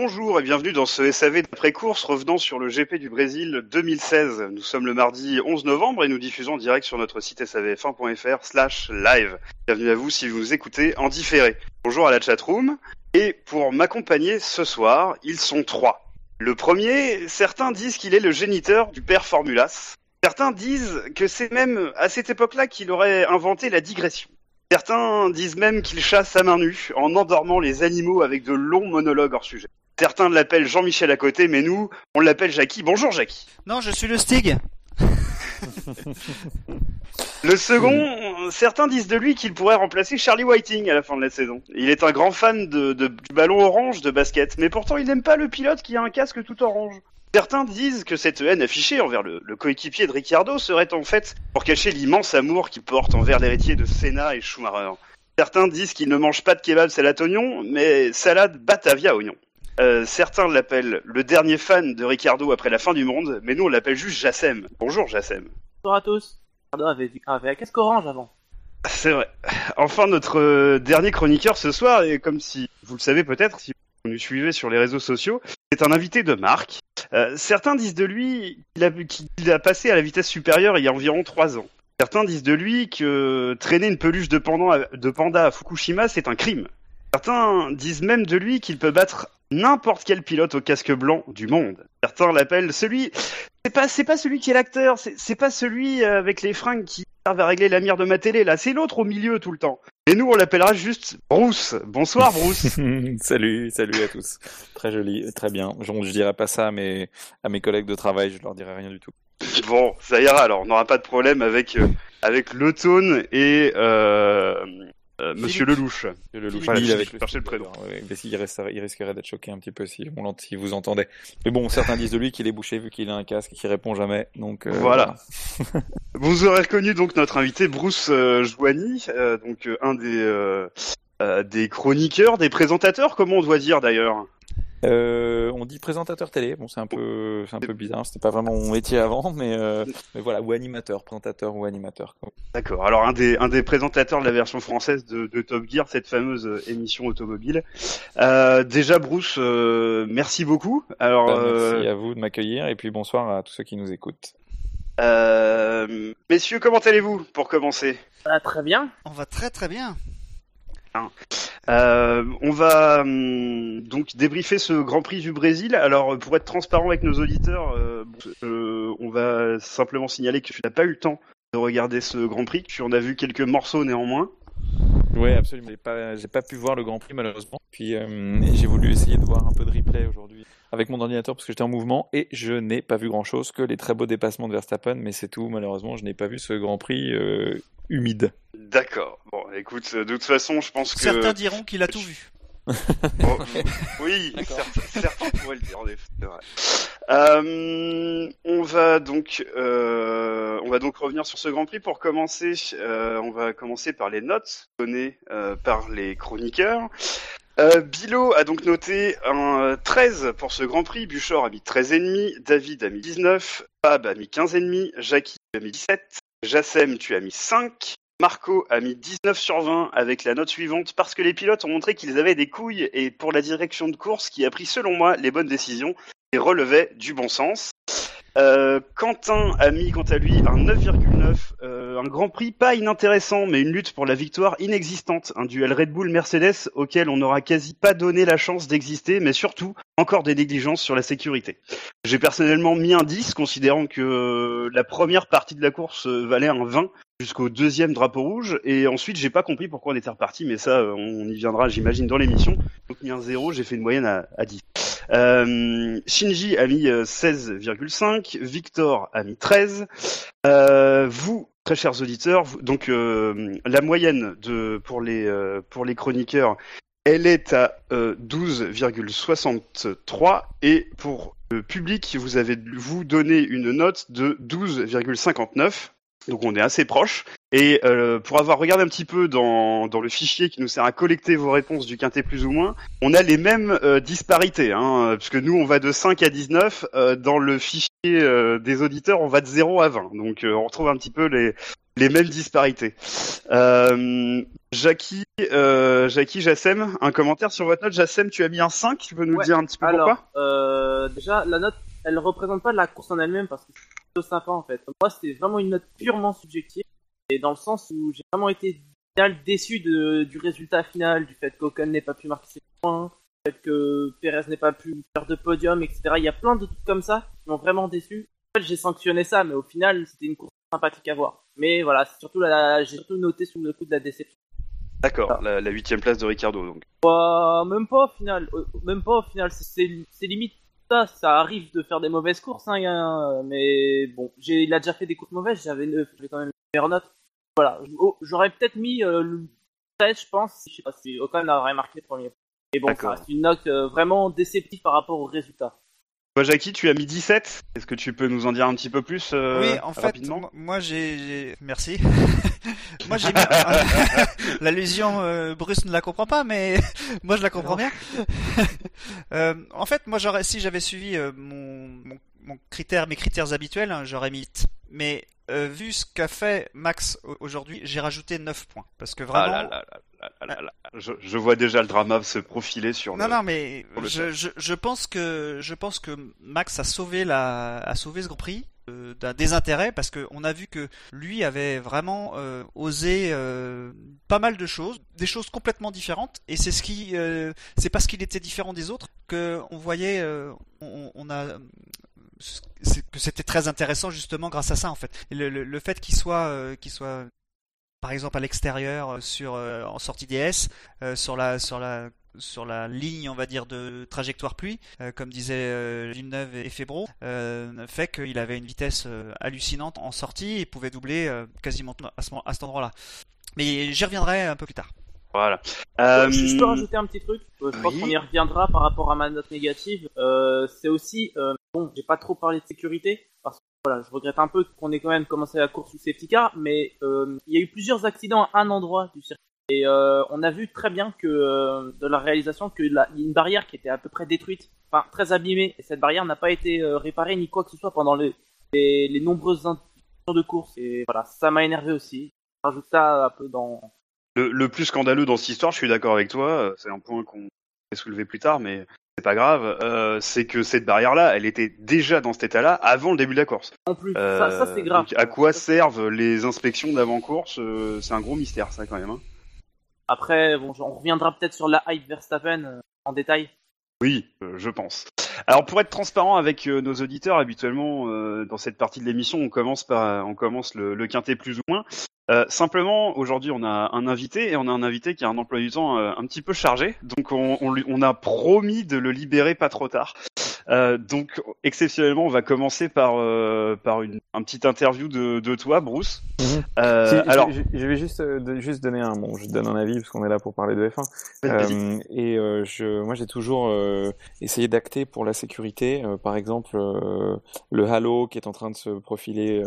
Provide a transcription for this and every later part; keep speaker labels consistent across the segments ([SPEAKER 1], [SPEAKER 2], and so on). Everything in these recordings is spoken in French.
[SPEAKER 1] Bonjour et bienvenue dans ce SAV d'après-course revenant sur le GP du Brésil 2016. Nous sommes le mardi 11 novembre et nous diffusons direct sur notre site savf1.fr slash live. Bienvenue à vous si vous nous écoutez en différé. Bonjour à la chatroom. Et pour m'accompagner ce soir, ils sont trois. Le premier, certains disent qu'il est le géniteur du père Formulas. Certains disent que c'est même à cette époque-là qu'il aurait inventé la digression. Certains disent même qu'il chasse à main nue en endormant les animaux avec de longs monologues hors sujet. Certains l'appellent Jean-Michel à côté, mais nous, on l'appelle Jackie. Bonjour Jackie.
[SPEAKER 2] Non, je suis le Stig.
[SPEAKER 1] Le second, certains disent de lui qu'il pourrait remplacer Charlie Whiting à la fin de la saison. Il est un grand fan de, de- du ballon orange de basket, mais pourtant il n'aime pas le pilote qui a un casque tout orange. Certains disent que cette haine affichée envers le, le coéquipier de Ricciardo serait en fait pour cacher l'immense amour qu'il porte envers l'héritier de Senna et Schumacher. Certains disent qu'il ne mange pas de kebab salade oignon, mais salade Batavia oignon. Euh, certains l'appellent le dernier fan de Ricciardo après la fin du monde, mais nous on l'appelle juste Jassem. Bonjour Jassem.
[SPEAKER 3] Bonjour à tous. Ricardo avait, avait un casque orange avant.
[SPEAKER 1] C'est vrai. Enfin, notre euh, dernier chroniqueur ce soir, et comme si vous le savez peut-être, si vous nous suivez sur les réseaux sociaux, c'est un invité de marque. Euh, certains disent de lui qu'il a, qu'il a passé à la vitesse supérieure il y a environ trois ans. Certains disent de lui que traîner une peluche de panda, de panda à Fukushima, c'est un crime. Certains disent même de lui qu'il peut battre n'importe quel pilote au casque blanc du monde. Certains l'appellent celui. C'est pas, c'est pas celui qui est l'acteur, c'est, c'est pas celui euh, avec les fringues qui servent à régler la mire de ma télé, là. C'est l'autre au milieu tout le temps. Et nous, on l'appellera juste Bruce. Bonsoir, Bruce.
[SPEAKER 4] salut, salut à tous. Très joli, très bien. Je, je dirais pas ça à mes, à mes collègues de travail, je leur dirai rien du tout.
[SPEAKER 1] bon, ça ira alors. On n'aura pas de problème avec, euh, avec le tone et, euh, euh, Monsieur Lelouch.
[SPEAKER 4] Le loup
[SPEAKER 1] Voilà, je
[SPEAKER 4] avec le
[SPEAKER 1] prénom.
[SPEAKER 4] Resterait- il risquerait d'être choqué un petit peu si, on l'ent- si vous entendez. Mais bon, certains disent de lui qu'il est bouché vu qu'il a un casque et qu'il répond jamais. Donc euh,
[SPEAKER 1] Voilà. Vous aurez reconnu donc notre invité Bruce euh, Joigny, euh, donc euh, un des, euh, euh, des chroniqueurs, des présentateurs, comment on doit dire d'ailleurs?
[SPEAKER 4] Euh, on dit présentateur télé. Bon, c'est un peu, c'est un peu bizarre. C'était pas vraiment mon métier avant, mais, euh, mais voilà, ou animateur, présentateur ou animateur.
[SPEAKER 1] D'accord. Alors un des un des présentateurs de la version française de, de Top Gear, cette fameuse euh, émission automobile. Euh, déjà Bruce, euh, merci beaucoup. Alors
[SPEAKER 4] Bah, Merci
[SPEAKER 1] euh,
[SPEAKER 4] à vous de m'accueillir et puis bonsoir à tous ceux qui nous écoutent.
[SPEAKER 1] euh, messieurs, comment allez-vous pour commencer?
[SPEAKER 3] Ah, très bien.
[SPEAKER 2] On va très très bien.
[SPEAKER 1] Euh, on va hum, donc débriefer ce Grand Prix du Brésil. Alors, pour être transparent avec nos auditeurs, euh, euh, on va simplement signaler que tu n'as pas eu le temps de regarder ce Grand Prix. Tu en as vu quelques morceaux néanmoins.
[SPEAKER 4] Oui, absolument. J'ai pas, j'ai pas pu voir le Grand Prix malheureusement. Puis j'ai voulu essayer de voir un peu de replay aujourd'hui avec mon ordinateur parce que j'étais en mouvement et je n'ai pas vu grand chose que les très beaux dépassements de Verstappen, mais c'est tout. Malheureusement, je n'ai pas vu ce Grand Prix humide.
[SPEAKER 1] D'accord. Bon, écoute, de toute façon, je pense que
[SPEAKER 2] Certains diront qu'il a tout vu.
[SPEAKER 1] Bon, oui, certains, certains pourraient le dire, en effet, c'est vrai. Euh, on va donc, euh, on va donc revenir sur ce Grand Prix pour commencer. euh, on va commencer par les notes données euh, par les chroniqueurs. Euh, Bilo a donc noté un euh, 13 pour ce Grand Prix. Buchor a mis 13,5. David a mis 19. Fab a mis 15,5. Jackie a mis 17. Jassem, tu as mis 5. Marco a mis 19 sur 20 avec la note suivante parce que les pilotes ont montré qu'ils avaient des couilles et pour la direction de course qui a pris selon moi les bonnes décisions et relevait du bon sens. Euh, Quentin a mis quant à lui un 9,9, euh, un Grand Prix pas inintéressant mais une lutte pour la victoire inexistante, un duel Red Bull Mercedes auquel on n'aura quasi pas donné la chance d'exister mais surtout encore des négligences sur la sécurité. J'ai personnellement mis un 10 considérant que euh, la première partie de la course euh, valait un 20 jusqu'au deuxième drapeau rouge. Et ensuite j'ai pas compris pourquoi on était reparti mais ça euh, on y viendra j'imagine dans l'émission. Donc mis un 0 j'ai fait une moyenne à, à 10 euh, Shinji a mis euh, 16,5 Victor a mis 13 euh, vous très chers auditeurs vous- donc euh, la moyenne de pour les euh, pour les chroniqueurs elle est à euh, 12,63 et pour le public vous avez vous donné une note de 12,59 donc on est assez proche. Et euh, pour avoir regardé un petit peu dans, dans le fichier qui nous sert à collecter vos réponses du quintet plus ou moins, on a les mêmes euh, disparités, hein, puisque nous on va de 5 à 19, euh, dans le fichier euh, des auditeurs on va de 0 à 20, donc euh, on retrouve un petit peu les, les mêmes disparités. Euh, Jackie, euh, Jackie Jassem, un commentaire sur votre note. Jassem, tu as mis un 5, tu peux nous
[SPEAKER 3] Ouais,
[SPEAKER 1] dire un petit peu
[SPEAKER 3] Alors,
[SPEAKER 1] pourquoi?
[SPEAKER 3] euh, déjà, la note, elle représente pas la course en elle-même parce que c'est plutôt sympa en fait. Moi, c'était vraiment une note purement subjective et dans le sens où j'ai vraiment été déçu de, du résultat final, du fait qu'Ocon n'ait pas pu marquer ses points, du fait que Perez n'ait pas pu faire de podium, etc. Il y a plein de trucs comme ça qui m'ont vraiment déçu. En fait, j'ai sanctionné ça, mais au final, c'était une course sympathique à voir. Mais voilà, c'est surtout la, j'ai surtout noté sous le coup de la déception.
[SPEAKER 1] D'accord, la, la huitième place de Ricardo. Donc.
[SPEAKER 3] Bah, même pas au final. Euh, Même pas au final. C'est- limite ça. Ça arrive de faire des mauvaises courses, hein, mais bon, j'ai, il a déjà fait des courses mauvaises. J'avais neuf, j'avais quand même une meilleure note. Voilà. Oh, J'aurais peut-être mis euh, le 13, je pense. Je sais pas si Ocon aurait marqué le premier. Et bon, ça reste une note euh, vraiment déceptive par rapport au résultat.
[SPEAKER 1] Toi, Jackie, tu as mis 17. Est-ce que tu peux nous en dire un petit peu plus euh,
[SPEAKER 2] oui, en fait,
[SPEAKER 1] rapidement?
[SPEAKER 2] moi- moi j'ai, merci. moi j'ai mis l'allusion. euh, Bruce ne la comprend pas, mais moi je la comprends bien. Euh, en fait, moi j'aurais, si j'avais suivi euh, mon, mon, mon critère, mes critères habituels, hein, j'aurais mis 8. Mais euh, vu ce qu'a fait Max au- aujourd'hui, j'ai rajouté 9 points parce que
[SPEAKER 1] Ah
[SPEAKER 2] vraiment.
[SPEAKER 1] là là là là. Je, je vois déjà le drama se profiler sur
[SPEAKER 2] Non,
[SPEAKER 1] le...
[SPEAKER 2] non, mais je, je, je pense que je pense que Max a sauvé la a sauvé ce Grand Prix euh, d'un désintérêt parce que on a vu que lui avait vraiment euh, osé pas mal de choses, des choses complètement différentes et c'est ce qui c'est parce qu'il était différent des autres que on voyait on, on a que c'était très intéressant justement grâce à ça en fait. Le, le, le fait qu'il soit euh, qu'il soit par exemple à l'extérieur euh, euh, en sortie DS sur la sur la sur la ligne on va dire de trajectoire pluie comme disaient euh, Villeneuve et Febro fait qu'il avait une vitesse hallucinante en sortie et pouvait doubler quasiment à ce, à cet endroit-là mais j'y reviendrai un peu plus tard
[SPEAKER 1] Voilà. Euh,
[SPEAKER 3] Je, je peux rajouter un petit truc. Euh, je pense qu'on y reviendra par rapport à ma note négative. Euh, c'est aussi euh, bon, j'ai pas trop parlé de sécurité parce que voilà, je regrette un peu qu'on ait quand même commencé la course sous safety car, mais euh, il y a eu plusieurs accidents à un endroit du circuit. Et euh, on a vu très bien que euh, de la réalisation que la, y a une barrière qui était à peu près détruite, enfin très abîmée, et cette barrière n'a pas été réparée ni quoi que ce soit pendant les, les, les nombreuses de course. Et voilà, ça m'a énervé aussi. Je rajoute ça un peu dans,
[SPEAKER 1] le, le plus scandaleux dans cette histoire, je suis d'accord avec toi, euh, c'est un point qu'on va soulever plus tard, mais c'est pas grave, euh, c'est que cette barrière-là, elle était déjà dans cet état-là avant le début de la course.
[SPEAKER 3] en plus.
[SPEAKER 1] Euh,
[SPEAKER 3] ça, ça c'est grave.
[SPEAKER 1] donc à quoi servent les inspections d'avant-course euh, C'est un gros mystère, ça, quand même. hein.
[SPEAKER 3] Après, bon, on reviendra peut-être sur la hype Verstappen euh, en détail.
[SPEAKER 1] Oui, euh, je pense. Alors pour être transparent avec euh, nos auditeurs, habituellement euh, dans cette partie de l'émission, on commence par, on commence le, le quintet plus ou moins. Euh, simplement, aujourd'hui, on a un invité et on a un invité qui a un emploi du temps euh, un petit peu chargé, donc on, on, lui- on a promis de le libérer pas trop tard. Euh, donc exceptionnellement, on va commencer par euh, par une un petite interview de, de toi, Bruce. Euh,
[SPEAKER 4] Si, je-
[SPEAKER 1] alors,
[SPEAKER 4] je, je vais juste, de- juste donner un, bon, je donne un avis parce qu'on est là pour parler de F1.
[SPEAKER 1] vas-y.
[SPEAKER 4] Euh, et je, moi, j'ai toujours essayé d'acter pour la sécurité. Par exemple, le Halo qui est en train de se profiler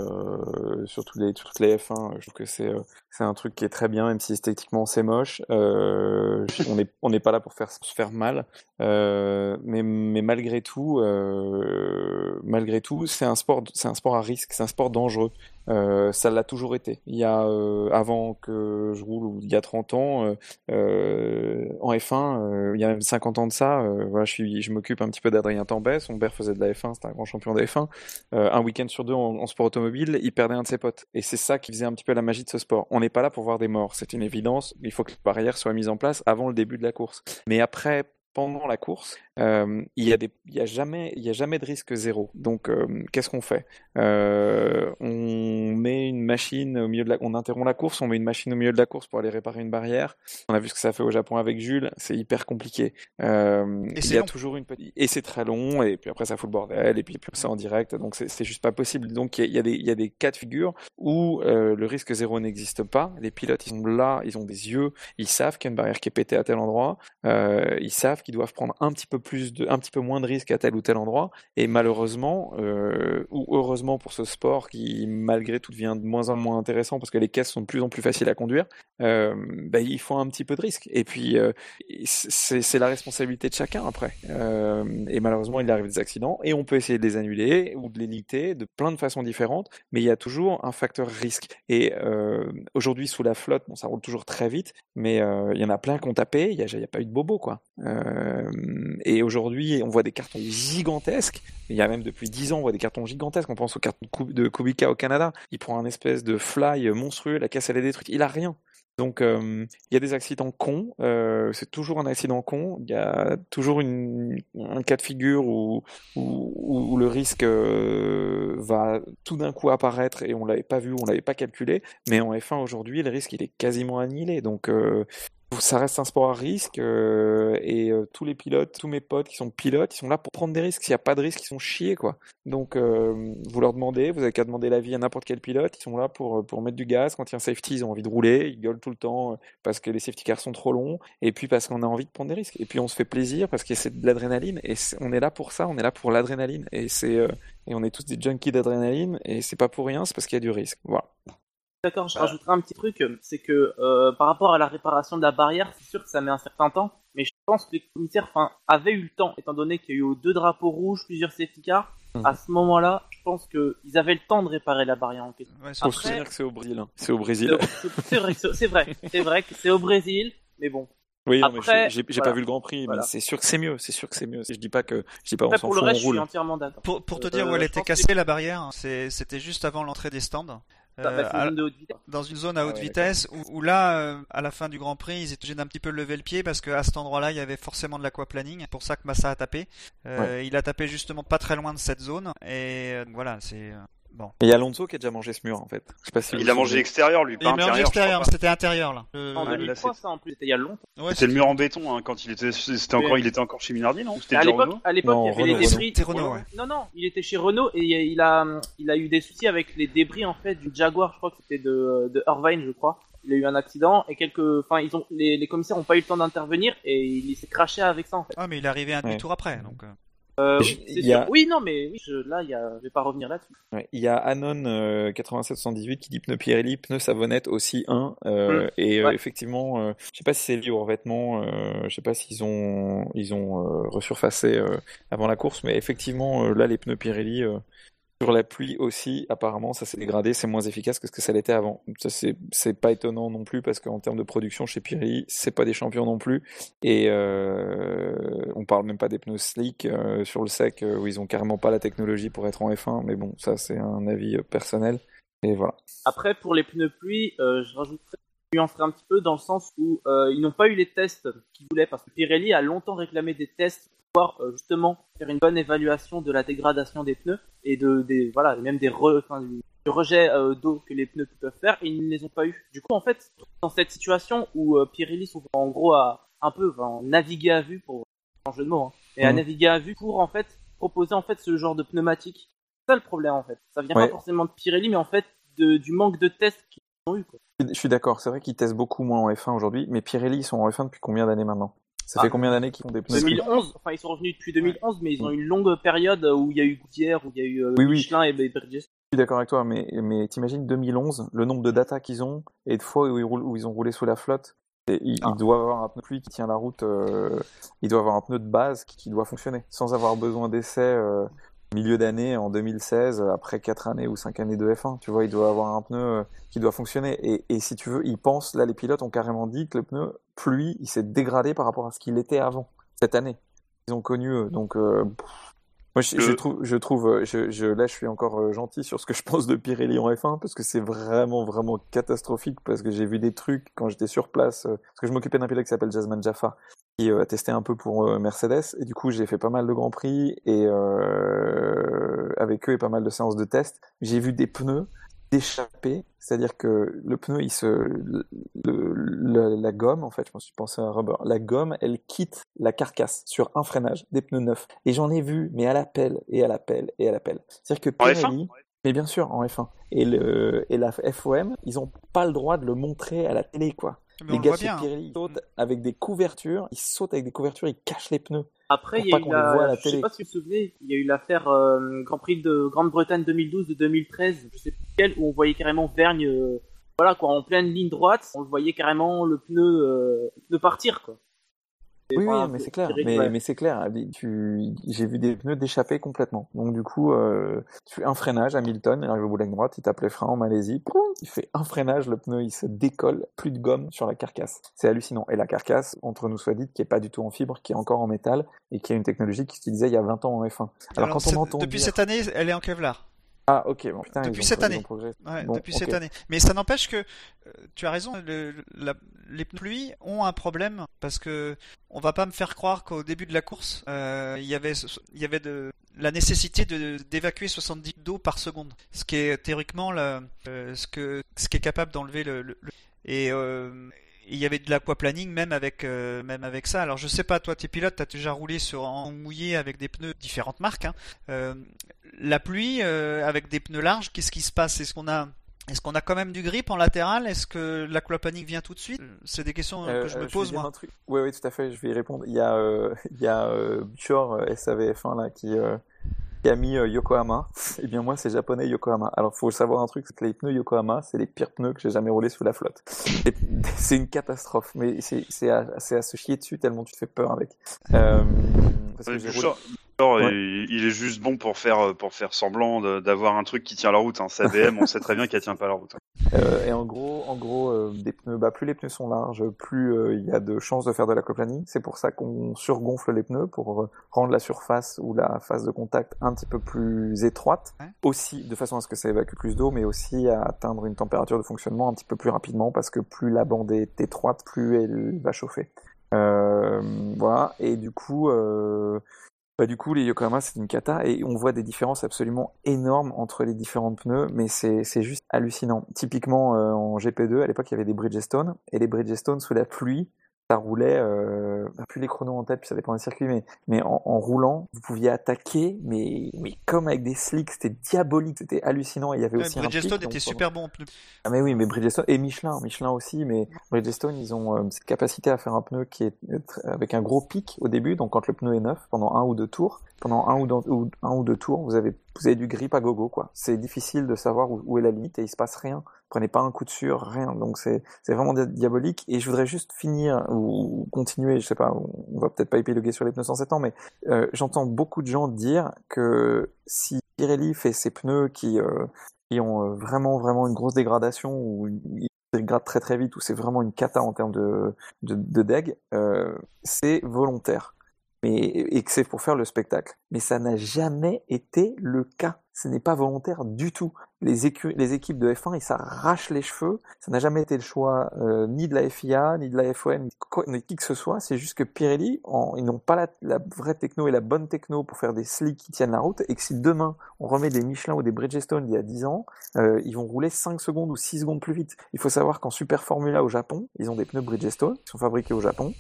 [SPEAKER 4] sur, tous les, toutes les F1. Je trouve que c'est, c'est un truc qui est très bien, même si esthétiquement c'est moche. On n'est on n'est pas là pour faire se faire mal. Mais, mais malgré tout, euh, malgré tout, c'est un sport, c'est un sport à risque, c'est un sport dangereux. Euh, ça l'a toujours été. Il y a euh, avant que je roule, ou il y a 30 ans, en F1, euh, il y a même 50 ans de ça. je m'occupe un petit peu d'Adrien Tambay. Son père faisait de la F1, c'était un grand champion de F1. Euh, un week-end sur deux en, en sport automobile, il perdait un de ses potes. Et c'est ça qui faisait un petit peu la magie de ce sport. On n'est pas là pour voir des morts, c'est une évidence. Il faut que les barrières soient mises en place avant le début de la course. Mais après, pendant la course, euh, il y a jamais, a de risque zéro. Donc, euh, qu'est-ce qu'on fait? Euh, On met une machine au milieu de la, on interrompt la course, on met une machine au milieu de la course pour aller réparer une barrière. On a vu ce que ça fait au Japon avec Jules, c'est hyper compliqué.
[SPEAKER 2] Et
[SPEAKER 4] il
[SPEAKER 2] c'est
[SPEAKER 4] y a
[SPEAKER 2] long.
[SPEAKER 4] toujours une petite, et c'est très long, et puis après ça fout le bordel, et puis, puis c'est en direct, donc c'est juste pas possible. Donc il y a, il y a des, cas de figure où le risque zéro n'existe pas. Les pilotes, ils sont là, ils ont des yeux, ils savent qu'il y a une barrière qui est pétée à tel endroit, ils savent savent qu'ils doivent prendre un petit peu plus de, un petit peu moins de risques à tel ou tel endroit. Et malheureusement, euh, ou heureusement pour ce sport qui malgré tout devient de moins en moins intéressant parce que les caisses sont de plus en plus faciles à conduire, euh, bah, il faut un petit peu de risque. Et puis euh, c'est la responsabilité de chacun après. Euh, et malheureusement, il arrive des accidents et on peut essayer de les annuler ou de les limiter de plein de façons différentes, mais il y a toujours un facteur risque. Et aujourd'hui sous la flotte, bon, ça roule toujours très vite, mais il y en a plein qui ont tapé. Il n'y a, a, pas eu de bobo quoi. Euh, et aujourd'hui, on voit des cartons gigantesques. Il y a même depuis 10 ans, on voit des cartons gigantesques. On pense au carton de Kubica au Canada. Il prend un espèce de fly monstrueux, la caisse elle est détruite. Il a rien. Donc euh, il y a des accidents cons, euh, c'est toujours un accident con, il y a toujours un cas de figure où, où, le risque va tout d'un coup apparaître et on l'avait pas vu, on l'avait pas calculé, mais en F1 aujourd'hui le risque il est quasiment annihilé, donc ça reste un sport à risque euh, et euh, tous les pilotes, tous mes potes qui sont pilotes, ils sont là pour prendre des risques. S'il n'y a pas de risque, ils sont chiés quoi. Donc euh, vous leur demandez, vous avez qu'à demander l'avis à n'importe quel pilote, ils sont là pour pour mettre du gaz. Quand il y a un safety, ils ont envie de rouler, ils gueulent tout le temps parce que les safety cars sont trop longs et puis parce qu'on a envie de prendre des risques. Et puis on se fait plaisir parce que c'est de l'adrénaline et on est là pour ça, on est là pour l'adrénaline et c'est et on est tous des junkies d'adrénaline et c'est pas pour rien, c'est parce qu'il y a du risque. Voilà.
[SPEAKER 3] D'accord, je rajouterai un petit truc, c'est que euh, par rapport à la réparation de la barrière, c'est sûr que ça met un certain temps, mais je pense que les commissaires enfin, avaient eu le temps, étant donné qu'il y a eu deux drapeaux rouges, plusieurs safety cars. Mmh. À ce moment-là, je pense qu'ils avaient le temps de réparer la barrière en question.
[SPEAKER 4] Ouais, Après, dire que c'est au Brésil. Hein. C'est au Brésil.
[SPEAKER 3] C'est vrai, c'est vrai, c'est vrai que c'est au Brésil, mais bon.
[SPEAKER 4] Oui, Après, j'ai voilà. pas vu le Grand Prix, voilà. mais c'est sûr que c'est mieux. C'est sûr que c'est mieux. Je dis pas que je dis pas
[SPEAKER 3] Après,
[SPEAKER 4] on s'en
[SPEAKER 3] fout,
[SPEAKER 4] le
[SPEAKER 3] reste,
[SPEAKER 4] on roule.
[SPEAKER 3] Je suis entièrement d'accord.
[SPEAKER 2] Pour, pour te dire euh, où elle était cassée la barrière, c'était juste avant l'entrée des stands.
[SPEAKER 3] Euh, à,
[SPEAKER 2] dans une zone à haute ah ouais, vitesse où, où, là, euh, à la fin du Grand Prix, ils étaient obligés d'un petit peu lever le pied parce qu'à cet endroit-là, il y avait forcément de l'aquaplaning. C'est pour ça que Massa a tapé. Euh, ouais. Il a tapé justement pas très loin de cette zone et euh, voilà, c'est Bon.
[SPEAKER 4] Il y a Alonso qui a déjà mangé ce mur en fait. Je sais pas si
[SPEAKER 1] il a mangé extérieur lui, pas
[SPEAKER 2] il
[SPEAKER 1] intérieur.
[SPEAKER 2] extérieur, c'était intérieur là.
[SPEAKER 3] Euh... En 2003 ça en plus, c'était il y a longtemps.
[SPEAKER 1] Ouais, c'était le mur en béton hein, quand il était c'était encore il était encore chez Minardi non?
[SPEAKER 3] À l'époque à l'époque il y avait
[SPEAKER 4] Renault,
[SPEAKER 3] les débris
[SPEAKER 2] C'était Renault, ouais.
[SPEAKER 3] Non non, il était chez Renault et il a il a eu des soucis avec les débris en fait du Jaguar, je crois que c'était de de Irvine, je crois. Il a eu un accident et quelques enfin ils ont les, les commissaires ont pas eu le temps d'intervenir et il s'est craché avec ça en fait.
[SPEAKER 2] Ah mais il est arrivé un demi-tour après donc euh...
[SPEAKER 3] Euh, oui, a... oui, non, mais oui, je, là, y a... je vais pas revenir là-dessus.
[SPEAKER 4] Ouais, il y a Anon euh, 8718 qui dit pneu Pirelli, pneu Savonnette aussi 1. Euh, mmh. Et
[SPEAKER 3] ouais.
[SPEAKER 4] effectivement, euh, je sais pas si c'est lié aux revêtements, euh, je sais pas s'ils ont ils ont euh, resurfacé avant la course, mais effectivement, là, les pneus Pirelli sur la pluie aussi, apparemment, ça s'est dégradé, c'est moins efficace que ce que ça l'était avant. Ça, c'est pas étonnant non plus parce qu'en termes de production chez Pirelli, c'est pas des champions non plus. Et euh, on parle même pas des pneus slick euh, sur le sec euh, où ils ont carrément pas la technologie pour être en F1. Mais bon, ça c'est un avis personnel. Et voilà.
[SPEAKER 3] Après, pour les pneus pluie, je rajouterais nuancerai un petit peu dans le sens où euh, ils n'ont pas eu les tests qu'ils voulaient parce que Pirelli a longtemps réclamé des tests pour pouvoir euh, justement faire une bonne évaluation de la dégradation des pneus et de des voilà même des re, enfin, du, du rejet euh, d'eau que les pneus peuvent faire et ils ne les ont pas eu. Du coup en fait dans cette situation où euh, Pirelli sont en gros à un peu enfin, naviguer à vue pour en jeu de mots hein, et mmh. à naviguer à vue pour en fait proposer en fait ce genre de pneumatique. C'est ça le problème en fait. Ça vient
[SPEAKER 4] Ouais.
[SPEAKER 3] pas forcément de Pirelli mais en fait de, du manque de tests ont eu quoi.
[SPEAKER 4] Je suis d'accord, c'est vrai qu'ils testent beaucoup moins en F1 aujourd'hui, mais Pirelli ils sont en F1 depuis combien d'années maintenant? Ça
[SPEAKER 3] Ah.
[SPEAKER 4] fait combien d'années qu'ils font des pneus
[SPEAKER 3] 2011, enfin ils sont revenus depuis 2011, mais ils ont eu une longue période où il y a eu Goodyear, où il y a eu euh,
[SPEAKER 4] Oui, oui.
[SPEAKER 3] Michelin et Bridgestone.
[SPEAKER 4] Je suis d'accord avec toi, mais, mais t'imagines 2011, le nombre de data qu'ils ont et de fois où ils, roulent, où ils ont roulé sous la flotte. Et ils,
[SPEAKER 3] Ah.
[SPEAKER 4] ils doivent avoir un pneu de pluie qui tient la route, euh, ils doivent avoir un pneu de base qui, qui doit fonctionner sans avoir besoin d'essai euh, milieu d'année en 2016 après 4 années ou 5 années de F1. Tu vois, il doit avoir un pneu euh, qui doit fonctionner. Et, et si tu veux, ils pensent, là les pilotes ont carrément dit que le pneu pluie, il s'est dégradé par rapport à ce qu'il était avant, cette année. Ils ont connu eux. Donc, euh, moi, je, trouve, je trouve, euh, je, je, là, je suis encore gentil sur ce que je pense de Pirelli en F1 parce que c'est vraiment, vraiment catastrophique parce que j'ai vu des trucs quand j'étais sur place. parce que je m'occupais d'un pilote qui s'appelle Jasmine Jaffa qui euh, a testé un peu pour euh, Mercedes et du coup j'ai fait pas mal de grands prix et euh, avec eux et pas mal de séances de test. J'ai vu des pneus d'échapper, c'est-à-dire que le pneu, il se, le, le- la gomme, en fait, je me suis pensé à un rubber, la gomme, elle quitte la carcasse sur un freinage des pneus neufs. Et j'en ai vu, mais à la pelle, et à la pelle, et à la pelle. C'est-à-dire que
[SPEAKER 1] En
[SPEAKER 4] Pirelli, mais bien sûr, en F1. Et, le, et la FOM, ils ont pas le droit de le montrer à la télé, quoi.
[SPEAKER 2] Mais
[SPEAKER 4] les gars
[SPEAKER 2] bien.
[SPEAKER 4] Pirelli, ils sautent avec des couvertures, ils sautent avec des couvertures, ils cachent les pneus.
[SPEAKER 3] Après, il y a
[SPEAKER 4] pas
[SPEAKER 3] eu
[SPEAKER 4] la
[SPEAKER 3] la, je sais pas si vous vous souvenez, il y a eu l'affaire euh, Grand Prix de Grande-Bretagne 2012 de 2013, je sais plus quelle, où on voyait carrément Vergne, euh, voilà quoi, en pleine ligne droite, on le voyait carrément le pneu, euh, le pneu partir quoi.
[SPEAKER 4] Oui, oui, mais
[SPEAKER 3] c'est-
[SPEAKER 4] clair. Mais,
[SPEAKER 3] ouais.
[SPEAKER 4] mais c'est clair. Tu, j'ai vu des pneus d'échapper complètement. Donc du coup, euh, tu fais un freinage, Hamilton, il arrive au bout de la droite, il tape les freins en Malaisie, poum, il fait un freinage, le pneu il se décolle, plus de gomme sur la carcasse. C'est hallucinant. Et la carcasse, entre nous soit dit, qui est pas du tout en fibre, qui est encore en métal et qui a une technologie qui s'utilisait il y a 20 ans en F1. Alors,
[SPEAKER 2] Alors,
[SPEAKER 4] quand on entend
[SPEAKER 2] depuis
[SPEAKER 4] dire-
[SPEAKER 2] cette année, elle est en Kevlar.
[SPEAKER 4] Ah ok, bon putain,
[SPEAKER 2] depuis cette année. Ouais,
[SPEAKER 4] Bon,
[SPEAKER 2] depuis cette année. Mais ça n'empêche que euh, tu as raison, le- la- les pneus pluie ont un problème parce que on va pas me faire croire qu'au début de la course, euh, il y avait il y avait de la nécessité d'évacuer 70 d'eau par seconde, ce qui est théoriquement la- euh, ce que ce qui est capable d'enlever le, le- le- et euh, il y avait de l'aquaplaning même avec euh, même avec ça. Alors je sais pas, toi t'es pilote, t'as déjà roulé sur en mouillé avec des pneus différentes marques. hein. Euh, la pluie euh, avec des pneus larges, qu'est-ce qui se passe? Est-ce qu'on a est-ce qu'on a quand même du grip en latéral? Est-ce que l'aquaplaning vient tout de suite? C'est des questions que je me pose moi.
[SPEAKER 4] Oui, oui, tout à fait. Je vais y répondre. Il y a, il y a euh, Björn, euh, SAVF1 là qui, qui a mis euh, Yokohama. Eh bien moi, c'est japonais Yokohama. Alors, faut savoir un truc, c'est que les pneus Yokohama, c'est les pires pneus que j'ai jamais roulés sous la flotte. C'est une catastrophe, mais c'est c'est à, c'est à se chier dessus tellement tu te fais peur avec. Euh, parce que roulé- Ouais.
[SPEAKER 1] il, il est juste bon pour faire pour faire semblant d'avoir un truc qui tient la route. Hein. Sa BM, on sait très bien qu'elle tient pas la route. hein.
[SPEAKER 4] Euh, et en gros, en gros, euh, des pneus, bah, plus les pneus sont larges, plus euh, il y a de chances de faire de l'aquaplaning. C'est pour ça qu'on surgonfle les pneus pour euh, rendre la surface ou la phase de contact un petit peu plus étroite.
[SPEAKER 2] Ouais.
[SPEAKER 4] Aussi, de façon à ce que ça évacue plus d'eau, mais aussi à atteindre une température de fonctionnement un petit peu plus rapidement parce que plus la bande est étroite, plus elle va chauffer. Euh, voilà. Et du coup, euh, bah, du coup, les Yokohama, c'est une cata et on voit des différences absolument énormes entre les différents pneus, mais c'est juste hallucinant. Typiquement, euh, en GP2, à l'époque, il y avait des Bridgestone et les Bridgestone sous la pluie, ça roulait, euh, plus les chronos en tête, puis ça dépend des circuits, mais, mais en, en roulant, vous pouviez attaquer, mais, mais comme avec des slicks, c'était diabolique, c'était hallucinant. Et il y avait
[SPEAKER 2] Ouais,
[SPEAKER 4] aussi un
[SPEAKER 2] Bridgestone
[SPEAKER 4] pic, donc,
[SPEAKER 2] était super bon en pneus.
[SPEAKER 4] ah mais oui, mais Bridgestone et Michelin, Michelin aussi, mais Bridgestone ils ont euh, cette capacité à faire un pneu qui est euh, avec un gros pic au début, donc quand le pneu est neuf, pendant un ou deux tours, pendant un ou deux, un ou deux tours, vous avez vous avez du grip à gogo quoi. C'est difficile de savoir où, est la limite et il se passe rien. Prenez pas un coup de sûr, rien. Donc c'est vraiment di- diabolique. Et je voudrais juste finir ou, continuer, je sais pas, on va peut-être pas épiloguer sur les pneus 107 ans, mais euh, j'entends beaucoup de gens dire que si Pirelli fait ses pneus qui euh, qui ont euh, vraiment vraiment une grosse dégradation ou une- dégradent très très vite ou c'est vraiment une cata en termes de de, de deg, euh, c'est volontaire. Mais et que c'est pour faire le spectacle. Mais ça n'a jamais été le cas. Ce n'est pas volontaire du tout. Les, équipes de F1, ils s'arrachent les cheveux. Ça n'a jamais été le choix euh, ni de la FIA, ni de la FOM, ni, qui que ce soit. C'est juste que Pirelli, ils n'ont pas la, la vraie techno et la bonne techno pour faire des slicks qui tiennent la route. Et que si demain on remet des Michelin ou des Bridgestone d'il y a 10 ans, euh, ils vont rouler 5 secondes ou 6 secondes plus vite. Il faut savoir qu'en Super Formula au Japon, ils ont des pneus Bridgestone qui sont fabriqués au Japon.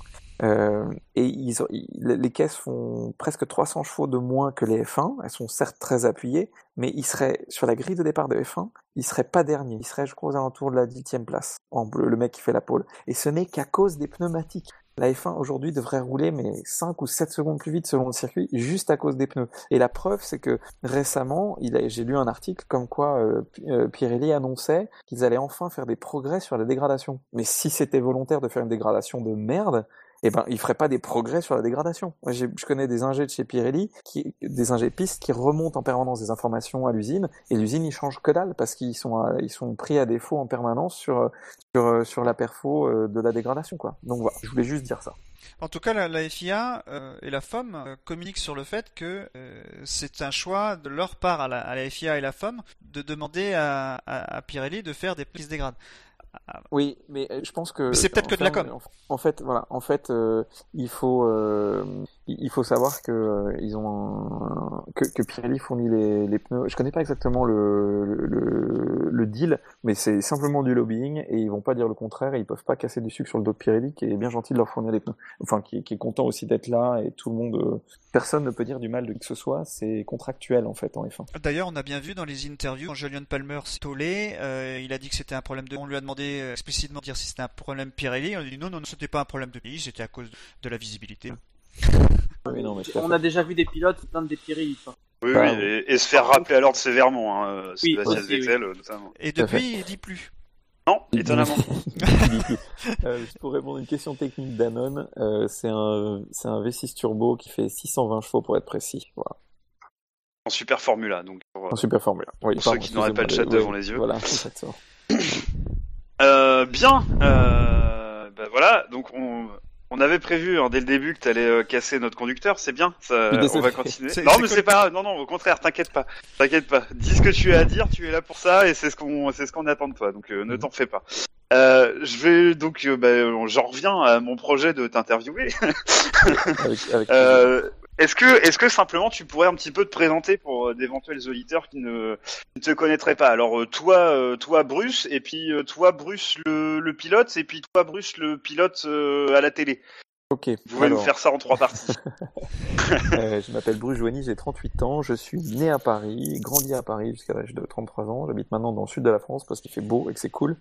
[SPEAKER 4] Euh, et ils, ils- les caisses font presque 300 chevaux de moins que les F1. Elles sont certes très appuyées, mais ils seraient sur la grille de départ de F1, ils seraient pas derniers. Ils seraient, je crois, aux alentours de la dixième place en bleu, le mec qui fait la pole. Et ce n'est qu'à cause des pneumatiques. La F1 aujourd'hui devrait rouler mais 5 ou 7 secondes plus vite selon le circuit, juste à cause des pneus. Et la preuve, c'est que récemment, j'ai lu un article comme quoi euh, euh, Pirelli annonçait qu'ils allaient enfin faire des progrès sur la dégradation. Mais si c'était volontaire de faire une dégradation de merde, eh ben, ils feraient pas des progrès sur la dégradation. Moi, je connais des ingés de chez Pirelli, qui, des ingés pistes qui remontent en permanence des informations à l'usine, et l'usine, ils changent que dalle, parce qu'ils sont, ils sont pris à défaut en permanence sur, sur, euh, sur la perfo euh, de la dégradation, quoi. Donc voilà, je voulais juste dire ça.
[SPEAKER 2] En tout cas, la, FIA euh, et la FOM communiquent sur le fait que c'est un choix de leur part à la, à la FIA et la FOM de demander à, à, à Pirelli de faire des se dégradent.
[SPEAKER 4] Oui, mais euh, je pense que
[SPEAKER 2] c'est peut-être que de la com.
[SPEAKER 4] En, en fait, voilà, en fait, euh, il faut, euh, il faut savoir que euh, ils ont un- que, que Pirelli fournit les, les pneus. Je connais pas exactement le, le, le deal, mais c'est simplement du lobbying et ils vont pas dire le contraire et ils peuvent pas casser du sucre sur le dos de Pirelli qui est bien gentil de leur fournir les pneus. Enfin, qui, est content aussi d'être là et tout le monde, euh, personne ne peut dire du mal de que ce soit. C'est contractuel en fait en F1.
[SPEAKER 2] D'ailleurs, on a bien vu dans les interviews quand Julian Palmer s'est tollé, euh, il a dit que c'était un problème de. On lui a demandé euh, explicitement de dire si c'était un problème Pirelli. On a dit non, non, non, c'était pas un problème de pays, c'était à cause de la visibilité.
[SPEAKER 4] Oui, non, mais tout à
[SPEAKER 3] On a déjà vu des pilotes des Pirelli. quoi.
[SPEAKER 1] Oui, oui, et, et se faire rappeler à l'ordre sévèrement, hein, euh,
[SPEAKER 3] Oui,
[SPEAKER 1] Sébastien
[SPEAKER 3] aussi, oui.
[SPEAKER 1] Vettel, euh, notamment.
[SPEAKER 2] Et depuis, il dit plus.
[SPEAKER 1] Non, étonnamment.
[SPEAKER 4] Euh, juste pour répondre à une question technique d'Anon, euh, c'est un, c'est un V6 turbo qui fait 620 chevaux pour être précis. Voilà.
[SPEAKER 1] En super Formula, donc. pour,
[SPEAKER 4] En super formule. Oui,
[SPEAKER 1] Pour
[SPEAKER 4] pardon,
[SPEAKER 1] ceux qui n'auraient pas le
[SPEAKER 4] excusez-moi,
[SPEAKER 1] chat
[SPEAKER 4] oui,
[SPEAKER 1] devant les yeux.
[SPEAKER 4] Voilà, exactement.
[SPEAKER 1] Euh, bien. Euh, bah voilà. Donc on, on avait prévu hein, dès le début que tu allais casser notre conducteur. C'est bien. Ça, on va continuer. Non, mais c'est pas. grave. Non, non. Au contraire, t'inquiète pas. T'inquiète pas. Dis ce que tu as à dire. Tu es là pour ça et c'est ce qu'on, c'est ce qu'on attend de toi. Donc euh, ne t'en fais pas. Euh, je vais donc, euh, bah, j'en reviens à mon projet de t'interviewer.
[SPEAKER 4] Avec, avec
[SPEAKER 1] Euh, est-ce que, est-ce que simplement tu pourrais un petit peu te présenter pour euh, d'éventuels auditeurs qui ne, te connaîtraient pas? Alors euh, toi, euh, toi Bruce, et puis toi Bruce le, pilote, et puis toi Bruce le pilote à la télé.
[SPEAKER 4] Ok.
[SPEAKER 1] Vous pouvez
[SPEAKER 4] alors,
[SPEAKER 1] nous faire ça en trois parties.
[SPEAKER 4] euh, je m'appelle Bruce Joigny, j'ai 38 ans, je suis né à Paris, grandi à Paris jusqu'à l'âge de 33 ans. J'habite maintenant dans le sud de la France parce qu'il fait beau et que c'est cool.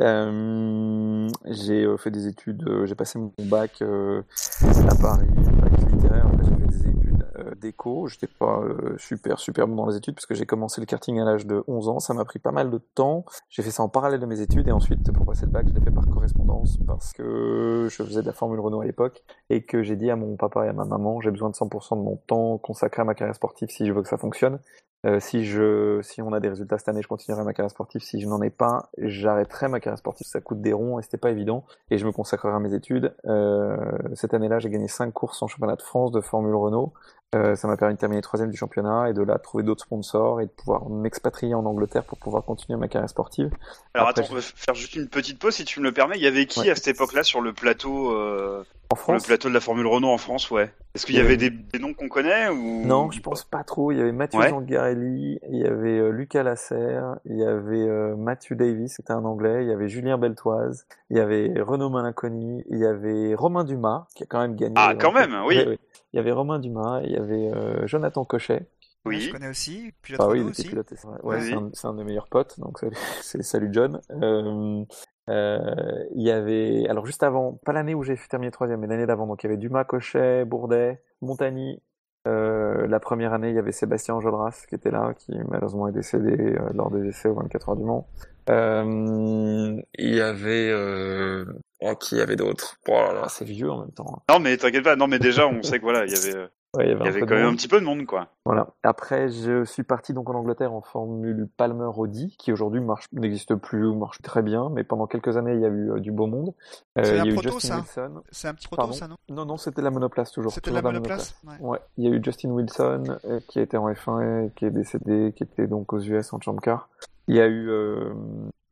[SPEAKER 4] Euh, j'ai fait des études, j'ai passé mon bac euh, à Paris, bac littéraire. Après, j'ai fait des études d'éco. J'étais pas euh, super super bon dans les études parce que j'ai commencé le karting à l'âge de 11 ans. Ça m'a pris pas mal de temps. J'ai fait ça en parallèle de mes études et ensuite pour passer le bac, je l'ai fait par correspondance parce que je faisais de la Formule Renault à l'époque et que j'ai dit à mon papa et à ma maman, j'ai besoin de 100% de mon temps consacré à ma carrière sportive si je veux que ça fonctionne. Euh, si je, si on a des résultats cette année, je continuerai ma carrière sportive. Si je n'en ai pas, j'arrêterai ma carrière sportive. Ça coûte des ronds et c'était pas évident. Et je me consacrerai à mes études. Euh, cette année-là, j'ai gagné cinq courses en championnat de France de Formule Renault. Euh, ça m'a permis de terminer troisième du championnat et de là trouver d'autres sponsors et de pouvoir m'expatrier en Angleterre pour pouvoir continuer ma carrière sportive.
[SPEAKER 1] Alors
[SPEAKER 4] Après,
[SPEAKER 1] attends, on va faire juste une petite pause si tu me le permets. Il y avait qui
[SPEAKER 4] Ouais.
[SPEAKER 1] à cette époque-là sur le plateau, euh,
[SPEAKER 4] En
[SPEAKER 1] sur le
[SPEAKER 4] France,
[SPEAKER 1] plateau de la Formule Renault en France, ouais. Est-ce qu'il y avait des, des noms qu'on connaît ou
[SPEAKER 4] Non, je pense pas trop. Il y avait Mathieu
[SPEAKER 1] Ouais.
[SPEAKER 4] Zangarelli, il y avait euh, Lucas Lasserre, il y avait euh, Matthew Davis, c'était un Anglais, il y avait Julien Beltoise, il y avait Renaud Malinconi, il y avait Romain Dumas, qui a quand même gagné.
[SPEAKER 1] Ah, quand même, oui.
[SPEAKER 4] Ouais, ouais. Il y avait Romain Dumas, il y avait euh, Jonathan Cochet.
[SPEAKER 2] Ouais, je
[SPEAKER 1] Oui.
[SPEAKER 2] connais aussi. Pilote
[SPEAKER 4] Ah oui, il était
[SPEAKER 2] aussi.
[SPEAKER 4] piloté. c'est vrai. Ouais,
[SPEAKER 1] Vas-y.
[SPEAKER 4] c'est un, un de mes meilleurs potes, donc salut, c'est- salut John. Euh, euh, il y avait, alors juste avant, pas l'année où j'ai terminé troisième, mais l'année d'avant, donc il y avait Dumas, Cochet, Bourdet, Montagny. Euh, la première année, il y avait Sébastien Enjolras qui était là, qui malheureusement est décédé euh, lors des essais aux 24 heures du Mans. Euh, il y avait, euh... oh, qui y avait d'autres Oh c'est vieux en même temps.
[SPEAKER 1] Non, mais t'inquiète pas. Non, mais déjà, on sait que voilà, il y avait,
[SPEAKER 4] Ouais, il y avait,
[SPEAKER 1] il y
[SPEAKER 4] un
[SPEAKER 1] avait
[SPEAKER 4] peu
[SPEAKER 1] quand même un petit peu de monde, quoi.
[SPEAKER 4] Voilà. Après, je suis parti donc en Angleterre en Formule Palmer Audi, qui aujourd'hui marche, n'existe plus ou marche très bien, mais pendant quelques années, il y a eu euh, du beau monde. Euh,
[SPEAKER 2] C'est
[SPEAKER 4] il y
[SPEAKER 2] un
[SPEAKER 4] a eu
[SPEAKER 2] proto,
[SPEAKER 4] Justin
[SPEAKER 2] ça
[SPEAKER 4] Wilson.
[SPEAKER 2] C'est un petit proto,
[SPEAKER 4] Pardon
[SPEAKER 2] ça, non
[SPEAKER 4] Non, non, c'était la monoplace toujours.
[SPEAKER 2] C'était la monoplace Ouais.
[SPEAKER 4] Ouais, il y a eu Justin Wilson euh, qui était en F1 et qui est décédé, qui était donc aux US en Champ Car. Il y a eu, euh,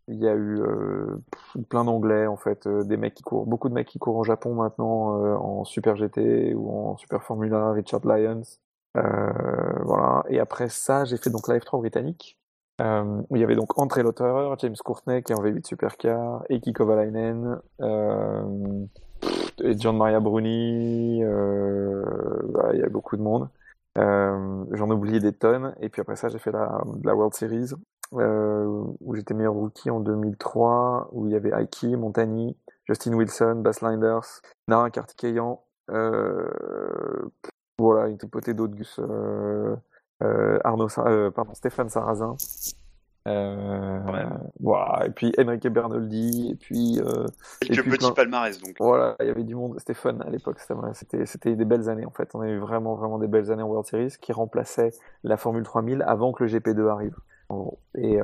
[SPEAKER 4] il y a eu euh, plein d'anglais en fait, euh, des mecs qui courent, beaucoup de mecs qui courent au Japon maintenant euh, en Super GT ou en Super Formula, Richard Lyons. Euh, voilà. Et après ça, j'ai fait donc la F3 britannique. Euh, où il y avait donc André Lauter, James Courtney qui est en V8 Supercar, Eki Kovalainen, euh, et John Maria Bruni, voilà, il y a beaucoup de monde. Euh, J'en ai oublié des tonnes. Et puis après ça, j'ai fait la World Series, euh, où j'étais meilleur rookie en 2003, où il y avait Aiki, Montagny, Justin Wilson, Bas Linders, Nara Kartikeyan, euh, voilà, une tripotée d'autres Gus, euh, euh, Arnaud, pardon, Stéphane Sarrazin. Voilà, et puis Enrique Bernoldi, et puis
[SPEAKER 1] Quelques
[SPEAKER 4] puis
[SPEAKER 1] petits
[SPEAKER 4] plein-
[SPEAKER 1] palmarès, donc.
[SPEAKER 4] voilà, il y avait du monde. Stéphane à l'époque, c'était vrai, c'était c'était des belles années en fait. On a eu vraiment vraiment des belles années en World Series qui remplaçaient la Formule 3000 avant que le GP2 arrive. Euh,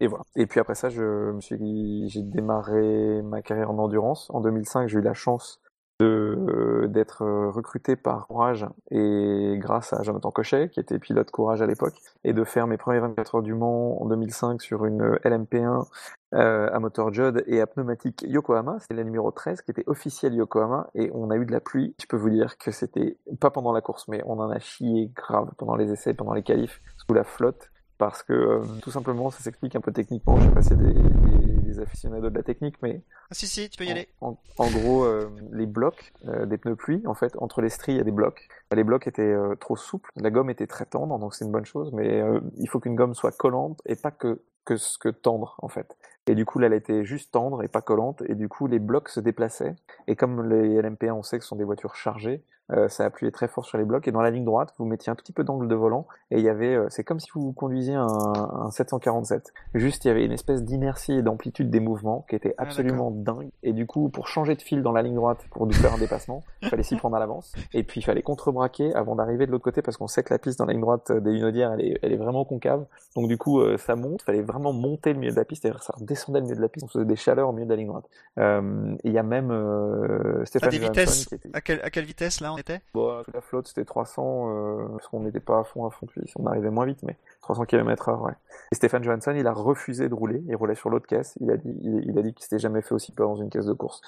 [SPEAKER 4] et voilà. Et puis après ça, je me suis j'ai démarré ma carrière en endurance. En 2005, j'ai eu la chance de euh, d'être euh, recruté par Courage et grâce à Jonathan Cochet qui était pilote Courage à l'époque et de faire mes premiers 24 heures du Mans en 2005 sur une LMP1 euh, à moteur Judd et à pneumatique Yokohama. C'était la numéro 13 qui était officielle Yokohama et on a eu de la pluie. Je peux vous dire que c'était pas pendant la course, mais on en a chié grave pendant les essais, pendant les qualifs, sous la flotte parce que euh, tout simplement ça s'explique un peu techniquement. Je sais pas si des, des, des, aficionados de la technique, mais
[SPEAKER 2] ah, si si, tu peux y
[SPEAKER 4] en,
[SPEAKER 2] aller.
[SPEAKER 4] En, en gros, euh, les blocs euh, des pneus pluie, en fait, entre les stries, il y a des blocs. Les blocs étaient trop souples, la gomme était très tendre, donc c'est une bonne chose, mais il faut qu'une gomme soit collante et pas que que ce que tendre en fait. Et du coup, là, elle était juste tendre et pas collante, et du coup, les blocs se déplaçaient. Et comme les LMP1, on sait que ce sont des voitures chargées, euh, ça appuyait très fort sur les blocs. Et dans la ligne droite, vous mettiez un petit peu d'angle de volant, et il y avait, euh, c'est comme si vous conduisiez un, un 747. Juste, il y avait une espèce d'inertie et d'amplitude des mouvements qui était absolument ah, dingue. Et du coup, pour changer de fil dans la ligne droite, pour faire un dépassement, il fallait s'y prendre à l'avance. Et puis, il fallait contrebraquer avant d'arriver de l'autre côté, parce qu'on sait que la piste dans la ligne droite des Lunaudières, elle est, elle est vraiment concave. Donc, du coup, euh, ça monte, fallait vraiment monter le milieu de la piste, et ça redescendait le milieu de la piste, on faisait des chaleurs au milieu de la ligne droite. Euh, il y a même euh, Stéphane
[SPEAKER 2] à des vitesses, qui était... à, quelle, à quelle vitesse là était
[SPEAKER 4] bon, La flotte c'était 300, euh, parce qu'on n'était pas à fond à fond, on arrivait moins vite, mais 300 km heure, ouais. Et Stéphane Johansson, il a refusé de rouler, il roulait sur l'autre caisse, il a dit, qu'il s'était jamais fait aussi peur dans une caisse de course.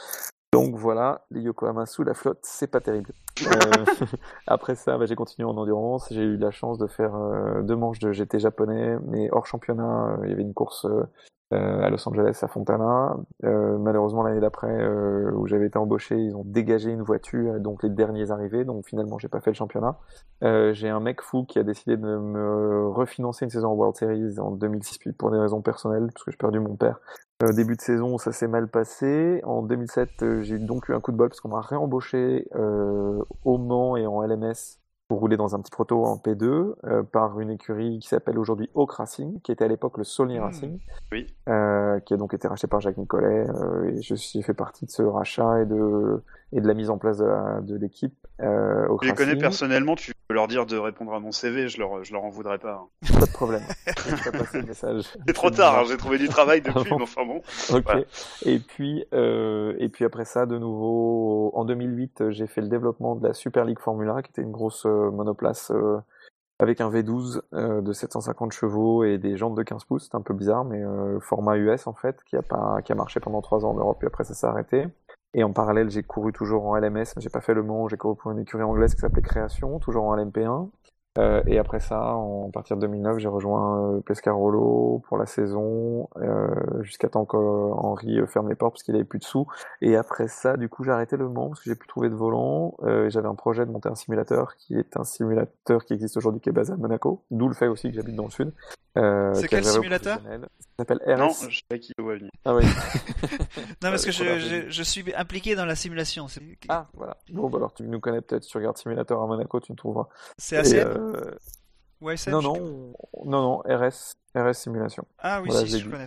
[SPEAKER 4] Donc voilà, les Yokohama sous la flotte, c'est pas terrible. Euh, après ça, bah, j'ai continué en endurance. J'ai eu la chance de faire euh, deux manches de GT japonais, mais hors championnat, il y avait une course à Los Angeles, à Fontana. malheureusement, l'année d'après, où j'avais été embauché, ils ont dégagé une voiture, donc les derniers arrivés. Donc finalement, j'ai pas fait le championnat. j'ai un mec fou qui a décidé de me refinancer une saison en World Series en 2006, puis pour des raisons personnelles, parce que j'ai perdu mon père. Euh, début de saison, ça s'est mal passé. En 2007, euh, j'ai donc eu un coup de bol parce qu'on m'a réembauché euh, au Mans et en LMS pour rouler dans un petit proto en P2 euh, par une écurie qui s'appelle aujourd'hui Oak Racing, qui était à l'époque le Sony mmh. Racing,
[SPEAKER 1] oui.
[SPEAKER 4] euh, qui a donc été racheté par Jacques Nicolet. Euh, et je suis fait partie de ce rachat et de et de la mise en place de l'équipe. Euh,
[SPEAKER 1] je les connais personnellement, tu peux leur dire de répondre à mon CV, je leur je leur en voudrais pas.
[SPEAKER 4] Hein. Pas de problème.
[SPEAKER 1] C'est trop tard, hein, j'ai trouvé du travail depuis, mais enfin bon.
[SPEAKER 4] Ok. Voilà. Et puis euh, et puis après ça, de nouveau en 2008, j'ai fait le développement de la Super League Formula, qui était une grosse monoplace euh, avec un V12 euh, de 750 chevaux et des jantes de 15 pouces. C'est un peu bizarre, mais euh, format US en fait, qui a, pas, qui a marché pendant 3 ans en Europe, puis après ça s'est arrêté. Et en parallèle, j'ai couru toujours en LMS, mais j'ai pas fait le Mans, j'ai couru pour une écurie anglaise qui s'appelait Création, toujours en LMP1. Euh, et après ça, en partir de 2009, j'ai rejoint euh, Pescarolo pour la saison, euh, jusqu'à temps qu'Henri ferme les portes parce qu'il avait plus de sous. Et après ça, du coup, j'ai arrêté le Mans parce que j'ai plus trouvé de volant. J'avais un projet de monter un simulateur qui est un simulateur qui existe aujourd'hui, qui est basé à Monaco. D'où le fait aussi que j'habite dans le sud.
[SPEAKER 2] Euh, C'est quel simulateur
[SPEAKER 4] Ça s'appelle RS.
[SPEAKER 1] Non, je sais qui doit venir.
[SPEAKER 4] Ah oui.
[SPEAKER 2] non, parce que je, je, je, suis impliqué dans la simulation.
[SPEAKER 4] Ah, voilà. Bon, bah alors tu nous connais peut-être, tu regardes Simulateur à Monaco, tu me trouveras.
[SPEAKER 2] C'est ACM euh...
[SPEAKER 4] Non, non, non, non, RS, RS Simulation.
[SPEAKER 2] Ah oui, voilà, si, je, connais.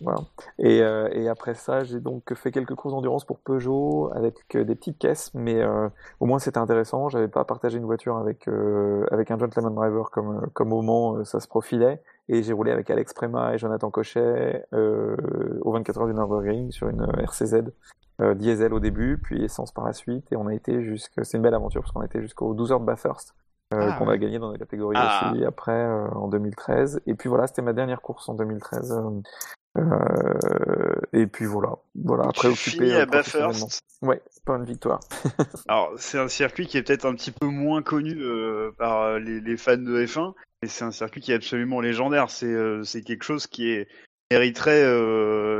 [SPEAKER 4] Voilà. Et, euh, et après ça, j'ai donc fait quelques courses d'endurance pour Peugeot avec euh, des petites caisses, mais euh, au moins c'était intéressant. J'avais pas partagé une voiture avec avec un gentleman driver comme comme au Mans, ça se profilait. Et j'ai roulé avec Alex Prema et Jonathan Cochet au 24 heures du Nürburgring sur une RCZ diesel au début, puis essence par la suite, et on a été jusqu'à, c'est une belle aventure parce qu'on a été jusqu'aux 12 heures de Bathurst. Euh, ah, qu'on ouais. a gagné dans la catégorie ah. aussi après euh, en 2013 et puis voilà c'était ma dernière course en 2013 euh, et puis voilà. Voilà après
[SPEAKER 1] occupé à Bathurst.
[SPEAKER 4] ouais pas une victoire.
[SPEAKER 1] Alors c'est un circuit qui est peut-être un petit peu moins connu par les, les, fans de F1 mais c'est un circuit qui est absolument légendaire. C'est c'est quelque chose qui est mériterait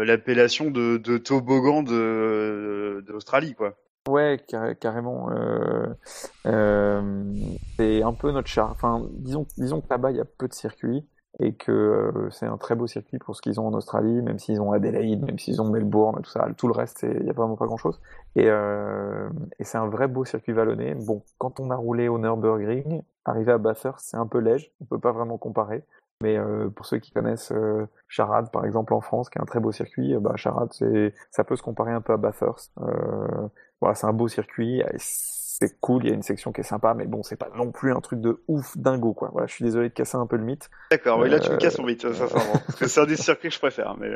[SPEAKER 1] l'appellation de, de toboggan de d'Australie quoi
[SPEAKER 4] Ouais, car carrément. Euh, euh, c'est un peu notre char. Enfin, disons, disons que là-bas, il y a peu de circuits et que euh, c'est un très beau circuit pour ce qu'ils ont en Australie, même s'ils ont Adelaide, même s'ils ont Melbourne, tout ça. Tout le reste, il n'y a vraiment pas grand-chose. Et, c'est un vrai beau circuit vallonné. Bon, quand on a roulé au Nürburgring, arrivé à Bathurst, c'est un peu léger. On peut pas vraiment comparer. Mais euh, pour ceux qui connaissent euh, Charade, par exemple en France, qui est un très beau circuit, bah, Charade, c'est, ça peut se comparer un peu à Bathurst. Euh, voilà, c'est un beau circuit, c'est cool, il y a une section qui est sympa, mais bon, c'est pas non plus un truc de ouf dingo, quoi. Voilà, je suis désolé de casser un peu le mythe.
[SPEAKER 1] D'accord, oui, là tu me casses mon mythe, sincèrement. parce que c'est un des circuits que je préfère, mais.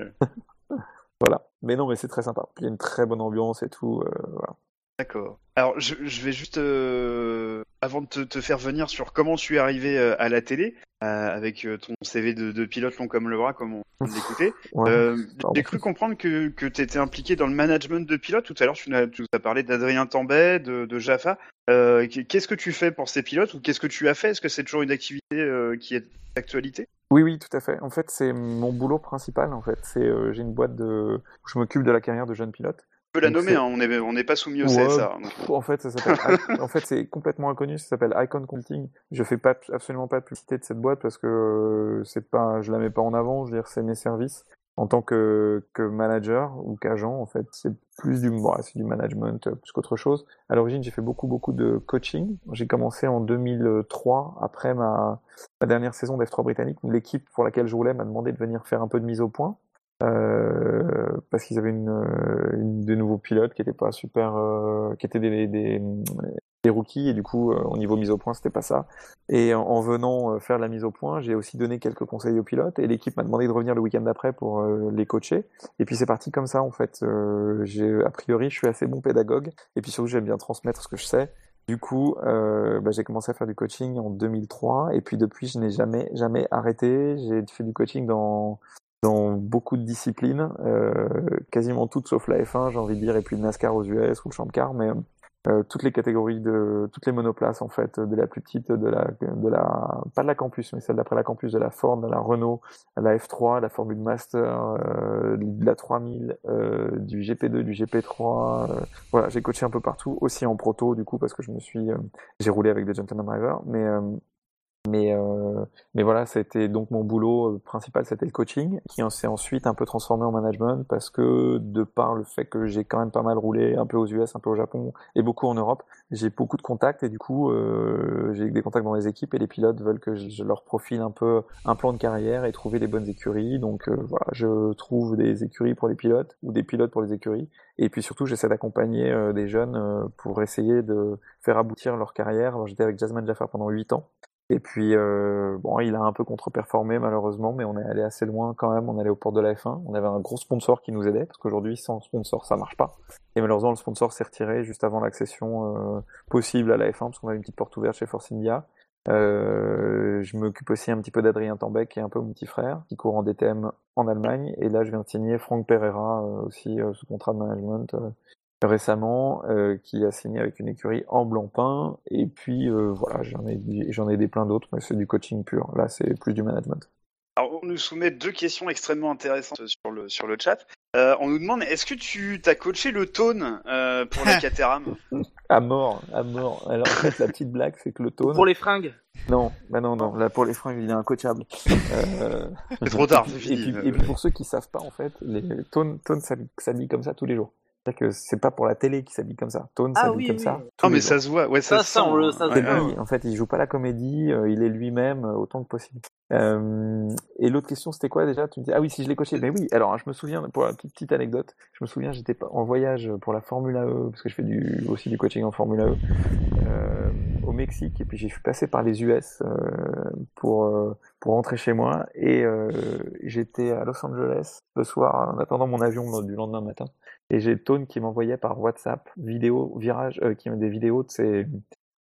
[SPEAKER 4] voilà. Mais non, mais c'est très sympa. Il y a une très bonne ambiance et tout, voilà.
[SPEAKER 1] D'accord. Alors, je, je, vais juste, euh, avant de te, te, faire venir sur comment tu es arrivé euh, à la télé, avec euh, ton CV de, de, pilote long comme le bras, comme on.
[SPEAKER 4] Ouais, pardon.
[SPEAKER 1] J'ai cru comprendre que, que tu étais impliqué dans le management de pilotes. Tout à l'heure, tu nous as, parlé d'Adrien Tambay, de, de Jaffa. Qu'est-ce que tu fais pour ces pilotes ou qu'est-ce que tu as fait? Est-ce que c'est toujours une activité qui est d'actualité?
[SPEAKER 4] Oui, oui, tout à fait. En fait, c'est mon boulot principal. En fait, c'est j'ai une boîte de, où je m'occupe de la carrière de jeunes pilotes.
[SPEAKER 1] Peux la nommer, hein, on n'est on n'est pas soumis au
[SPEAKER 4] Ouais,
[SPEAKER 1] CSA.
[SPEAKER 4] pff, En fait, ça s'appelle. en fait, c'est complètement inconnu. Ça s'appelle Icon Consulting. Je fais pas absolument pas de publicité de cette boîte parce que euh, c'est pas, je la mets pas en avant. Je veux dire, c'est mes services en tant que que manager ou qu'agent. En fait, c'est plus du, bon, c'est du management euh, plus qu'autre chose. À l'origine, j'ai fait beaucoup beaucoup de coaching. J'ai commencé en 2003 après ma ma dernière saison d'F3 britannique. L'équipe pour laquelle je roulais m'a demandé de venir faire un peu de mise au point. Euh, parce qu'ils avaient une, euh, une des nouveaux pilotes qui étaient pas super, euh, qui étaient des, des, des rookies et du coup au niveau mise au point c'était pas ça. Et en, en venant faire la mise au point, j'ai aussi donné quelques conseils aux pilotes et l'équipe m'a demandé de revenir le week-end d'après pour les coacher. Et puis c'est parti comme ça en fait. J'ai a priori je suis assez bon pédagogue et puis surtout j'aime bien transmettre ce que je sais. Du coup, bah, j'ai commencé à faire du coaching en 2003 et puis depuis je n'ai jamais jamais arrêté. J'ai fait du coaching dans dans beaucoup de disciplines, euh, quasiment toutes sauf la F1, j'ai envie de dire, et puis le NASCAR aux US ou le Champ de car, mais euh, toutes les catégories de toutes les monoplaces en fait, de la plus petite, de la de la pas de la campus, mais celle d'après la campus, de la Ford, de la Renault, la F3, la Formule Master, euh, de la 3000, euh, du GP2, du GP3. euh, voilà, j'ai coaché un peu partout, aussi en proto du coup parce que je me suis, euh, j'ai roulé avec des gentleman drivers, mais mais euh, mais voilà, c'était donc mon boulot euh, principal, c'était le coaching, qui s'est ensuite un peu transformé en management parce que de par le fait que j'ai quand même pas mal roulé, un peu aux US, un peu au Japon et beaucoup en Europe, j'ai beaucoup de contacts et du coup euh, j'ai des contacts dans les équipes et les pilotes veulent que je, leur profile un peu un plan de carrière et trouver les bonnes écuries. Donc euh, voilà, je trouve des écuries pour les pilotes ou des pilotes pour les écuries et puis surtout j'essaie d'accompagner euh, des jeunes euh, pour essayer de faire aboutir leur carrière. J'étais avec Jasmine Jaffa pendant 8 ans. Et puis, euh, bon, il a un peu contre-performé malheureusement, mais on est allé assez loin quand même. On allé aux portes de la F1. On avait un gros sponsor qui nous aidait, parce qu'aujourd'hui, sans sponsor, ça marche pas. Et malheureusement, le sponsor s'est retiré juste avant l'accession euh, possible à la F1, parce qu'on avait une petite porte ouverte chez Force India. Euh, je m'occupe aussi un petit peu d'Adrien Tambec, qui est un peu mon petit frère, qui court en DTM en Allemagne. Et là, je viens de signer Franck Pereira, euh, aussi euh, sous contrat de management euh, récemment, euh, qui a signé avec une écurie en Blancpain. Et puis euh, voilà, j'en ai j'en ai des plein d'autres, mais c'est du coaching pur. Là, c'est plus du management.
[SPEAKER 1] Alors, on nous soumet deux questions extrêmement intéressantes sur le, sur le chat. Euh, on nous demande est-ce que tu t'as coaché le tone euh, pour la Caterham?
[SPEAKER 4] À mort, à mort. Alors en fait, la petite blague, c'est que le tone.
[SPEAKER 3] Pour les fringues?
[SPEAKER 4] Non, bah non, non. Là, pour les fringues, il est incoachable. Euh...
[SPEAKER 1] C'est trop tard, c'est
[SPEAKER 4] Et puis, et puis pour ceux qui savent pas, en fait, les Tone, Tone s'habille comme ça tous les jours. C'est-à-dire que c'est pas pour la télé qu'il s'habille comme ça. Tone
[SPEAKER 3] Ah
[SPEAKER 4] s'habille
[SPEAKER 3] oui,
[SPEAKER 4] comme
[SPEAKER 3] oui.
[SPEAKER 4] ça.
[SPEAKER 1] Non mais ça se voit, ouais ça,
[SPEAKER 3] Ça,
[SPEAKER 1] se
[SPEAKER 3] ça, on
[SPEAKER 1] sent,
[SPEAKER 3] le-
[SPEAKER 1] hein.
[SPEAKER 3] ça se
[SPEAKER 4] lui, en fait, il joue pas la comédie, euh, il est lui-même euh, autant que possible. Euh, et l'autre question, c'était quoi déjà? Tu me dis, ah oui, si je l'ai coaché. Mais oui, alors je me souviens, pour la petite, petite anecdote, je me souviens, j'étais en voyage pour la Formule AE, parce que je fais du, aussi du coaching en Formule euh, au Mexique, et puis j'ai passé par les US euh, pour, euh, pour rentrer chez moi, et euh, j'étais à Los Angeles le soir en attendant mon avion du lendemain matin. Et j'ai Tone qui m'envoyait par WhatsApp vidéo, virage, euh, qui des vidéos de ses,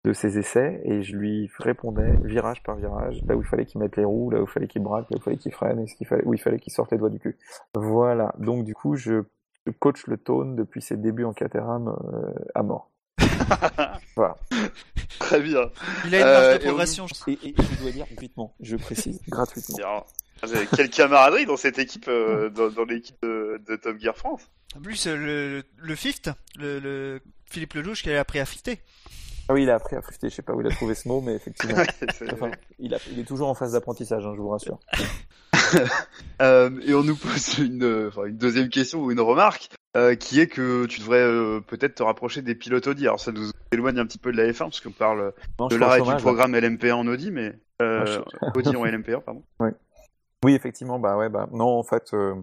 [SPEAKER 4] de ses essais et je lui répondais virage par virage, là où il fallait qu'il mette les roues, là où il fallait qu'il braque, là où il fallait qu'il freine, et ce qu'il fallait, où il fallait qu'il sorte les doigts du cul. Voilà. Donc du coup, je, coach le Tone depuis ses débuts en Caterham euh, à mort. voilà.
[SPEAKER 1] Très bien.
[SPEAKER 2] Il a une
[SPEAKER 1] Euh,
[SPEAKER 2] marge
[SPEAKER 1] et
[SPEAKER 2] de
[SPEAKER 1] on-
[SPEAKER 2] progression. je-
[SPEAKER 4] Et, et je dois dire gratuitement, je précise, gratuitement.
[SPEAKER 1] Quelle camaraderie dans cette équipe, euh, dans, dans l'équipe de, de Top Gear France.
[SPEAKER 2] En plus, euh, le, le fifth, le, le Philippe Lelouch qui a appris à fifter.
[SPEAKER 4] Ah oui, il a appris à frifter, je sais pas où il a trouvé ce mot, mais effectivement.
[SPEAKER 1] C'est-
[SPEAKER 4] Enfin, il, a, il est toujours en phase d'apprentissage, hein, je vous rassure.
[SPEAKER 1] Euh, et on nous pose une, euh, enfin, une deuxième question ou une remarque, euh, qui est que tu devrais euh, peut-être te rapprocher des pilotes Audi. Alors ça nous éloigne un petit peu de la F1 parce qu'on parle
[SPEAKER 4] Non,
[SPEAKER 1] de l'arrêt du programme LMP1 en Audi, mais Audi en LMP1 pardon.
[SPEAKER 4] Oui, effectivement, bah ouais, bah non, en fait, euh,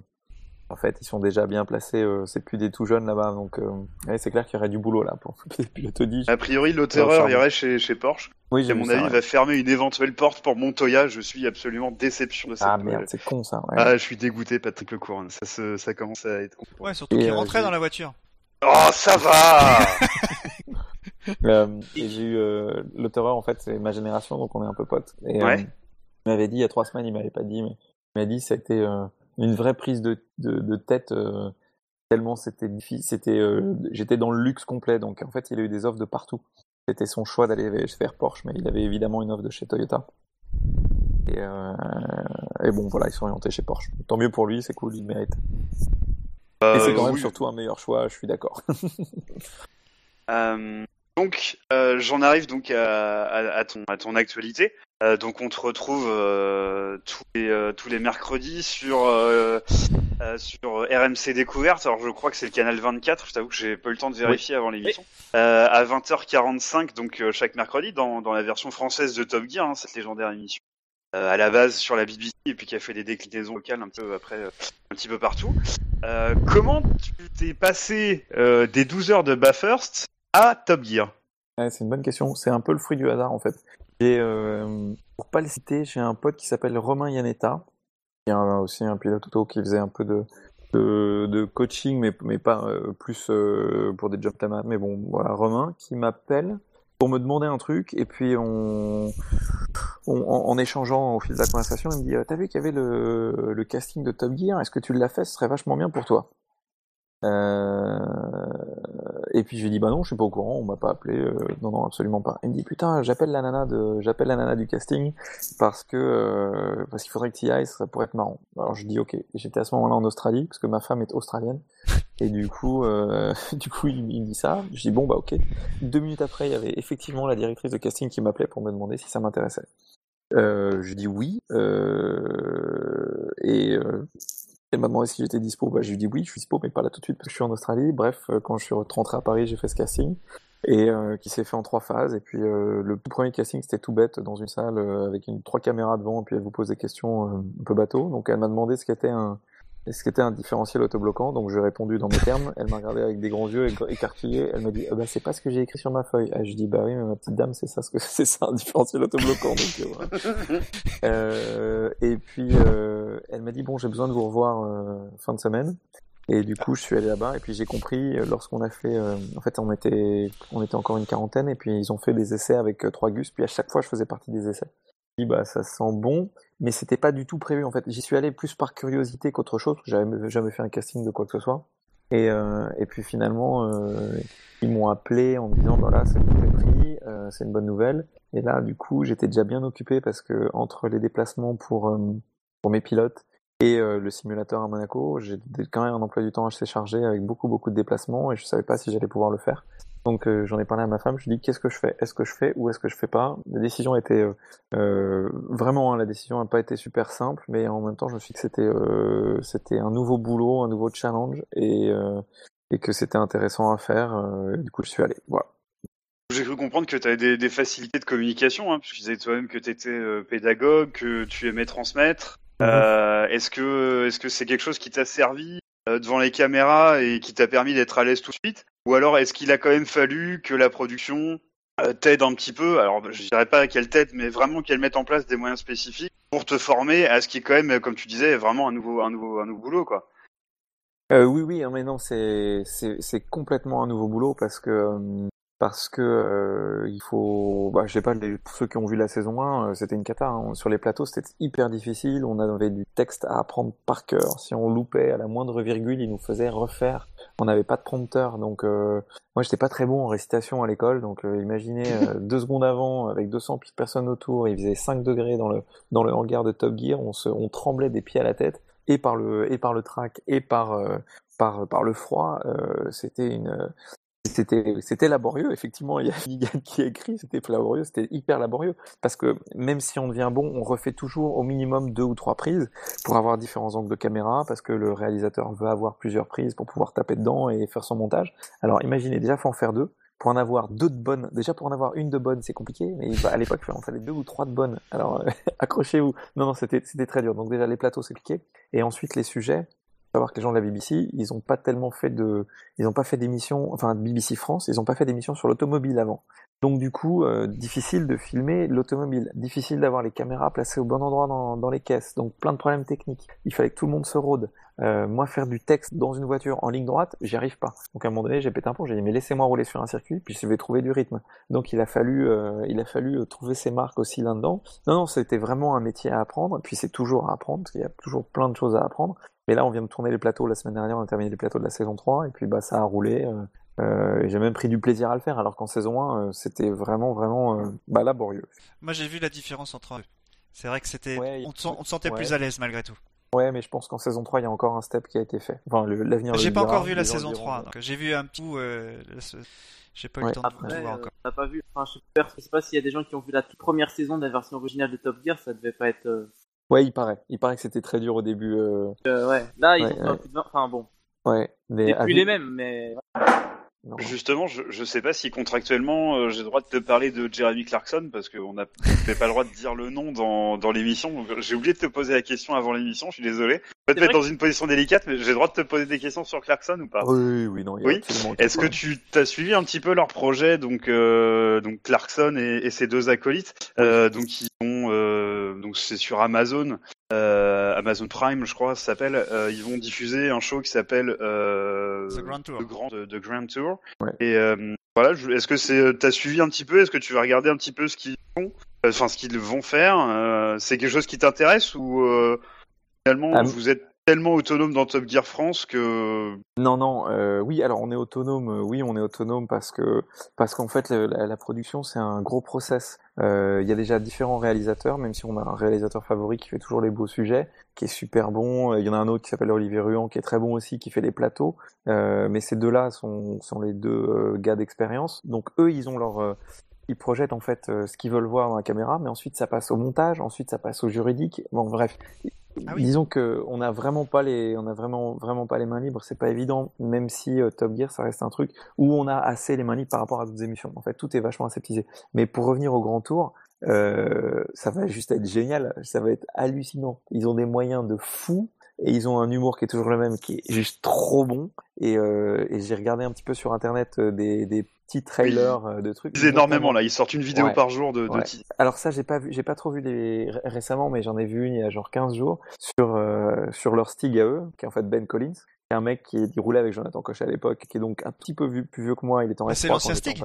[SPEAKER 4] en fait, ils sont déjà bien placés. euh, c'est plus des tout jeunes là-bas, donc euh, ouais, c'est clair qu'il y aurait du boulot là pour les pilotes Audi.
[SPEAKER 1] A priori, l'auteur
[SPEAKER 4] ça,
[SPEAKER 1] irait chez, chez Porsche.
[SPEAKER 4] Oui,
[SPEAKER 1] à mon
[SPEAKER 4] ça,
[SPEAKER 1] avis,
[SPEAKER 4] ouais.
[SPEAKER 1] va fermer une éventuelle porte pour Montoya. Je suis absolument déception de cette
[SPEAKER 4] Ah merde, c'est con ça. Ouais.
[SPEAKER 1] Ah, je suis dégoûté, Patrick Lecour. Ça, se, ça commence à être. compliqué.
[SPEAKER 2] Ouais, surtout qu'il
[SPEAKER 4] euh,
[SPEAKER 2] rentrait dans la voiture.
[SPEAKER 1] Oh, ça va
[SPEAKER 4] Euh, et j'ai eu euh, l'auteur en fait, c'est ma génération, donc on est un peu potes. Et,
[SPEAKER 1] Ouais.
[SPEAKER 4] euh, Il m'avait dit il y a trois semaines, il m'avait pas dit, mais m'a dit ça a été euh, une vraie prise de, de, de tête euh, tellement c'était difficile. C'était, euh, j'étais dans le luxe complet, donc en fait il a eu des offres de partout. C'était son choix d'aller faire Porsche, mais il avait évidemment une offre de chez Toyota. Et, euh, et bon voilà, il s'est orienté chez Porsche. Tant mieux pour lui, c'est cool, il mérite. et c'est quand même
[SPEAKER 1] oui.
[SPEAKER 4] surtout un meilleur choix, je suis d'accord.
[SPEAKER 1] Donc, euh, j'en arrive donc à, à, à ton, à ton actualité. Euh, donc, on te retrouve euh, tous, les, tous les mercredis sur, sur RMC Découverte. Alors, je crois que c'est le canal 24. Je t'avoue que j'ai pas eu le temps de vérifier avant l'émission. À 20h45, donc chaque mercredi, dans, dans la version française de Top Gear, hein, cette légendaire émission. Euh, à la base sur la BBC et puis qui a fait des déclinaisons locales un petit peu après, euh, un petit peu partout. Euh, comment tu t'es passé des 12 heures de Bathurst à Top Gear
[SPEAKER 4] c'est une bonne question. C'est un peu le fruit du hasard en fait. J'ai, euh, pour pas le citer, j'ai un pote qui s'appelle Romain Yanetta, qui est un- aussi un pilote auto qui faisait un peu de, coaching, mais, pas euh, plus euh, pour des jobs tamas. Mais bon, voilà, Romain qui m'appelle pour me demander un truc, et puis on, en échangeant au fil de la conversation, il me dit euh, T'as vu qu'il y avait le, le casting de Top Gear? Est-ce que tu l'as fait? Ce serait vachement bien pour toi. Euh, et puis j'ai dit bah non, je suis pas au courant, on m'a pas appelé, euh, non non absolument pas. Il me dit putain, j'appelle la nana de, j'appelle la nana du casting parce que euh, parce qu'il faudrait que tu y ailles, ça pourrait être marrant. Alors je dis ok. Et J'étais à ce moment-là en Australie parce que ma femme est australienne et du coup euh, du coup il, il me dit ça. Je dis bon bah ok. Deux minutes après, il y avait effectivement la directrice de casting qui m'appelait pour me demander si ça m'intéressait. Je dis oui euh, et elle m'a demandé si j'étais dispo. Bah, je lui ai dit oui, je suis dispo, mais pas là tout de suite parce que je suis en Australie. Bref, euh, quand je suis rentré à Paris, j'ai fait ce casting et euh, qui s'est fait en trois phases. Et puis euh, le tout premier casting, c'était tout bête dans une salle euh, avec une trois caméras devant, et puis elle vous pose des questions un peu bateau. Donc elle m'a demandé ce qu'était un ce qu'était un différentiel autobloquant. Donc j'ai répondu dans mes termes. Elle m'a regardé avec des grands yeux éc- écarquillés. Elle m'a dit ah bah c'est pas ce que j'ai écrit sur ma feuille. Ah, je dis bah oui, mais ma petite dame, c'est ça ce que c'est ça un différentiel autobloquant. Donc et puis euh, elle m'a dit bon j'ai besoin de vous revoir euh, fin de semaine. Et du coup je suis allé là-bas et puis j'ai compris euh, lorsqu'on a fait en fait on était on était encore une quarantaine et puis ils ont fait des essais avec trois gus puis à chaque fois je faisais partie des essais. Dis bah ça sent bon mais c'était pas du tout prévu en fait. J'y suis allé plus par curiosité qu'autre chose. J'avais jamais fait un casting de quoi que ce soit. Et et puis finalement ils m'ont appelé en me disant bah là c'est bon pris c'est une bonne nouvelle. Et là, du coup, j'étais déjà bien occupé parce que entre les déplacements pour, pour mes pilotes et euh, le simulateur à Monaco, j'ai quand même un emploi du temps assez chargé avec beaucoup, beaucoup de déplacements et je savais pas si j'allais pouvoir le faire. Donc euh, j'en ai parlé à ma femme, je lui ai dit qu'est-ce que je fais? Est-ce que je fais ou est-ce que je fais pas? La décision était euh, euh, vraiment, hein, la décision n'a pas été super simple, mais en même temps, je me suis dit que c'était un nouveau boulot, un nouveau challenge et, et que c'était intéressant à faire. du coup, je suis allé.
[SPEAKER 1] J'ai cru comprendre que tu avais des, des facilités de communication, hein, parce que tu disais toi-même que tu étais pédagogue, que tu aimais transmettre. Euh, est-ce que est-ce que c'est quelque chose qui t'a servi euh, devant les caméras et qui t'a permis d'être à l'aise tout de suite? Ou alors est-ce qu'il a quand même fallu que la production euh, t'aide un petit peu? Alors je dirais pas qu'elle t'aide, mais vraiment qu'elle mette en place des moyens spécifiques pour te former à ce qui est quand même, comme tu disais, vraiment un nouveau un nouveau un nouveau boulot quoi.
[SPEAKER 4] Euh, oui, oui, hein, mais non, c'est c'est c'est complètement un nouveau boulot parce que parce que euh, il faut, bah, je sais pas, les, pour ceux qui ont vu la saison 1, euh, c'était une cata. hein. Sur les plateaux, c'était hyper difficile. On avait du texte à apprendre par cœur. Si on loupait à la moindre virgule, ils nous faisaient refaire. On n'avait pas de prompteur, donc euh, moi j'étais pas très bon en récitation à l'école. Donc euh, imaginez euh, deux secondes avant, avec 200 personnes autour, il faisait 5 degrés dans le dans le hangar de Top Gear, on se, on tremblait des pieds à la tête et par le et par le track et par euh, par par le froid euh, c'était une c'était laborieux effectivement il y a Ligan qui a écrit c'était laborieux c'était hyper laborieux parce que même si on devient bon on refait toujours au minimum deux ou trois prises pour avoir différents angles de caméra parce que le réalisateur veut avoir plusieurs prises pour pouvoir taper dedans et faire son montage alors imaginez déjà faut en faire deux pour en avoir deux de bonnes, déjà pour en avoir une de bonne, c'est compliqué, mais à l'époque, il fallait deux ou trois de bonnes. Alors, accrochez-vous. Non, non, c'était, c'était très dur. Donc déjà, les plateaux, c'est compliqué. Et ensuite, les sujets, savoir que les gens de la BBC, ils ont pas tellement fait de, ils ont pas fait d'émissions, enfin BBC France, ils ont pas fait d'émissions sur l'automobile avant. Donc du coup, euh, difficile de filmer l'automobile, difficile d'avoir les caméras placées au bon endroit dans, dans, les caisses, donc plein de problèmes techniques. Il fallait que tout le monde se rôde. Euh, moi, faire du texte dans une voiture en ligne droite, j'y arrive pas. Donc à un moment donné, j'ai pété un pont, j'ai dit mais laissez-moi rouler sur un circuit, puis je vais trouver du rythme. Donc il a fallu, euh, il a fallu trouver ses marques aussi là-dedans. Non, non, c'était vraiment un métier à apprendre, puis c'est toujours à apprendre, parce qu'il y a toujours plein de choses à apprendre. Mais là, on vient de tourner les plateaux la semaine dernière, on a terminé les plateaux de la saison 3, et puis bah ça a roulé. Euh, euh, j'ai même pris du plaisir à le faire, alors qu'en saison 1, euh, c'était vraiment, vraiment euh, bah, laborieux.
[SPEAKER 2] Moi, j'ai vu la différence entre eux. C'est vrai que c'était, ouais, on, te, on, te sentait ouais. plus à l'aise malgré tout.
[SPEAKER 4] Ouais, mais je pense qu'en saison 3, il y a encore un step qui a été fait. Enfin, l'avenir.
[SPEAKER 2] J'ai pas encore vu la saison 3, donc j'ai vu un petit bout. Euh, j'ai pas eu le temps
[SPEAKER 3] Après,
[SPEAKER 2] de tout voir encore.
[SPEAKER 3] T'as pas vu. Enfin, je sais pas, je sais pas s'il y a des gens qui ont vu la toute première saison de la version originale de Top Gear, ça devait pas être. Euh...
[SPEAKER 4] Ouais, il paraît. Il paraît que c'était très dur au début. Euh...
[SPEAKER 3] ouais. Là, ils
[SPEAKER 4] Ouais,
[SPEAKER 3] ont
[SPEAKER 4] ouais.
[SPEAKER 3] fait un peu de- Enfin bon.
[SPEAKER 4] Ouais, mais
[SPEAKER 3] plus
[SPEAKER 4] avec-
[SPEAKER 3] les mêmes, mais.
[SPEAKER 4] non.
[SPEAKER 1] Justement, je, je sais pas si contractuellement euh, j'ai le droit de te parler de Jeremy Clarkson parce qu'on n'a pas le droit de dire le nom dans, dans l'émission. Donc, J'ai oublié de te poser la question avant l'émission, je suis désolé.
[SPEAKER 3] C'est
[SPEAKER 1] Peut-être
[SPEAKER 3] vrai
[SPEAKER 1] dans une position délicate, mais j'ai le droit de te poser des questions sur Clarkson ou pas?
[SPEAKER 4] Oui, oui, non. il y a
[SPEAKER 1] Oui. Est-ce que tu as suivi un petit peu leur projet, donc euh, donc Clarkson et, et ses deux acolytes, euh, donc ils ont euh, donc c'est sur Amazon, euh, Amazon Prime, je crois, ça s'appelle. euh, ils vont diffuser un show qui s'appelle euh,
[SPEAKER 2] The Grand Tour.
[SPEAKER 1] The Grand, The- The Grand Tour.
[SPEAKER 4] Ouais.
[SPEAKER 1] Et euh, voilà, est-ce que c'est t'as suivi un petit peu? Est-ce que tu vas regarder un petit peu ce qu'ils font, enfin ce qu'ils vont faire euh, C'est quelque chose qui t'intéresse ou euh, finalement
[SPEAKER 4] Ah,
[SPEAKER 1] vous êtes tellement autonome dans Top Gear France que
[SPEAKER 4] Non, non, euh, oui, alors on est autonome, euh, oui, on est autonome parce que parce qu'en fait la, production c'est un gros process. Euh, Il y a déjà différents réalisateurs, même si on a un réalisateur favori qui fait toujours les beaux sujets, qui est super bon. Il y en a un autre qui s'appelle Olivier Ruan, qui est très bon aussi, qui fait les plateaux. Mais ces deux-là sont sont les deux gars d'expérience. Donc eux, ils ont leur ils projettent en fait ce qu'ils veulent voir dans la caméra, mais ensuite ça passe au montage, ensuite ça passe au juridique. Bon, bref,
[SPEAKER 2] Ah
[SPEAKER 4] disons que on a vraiment pas les, on a vraiment vraiment pas les mains libres. C'est pas évident, même si euh, Top Gear ça reste un truc où on a assez les mains libres par rapport à d'autres émissions. En fait, tout est vachement aseptisé. Mais pour revenir au Grand Tour, euh, ça va juste être génial, ça va être hallucinant. Ils ont des moyens de fou. Et ils ont un humour qui est toujours le même, qui est juste trop bon. Et, euh, j'ai regardé un petit peu sur internet des petits trailers euh, de trucs.
[SPEAKER 1] ils énormément là, ils sortent une vidéo
[SPEAKER 4] Ouais.
[SPEAKER 1] par jour de, de
[SPEAKER 4] Ouais. Alors ça, j'ai pas vu, j'ai pas trop vu les récemment, mais j'en ai vu une il y a genre 15 jours sur euh, sur leur Stig à eux, qui est en fait Ben Collins, qui est un mec qui, qui roulait avec Jonathan Cochet à l'époque, qui est donc un petit peu vu, plus vieux que moi. Il est en S3
[SPEAKER 2] c'est l'ancien Stig.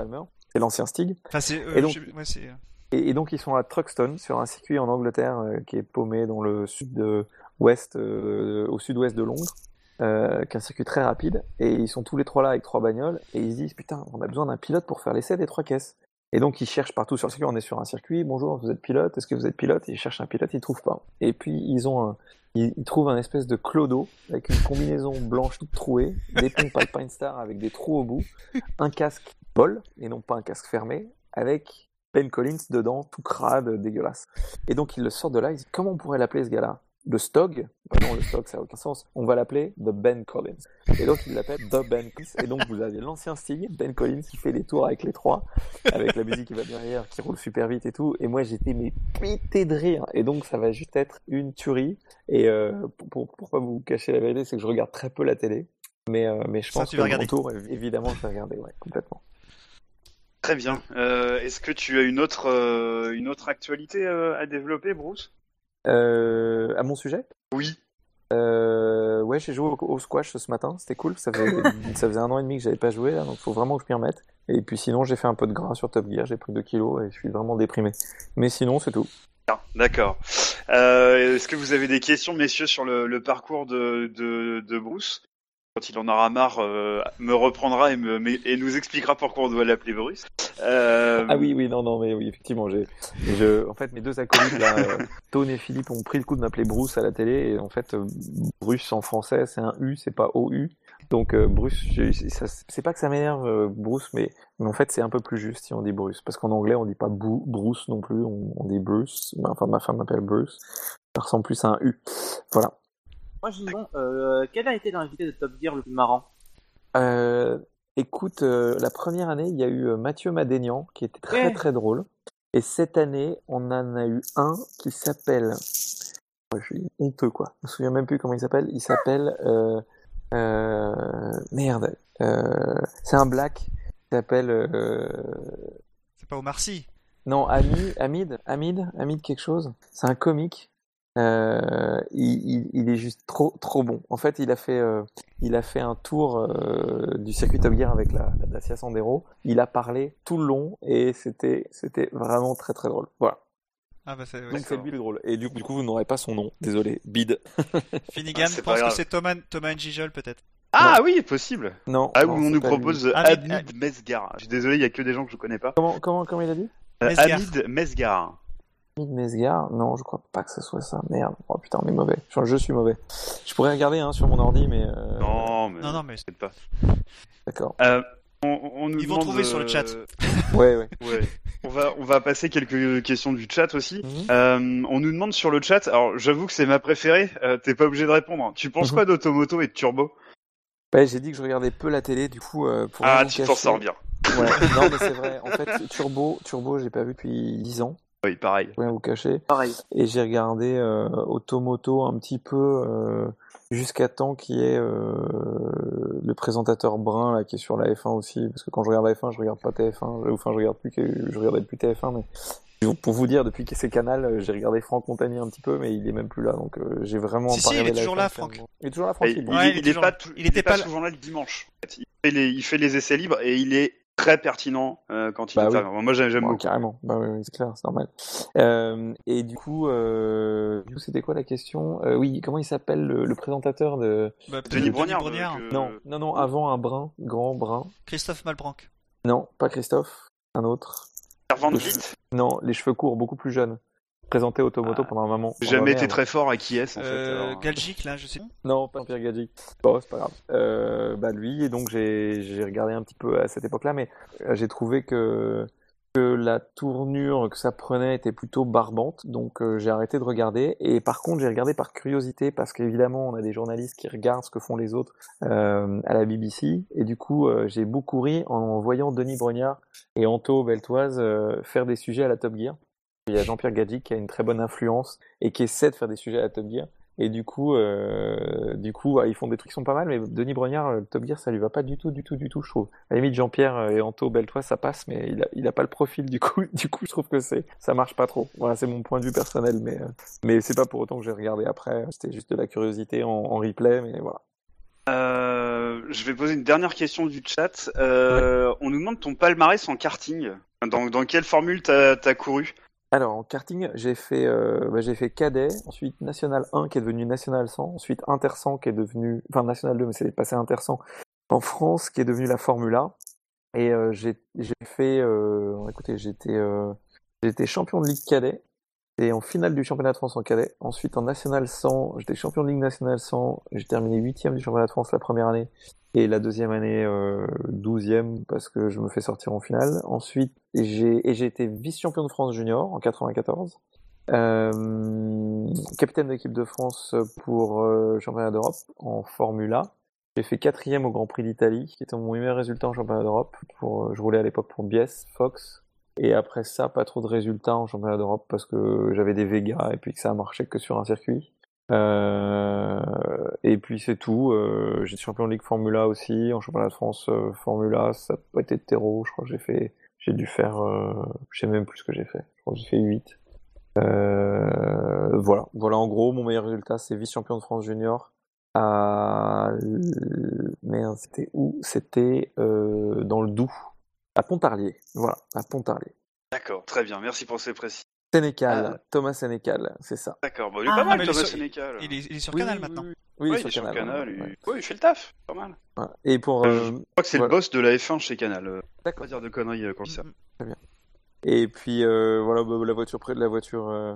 [SPEAKER 4] C'est l'ancien Stig.
[SPEAKER 2] Enfin, c'est, euh,
[SPEAKER 4] Et donc-
[SPEAKER 2] je sais- ouais, c'est-
[SPEAKER 4] Et, et donc ils sont à Truxton sur un circuit en Angleterre euh, qui est paumé dans le sud-ouest, euh, au sud-ouest de Londres, euh, qui est un circuit très rapide. Et ils sont tous les trois là avec trois bagnoles et ils se disent putain, on a besoin d'un pilote pour faire l'essai des trois caisses. Et donc ils cherchent partout sur le circuit. On est sur un circuit. Bonjour, vous êtes pilote Est-ce que vous êtes pilote? Ils cherchent un pilote, ils trouvent pas. Et puis ils ont un, ils, ils trouvent un espèce de clodo avec une combinaison blanche toute trouée, des pompes Alpine Star avec des trous au bout, un casque bol et non pas un casque fermé, avec Ben Collins dedans, tout crade, dégueulasse. Et donc il le sort de là, il dit comment on pourrait l'appeler ce gars-là? Le Stog Bah non, le Stog ça a aucun sens. On va l'appeler The Ben Collins. Et donc il l'appelle The Ben Collins. Et donc vous avez l'ancien Stig, Ben Collins, qui fait les tours avec les trois, avec la musique qui va derrière, qui roule super vite et tout. Et moi j'étais mais pété de rire. Et donc ça va juste être une tuerie. Et euh, pour, pour, pour pas vous cacher la vérité, c'est que je regarde très peu la télé. Mais, euh, mais je
[SPEAKER 2] Ça,
[SPEAKER 4] pense
[SPEAKER 2] tu
[SPEAKER 4] que
[SPEAKER 2] vas.
[SPEAKER 4] Grand Tour, évidemment, je vais regarder, ouais, complètement.
[SPEAKER 1] Très bien. Euh, Est-ce que tu as une autre euh, une autre actualité euh, à développer, Bruce?
[SPEAKER 4] Euh, à mon sujet?
[SPEAKER 1] Oui.
[SPEAKER 4] Euh, ouais, j'ai joué au, au squash ce matin, c'était cool. Ça faisait, ça faisait un an et demi que j'avais pas joué, là, donc faut vraiment que je m'y remette. Et puis sinon, j'ai fait un peu de gras sur Top Gear, j'ai pris 2 kilos et je suis vraiment déprimé. Mais sinon, c'est tout.
[SPEAKER 1] Ah, D'accord. Euh, Est-ce que vous avez des questions, messieurs, sur le, le parcours de, de, de Bruce? Quand il en aura marre, euh, me reprendra et, me, mais- et nous expliquera pourquoi on doit l'appeler Bruce. Euh,
[SPEAKER 4] Ah oui, oui, non, non, mais oui, effectivement, j'ai, je, en fait, mes deux acolytes, là, euh, Tone et Philippe, ont pris le coup de m'appeler Bruce à la télé, et en fait, Bruce en français, c'est un U, c'est pas OU. Donc, euh, Bruce, c'est pas que ça m'énerve, euh, Bruce, mais, mais en fait, c'est un peu plus juste si on dit Bruce, parce qu'en anglais, on dit pas Bru- Bruce non plus, on, on dit Bruce. Enfin, ma femme m'appelle Bruce. Ça ressemble plus à un U. Voilà.
[SPEAKER 3] Moi, bon, euh, quel a été l'invité de Top Gear le plus marrant
[SPEAKER 4] Euh, écoute, euh, la première année, il y a eu euh, Mathieu Madénian qui était très
[SPEAKER 3] Ouais.
[SPEAKER 4] très drôle. Et cette année, on en a eu un qui s'appelle Ouais, je suis honteux, quoi. Je me souviens même plus comment il s'appelle. Il s'appelle. Euh, euh, merde. Euh, c'est un black. Il s'appelle. Euh,
[SPEAKER 2] C'est pas Omar Sy?
[SPEAKER 4] non, Hamid, Hamid, Hamid, Hamid quelque chose. C'est un comique. Euh, il, il, il est juste trop, trop bon. En fait, il a fait, euh, il a fait un tour euh, du circuit Top Gear avec la, la Dacia Sandero. Il a parlé tout le long et c'était, c'était vraiment très, très drôle. Voilà.
[SPEAKER 2] Ah bah ouais,
[SPEAKER 4] Donc c'est lui le drôle. Et du, du coup, vous n'aurez pas son nom. Désolé. Bide.
[SPEAKER 2] Finnegan
[SPEAKER 1] Ah,
[SPEAKER 2] pense que c'est Thomas, Thomas Gijol peut-être.
[SPEAKER 1] Ah oui, possible.
[SPEAKER 4] Non.
[SPEAKER 1] Ah oui, on nous
[SPEAKER 4] pas lui.
[SPEAKER 1] propose
[SPEAKER 2] Hamid-
[SPEAKER 1] Mesgar. Je suis désolé, il y a que des gens que je connais pas.
[SPEAKER 4] Comment, comment, comment il a dit?
[SPEAKER 2] Mesgar.
[SPEAKER 1] Hamid Mesgar.
[SPEAKER 4] Mesgar? Non, je crois pas que ce soit ça. Merde. Oh putain, on est mauvais. Je, je suis mauvais. Je pourrais regarder hein, sur mon ordi, mais. euh,
[SPEAKER 1] Non, mais
[SPEAKER 2] Non non mais
[SPEAKER 1] pas.
[SPEAKER 4] D'accord.
[SPEAKER 1] Euh, on, on nous
[SPEAKER 2] Ils vont trouver sur le chat.
[SPEAKER 1] euh,
[SPEAKER 4] Ouais, ouais.
[SPEAKER 1] Ouais. On va, on va passer quelques questions du chat aussi.
[SPEAKER 4] Mhm.
[SPEAKER 1] Euh, on nous demande sur le chat, alors j'avoue que c'est ma préférée, euh, t'es pas obligé de répondre. Tu penses
[SPEAKER 4] Mhm.
[SPEAKER 1] quoi d'Automoto et de Turbo?
[SPEAKER 4] Ouais, j'ai dit que je regardais peu la télé, du coup, euh, pour
[SPEAKER 1] Ah, tu t'en sors bien.
[SPEAKER 4] Ouais, non, mais c'est vrai. En fait, Turbo, Turbo, j'ai pas vu depuis 10 ans,
[SPEAKER 1] Oui, pareil.
[SPEAKER 4] rien vous cacher.
[SPEAKER 3] Pareil.
[SPEAKER 4] Et j'ai regardé euh, Automoto un petit peu euh, jusqu'à temps qu'il y ait euh, le présentateur brun là qui est sur la F1 aussi, parce que quand je regarde la F1, je regarde pas TF1. Enfin, je regarde plus je regardais plus TF1, mais pour vous dire, depuis que c'est Canal, euh, j'ai regardé Franck Montagnier un petit peu, mais il est même plus là, donc euh, j'ai vraiment
[SPEAKER 2] Si, si, il est
[SPEAKER 4] la
[SPEAKER 2] toujours
[SPEAKER 4] F1
[SPEAKER 2] là. Franck.
[SPEAKER 4] Il est toujours là, Franck.
[SPEAKER 1] il,
[SPEAKER 4] il-
[SPEAKER 1] il
[SPEAKER 2] il est
[SPEAKER 1] est
[SPEAKER 2] toujours
[SPEAKER 1] pas,
[SPEAKER 2] Il était
[SPEAKER 1] pas
[SPEAKER 2] pas là.
[SPEAKER 1] souvent là le dimanche. en fait. Il, fait les, il fait les essais libres et il est très pertinent euh, quand il
[SPEAKER 4] Bah oui.
[SPEAKER 1] intervient. Moi j'aime beaucoup.
[SPEAKER 4] carrément, bah oui, oui, c'est clair, c'est normal. Euh, et du coup, euh, du coup, c'était quoi la question? Euh, Oui, comment il s'appelle le, le présentateur de
[SPEAKER 2] Bah,
[SPEAKER 1] Denis euh, que-
[SPEAKER 4] Non, non, non, avant un brun, grand brun.
[SPEAKER 2] Christophe Malbranc.
[SPEAKER 4] Non, pas Christophe, un autre.
[SPEAKER 1] Pierre Van
[SPEAKER 4] Le-
[SPEAKER 1] Vliet.
[SPEAKER 4] Non, les cheveux courts, beaucoup plus jeune. Présenté Automoto
[SPEAKER 1] Ah,
[SPEAKER 4] pendant un moment.
[SPEAKER 1] J'ai jamais
[SPEAKER 4] merde.
[SPEAKER 1] été très fort à qui est en fait.
[SPEAKER 2] Euh,
[SPEAKER 1] alors.
[SPEAKER 2] Galgic là je sais.
[SPEAKER 4] Non, pas Pierre Gadji. Bon, c'est pas grave. Euh, bah lui, et donc j'ai j'ai regardé un petit peu à cette époque-là, mais euh, j'ai trouvé que que la tournure que ça prenait était plutôt barbante, donc euh, j'ai arrêté de regarder. Et par contre, j'ai regardé par curiosité parce qu'évidemment, on a des journalistes qui regardent ce que font les autres euh, à la BBC, et du coup, euh, j'ai beaucoup ri en voyant Denis Brognard et Anto Beltoise euh, faire des sujets à la Top Gear. Il y a Jean-Pierre Gadji qui a une très bonne influence et qui essaie de faire des sujets à Top Gear. Et du coup, euh, du coup, ils font des trucs qui sont pas mal, mais Denis Brognard, euh, le Top Gear, ça lui va pas du tout, du tout, du tout, je trouve. À la limite, Jean-Pierre euh, et Anto Beltoise, ça passe, mais il a, il a pas le profil, du coup, du coup, je trouve que c'est, ça marche pas trop. Voilà, c'est mon point de vue personnel, mais, euh, mais c'est pas pour autant que j'ai regardé après. C'était juste de la curiosité en, en replay, mais voilà.
[SPEAKER 1] Euh, je vais poser une dernière question du chat. On nous demande ton palmarès en karting. Dans, dans quelle formule t'as as couru?
[SPEAKER 4] Alors, en karting, j'ai fait, euh, bah, j'ai fait cadet, ensuite National 1 qui est devenu National 100, ensuite Inter 100 qui est devenu, enfin National 2, mais c'est passé Inter 100 en France qui est devenu la Formule 1. Et euh, j'ai fait, euh, écoutez, j'étais euh, j'étais champion de Ligue cadet et en finale du championnat de France en cadet. Ensuite en National 100, j'étais champion de Ligue nationale 100, j'ai terminé huitième du championnat de France la première année et la deuxième année euh, douzième parce que je me fais sortir en finale. Ensuite j'ai été vice-champion de France junior en 94. Euh, capitaine de l'équipe de France pour euh, championnat d'Europe en Formule 1. J'ai fait quatrième au Grand Prix d'Italie, qui était mon meilleur résultat en championnat d'Europe. Euh, je roulais à l'époque pour Bies, Fox. Et après ça, pas trop de résultats en championnat d'Europe parce que j'avais des Vega et puis que ça a marché que sur un circuit. Euh, et puis c'est tout. Euh, j'ai été champion de Ligue Formula aussi, en championnat de France euh, Formula, ça n'a pas été de terreau. Je crois que j'ai fait, j'ai dû faire, euh, je sais même plus ce que j'ai fait. Je crois que j'ai fait 8. Euh, voilà, voilà en gros mon meilleur résultat, c'est vice-champion de France junior à merde, c'était où? C'était dans le Doubs, à Pontarlier. Voilà, à Pontarlier.
[SPEAKER 1] D'accord, très bien. Merci pour ces précisions.
[SPEAKER 4] Sénécal,
[SPEAKER 1] Ah.
[SPEAKER 4] Thomas Sénécal, c'est ça.
[SPEAKER 1] D'accord, bon, il est
[SPEAKER 2] Ah,
[SPEAKER 1] pas mal
[SPEAKER 2] mais il est
[SPEAKER 1] Thomas
[SPEAKER 2] sur-
[SPEAKER 1] Sénécal.
[SPEAKER 2] Il est, il est sur
[SPEAKER 4] Oui,
[SPEAKER 2] Canal
[SPEAKER 4] oui,
[SPEAKER 2] maintenant.
[SPEAKER 4] Oui, oui,
[SPEAKER 1] il est sur
[SPEAKER 4] Canal,
[SPEAKER 1] Canal.
[SPEAKER 4] ouais,
[SPEAKER 1] il-
[SPEAKER 4] ouais.
[SPEAKER 1] ouais, il fait le taf, pas mal.
[SPEAKER 4] Ouais. Et pour
[SPEAKER 1] Euh,
[SPEAKER 4] euh,
[SPEAKER 1] Je crois que c'est
[SPEAKER 4] voilà.
[SPEAKER 1] le boss de la F1 chez Canal. euh, Pas
[SPEAKER 4] D'accord.
[SPEAKER 1] dire de conneries euh, comme ça.
[SPEAKER 2] Mm,
[SPEAKER 4] Et puis euh, voilà, bah, la voiture près de la voiture, euh,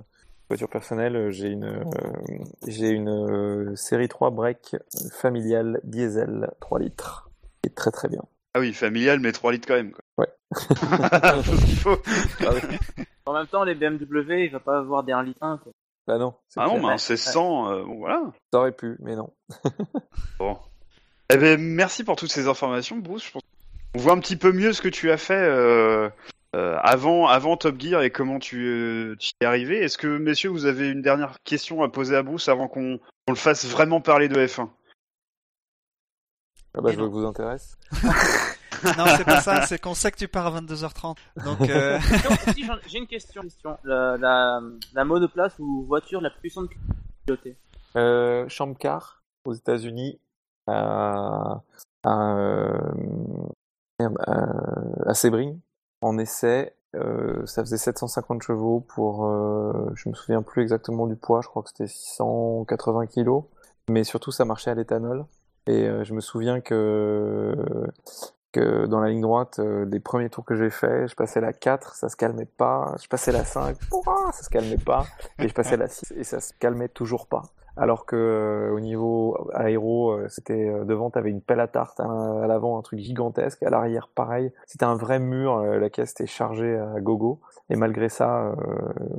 [SPEAKER 4] voiture personnelle, j'ai une, euh, j'ai une euh, série 3 break familiale diesel 3 litres, qui est très très bien.
[SPEAKER 1] Ah oui, familial, mais 3 litres quand même. Quoi.
[SPEAKER 4] Ouais.
[SPEAKER 1] Faut ce qu'il faut.
[SPEAKER 4] Ah, oui.
[SPEAKER 3] En même temps, les BMW, il va pas avoir des 1 litre 1, quoi.
[SPEAKER 4] bah non, c'est
[SPEAKER 1] Ah non, mais un 1600, euh, bon voilà.
[SPEAKER 4] ça aurait pu, mais non.
[SPEAKER 1] Bon. Eh ben, merci pour toutes ces informations, Bruce. Je pense qu'on voit un petit peu mieux ce que tu as fait euh, euh, avant, avant Top Gear et comment tu, euh, tu y es arrivé. Est-ce que, messieurs, vous avez une dernière question à poser à Bruce avant qu'on qu'on le fasse vraiment parler de F1
[SPEAKER 4] Ah bah,
[SPEAKER 2] Et
[SPEAKER 4] je veux
[SPEAKER 2] non.
[SPEAKER 4] que vous intéresse.
[SPEAKER 2] Non, c'est pas ça, c'est qu'on sait que tu pars à 22h30. Donc, euh,
[SPEAKER 3] si, j'ai une question. question. La, la, la monoplace ou voiture la plus puissante que pilotée
[SPEAKER 4] Euh, Champ Car aux États-Unis à, à, euh, merde, à- à Sebring en essai. euh, ça faisait 750 chevaux pour, euh, je me souviens plus exactement du poids, je crois que c'était 680 kilos, mais surtout ça marchait à l'éthanol. Et euh, je me souviens que, dans la ligne droite, euh, des premiers tours que j'ai fait, je passais la 4, ça se calmait pas, je passais la 5, ouah, ça se calmait pas, et je passais la 6 et ça se calmait toujours pas. Alors que euh, au niveau aéro, euh, c'était euh, devant, t'avais une pelle à tarte, à, l'avant un truc gigantesque, à l'arrière pareil, c'était un vrai mur, la caisse était chargée à gogo, et malgré ça,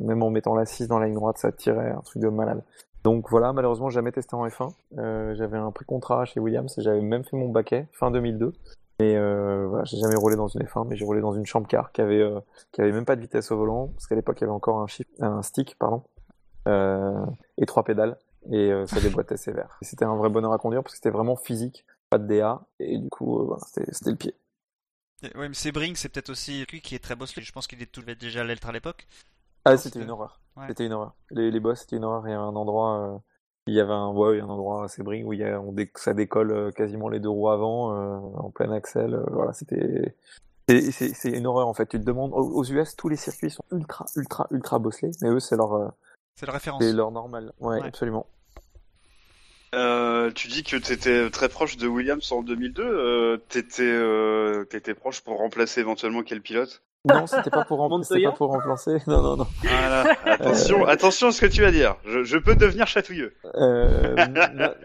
[SPEAKER 4] même en mettant la 6 dans la ligne droite, ça tirait un truc de malade. Donc voilà, malheureusement, jamais testé en F1. Euh, j'avais un pré-contrat chez Williams et j'avais même fait mon baquet fin 2002. Mais euh, voilà, j'ai jamais roulé dans une F1, mais j'ai roulé dans une champ car qui avait euh, qui avait même pas de vitesse au volant, parce qu'à l'époque il y avait encore un, stick, pardon, euh, et trois pédales, et ça déboîtait sévère. C'était un vrai bonheur à conduire parce que c'était vraiment physique, pas de DA, et du coup, c'était le pied.
[SPEAKER 2] ouais, mais Sebring, c'est peut-être aussi lui qui est très bosselé. Je pense qu'il est déjà à l'Eltre à l'époque.
[SPEAKER 4] Ah,
[SPEAKER 2] Non,
[SPEAKER 4] c'était une horreur.
[SPEAKER 2] Ouais.
[SPEAKER 4] C'était une horreur. Les, les boss, c'était une horreur. Il y avait un endroit, euh, il y avait un, ouais, il y a un endroit à Sebring où il y a, on dé- ça décolle euh, quasiment les deux roues avant, euh, en plein axel. euh, voilà, c'était, c'est, c'est, c'est une horreur en fait. Tu te demandes, aux, US, tous les circuits sont ultra, ultra, ultra bosselés, mais eux, c'est leur, euh,
[SPEAKER 2] C'est la référence.
[SPEAKER 4] c'est leur normal. Ouais,
[SPEAKER 2] Ouais.
[SPEAKER 4] absolument.
[SPEAKER 1] Euh, tu dis que tu étais très proche de Williams en 2002. Euh, t'étais, euh, t'étais proche pour remplacer éventuellement quel pilote?
[SPEAKER 4] Non, c'était pas pour remplacer, c'était
[SPEAKER 3] Montoya
[SPEAKER 4] pas pour remplacer. Non, non, non.
[SPEAKER 1] Voilà. Attention, attention à ce que tu vas dire. Je, je peux devenir chatouilleux.
[SPEAKER 4] Euh,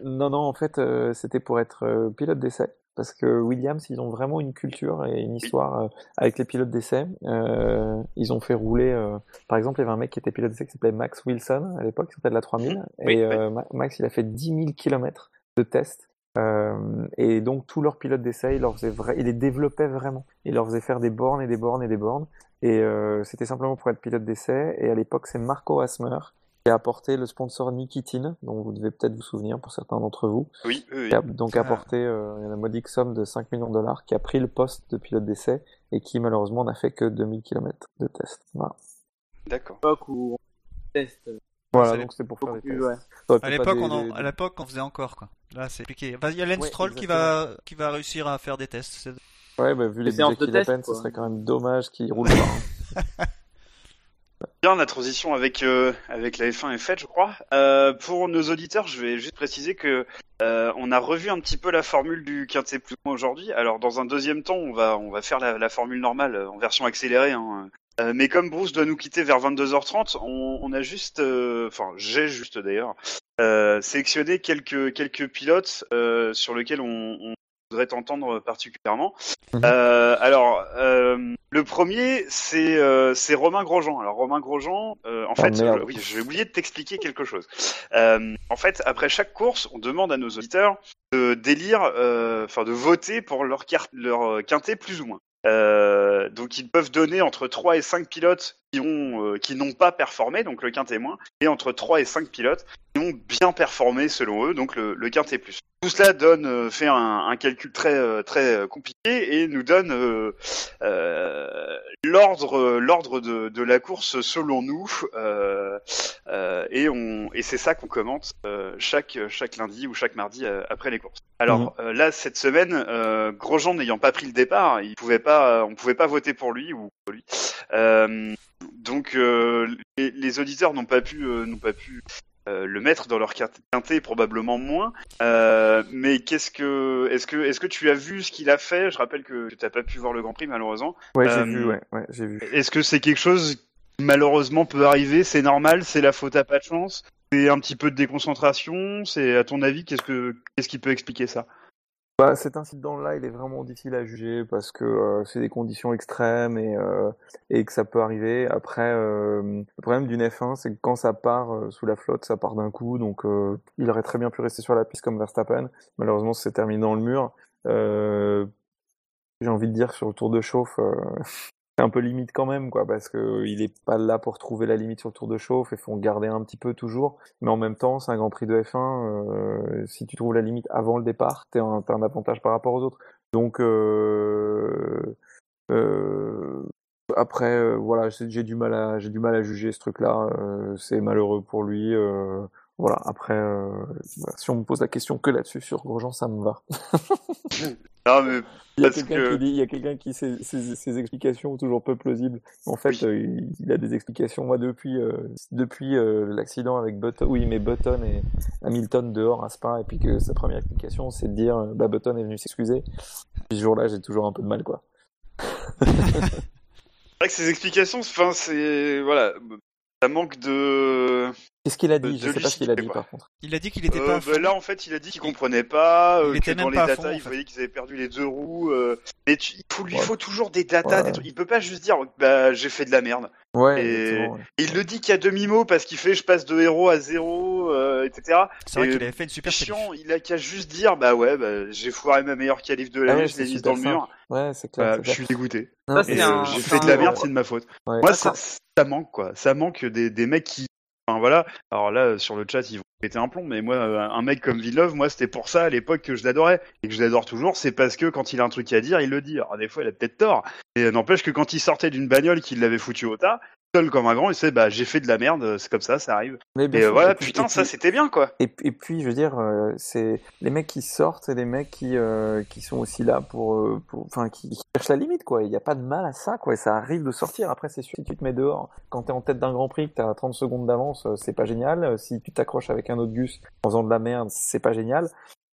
[SPEAKER 4] non, non, en fait, euh, c'était pour être euh, pilote d'essai. Parce que Williams, ils ont vraiment une culture et une histoire euh, avec les pilotes d'essai. Euh, ils ont fait rouler, euh, par exemple, il y avait un mec qui était pilote d'essai qui s'appelait Max Wilson à l'époque, qui s'appelait de la 3000.
[SPEAKER 1] Oui,
[SPEAKER 4] et
[SPEAKER 1] oui.
[SPEAKER 4] euh, Max, il a fait 10 000 kilomètres de tests. Euh, et donc, tous leurs pilotes d'essai, ils leur les développaient vraiment. Ils leur faisaient faire des bornes et des bornes et des bornes. Et euh, c'était simplement pour être pilote d'essai. Et à l'époque, c'est Marco Asmer qui a apporté le sponsor Nikitin, dont vous devez peut-être vous souvenir pour certains d'entre vous,
[SPEAKER 1] Oui, oui,
[SPEAKER 4] qui a donc
[SPEAKER 2] Ah.
[SPEAKER 4] apporté euh, une modique somme de 5 millions de dollars, qui a pris le poste de pilote d'essai et qui malheureusement n'a fait que 2000 km de tests. Voilà,
[SPEAKER 1] D'accord.
[SPEAKER 3] l'époque où on teste.
[SPEAKER 4] Voilà
[SPEAKER 2] c'est
[SPEAKER 4] donc c'était pour faire des
[SPEAKER 3] ouais.
[SPEAKER 2] À l'époque,
[SPEAKER 4] des-
[SPEAKER 2] on, en-
[SPEAKER 4] des-
[SPEAKER 2] à l'époque, on faisait encore quoi. Là, c'est compliqué. Enfin, Il y a Lance
[SPEAKER 4] Ouais,
[SPEAKER 2] Stroll qui va, qui va réussir à faire des tests. C'est-
[SPEAKER 4] Ouais, bah, vu les
[SPEAKER 3] séances
[SPEAKER 4] budgets
[SPEAKER 3] de
[SPEAKER 4] qu'il a
[SPEAKER 3] test,
[SPEAKER 4] peine, ce serait quand même dommage qu'il roule pas. hein.
[SPEAKER 1] Bien, la transition avec euh, avec la F1 est faite, je crois. Euh, pour nos auditeurs, je vais juste préciser que euh, on a revu un petit peu la formule du quintet plus aujourd'hui. Alors, dans un deuxième temps, on va on va faire la, la formule normale euh, en version accélérée. Hein. Euh, mais comme Bruce doit nous quitter vers 22h30, on, on a juste, euh, enfin, j'ai juste d'ailleurs euh, sélectionné quelques quelques pilotes euh, sur lesquels on, on voudrait t'entendre particulièrement.
[SPEAKER 4] Mhm.
[SPEAKER 1] Euh, alors, euh, le premier, c'est euh, c'est Romain Grosjean. Alors Romain Grosjean, euh, en
[SPEAKER 4] Ah,
[SPEAKER 1] fait, oui, j'ai oublié de t'expliquer quelque chose. Euh, en fait, après chaque course, on demande à nos auditeurs de délire, euh, enfin de voter pour leur carte, leur quintet plus ou moins. Euh, donc ils peuvent donner entre 3 et 5 pilotes qui ont euh, qui n'ont pas performé, donc le quintet moins, et entre 3 et 5 pilotes qui ont bien performé selon eux, donc le, le quintet plus. Tout cela donne euh, fait un, un calcul très euh, très euh, compliqué et nous donne euh, euh, l'ordre l'ordre de, de la course selon nous euh, euh, et on et c'est ça qu'on commente euh, chaque chaque lundi ou chaque mardi après les courses. Alors euh, là cette semaine euh, Grosjean n'ayant pas pris le départ, il pouvait pas on pouvait pas voter pour lui ou pour lui. Euh, donc euh, les, les auditeurs n'ont pas pu euh, n'ont pas pu euh, le mettre dans leur quintet probablement moins. Euh, mais qu'est-ce que est-ce que est-ce que tu as vu ce qu'il a fait? Je rappelle que tu n'as pas pu voir le Grand Prix malheureusement.
[SPEAKER 4] Ouais, j'ai
[SPEAKER 1] Euh,
[SPEAKER 4] vu, ouais, ouais, j'ai vu.
[SPEAKER 1] Est-ce que c'est quelque chose qui malheureusement peut arriver? C'est normal C'est la faute à pas de chance? C'est un petit peu de déconcentration? C'est à ton avis qu'est-ce que qu'est-ce qui peut expliquer ça?
[SPEAKER 4] Bah, cet incident-là, il est vraiment difficile à juger parce que euh, c'est des conditions extrêmes et, euh, et que ça peut arriver. Après, euh, le problème d'une F1, c'est que quand ça part euh, sous la flotte, ça part d'un coup. Donc, euh, il aurait très bien pu rester sur la piste comme Verstappen. Malheureusement, c'est terminé dans le mur. Euh, J'ai envie de dire sur le tour de chauffe, un peu limite quand même, quoi, parce que il est pas là pour trouver la limite sur le tour de chauffe, il faut garder un petit peu toujours, mais en même temps, c'est un Grand Prix de F1, euh, si tu trouves la limite avant le départ, t'as un, un avantage par rapport aux autres. Donc, euh, euh, après, euh, voilà, j'ai du mal à, j'ai du mal à juger ce truc-là, euh, c'est malheureux pour lui. Voilà, après, voilà, si on me pose la question que là-dessus sur Grosjean, ça me va.
[SPEAKER 1] Non, mais
[SPEAKER 4] Il y a quelqu'un
[SPEAKER 1] que-
[SPEAKER 4] qui dit, il y a quelqu'un qui ses, ses, ses explications toujours peu plausibles. En fait,
[SPEAKER 1] Oui.
[SPEAKER 4] euh, il, a des explications. Moi, depuis depuis euh, depuis euh, l'accident avec Button, oui, mais Button et Hamilton dehors à Spa, et puis que sa première explication, c'est de dire, euh, bah Button est venu s'excuser. Puis ce jour-là, j'ai toujours un peu de mal, quoi.
[SPEAKER 1] c'est vrai que ces explications, enfin, c'est voilà, ça manque de.
[SPEAKER 4] Qu'est-ce qu'il a
[SPEAKER 1] De-
[SPEAKER 4] dit? Je sais pas ce qu'il a dit, par contre.
[SPEAKER 2] Il a dit qu'il était
[SPEAKER 1] Euh,
[SPEAKER 2] pas.
[SPEAKER 1] bah, là, en fait, il a dit qu'il comprenait pas,
[SPEAKER 2] Il
[SPEAKER 1] euh,
[SPEAKER 2] était
[SPEAKER 1] que dans
[SPEAKER 2] même
[SPEAKER 1] les
[SPEAKER 2] pas à
[SPEAKER 1] datas, il
[SPEAKER 2] fait.
[SPEAKER 1] voyait qu'ils avaient perdu les deux roues. euh, mais tu- il faut, lui
[SPEAKER 4] Ouais.
[SPEAKER 1] faut toujours des datas.
[SPEAKER 4] Ouais.
[SPEAKER 1] des trucs. Il peut pas juste dire, bah, j'ai fait de la merde.
[SPEAKER 4] Ouais,
[SPEAKER 1] il le dit qu'à demi-mot parce qu'il fait, je passe de héros à zéro, euh, etc.
[SPEAKER 2] C'est vrai
[SPEAKER 1] Et,
[SPEAKER 2] qu'il avait fait une super.
[SPEAKER 1] Chiant, il a qu'à juste dire, bah ouais, bah, j'ai foiré ma meilleure qualif de
[SPEAKER 4] Ah
[SPEAKER 1] l'année,
[SPEAKER 4] ouais,
[SPEAKER 1] je l'ai mise dans le mur.
[SPEAKER 4] Ouais, c'est clair.
[SPEAKER 1] Bah, je suis dégoûté. Euh, j'ai fait de la merde, c'est de ma faute.
[SPEAKER 4] Ouais.
[SPEAKER 1] Moi,
[SPEAKER 3] Ça,
[SPEAKER 1] ça, ça manque, quoi. Ça manque des, des mecs qui. Enfin, voilà. Alors là, sur le chat, ils vont péter un plomb, mais moi, euh, un mec comme Villeneuve, moi, c'était pour ça à l'époque que je l'adorais. Et que je l'adore toujours, c'est parce que quand il a un truc à dire, il le dit. Alors, des fois, il a peut-être tort. Et euh, n'empêche que quand il sortait d'une bagnole qui l'avait foutu au tas, seul comme un grand, il sait, bah, j'ai fait de la merde, c'est comme ça, ça arrive.
[SPEAKER 4] Mais
[SPEAKER 1] Et euh, voilà,
[SPEAKER 4] et puis-
[SPEAKER 1] putain,
[SPEAKER 4] et
[SPEAKER 1] ça, c'était bien, quoi.
[SPEAKER 4] Et, et puis, je veux dire, euh, c'est les mecs qui sortent, c'est des mecs qui euh, qui sont aussi là pour, euh, pour, enfin, qui, qui cherchent la limite, quoi. Il n'y a pas de mal à ça, quoi. Et ça arrive de sortir. Après, c'est sûr, si tu te mets dehors, quand t'es en tête d'un Grand Prix, que t'as 30 secondes d'avance, euh, c'est pas génial. Si tu t'accroches avec un autre Gus en faisant de la merde, c'est pas génial.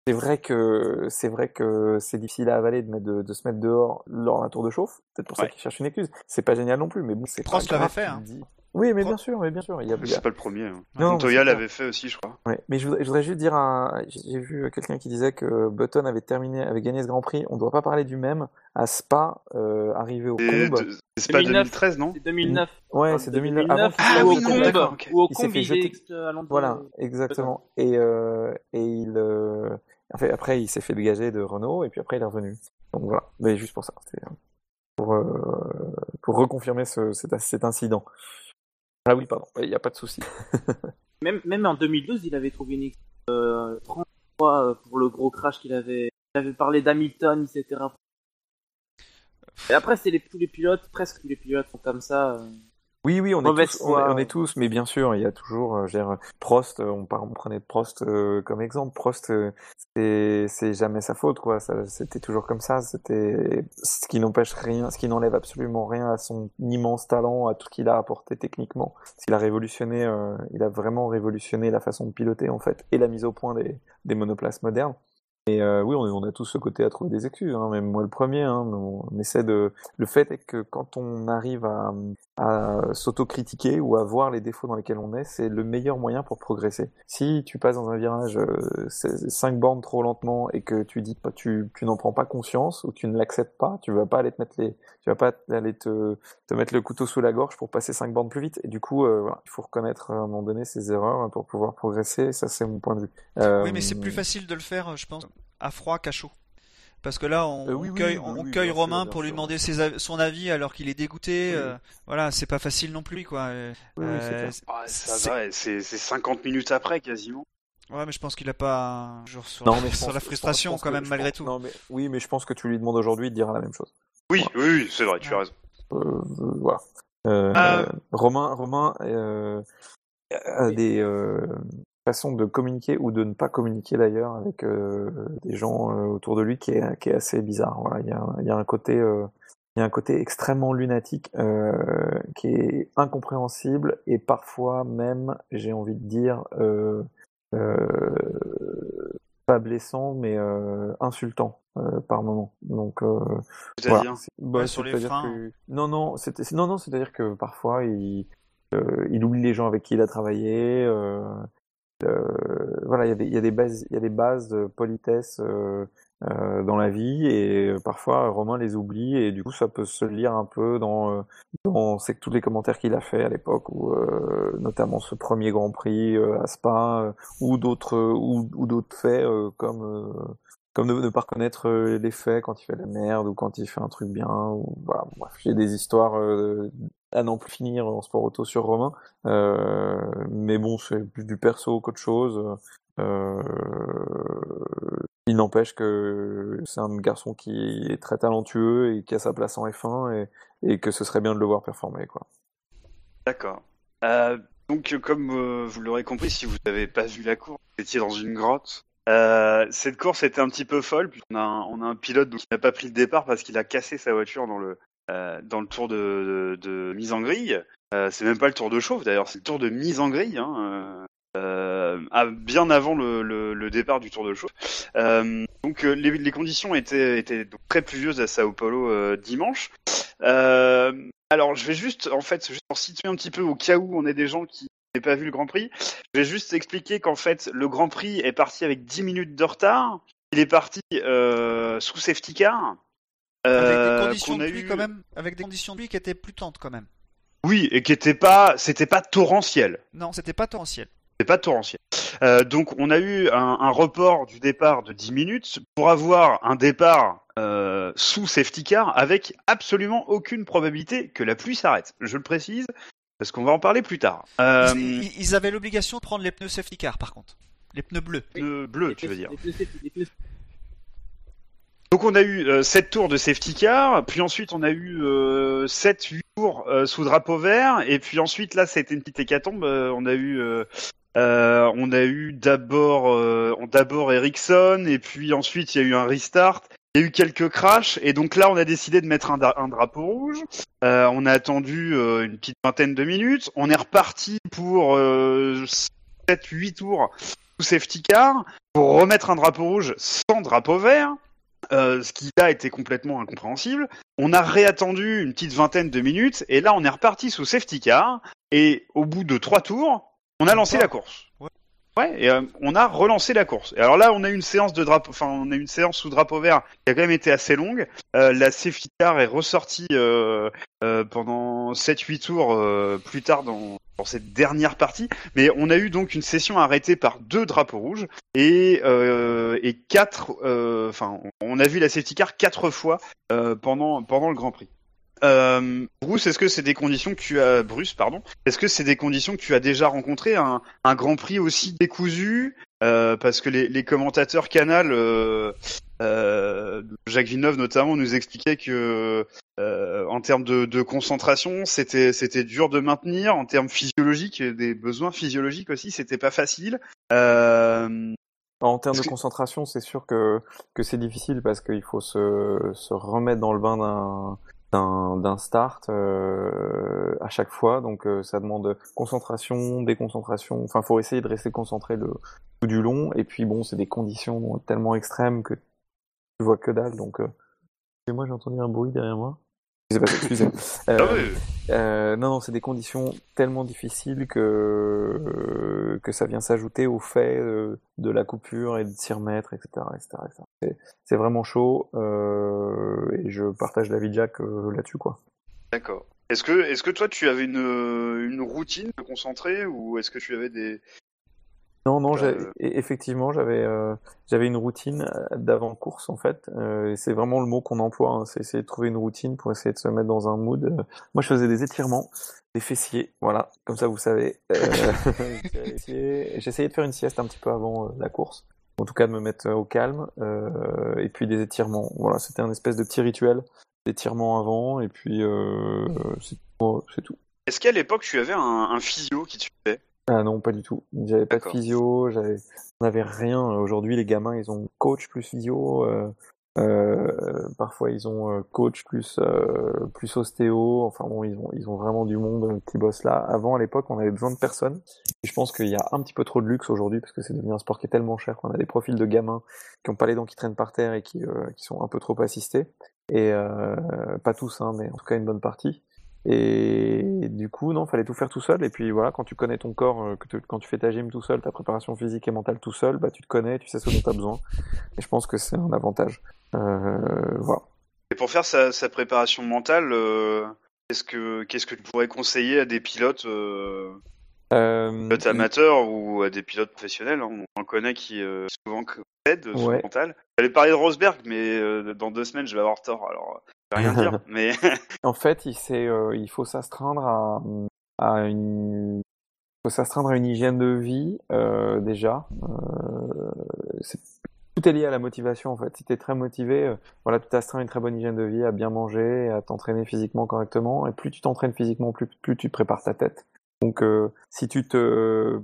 [SPEAKER 4] C'est vrai que c'est vrai que c'est difficile à avaler de, mettre de, de se mettre dehors lors d'un tour de chauffe. Peut-être pour ça
[SPEAKER 1] Ouais.
[SPEAKER 4] qu'ils cherchent une excuse. C'est pas génial non plus, mais bon, c'est pas
[SPEAKER 2] Prost l'avait
[SPEAKER 4] grave,
[SPEAKER 2] fait,
[SPEAKER 4] tu
[SPEAKER 2] hein.
[SPEAKER 4] Oui, mais bien sûr, mais bien sûr. Il y a,
[SPEAKER 1] C'est pas le premier. hein.
[SPEAKER 4] Non,
[SPEAKER 1] Montoya l'avait fait aussi, je crois.
[SPEAKER 4] Ouais, mais je voudrais, je voudrais juste dire un, j'ai vu quelqu'un qui disait que Button avait terminé, avait gagné ce Grand Prix. On ne doit pas parler du même à Spa, euh, arrivé au combe.
[SPEAKER 1] de- C'est pas
[SPEAKER 3] 2009.
[SPEAKER 1] 2013, non?
[SPEAKER 3] C'est 2009.
[SPEAKER 4] Ouais,
[SPEAKER 3] Enfin,
[SPEAKER 4] c'est
[SPEAKER 3] 2009,
[SPEAKER 4] 2009. Avant qu'il
[SPEAKER 1] Ah oui,
[SPEAKER 4] au
[SPEAKER 1] non,
[SPEAKER 4] combe.
[SPEAKER 1] d'accord, ok.
[SPEAKER 3] Ou au
[SPEAKER 4] Il s'est
[SPEAKER 3] combe,
[SPEAKER 4] fait jeter-
[SPEAKER 3] l'endroit-
[SPEAKER 4] Voilà, exactement. Et, euh, et il, euh, après, il s'est fait dégager de Renault et puis après, il est revenu. Donc voilà, mais juste pour ça, euh, pour euh, pour reconfirmer ce, cet, incident. Ah oui, pardon, il n'y a pas de souci.
[SPEAKER 3] Même, même en 2012, il avait trouvé une euh, 30 fois euh, pour le gros crash qu'il avait. Il avait parlé d'Hamilton, etc. Et après, c'est les, tous les pilotes, presque tous les pilotes sont comme ça. euh.
[SPEAKER 4] Oui, oui, on est, tous, on, est,
[SPEAKER 3] foi.
[SPEAKER 4] on est tous, mais bien sûr, il y a toujours, euh, je veux dire, Prost, euh, on, prenait Prost euh, comme exemple. Prost, euh, c'est jamais sa faute, quoi. C'était toujours comme ça. C'était ce qui n'empêche rien, ce qui n'enlève absolument rien à son immense talent, à tout ce qu'il a apporté techniquement. Il a révolutionné, euh, il a vraiment révolutionné la façon de piloter en fait, et la mise au point des, des monoplaces modernes. Et euh, oui, on, on a tous ce côté à trouver des excuses, hein, même moi le premier. Hein, on, on essaie de. Le fait est que quand on arrive à, à s'autocritiquer ou à voir les défauts dans lesquels on est, c'est le meilleur moyen pour progresser. Si tu passes dans un virage euh, 5 bornes trop lentement et que tu dis pas, tu, tu n'en prends pas conscience ou tu ne l'acceptes pas, tu vas pas aller te mettre les, tu vas pas aller te, te mettre le couteau sous la gorge pour passer 5 bornes plus vite. Et du coup, euh, voilà, il faut reconnaître à un moment donné ses erreurs pour pouvoir progresser. Ça, c'est mon point de vue. Euh,
[SPEAKER 2] Oui, mais c'est plus facile de le faire, je pense, à froid qu'à chaud. Parce que là, on,
[SPEAKER 4] Euh, oui,
[SPEAKER 2] on
[SPEAKER 4] oui,
[SPEAKER 2] cueille,
[SPEAKER 4] oui,
[SPEAKER 2] on
[SPEAKER 4] oui,
[SPEAKER 2] cueille
[SPEAKER 4] bien sûr,
[SPEAKER 2] Romain pour lui demander ses av- son avis alors qu'il est dégoûté.
[SPEAKER 4] Oui.
[SPEAKER 2] euh, voilà, c'est pas facile non plus, quoi. Euh,
[SPEAKER 4] c'est
[SPEAKER 2] euh,
[SPEAKER 4] clair.
[SPEAKER 1] Ah, ça
[SPEAKER 2] c'est-
[SPEAKER 1] va, c'est c'est 50 minutes après, quasiment.
[SPEAKER 2] Ouais, mais je pense qu'il a pas toujours sur,
[SPEAKER 4] Non, mais je
[SPEAKER 2] sur
[SPEAKER 4] pense-
[SPEAKER 2] la frustration
[SPEAKER 4] pense
[SPEAKER 2] quand même malgré
[SPEAKER 4] pense-
[SPEAKER 2] tout.
[SPEAKER 4] Non, mais, oui, mais je pense que tu lui demandes aujourd'hui, il te dira la même chose.
[SPEAKER 1] Oui, oui, oui, c'est vrai, tu as raison.
[SPEAKER 4] Euh, euh, voilà. Euh,
[SPEAKER 1] Euh.
[SPEAKER 4] Romain, Romain euh, a des façons de communiquer ou de ne pas communiquer d'ailleurs avec euh, des gens euh, autour de lui qui est, qui est assez bizarre. Voilà, il y a, il y a un côté, euh, il y a un côté extrêmement lunatique qui est incompréhensible et parfois même, j'ai envie de dire, pas blessant mais insultant euh, par moment. Donc euh, voilà. C'est- bah,
[SPEAKER 2] sur les freins.
[SPEAKER 4] que- Non, non, c'était... non, non, c'est-à-dire que parfois il, euh, il oublie les gens avec qui il a travaillé. Euh, euh, voilà, il y a des, y a des bases, il y a des bases de politesse euh, euh, dans la vie et euh, parfois Romain les oublie et du coup ça peut se lire un peu dans, euh, dans c'est tous les commentaires qu'il a fait à l'époque euh, notamment ce premier Grand Prix euh, à Spa euh, ou d'autres ou, ou d'autres faits euh, comme euh, comme ne pas reconnaître euh, les faits quand il fait la merde ou quand il fait un truc bien. Ou, voilà, bref, j'ai des histoires euh, à n'en plus finir en sport auto sur Romain. Euh, mais bon, c'est plus du perso qu'autre chose. Euh, il n'empêche que c'est un garçon qui est très talentueux et qui a sa place en F1 et, que ce serait bien de le voir performer. quoi.
[SPEAKER 1] D'accord. Euh, donc, comme vous l'aurez compris, si vous n'avez pas vu la course, vous étiez dans une grotte. Cette course était un petit peu folle, puisqu'on a un, on a un pilote qui n'a pas pris le départ parce qu'il a cassé sa voiture dans le, euh, dans le tour de, mise en grille. Euh, c'est même pas le tour de chauffe d'ailleurs, c'est le tour de mise en grille. Hein, euh, à- bien avant le, départ du tour de chauffe. Donc les, conditions étaient, très pluvieuses à Sao Paulo dimanche. Alors je vais juste, en fait, juste pour situer un petit peu au cas où on est des gens qui n'ont pas vu le Grand Prix, je vais juste expliquer qu'en fait le Grand Prix est parti avec 10 minutes de retard. Il est parti sous safety car.
[SPEAKER 2] Avec
[SPEAKER 1] euh,
[SPEAKER 2] des conditions
[SPEAKER 1] qu'on
[SPEAKER 2] de pluie
[SPEAKER 1] eu-
[SPEAKER 2] quand même, avec des conditions de pluie qui étaient plus tentes quand même.
[SPEAKER 1] Oui, et qui était pas, c'était pas torrentiel.
[SPEAKER 2] Non, c'était pas torrentiel.
[SPEAKER 1] C'est pas torrentiel. Euh, donc on a eu un, un report du départ de 10 minutes pour avoir un départ euh, sous safety car avec absolument aucune probabilité que la pluie s'arrête. Je le précise parce qu'on va en parler plus tard. Euh,
[SPEAKER 2] Ils, ils avaient l'obligation de prendre les pneus safety car par contre. Les pneus bleus.
[SPEAKER 1] pneus bleus,
[SPEAKER 3] Les
[SPEAKER 1] tu veux dire.
[SPEAKER 3] les pneus les pneus-
[SPEAKER 1] Donc on a eu euh, 7 tours de safety car, puis ensuite on a eu euh, 7-8 tours euh, sous drapeau vert, et puis ensuite là c'était une petite hécatombe, euh, on a eu... euh, on a eu d'abord d'abord Ericsson et puis ensuite il y a eu un restart. Il y a eu quelques crashs et donc là on a décidé de mettre un, un drapeau rouge. On a attendu une petite vingtaine de minutes. On est reparti pour euh, 7-8 tours sous safety car pour remettre un drapeau rouge sans drapeau vert. Euh, ce qui là était complètement incompréhensible. On a réattendu une petite vingtaine de minutes et là on est reparti sous safety car et au bout de trois tours, on a lancé la course. Et euh, on a relancé la course. Alors là, on a eu une séance de drapeau, enfin, on a une séance sous drapeau vert qui a quand même été assez longue. Euh, la safety car est ressortie euh, pendant 7-8 tours plus tard dans, cette dernière partie. Mais on a eu donc une session arrêtée par deux drapeaux rouges et quatre. Enfin, on a vu la safety car quatre fois pendant le Grand Prix. Euh, Bruce, est-ce que c'est des conditions que tu as, Bruce, pardon, est-ce que c'est des conditions que tu as déjà rencontrées, un, un Grand Prix aussi décousu, euh, parce que les, les commentateurs Canal, euh, Jacques Villeneuve notamment, nous expliquait que en termes de, de concentration, c'était c'était dur de maintenir, en termes physiologiques, des besoins physiologiques aussi, c'était pas facile.
[SPEAKER 4] En termes de concentration, c'est sûr que, que c'est difficile parce qu'il faut se, se remettre dans le bain d'un d'un start euh, à chaque fois, donc euh, ça demande concentration, déconcentration. Enfin, faut essayer de rester concentré le tout du long. Et puis bon, c'est des conditions tellement extrêmes que tu vois que dalle. Donc, euh... moi j'ai entendu un bruit derrière moi. Sais pas, excusez. Euh, euh, non, non, c'est des conditions tellement difficiles que euh, que ça vient s'ajouter au fait euh, de la coupure et de s'y remettre, etc., etc.. C'est, vraiment chaud euh, et je partage l'avis de Jack là-dessus, quoi.
[SPEAKER 1] D'accord. Est-ce que, est-ce que toi tu avais une, une routine de concentré ou est-ce que tu avais des,
[SPEAKER 4] Non, non,
[SPEAKER 1] Euh,
[SPEAKER 4] e- effectivement, j'avais euh, j'avais une routine euh, d'avant course en fait. Euh, c'est vraiment le mot qu'on emploie, hein, c'est essayer de trouver une routine pour essayer de se mettre dans un mood. Moi, je faisais des étirements, des fessiers, voilà, comme ça vous savez. J'essayais de faire une sieste un petit peu avant la course, en tout cas de me mettre au calme. et puis des étirements, voilà, c'était un espèce de petit rituel d'étirement avant. Et puis c'est tout. c'est tout.
[SPEAKER 1] est-ce qu'à l'époque tu avais un, un physio qui te suivait?
[SPEAKER 4] Ah non, pas du tout. J'avais pas de physio, j'avais, on n'avait rien. Aujourd'hui, les gamins, ils ont coach plus physio. euh, euh, parfois, ils ont euh, coach plus euh, plus ostéo. Enfin bon, ils ont ils ont vraiment du monde qui bosse là. Avant, à l'époque, on avait besoin de personne. Et je pense qu'il y a un petit peu trop de luxe aujourd'hui parce que c'est devenu un sport qui est tellement cher qu'on a des profils de gamins qui ont pas les dents qui traînent par terre et qui euh, qui sont un peu trop assistés. Et euh, pas tous, hein, mais en tout cas une bonne partie. Et du coup, non, fallait tout faire tout seul. Et puis voilà, quand tu connais ton corps, euh, que tu- quand tu fais ta gym tout seul, ta préparation physique et mentale tout seul, bah tu te connais, tu sais ce dont tu as besoin. Et je pense que c'est un avantage. Euh, voilà.
[SPEAKER 1] Et pour faire sa, sa préparation mentale, euh, qu'est-ce que qu'est-ce que tu pourrais conseiller à des pilotes euh, pilotes amateurs ou à des pilotes professionnels. hein? On en connaît qui souvent aident sur
[SPEAKER 4] Ouais.
[SPEAKER 1] le mental. J'allais parler de Rosberg, mais dans deux semaines, je vais avoir tort. Alors, rien dire. mais
[SPEAKER 4] En fait, il, euh, il faut s'astreindre à, à une faut s'astreindre à une hygiène de vie euh, déjà. Euh, c'est- tout est lié à la motivation en fait. Si tu es très motivé, euh, voilà, tu t'astreins à une très bonne hygiène de vie, à bien manger, à t'entraîner physiquement correctement. Et plus tu t'entraînes physiquement, plus, plus tu prépares ta tête. Donc euh, si tu te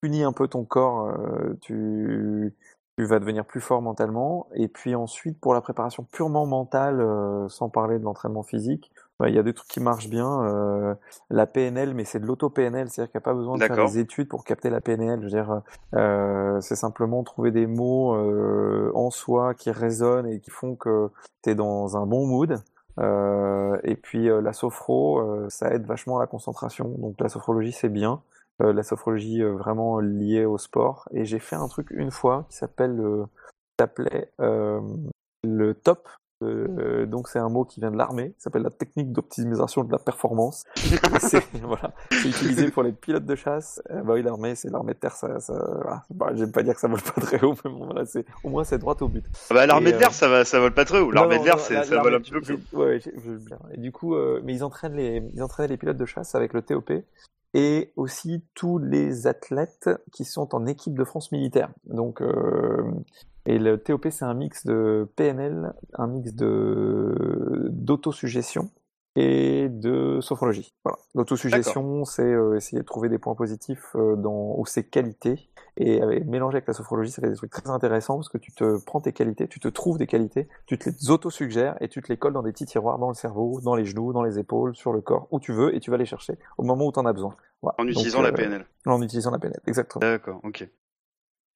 [SPEAKER 4] punis un peu ton corps, euh, tu, tu vas devenir plus fort mentalement. Et puis ensuite, pour la préparation purement mentale, euh, sans parler de l'entraînement physique, bah, il y a des trucs qui marchent bien. euh, la PNL, mais c'est de l'auto-PNL, c'est-à-dire qu'il n'y a pas besoin de faire des études pour capter la PNL. Je veux dire, euh, c'est simplement trouver des mots euh, en soi qui résonnent et qui font que tu es dans un bon mood. Euh, et puis euh, la sophro, euh, ça aide vachement à la concentration. Donc la sophrologie, c'est bien. Euh, la sophrologie euh, vraiment liée au sport. Et j'ai fait un truc une fois qui s'appelle, euh, s'appelait le top. Donc c'est un mot qui vient de l'armée, ça s'appelle la technique d'optimisation de la performance. C'est voilà, utilisé pour les pilotes de chasse. Bah oui, l'armée, c'est l'armée de terre, ça, ça voilà. Bah, j'aime pas dire que ça vole pas très haut, mais bon, voilà, c'est au moins c'est droit au but.
[SPEAKER 1] Ah bah, l'armée de l'air, ça va, ça vole pas très haut. L'armée de l'air, ça vole un petit peu plus.
[SPEAKER 4] Ouais, bien. Et du coup, mais ils entraînent les, ils entraînent les pilotes de chasse avec le TOP et aussi tous les athlètes qui sont en équipe de France militaire. Donc, euh, et le TOP, c'est un mix de PNL, un mix de d'autosuggestion et de sophrologie. Voilà. L'autosuggestion, c'est euh, essayer de trouver des points positifs euh, dans ou ses qualités et avec, mélanger avec la sophrologie, ça fait des trucs très intéressants parce que tu te prends tes qualités, tu te trouves des qualités, tu te les auto-suggères et tu te les colles dans des petits tiroirs dans le cerveau, dans les genoux, dans les épaules, sur le corps, où tu veux et tu vas les chercher au moment où tu en as besoin. Voilà.
[SPEAKER 1] En
[SPEAKER 4] Donc,
[SPEAKER 1] utilisant
[SPEAKER 4] euh,
[SPEAKER 1] la PNL.
[SPEAKER 4] En utilisant la PNL, exactement.
[SPEAKER 1] D'accord, ok.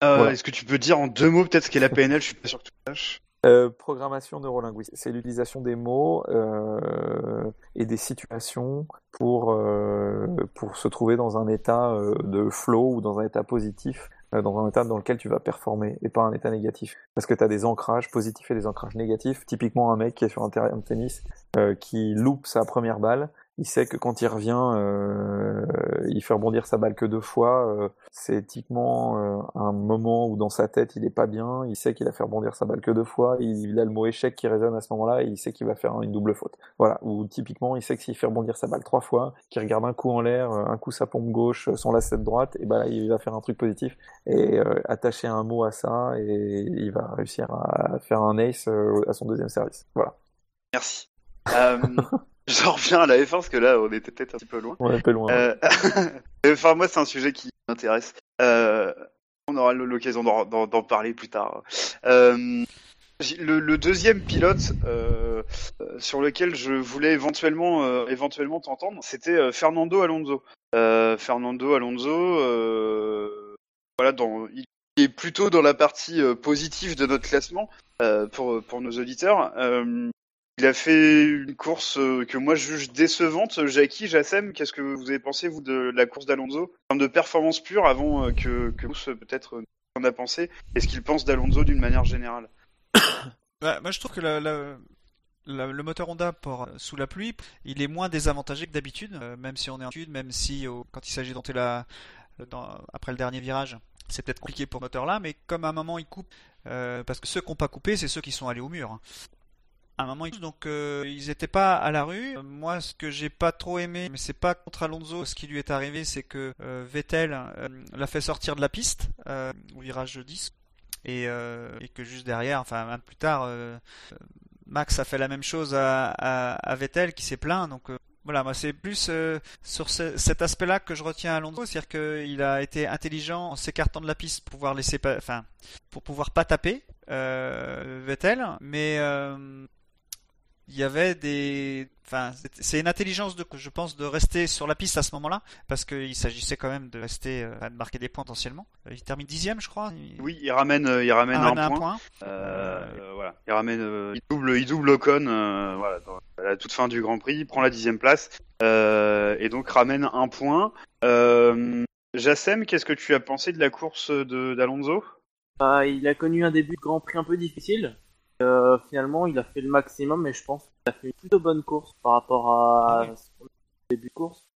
[SPEAKER 1] Euh,
[SPEAKER 4] Voilà.
[SPEAKER 1] Est-ce que tu peux dire en deux mots peut-être ce qu'est la PNL Je suis pas sûr que tu saches.
[SPEAKER 4] Euh, programmation neurolinguistique, c'est l'utilisation des mots euh, et des situations pour euh, pour se trouver dans un état euh, de flow ou dans un état positif, euh, dans un état dans lequel tu vas performer et pas un état négatif. Parce que tu as des ancrages positifs et des ancrages négatifs. Typiquement, un mec qui est sur un terrain de tennis euh, qui loupe sa première balle, il sait que quand il revient, euh, il fait rebondir sa balle que deux fois. euh, c'est typiquement euh, un moment où dans sa tête il est pas bien. Il sait qu'il a fait rebondir sa balle que deux fois. Il, il a le mot échec qui résonne à ce moment-là et il sait qu'il va faire une double faute. Voilà. Ou typiquement il sait que s'il fait rebondir sa balle trois fois, qu'il regarde un coup en l'air, un coup sa pompe gauche, son lacet de droite, et ben là, il va faire un truc positif et attacher un mot à ça et il va réussir à faire un ace à son deuxième service. Voilà.
[SPEAKER 1] Merci. Euh, je reviens à la F1 parce que là, on était peut-être un petit peu loin.
[SPEAKER 4] On est un peu loin.
[SPEAKER 1] Euh, enfin, moi, c'est un sujet qui m'intéresse. Euh, on aura l'occasion d'en- parler plus tard. Euh, le, le deuxième pilote euh, euh, sur lequel je voulais éventuellement, euh, éventuellement t'entendre, c'était euh, Fernando Alonso. Euh, Fernando Alonso, euh, voilà, dans, il est plutôt dans la partie euh, positive de notre classement euh, pour pour nos auditeurs. Il a fait une course euh, que moi je juge décevante. Jackie, Jassem, qu'est-ce que vous avez pensé vous de la course d'Alonso en termes de performance pure avant euh, que que peut-être euh, en a pensé et ce qu'il pense d'Alonso d'une manière générale
[SPEAKER 2] Ouais, moi je trouve que le moteur Honda sous la pluie, il est moins désavantagé que d'habitude, même si on est en sud, même si quand il s'agit d'entrer après le dernier virage, c'est peut-être compliqué pour ce moteur-là, mais comme à un moment il coupe, parce que ceux qui n'ont pas coupé, c'est ceux qui sont allés au mur. À un moment, donc euh, ils n'étaient pas à la rue. Moi, ce que j'ai pas trop aimé, mais c'est pas contre Alonso, ce qui lui est arrivé, c'est que euh, Vettel euh, l'a fait sortir de la piste au virage 10 et, et que juste derrière, enfin peu plus tard, Max a fait la même chose à, Vettel qui s'est plaint. Donc voilà, moi c'est plus sur ce- cet aspect-là que je retiens Alonso, c'est-à-dire qu'il a été intelligent en s'écartant de la piste pour pouvoir laisser, enfin pour pouvoir pas taper Vettel, mais il y avait des, enfin c'est- une intelligence de, je pense, de rester sur la piste à ce moment-là, parce qu'il s'agissait quand même de rester, euh, de marquer des points potentiellement. Euh, Il termine dixième, je crois. Il-
[SPEAKER 1] Oui, il ramène, euh, il ramène un,
[SPEAKER 2] un
[SPEAKER 1] point.
[SPEAKER 2] point.
[SPEAKER 1] Euh, voilà, il ramène, euh, il double, il double Ocon, euh, voilà, à la toute fin du Grand Prix, il prend la dixième place euh, et donc ramène un point. Euh, Jassem, qu'est-ce que tu as pensé de la course de d'Alonso?
[SPEAKER 3] Bah, il a connu un début de Grand Prix un peu difficile. Euh, finalement, il a fait le maximum, mais je pense qu'il a fait une plutôt bonne course par rapport à son début de course.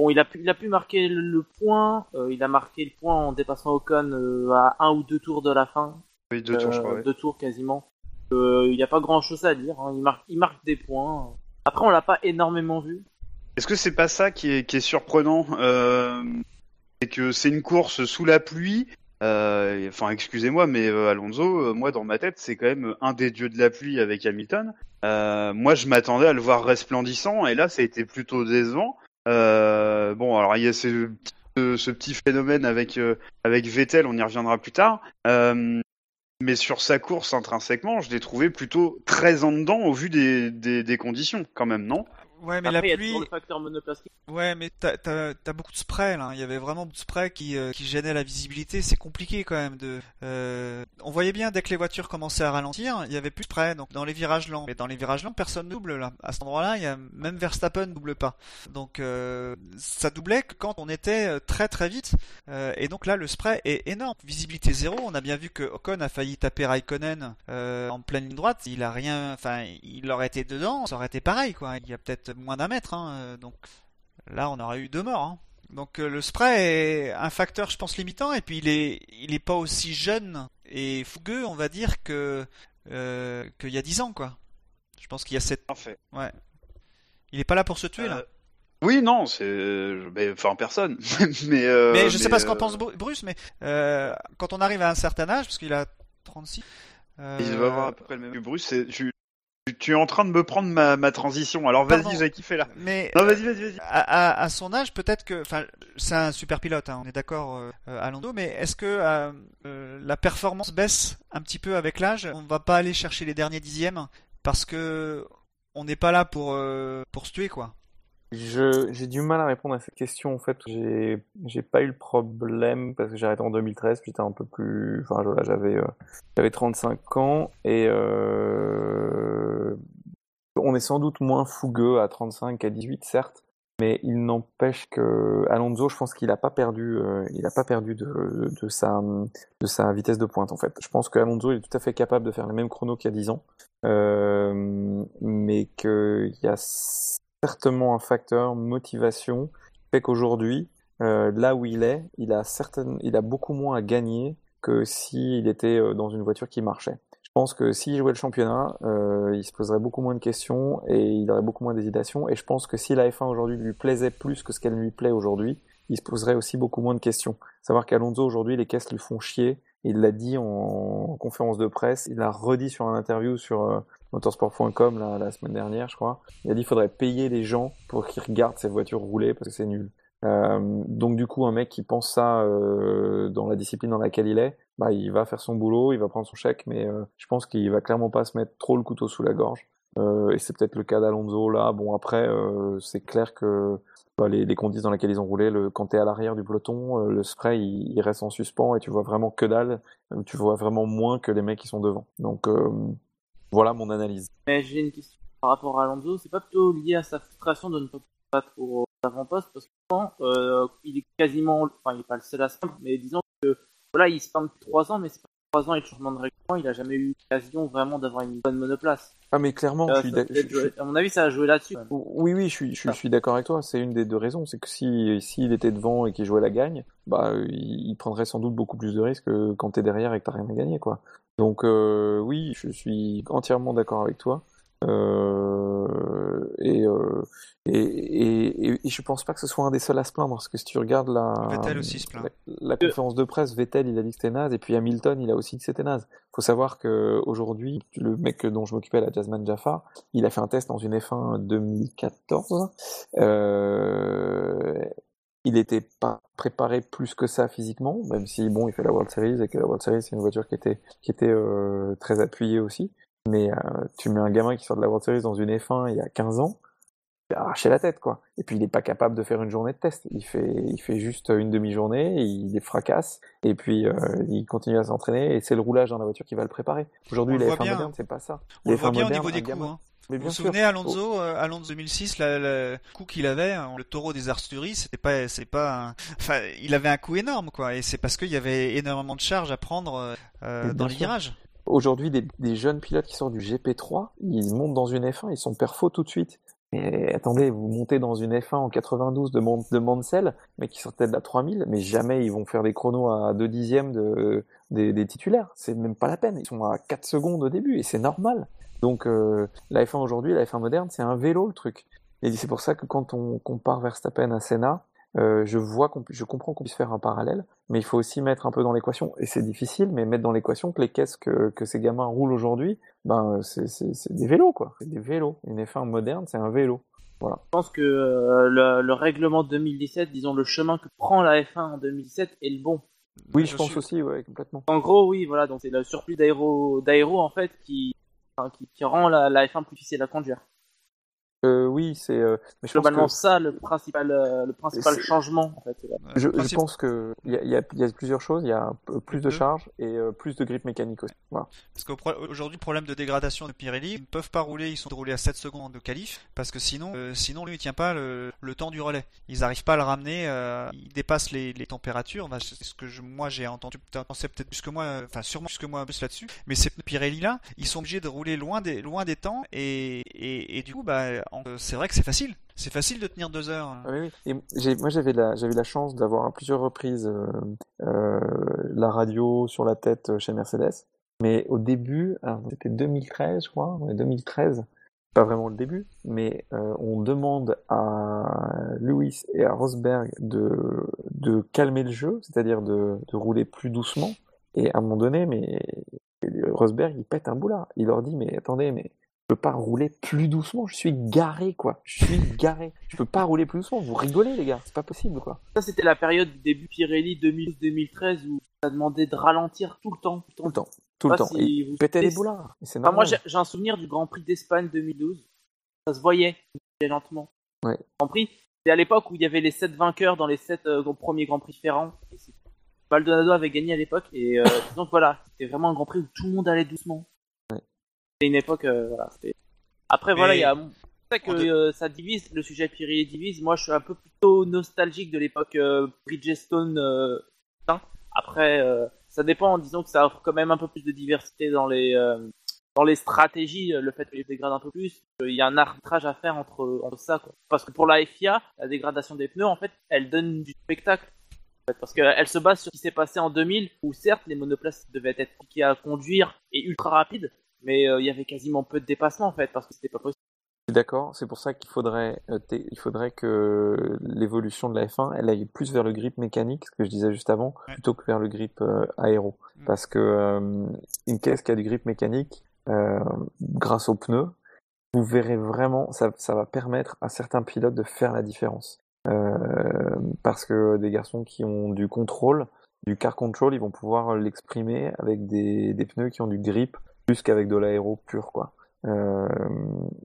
[SPEAKER 3] Bon, il a pu, il a pu marquer le, le point. euh, il a marqué le point en dépassant Ocon euh, à un ou deux tours de la fin.
[SPEAKER 1] Oui, deux tours, je crois. ouais.
[SPEAKER 3] Deux tours quasiment. Il n'y a pas grand chose à dire. hein. Il, marque, il marque des points. Après, on l'a pas énormément vu.
[SPEAKER 1] Est-ce que c'est pas ça qui est, qui est surprenant C'est que c'est une course sous la pluie. Euh, Enfin, excusez-moi, mais euh, Alonso, euh, moi dans ma tête, c'est quand même un des dieux de la pluie avec Hamilton. Moi, je m'attendais à le voir resplendissant, et là, ça a été plutôt décevant. Bon, alors il y a ce, petit- phénomène avec avec Vettel, on y reviendra plus tard. Euh, mais sur sa course intrinsèquement, je l'ai trouvé plutôt très en dedans au vu des, des conditions, quand même, non?
[SPEAKER 2] Ouais, mais
[SPEAKER 3] Après, il y
[SPEAKER 2] la
[SPEAKER 3] a
[SPEAKER 2] pluie.
[SPEAKER 3] toujours le facteur monoplastique.
[SPEAKER 2] Ouais, mais t'as beaucoup de spray là. Il y avait vraiment beaucoup de spray qui euh, qui gênait la visibilité. C'est compliqué quand même de. Euh... On voyait bien dès que les voitures commençaient à ralentir, il y avait plus de spray. Donc dans les virages lents, mais dans les virages lents, personne double là. À cet endroit-là, il y a même Verstappen ne double pas. Donc euh, ça doublait que quand on était euh, très très vite. Euh, et donc là, le spray est énorme. Visibilité zéro. On a bien vu que Ocon a failli taper Raikkonen euh, en pleine ligne droite. Il a rien. Enfin, il aurait été dedans, ça aurait été pareil quoi. Il y a peut-être moins d'un mètre. Hein, euh, donc Là, on aurait eu deux morts. hein. Donc euh, le spray est un facteur, je pense, limitant. Et puis il est, il est pas aussi jeune et fougueux, on va dire, que euh, qu'il y a dix ans, quoi. Je pense qu'il y a cette.
[SPEAKER 1] Parfait.
[SPEAKER 2] Il est pas là pour se tuer là.
[SPEAKER 1] Oui, non, c'est, enfin personne. mais euh,
[SPEAKER 2] mais je sais pas ce qu'en pense Bru- Bruce, mais quand on arrive à un certain âge, parce qu'il a 36. euh,
[SPEAKER 1] Il va avoir à peu près le même. Bruce, c'est- tu, es en train de me prendre ma, ma transition. Alors vas-y, j'ai kiffé là.
[SPEAKER 2] Mais
[SPEAKER 1] Non, vas-y, vas-y, vas-y.
[SPEAKER 2] à, à- à son âge, peut-être que, enfin, c'est un super pilote, hein, on est d'accord, euh, euh, Alonso, mais est-ce que euh, euh, la performance baisse un petit peu avec l'âge? On va pas aller chercher les derniers dixièmes parce que on n'est pas là pour euh, pour se tuer, quoi.
[SPEAKER 4] J'ai du mal à répondre à cette question en fait. J'ai, j'ai pas eu le problème parce que j'ai arrêté en 2013, puis j'étais un peu plus, enfin voilà, j'avais, euh, j'avais 35 ans et euh, on est sans doute moins fougueux à 35 qu'à 18 certes, mais il n'empêche que Alonso, je pense qu'il a pas perdu, euh, il a pas perdu de, de sa, de sa vitesse de pointe en fait. Je pense que Alonso il est tout à fait capable de faire les mêmes chronos qu'il y a 10 ans, euh, mais qu'il y a certainement un facteur motivation fait qu'aujourd'hui, euh, là où il est, il a il a beaucoup moins à gagner que s'il était euh, dans une voiture qui marchait. Je pense que s'il jouait le championnat, euh, il se poserait beaucoup moins de questions et il aurait beaucoup moins d'hésitation. Et je pense que si la F1 aujourd'hui lui plaisait plus que ce qu'elle lui plaît aujourd'hui, il se poserait aussi beaucoup moins de questions. Savoir qu'Alonso aujourd'hui, les caisses lui font chier. Il l'a dit en, en conférence de presse, il l'a redit sur un interview sur motorsport.com la, la semaine dernière, je crois. Il a dit qu'il faudrait payer les gens pour qu'ils regardent ces voitures rouler parce que c'est nul. Euh, donc du coup, un mec qui pense ça euh, dans la discipline dans laquelle il est, bah, il va faire son boulot, il va prendre son chèque, mais euh, je pense qu'il va clairement pas se mettre trop le couteau sous la gorge. Euh, et c'est peut-être le cas d'Alonso là. Bon après, euh, c'est clair que bah, les, les conditions dans lesquelles ils ont roulé, le, quand tu es à l'arrière du peloton, euh, le spray il, il reste en suspens et tu vois vraiment que dalle, tu vois vraiment moins que les mecs qui sont devant. Donc voilà mon analyse.
[SPEAKER 3] Mais j'ai une question par rapport à Alonso. C'est pas plutôt lié à sa frustration de ne pas battre au avant-poste parce que euh, il est quasiment, enfin, il est pas le seul à se plaindre, mais disons que voilà, il se plaint depuis 3 ans, mais c'est pas 3 ans et le changement de règlement, il a jamais eu l'occasion vraiment d'avoir une bonne monoplace.
[SPEAKER 4] Ah mais clairement,
[SPEAKER 3] Euh,
[SPEAKER 4] je suis je- je-
[SPEAKER 3] joué- À mon avis, ça a joué là-dessus.
[SPEAKER 4] Oui, oui, je suis, je
[SPEAKER 3] Ah.
[SPEAKER 4] je suis d'accord avec toi. C'est une des deux raisons. C'est que si, s'il était devant et qu'il jouait la gagne, bah, il, il prendrait sans doute beaucoup plus de risques que quand t'es derrière et que t'as rien à gagner, quoi. Donc, euh, oui, je suis entièrement d'accord avec toi. Euh, et, euh, et, et, et, et je pense pas que ce soit un des seuls à se plaindre, parce que si tu regardes la,
[SPEAKER 2] Vettel aussi se plaint.
[SPEAKER 4] la, la conférence de presse, Vettel, il a dit que c'était naze, et puis Hamilton, il a aussi dit que c'était naze. Faut savoir que aujourd'hui, le mec dont je m'occupais, la Jasmine Jaffa, il a fait un test dans une F1 2014. Euh, il était pas préparé plus que ça physiquement, même si bon, il fait la World Series et que la World Series c'est une voiture qui était qui était euh, très appuyée aussi. Mais euh, tu mets un gamin qui sort de la World Series dans une F1 il y a 15 ans, il a arraché la tête quoi. Et puis il est pas capable de faire une journée de test. Il fait il fait juste une demi-journée, il les fracasse et puis euh, il continue à s'entraîner et c'est le roulage dans la voiture qui va le préparer. Aujourd'hui
[SPEAKER 2] voit
[SPEAKER 4] F1
[SPEAKER 2] bien.
[SPEAKER 4] modernes c'est pas ça.
[SPEAKER 2] On
[SPEAKER 4] Les
[SPEAKER 2] le voit
[SPEAKER 4] F1
[SPEAKER 2] bien au niveau des coups. Hein.
[SPEAKER 4] Mais
[SPEAKER 2] Vous
[SPEAKER 4] bien
[SPEAKER 2] vous souvenez Alonso, euh, Alonso 2006, la- le coup qu'il avait, hein, le taureau des Arsturies, c'était pas, c'est pas, un- enfin, il avait un coup énorme quoi, et c'est parce qu'il y avait énormément de charges à prendre euh, dans les
[SPEAKER 4] sûr.
[SPEAKER 2] virages.
[SPEAKER 4] Aujourd'hui, des, des jeunes pilotes qui sortent du GP3, ils montent dans une F1, ils sont perfos tout de suite. Mais attendez, vous montez dans une F1 en 92 de, Mon de Mansell, mais qui sortait de la 3000, mais jamais ils vont faire des chronos à 2 dixièmes de, des, des titulaires. C'est même pas la peine. Ils sont à 4 secondes au début et c'est normal. Donc euh, la F1 aujourd'hui, la F1 moderne, c'est un vélo le truc. Et c'est pour ça que quand on compare Verstappen à Senna, euh, je vois qu'on, je comprends qu'on puisse faire un parallèle, mais il faut aussi mettre un peu dans l'équation, et c'est difficile, mais mettre dans l'équation que les caisses que, que ces gamins roulent aujourd'hui, ben c'est, c'est, c'est des vélos quoi, c'est des vélos. Une F1 moderne, c'est un vélo. Voilà.
[SPEAKER 3] Je pense que euh, le, le règlement de 2017, disons le chemin que prend la F1 en 2017 est le bon.
[SPEAKER 4] Oui, je, je pense suis... aussi, ouais, complètement.
[SPEAKER 3] En gros, oui, voilà, donc c'est le surplus d'aéro, d'aéro en fait qui, qui, qui rend la, la F1 plus difficile à conduire.
[SPEAKER 4] Euh, oui, c'est euh,
[SPEAKER 3] mais je globalement que... ça le principal euh, le principal changement en fait.
[SPEAKER 4] Je, je pense que il y a, y, a, y a, plusieurs choses. Il y a plus de charge et euh, plus de grip mécanique aussi. Voilà.
[SPEAKER 2] Parce qu'aujourd'hui, problème de dégradation de Pirelli, ils ne peuvent pas rouler. Ils sont roulés à 7 secondes de qualif parce que sinon, euh, sinon lui il tient pas le, le, temps du relais. Ils n'arrivent pas à le ramener. ils dépassent les, les températures. Bah, c'est ce que je, moi j'ai entendu. Pensé peut-être plus que moi, enfin sûrement plus que moi plus là-dessus. Mais ces Pirelli là, ils sont obligés de rouler loin des loin des temps et et, et du coup, bah c'est vrai que c'est facile. C'est facile de tenir deux heures.
[SPEAKER 4] Oui, oui. Moi, j'avais la, chance d'avoir à plusieurs reprises euh, euh, la radio sur la tête chez Mercedes. Mais au début, c'était 2013, je crois, ouais, 2013, pas vraiment le début, mais euh, on demande à Lewis et à Rosberg de, calmer le jeu, c'est-à-dire de, rouler plus doucement. Et à un moment donné, mais Rosberg, il pète un boulard. Il leur dit, mais attendez, mais peux pas rouler plus doucement. Je suis garé, quoi. Je suis garé. Je peux pas rouler plus doucement. Vous rigolez, les gars. C'est pas possible, quoi.
[SPEAKER 3] Ça, c'était la période du début Pirelli 2012-2013 où ça demandait de ralentir tout le temps.
[SPEAKER 4] Tout le temps. Tout le temps. Si vous pétait les boulards.
[SPEAKER 3] Enfin, moi, j'ai un souvenir du Grand Prix d'Espagne 2012. Ça se voyait lentement.
[SPEAKER 4] Ouais.
[SPEAKER 3] Grand Prix, c'est à l'époque où il y avait les 7 vainqueurs dans les 7 euh, premiers Grands Prix différents. Maldonado avait gagné à l'époque et euh, donc voilà, c'était vraiment un Grand Prix où tout le monde allait doucement une époque, euh, voilà. Après, voilà, il y a. C'est vrai que euh, ça divise, le sujet Pirelli divise. Moi, je suis un peu plutôt nostalgique de l'époque euh, Bridgestone. Euh, Après, euh, ça dépend. Disons que ça offre quand même un peu plus de diversité dans les dans les stratégies. Le fait que les dégradent un peu plus, il y a un arbitrage à faire entre entre ça. Quoi. Parce que pour la FIA, la dégradation des pneus, en fait, elle donne du spectacle. Parce qu'elle se base sur ce qui s'est passé en 2000, où certes les monoplaces devaient être piquées à conduire et ultra rapides, mais euh, il y avait quasiment peu de dépassements en fait parce que c'était pas possible.
[SPEAKER 4] D'accord, c'est pour ça qu'il faudrait, euh, il faudrait que l'évolution de la F1 elle aille plus vers le grip mécanique, ce que je disais juste avant, ouais. plutôt que vers le grip euh, aéro. Mm. Parce que euh, une caisse qui a du grip mécanique, euh, grâce aux pneus, vous verrez vraiment, ça, ça va permettre à certains pilotes de faire la différence. parce que des garçons qui ont du contrôle, du car control, ils vont pouvoir l'exprimer avec des, des pneus qui ont du grip plus qu'avec de l'aéro pur quoi. Euh,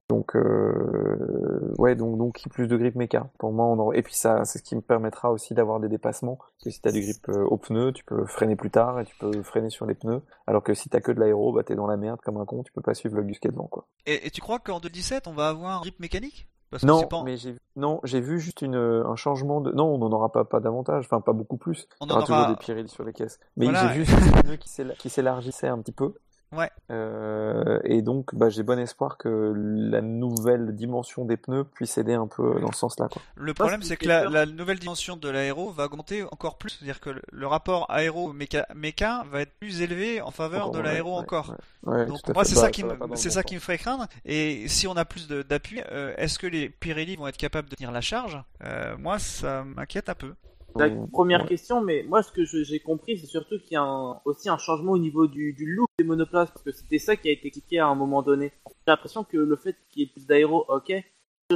[SPEAKER 4] donc euh, ouais donc donc plus de grip méca pour moi on et puis ça c'est ce qui me permettra aussi d'avoir des dépassements parce que si t'as du grip euh, au pneu tu peux freiner plus tard et tu peux freiner sur les pneus alors que si t'as que de l'aéro bah t'es dans la merde comme un con tu peux pas suivre le bus qui est devant quoi
[SPEAKER 2] et, et tu crois qu'en 2017 on va avoir un grip mécanique?
[SPEAKER 4] Parce que non, pas... mais j'ai non, j'ai vu juste une un changement de non, on n'en aura pas pas davantage, enfin pas beaucoup plus.
[SPEAKER 2] On
[SPEAKER 4] aura,
[SPEAKER 2] aura
[SPEAKER 4] toujours des Pirelli sur les caisses. Mais voilà. j'ai vu juste qui s'élargissait un petit peu.
[SPEAKER 2] Ouais.
[SPEAKER 4] Euh, et donc, bah, j'ai bon espoir que la nouvelle dimension des pneus puisse aider un peu dans ce sens-là. Quoi.
[SPEAKER 2] Le problème, c'est que la, la, nouvelle dimension de l'aéro va augmenter encore plus. C'est-à-dire que le rapport aéro-méca va être plus élevé en faveur encore, de l'aéro ouais, encore.
[SPEAKER 4] Ouais,
[SPEAKER 2] donc, moi, c'est ça, qui, me, c'est ça qui me ferait craindre. Et si on a plus d'appui, euh, est-ce que les Pirelli vont être capables de tenir la charge? Euh, Moi, ça m'inquiète un peu.
[SPEAKER 3] La première ouais. question, mais moi ce que j'ai compris, c'est surtout qu'il y a un, aussi un changement au niveau du, du, look des monoplaces, parce que c'était ça qui a été expliqué à un moment donné. J'ai l'impression que le fait qu'il y ait plus d'aéro, ok,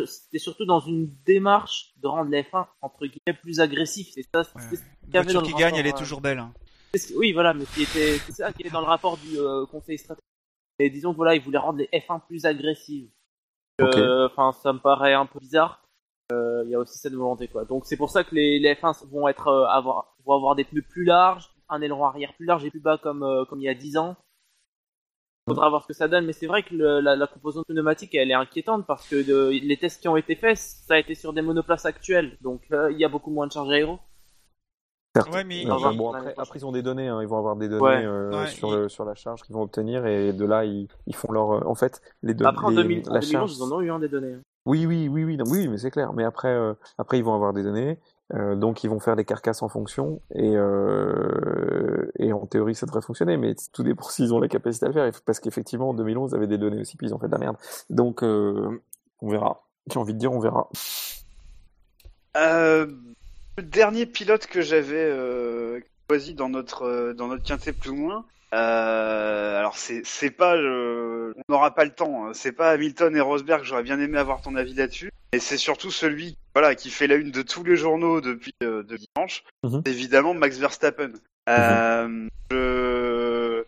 [SPEAKER 3] c'était surtout dans une démarche de rendre les F1 entre guillemets plus agressif. C'est ça.
[SPEAKER 2] Ouais. Ce qu voiture qui gagne, elle est toujours belle. Hein.
[SPEAKER 3] Oui, voilà, mais c'est ça qui est dans le rapport du euh, conseil stratégique. Et disons que voilà, ils voulaient rendre les F1 plus agressives. Enfin, okay. euh, ça me paraît un peu bizarre il euh, y a aussi cette volonté quoi. Donc c'est pour ça que les, les F1 vont être euh, avoir vont avoir des pneus plus larges, un aileron arrière plus large et plus bas comme euh, comme il y a 10 ans. Faudra voir ce que ça donne, mais c'est vrai que le, la, la, composante pneumatique elle est inquiétante parce que de, les tests qui ont été faits, ça a été sur des monoplaces actuelles, donc il y a beaucoup moins de charge aéro.
[SPEAKER 2] Ouais, mais
[SPEAKER 4] enfin, bon, après, après, ils ont des données, hein. ils vont avoir des données ouais. Euh, ouais, sur, le, sur la charge qu'ils vont obtenir et de là ils, ils font leur. En fait, les données.
[SPEAKER 3] Après en, 2000, la en 2011, charge... ils en ont eu hein, des données.
[SPEAKER 4] Oui, oui, oui, oui, oui, mais c'est clair. Mais après, euh, ils vont avoir des données, euh, donc ils vont faire des carcasses en fonction, et, euh, en théorie, ça devrait fonctionner. Mais tout dépend s'ils ont la capacité à le faire, parce qu'effectivement, en 2011, ils avaient des données aussi, puis ils ont fait de la merde. Donc, on verra. J'ai envie de dire, on verra.
[SPEAKER 1] Le dernier pilote que j'avais choisi dans notre dans notre quintet plus ou moins. Euh, alors c'est c'est pas euh, on n'aura pas le temps. hein. C'est pas Hamilton et Rosberg. J'aurais bien aimé avoir ton avis là-dessus. Et c'est surtout celui voilà qui fait la une de tous les journaux depuis euh, de dimanche.
[SPEAKER 4] Mhm.
[SPEAKER 1] C'est Évidemment Max Verstappen. Euh, je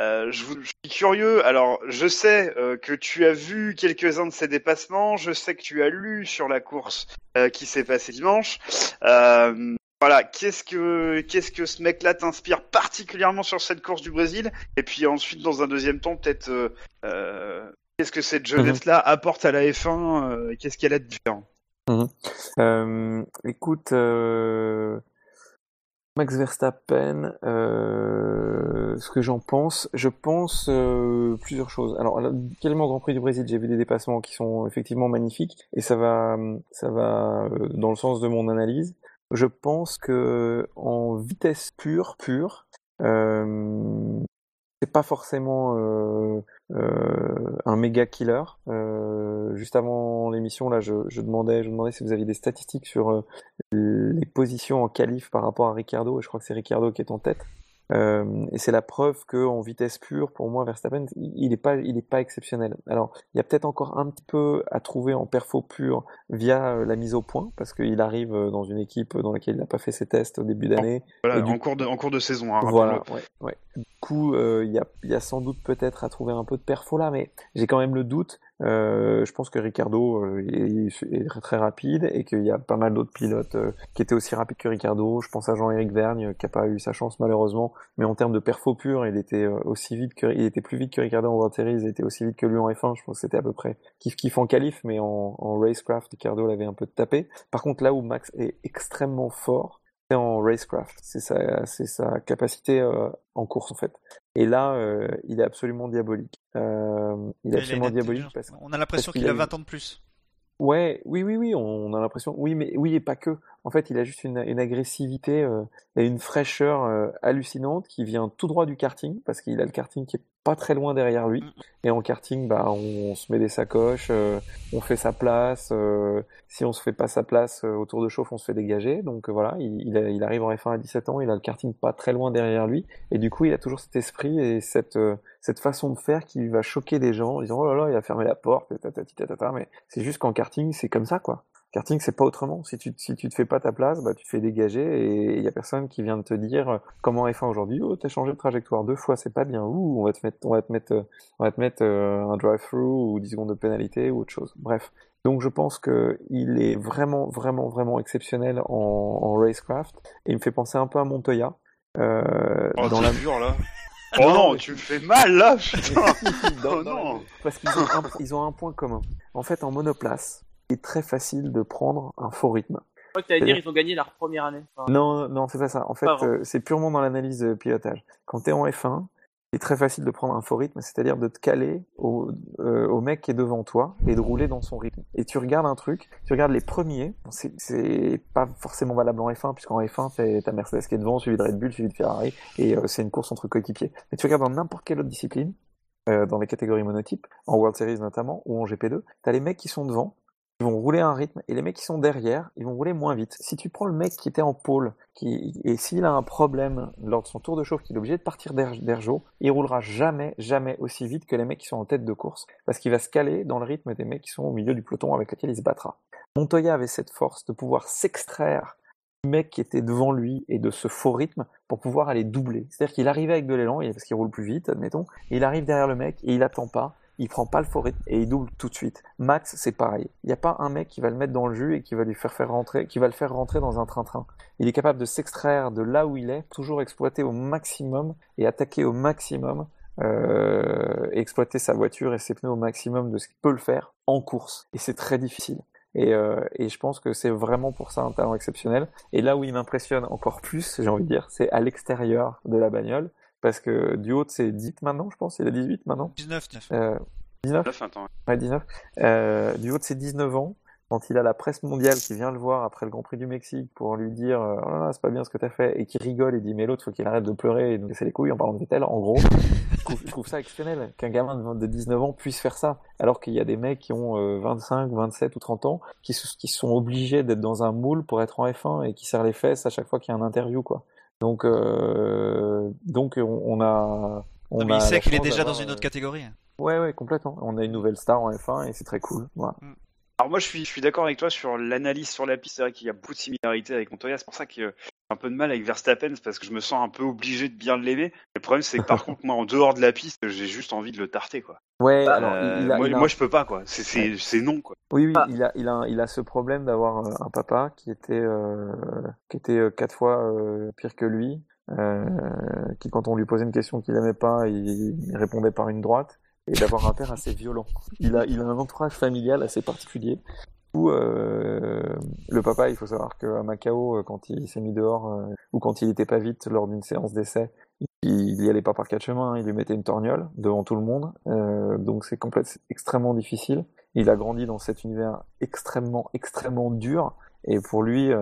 [SPEAKER 1] euh, je, vous- je suis curieux. Alors, je sais euh, que tu as vu quelques-uns de ces dépassements. Je sais que tu as lu sur la course euh, qui s'est passée dimanche. Euh, voilà, qu'est-ce que qu'est-ce que ce mec-là t'inspire particulièrement sur cette course du Brésil? Et puis ensuite, dans un deuxième temps, peut-être euh, euh, qu'est-ce que cette jeunesse-là apporte à la F1 euh, Qu'est-ce qu'elle a de différent?
[SPEAKER 4] Euh, écoute, euh, Max Verstappen, euh, ce que j'en pense, je pense plusieurs choses. Alors, au Grand Prix du Brésil, j'ai vu des dépassements qui sont effectivement magnifiques, et ça va, ça va dans le sens de mon analyse. Je pense que en vitesse pure, pure, euh, c'est pas forcément euh, euh, un méga killer. Juste avant l'émission, je, demandais, je demandais si vous aviez des statistiques sur les positions en qualif par rapport à Ricardo, et je crois que c'est Ricardo qui est en tête. Euh, et c'est la preuve que en vitesse pure, pour moi, Verstappen, il il est pas, il est pas exceptionnel. Alors, il y a peut-être encore un petit peu à trouver en perfo pur via euh, la mise au point, parce qu'il arrive euh, dans une équipe dans laquelle il n'a pas fait ses tests au début d'année.
[SPEAKER 1] Voilà,
[SPEAKER 4] du
[SPEAKER 1] en cours de en cours de saison. Hein,
[SPEAKER 4] Voilà, ouais, ouais. Du coup, euh, il y a, il y a sans doute peut-être à trouver un peu de perfo là, mais j'ai quand même le doute. Euh, je pense que Ricardo euh, est, est très, rapide et qu'il y a pas mal d'autres pilotes euh, qui étaient aussi rapides que Ricardo. Je pense à Jean-Éric Vergne euh, qui a pas eu sa chance malheureusement, mais en termes de perfo pur, il était euh, aussi vite que il était plus vite que Ricardo en World il était aussi vite que lui en F1. Je pense que c'était à peu près kiff kiff en qualif, mais en, en racecraft, Ricardo l'avait un peu tapé. Par contre, là où Max est extrêmement fort, c'est en racecraft. C'est sa, c'est sa capacité euh, en course en fait. Et là, euh, il est absolument diabolique. Euh, il est
[SPEAKER 2] Il
[SPEAKER 4] absolument diabolique parce
[SPEAKER 2] On a l'impression
[SPEAKER 4] qu'il
[SPEAKER 2] a
[SPEAKER 4] a eu-
[SPEAKER 2] 20 ans de plus.
[SPEAKER 4] Ouais, oui, oui, oui, on a l'impression. Oui, mais oui et pas que. En fait, il a juste une, une agressivité euh, et une fraîcheur hallucinante qui vient tout droit du karting parce qu'il a le karting qui est pas très loin derrière lui.
[SPEAKER 2] Mm.
[SPEAKER 4] Et en karting, bah, on, se met des sacoches, euh, on fait sa place. euh, si on se fait pas sa place euh, au tour de chauffe, on se fait dégager. Donc euh, voilà, il, il, a- il arrive en F1 à 17 ans, il a le karting pas très loin derrière lui. Et du coup, il a toujours cet esprit et cette, cette façon de faire qui va choquer des gens en disant oh là là, il a fermé la porte, tatati tatata. Mais c'est juste qu'en karting, c'est comme ça, quoi. Karting, c'est pas autrement. Si tu, si tu te fais pas ta place, bah, tu te fais dégager et il y a personne qui vient de te dire, euh, comment F1 aujourd'hui, oh, t'as changé de trajectoire deux fois, c'est pas bien, ouh, on va te mettre, on va te mettre, euh, on va te mettre euh, un drive-through ou 10 secondes de pénalité ou autre chose. Bref. Donc je pense que il est vraiment, vraiment, vraiment exceptionnel en, en racecraft et il me fait penser un peu à Montoya. Euh,
[SPEAKER 1] Oh,
[SPEAKER 4] dans la...
[SPEAKER 1] dur là. Oh non, tu me fais mal là, putain.
[SPEAKER 4] Dans-
[SPEAKER 1] Oh non.
[SPEAKER 4] Parce qu'ils ont, un, ils ont un point commun. En fait, en monoplace, est très facile de prendre un faux rythme.
[SPEAKER 3] Je crois que t'allais dire ils ont gagné leur première année. Enfin,
[SPEAKER 4] Non, non, c'est pas ça. En fait, euh, c'est purement dans l'analyse de pilotage. Quand tu es en F1, c'est très facile de prendre un faux rythme, c'est-à-dire de te caler au, euh, au mec qui est devant toi et de rouler dans son rythme. Et tu regardes un truc, tu regardes les premiers, c'est- pas forcément valable en F1, puisqu'en F1, t'as t'as Mercedes qui est devant, suivi de Red Bull, suivi de Ferrari, et euh, c'est une course entre coéquipiers. Mais tu regardes dans n'importe quelle autre discipline, euh, dans les catégories monotypes, en World Series notamment, ou en GP2, t'as les mecs qui sont devant, ils vont rouler à un rythme, et les mecs qui sont derrière, ils vont rouler moins vite. Si tu prends le mec qui était en pôle, et s'il a un problème lors de son tour de chauffe, qu'il est obligé de partir d'Er- d'Erjo, il roulera jamais, jamais aussi vite que les mecs qui sont en tête de course, parce qu'il va se caler dans le rythme des mecs qui sont au milieu du peloton avec lequel il se battra. Montoya avait cette force de pouvoir s'extraire du mec qui était devant lui et de ce faux rythme pour pouvoir aller doubler. C'est-à-dire qu'il arrivait avec de l'élan, parce qu'il roule plus vite, admettons, et il arrive derrière le mec et il attend pas, il prend pas le faux rythme et il double tout de suite. Max, c'est pareil. Il n'y a pas un mec qui va le mettre dans le jus et qui va lui faire faire rentrer, qui va le faire rentrer dans un train-train. Il est capable de s'extraire de là où il est, toujours exploiter au maximum et attaquer au maximum, euh, exploiter sa voiture et ses pneus au maximum de ce qu'il peut le faire en course. Et c'est très difficile. Euh, et je pense que c'est vraiment pour ça un talent exceptionnel. Et là où il m'impressionne encore plus, j'ai envie de dire, c'est à l'extérieur de la bagnole. Parce que du haut, c'est 18 maintenant, je pense. Il a 18 maintenant.
[SPEAKER 2] 19, 19.
[SPEAKER 4] Euh, 19
[SPEAKER 1] 9, attends.
[SPEAKER 4] Ouais, 19. Euh, du haut de ses 19 ans, quand il a la presse mondiale qui vient le voir après le Grand Prix du Mexique pour lui dire euh, oh là là, c'est pas bien ce que t'as fait et qui rigole et dit mais l'autre faut qu'il arrête de pleurer et de nous laisser les couilles en parlant de Vettel en gros je, trouve, je trouve ça exceptionnel qu'un gamin de 19 ans puisse faire ça alors qu'il y a des mecs qui ont euh, 25 27 ou 30 ans qui sont obligés d'être dans un moule pour être en F1 et qui serrent les fesses à chaque fois qu'il y a un interview quoi donc euh, donc on, on a on
[SPEAKER 2] Non, mais
[SPEAKER 4] a
[SPEAKER 2] il sait qu'il est déjà dans une autre
[SPEAKER 4] euh,
[SPEAKER 2] catégorie.
[SPEAKER 4] Ouais, ouais, complètement. On a une nouvelle star en F1 et c'est très cool. Voilà.
[SPEAKER 1] Alors moi je suis, je suis d'accord avec toi sur l'analyse sur la piste, c'est vrai qu'il y a beaucoup de similarités avec Montoya, c'est pour ça que j'ai un peu de mal avec Verstappen, c'est parce que je me sens un peu obligé de bien l'aimer. Le problème c'est que par contre moi en dehors de la piste, j'ai juste envie de le tarter quoi.
[SPEAKER 4] Ouais,
[SPEAKER 1] Euh,
[SPEAKER 4] alors il a,
[SPEAKER 1] moi,
[SPEAKER 4] il a-
[SPEAKER 1] moi, je peux pas quoi, c'est non quoi.
[SPEAKER 4] oui, oui,
[SPEAKER 3] Ah.
[SPEAKER 4] il a, il a, il a ce problème d'avoir euh, un papa qui était, euh, qui était euh, quatre fois euh, pire que lui, euh, qui quand on lui posait une question qu'il aimait pas, il, il répondait par une droite, et d'avoir un père assez violent. Il a, il a un entourage familial assez particulier. Où euh, le papa, il faut savoir qu'à Macao, euh, quand il s'est mis dehors euh, ou quand il était pas vite lors d'une séance d'essai, il y allait pas par quatre chemins, il lui mettait une torgnole devant tout le monde. Euh, donc c'est extrêmement difficile. Il a grandi dans cet univers extrêmement, extrêmement dur. Et pour lui,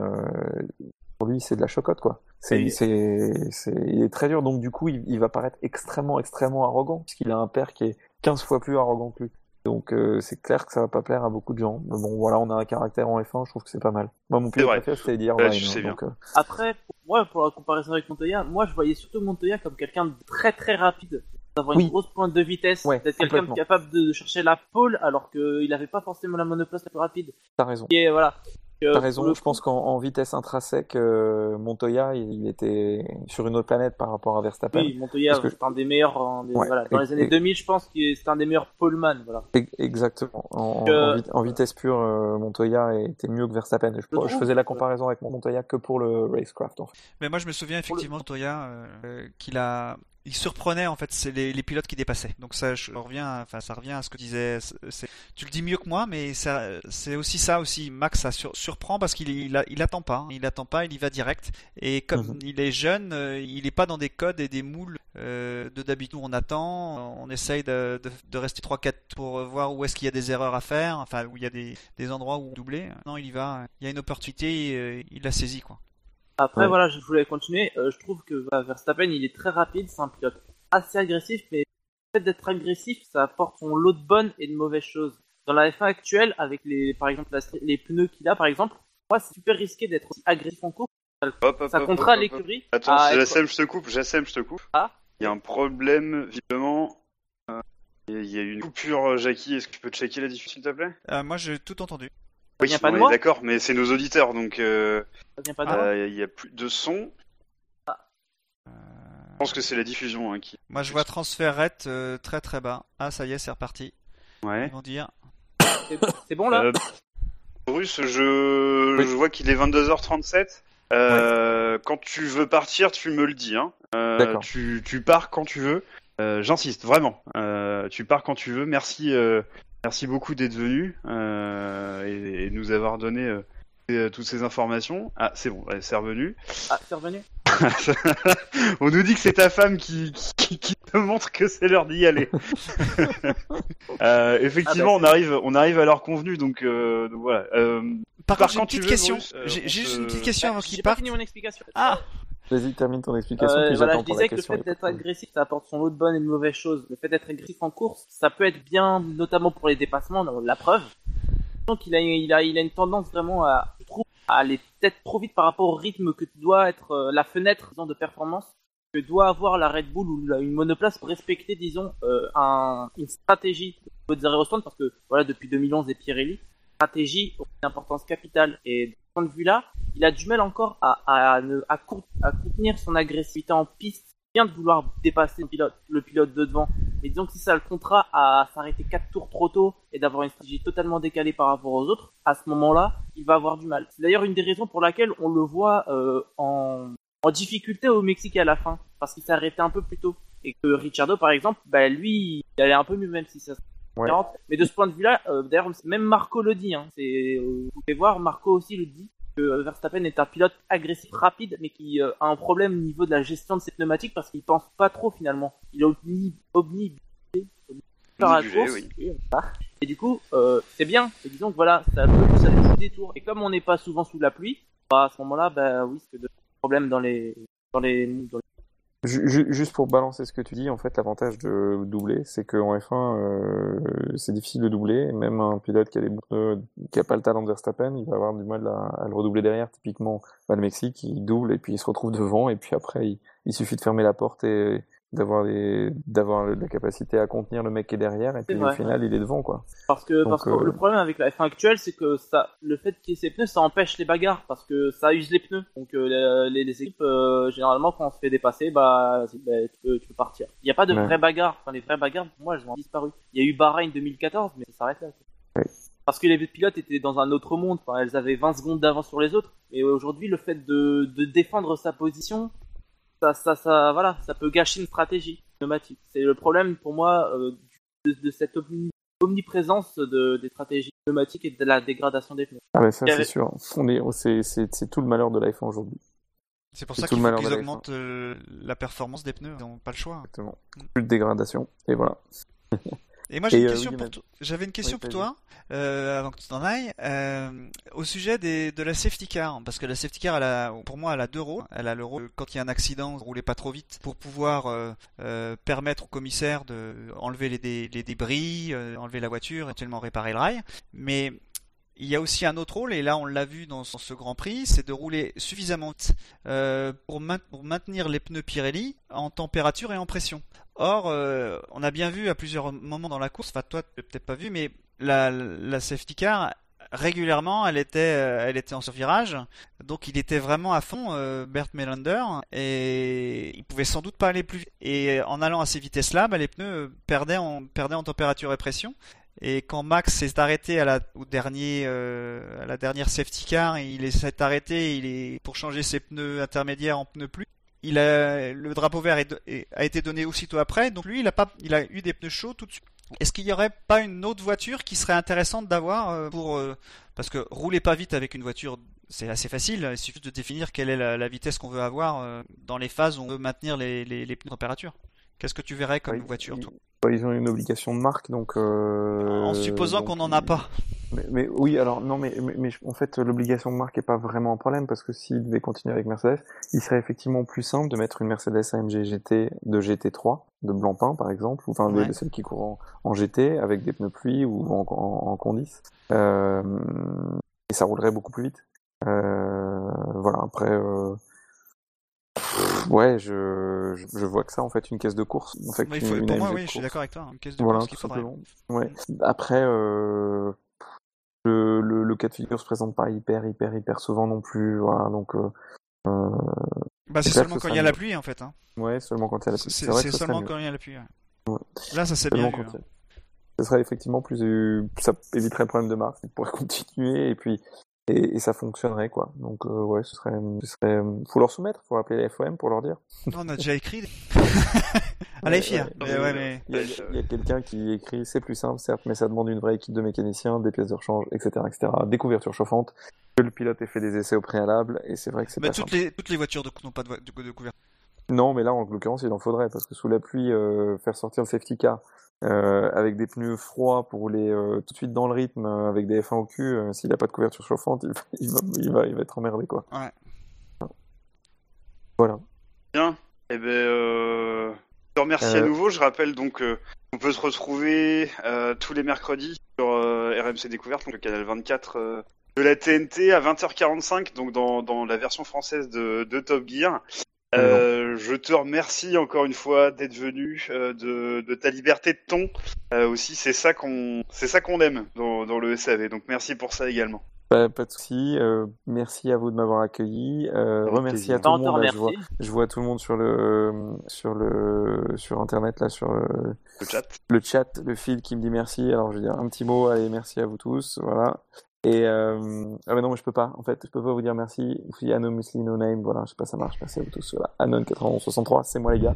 [SPEAKER 4] pour lui, c'est de la chocotte, quoi. C'est, c'est, il est très dur. Donc du coup, il, il va paraître extrêmement, extrêmement arrogant, puisqu'il a un père qui est 15 fois plus arrogant que lui. Donc euh, c'est clair que ça va pas plaire à beaucoup de gens. Mais bon, voilà, on a un caractère en F1, je trouve que c'est pas mal. Moi, mon pilote
[SPEAKER 1] vrai.
[SPEAKER 4] préféré, c'est Eddie
[SPEAKER 1] Ouais,
[SPEAKER 4] Irvine.
[SPEAKER 1] je sais
[SPEAKER 4] hein,
[SPEAKER 1] bien.
[SPEAKER 4] euh,
[SPEAKER 3] Après, pour moi, pour la comparaison avec Montoya, moi je voyais surtout Montoya comme quelqu'un de très très rapide, d'avoir
[SPEAKER 4] Oui.
[SPEAKER 3] une grosse pointe de vitesse,
[SPEAKER 4] Ouais,
[SPEAKER 3] d'être quelqu'un capable de chercher la pole alors qu'il n'avait pas forcément la monoplace la plus rapide.
[SPEAKER 4] t'as raison.
[SPEAKER 3] Et voilà. Euh,
[SPEAKER 4] T'as raison, je pense qu'en en vitesse intrinsèque, euh, Montoya, il, était sur une autre planète par rapport à Verstappen.
[SPEAKER 3] Oui, Montoya,
[SPEAKER 4] que-
[SPEAKER 3] c'est un des meilleurs. en- des-
[SPEAKER 4] Ouais,
[SPEAKER 3] voilà. Dans
[SPEAKER 4] et-
[SPEAKER 3] les années
[SPEAKER 4] et-
[SPEAKER 3] 2000, je pense que c'est un des meilleurs poleman. Voilà.
[SPEAKER 4] Exactement. En,
[SPEAKER 3] Euh,
[SPEAKER 4] en vit- en vitesse pure, euh, Montoya était mieux que Verstappen. Je, faisais la
[SPEAKER 3] euh,
[SPEAKER 4] comparaison avec Montoya que pour le racecraft. En fait.
[SPEAKER 2] Mais moi, je me souviens effectivement de Toya euh, qu'il a, il surprenait en fait c'est les, les pilotes qui dépassaient. Donc ça, je reviens, enfin ça revient à ce que disait. Tu le dis mieux que moi, mais ça, c'est aussi ça aussi. Max ça sur- surprend parce qu'il il, il attend pas, hein. il attend pas, il y va direct. Et comme
[SPEAKER 4] Mhm.
[SPEAKER 2] il est jeune, euh, il est pas dans des codes et des moules euh, de d'habitude. On attend, on essaye de, de, de rester 3-4 pour voir où est-ce qu'il y a des erreurs à faire, enfin où il y a des, des endroits où doubler. Non, il y va. Il y a une opportunité, euh, il la saisit quoi.
[SPEAKER 3] Après,
[SPEAKER 4] Ouais.
[SPEAKER 3] voilà, je voulais continuer. Euh, je trouve que bah, Verstappen, il est très rapide, c'est un pilote assez agressif, mais le fait d'être agressif, ça apporte son lot de bonnes et de mauvaises choses. Dans la F1 actuelle, avec les, par exemple, la les pneus qu'il a, par exemple, moi, c'est super risqué d'être aussi agressif en course. Ça
[SPEAKER 1] hop, hop, hop.
[SPEAKER 3] l'écurie.
[SPEAKER 1] Attends,
[SPEAKER 3] à
[SPEAKER 1] Jassem, je te coupe, Jassem, je te coupe.
[SPEAKER 3] Ah.
[SPEAKER 1] Il y a un problème, visiblement. Euh, Il y a une coupure, euh, Jackie. Est-ce que tu peux checker la diffusion, s'il te plaît?
[SPEAKER 2] Euh, moi, j'ai tout entendu.
[SPEAKER 3] Ça vient pas de
[SPEAKER 1] on est
[SPEAKER 3] moi
[SPEAKER 1] D'accord, mais c'est nos auditeurs, donc euh,
[SPEAKER 3] Ça vient pas de
[SPEAKER 2] Ah.
[SPEAKER 3] moi.
[SPEAKER 1] euh, il y a plus de son.
[SPEAKER 2] Euh,
[SPEAKER 1] Je pense que c'est la diffusion hein, qui.
[SPEAKER 2] Moi, je vois transfert rate euh, très très bas. Ah, ça y est, c'est reparti.
[SPEAKER 1] Ouais.
[SPEAKER 2] Ils vont dire.
[SPEAKER 3] C'est- bon là
[SPEAKER 1] Euh, Bruce, je,
[SPEAKER 4] Oui.
[SPEAKER 1] je vois qu'il est 22h37. Euh, Quand tu veux partir, tu me le dis. Hein. Euh,
[SPEAKER 4] D'accord.
[SPEAKER 1] tu, tu pars quand tu veux. Euh, J'insiste, vraiment. Euh, tu pars quand tu veux. Merci, euh, merci beaucoup d'être venu euh, et, et nous avoir donné euh, euh, toutes ces informations. Ah, c'est bon, c'est revenu.
[SPEAKER 3] Ah, c'est revenu
[SPEAKER 1] On nous dit que c'est ta femme qui, qui, qui te montre que c'est l'heure d'y aller. Euh, effectivement,
[SPEAKER 3] Ah bah,
[SPEAKER 1] on arrive, on arrive à l'heure convenue, donc, euh, donc voilà. Euh,
[SPEAKER 2] Par
[SPEAKER 1] Par
[SPEAKER 2] contre, j'ai une petite
[SPEAKER 1] veux,
[SPEAKER 2] question.
[SPEAKER 1] Euh,
[SPEAKER 2] J'ai juste une petite question avant
[SPEAKER 3] J'ai
[SPEAKER 2] qu'ils
[SPEAKER 3] pas fini mon explication.
[SPEAKER 2] Ah,
[SPEAKER 4] Vas-y, termine ton explication,
[SPEAKER 3] Euh,
[SPEAKER 4] puis
[SPEAKER 3] voilà, je
[SPEAKER 4] pour la
[SPEAKER 3] disais que le fait d'être agressif, ça apporte son lot de bonnes et de mauvaises choses. Le fait d'être agressif en course, ça peut être bien, notamment pour les dépassements, dans la preuve. Donc il a, il a, il a une tendance vraiment à, je trouve, à aller peut-être trop vite par rapport au rythme que doit être euh, la fenêtre disons, de performance que doit avoir la Red Bull ou la- une monoplace pour respecter, disons, euh, un, une stratégie des aérostands, parce que voilà, depuis 2011 et Pirelli, stratégie a une importance capitale. Et de point de vue-là, il a du mal encore à, à, à, contenir son agressivité en piste. Bien de vouloir dépasser le pilote, de devant, mais disons que si ça le contrat à s'arrêter 4 tours trop tôt et d'avoir une stratégie totalement décalée par rapport aux autres, à ce moment-là, il va avoir du mal. C'est d'ailleurs une des raisons pour laquelle on le voit euh, en, en difficulté au Mexique à la fin, parce qu'il s'est arrêté un peu plus tôt. Et que Ricciardo, par exemple, bah, lui, il allait un peu mieux, même si ça
[SPEAKER 4] Ouais.
[SPEAKER 3] Mais de ce point de vue-là, euh, d'ailleurs, même Marco le dit. Hein, c'est, euh, vous pouvez voir, Marco aussi le dit que euh, Verstappen est un pilote agressif, rapide, mais qui euh, a un problème au niveau de la gestion de ses pneumatiques parce qu'il pense pas trop finalement. Il est omni, omni faire la course.
[SPEAKER 1] oui.
[SPEAKER 3] oui, voilà. Et du coup, euh, c'est bien. Et disons que voilà, ça peut ça nous joue des tours. Et comme on n'est pas souvent sous la pluie, bah, à ce moment-là, bah oui, c'est de problèmes dans les dans les, dans les...
[SPEAKER 4] Ju- ju- Juste pour balancer ce que tu dis, en fait, l'avantage de doubler, c'est qu'en F1, euh, c'est difficile de doubler. Même un pilote qui a, des pneus, qui a pas le talent de Verstappen, il va avoir du mal à, le redoubler derrière. Typiquement, bah, le Mexique, il double et puis il se retrouve devant. Et puis après, il suffit de fermer la porte et d'avoir d'avoir la capacité à contenir le mec qui est derrière. Et puis
[SPEAKER 3] vrai.
[SPEAKER 4] au final, il est devant, quoi.
[SPEAKER 3] Parce que,
[SPEAKER 4] Donc,
[SPEAKER 3] parce que
[SPEAKER 4] euh,
[SPEAKER 3] le problème avec la F1 actuelle, c'est que ça, le fait qu'il y ait ces pneus, ça empêche les bagarres parce que ça use les pneus. Donc euh, les, les équipes, euh, généralement, quand on se fait dépasser, bah, bah, tu, peux, tu peux partir. Il n'y a pas de
[SPEAKER 4] Ouais.
[SPEAKER 3] vraies bagarres. Enfin, les vraies bagarres, pour moi, elles ont disparu. Il y a eu Bahreïn 2014, mais ça s'arrête là.
[SPEAKER 4] Ouais.
[SPEAKER 3] Parce que les pilotes étaient dans un autre monde. Enfin, elles avaient 20 secondes d'avance sur les autres. Et aujourd'hui, le fait de, de défendre sa position, ça, ça, ça, voilà, ça peut gâcher une stratégie pneumatique. C'est le problème pour moi euh, de, de cette omni- omniprésence de, des stratégies pneumatiques et de la dégradation des pneus.
[SPEAKER 4] Ah, mais ça, c'est
[SPEAKER 3] avait-
[SPEAKER 4] sûr. On est, c'est, c'est, c'est tout le malheur de F1 aujourd'hui.
[SPEAKER 2] C'est pour ça qu'ils
[SPEAKER 4] de la
[SPEAKER 2] augmentent euh, la performance des pneus. Ils n'ont pas le choix.
[SPEAKER 4] Exactement. Plus de dégradation. Et voilà.
[SPEAKER 2] Et moi j'ai
[SPEAKER 4] Et,
[SPEAKER 2] une
[SPEAKER 4] euh,
[SPEAKER 2] question
[SPEAKER 4] oui,
[SPEAKER 2] pour
[SPEAKER 4] Matt.
[SPEAKER 2] toi. J'avais une question
[SPEAKER 4] Oui,
[SPEAKER 2] pour toi euh, avant que tu t'en ailles euh, au sujet des, de la safety car parce que la safety car elle a, pour moi elle a deux rôles. Elle a le rôle quand il y a un accident, rouler pas trop vite pour pouvoir euh, euh, permettre au commissaire de enlever les, dé- les débris, euh, enlever la voiture, éventuellement réparer le rail. Mais il y a aussi un autre rôle, et là on l'a vu dans ce Grand Prix, c'est de rouler suffisamment euh, pour, main- pour maintenir les pneus Pirelli en température et en pression. Or, euh, on a bien vu à plusieurs moments dans la course, enfin toi tu peut-être pas vu, mais la, safety car régulièrement elle était, euh, elle était en survirage, donc il était vraiment à fond, euh, Bert Melander, et il pouvait sans doute pas aller plus vite. Et en allant à ces vitesses-là, bah, les pneus perdaient en, perdaient en température et pression. Et quand Max s'est arrêté à la, euh, dernière safety car, il est- s'est arrêté pour changer ses pneus intermédiaires en pneus plus. Il a, le drapeau vert a été donné aussitôt après, donc lui il a, pas, il a eu des pneus chauds tout de suite. Est-ce qu'il n'y aurait pas une autre voiture qui serait intéressante d'avoir euh, pour euh, parce que rouler pas vite avec une voiture c'est assez facile, il suffit de définir quelle est la, vitesse qu'on veut avoir dans les phases où on veut maintenir les, les, les pneus température. Qu'est-ce que tu verrais comme
[SPEAKER 4] Oui,
[SPEAKER 2] voiture
[SPEAKER 4] ils-
[SPEAKER 2] toi
[SPEAKER 4] bah, Ils ont une obligation de marque, donc. euh,
[SPEAKER 2] En supposant qu'on n'en a pas.
[SPEAKER 4] Mais, mais oui, alors non, mais, mais, mais en fait, l'obligation de marque est pas vraiment un problème parce que s'ils devaient continuer avec Mercedes, il serait effectivement plus simple de mettre une Mercedes AMG GT de GT3 de Blancpain par exemple, ou enfin
[SPEAKER 2] Ouais.
[SPEAKER 4] de celles qui courent en, en GT avec des pneus pluie ou en, en, en Condis, euh, et ça roulerait beaucoup plus vite. Euh, voilà. Après, ouais, je, je, vois que ça en fait une caisse de course. En fait,
[SPEAKER 2] il
[SPEAKER 4] une-
[SPEAKER 2] faut-
[SPEAKER 4] une
[SPEAKER 2] pour moi, oui, je suis d'accord avec toi. Une caisse de
[SPEAKER 4] Voilà,
[SPEAKER 2] course qu'il faudrait.
[SPEAKER 4] Ouais. Après, euh, le, le, le cas de figure se présente pas hyper, hyper, hyper souvent non plus. Voilà, donc, euh, euh,
[SPEAKER 2] Bah, c'est seulement quand
[SPEAKER 4] ça
[SPEAKER 2] il y a la pluie en fait. Hein.
[SPEAKER 4] ouais, seulement quand il y a la pluie.
[SPEAKER 2] c'est- seulement quand il y a la pluie. ouais.
[SPEAKER 4] Ouais.
[SPEAKER 2] Là, ça c'est bien vu. hein.
[SPEAKER 4] il y a- Ce serait effectivement plus, ça éviterait le problème de marque. Il pourrait continuer et puis, et, et ça fonctionnerait, quoi. Donc, euh, ouais, ce serait, ce serait, faut leur soumettre, faut appeler la FOM pour leur dire.
[SPEAKER 2] Non, on a déjà écrit. à la FIA. mais...
[SPEAKER 4] Il y a, quelqu'un qui écrit, c'est plus simple, certes, mais ça demande une vraie équipe de mécaniciens, des pièces de rechange, etc., etc., des couvertures chauffantes, que le pilote ait fait des essais au préalable, et c'est vrai que c'est
[SPEAKER 2] Mais
[SPEAKER 4] pas
[SPEAKER 2] toutes
[SPEAKER 4] simple.
[SPEAKER 2] les, toutes les voitures n'ont pas de, de, de couverture.
[SPEAKER 4] Non, mais là, en l'occurrence, il en faudrait, parce que sous la pluie, euh, faire sortir le safety car, euh, avec des pneus froids pour rouler euh, tout de suite dans le rythme, euh, avec des F1 au cul, s'il a pas de couverture chauffante, il va, il va, il va, il va être emmerdé, quoi.
[SPEAKER 2] Ouais.
[SPEAKER 4] Voilà.
[SPEAKER 1] Bien. Eh ben, je te remercie à nouveau. Je rappelle donc on peut se retrouver tous les mercredis sur RMC Découverte, donc le canal 24 euh, de la TNT à 20h45, donc dans, dans la version française de, de Top Gear. Euh, je te remercie encore une fois d'être venu, euh, de, de ta liberté de ton. Euh, aussi, c'est ça qu'on, c'est ça qu'on aime dans, dans le SAV. Donc merci pour ça également.
[SPEAKER 4] Pas, pas de souci. Euh, merci à vous de m'avoir accueilli. Euh, remercie à tout le monde. là, je vois, je vois tout le monde sur le, sur le, sur internet là, sur le,
[SPEAKER 1] Le chat.
[SPEAKER 4] le chat, le fil qui me dit merci. Alors je vais dire un petit mot, allez, merci à vous tous, voilà. Et euh... ah mais non, mais je peux pas. En fait, je peux pas vous dire merci. Si Anon Musli No Name, voilà, je sais pas, ça marche. Merci à vous tous. Voilà, Anon 9163, c'est moi les gars.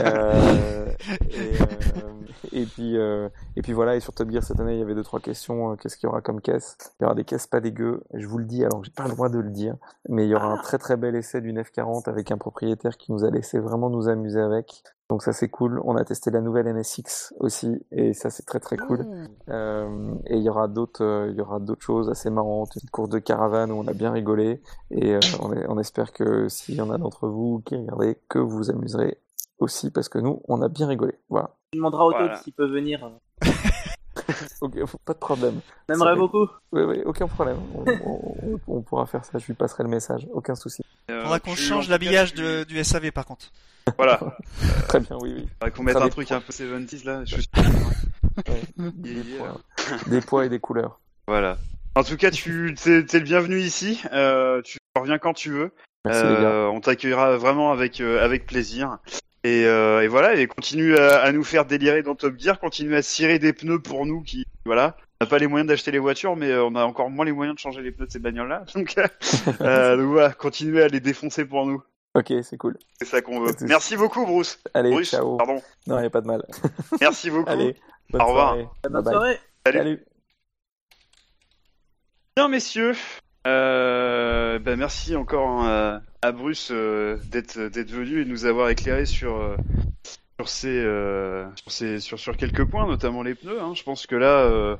[SPEAKER 4] euh... et, euh... et puis euh... et puis voilà. Et sur Top Gear cette année, il y avait deux trois questions. Euh, Qu'est-ce qu'il y aura comme caisse? Il y aura des caisses pas dégueu. Je vous le dis, alors j'ai pas le droit de le dire, mais il y aura un très très bel essai d'une F40 avec un propriétaire qui nous a laissé vraiment nous amuser avec. Donc ça c'est cool. On a testé la nouvelle NSX aussi et ça c'est très très cool. Euh, et il y aura d'autres, euh, il y aura d'autres choses assez marrantes. Une course de caravane où on a bien rigolé et euh, on, est- on espère que s'il y en a d'entre vous qui regardez, que vous vous amuserez aussi parce que nous on a bien rigolé. Voilà.
[SPEAKER 3] Tu demanderas au
[SPEAKER 1] Voilà.
[SPEAKER 3] S'il peut venir.
[SPEAKER 4] Ok, pas de problème. Fait-
[SPEAKER 3] beaucoup.
[SPEAKER 4] Oui, oui, aucun problème. On, on- on pourra faire ça. Je lui passerai le message. Aucun souci.
[SPEAKER 1] Euh,
[SPEAKER 2] Faudra qu'on change l'habillage du SAV par contre.
[SPEAKER 1] Voilà.
[SPEAKER 4] Très bien, oui, oui.
[SPEAKER 1] Faudrait qu'on mette un truc un peu 70 là. Je suis
[SPEAKER 4] Ouais.
[SPEAKER 1] Des
[SPEAKER 4] poids. Des poids et des couleurs.
[SPEAKER 1] Voilà. En tout cas, tu t'es t'es le bienvenu ici. Euh, tu reviens quand tu veux.
[SPEAKER 4] Merci les gars.
[SPEAKER 1] Euh, on t'accueillera vraiment avec euh, avec plaisir. Et, euh, et voilà, et continue à, à nous faire délirer dans Top Gear, continue à cirer des pneus pour nous qui, voilà, on n'a pas les moyens d'acheter les voitures, mais euh, on a encore moins les moyens de changer les pneus de ces bagnoles-là. Donc, euh, euh, donc voilà, continuez à les défoncer pour nous.
[SPEAKER 4] Ok, c'est cool.
[SPEAKER 1] C'est ça qu'on veut. Merci beaucoup, Bruce.
[SPEAKER 4] Allez,
[SPEAKER 1] Bruce,
[SPEAKER 4] ciao.
[SPEAKER 1] pardon.
[SPEAKER 4] Non, y a pas de mal.
[SPEAKER 1] Merci beaucoup.
[SPEAKER 4] Allez, bonne
[SPEAKER 1] Au revoir.
[SPEAKER 4] soirée.
[SPEAKER 3] Bonne
[SPEAKER 4] Bye bye.
[SPEAKER 3] soirée.
[SPEAKER 1] Salut.
[SPEAKER 4] Salut.
[SPEAKER 1] Bien, messieurs. Euh, ben merci encore hein, à, Bruce euh, d'être d'être venu et de nous avoir éclairé sur euh, sur ces euh, sur ces sur sur quelques points, notamment les pneus. Hein. Je pense que là, euh,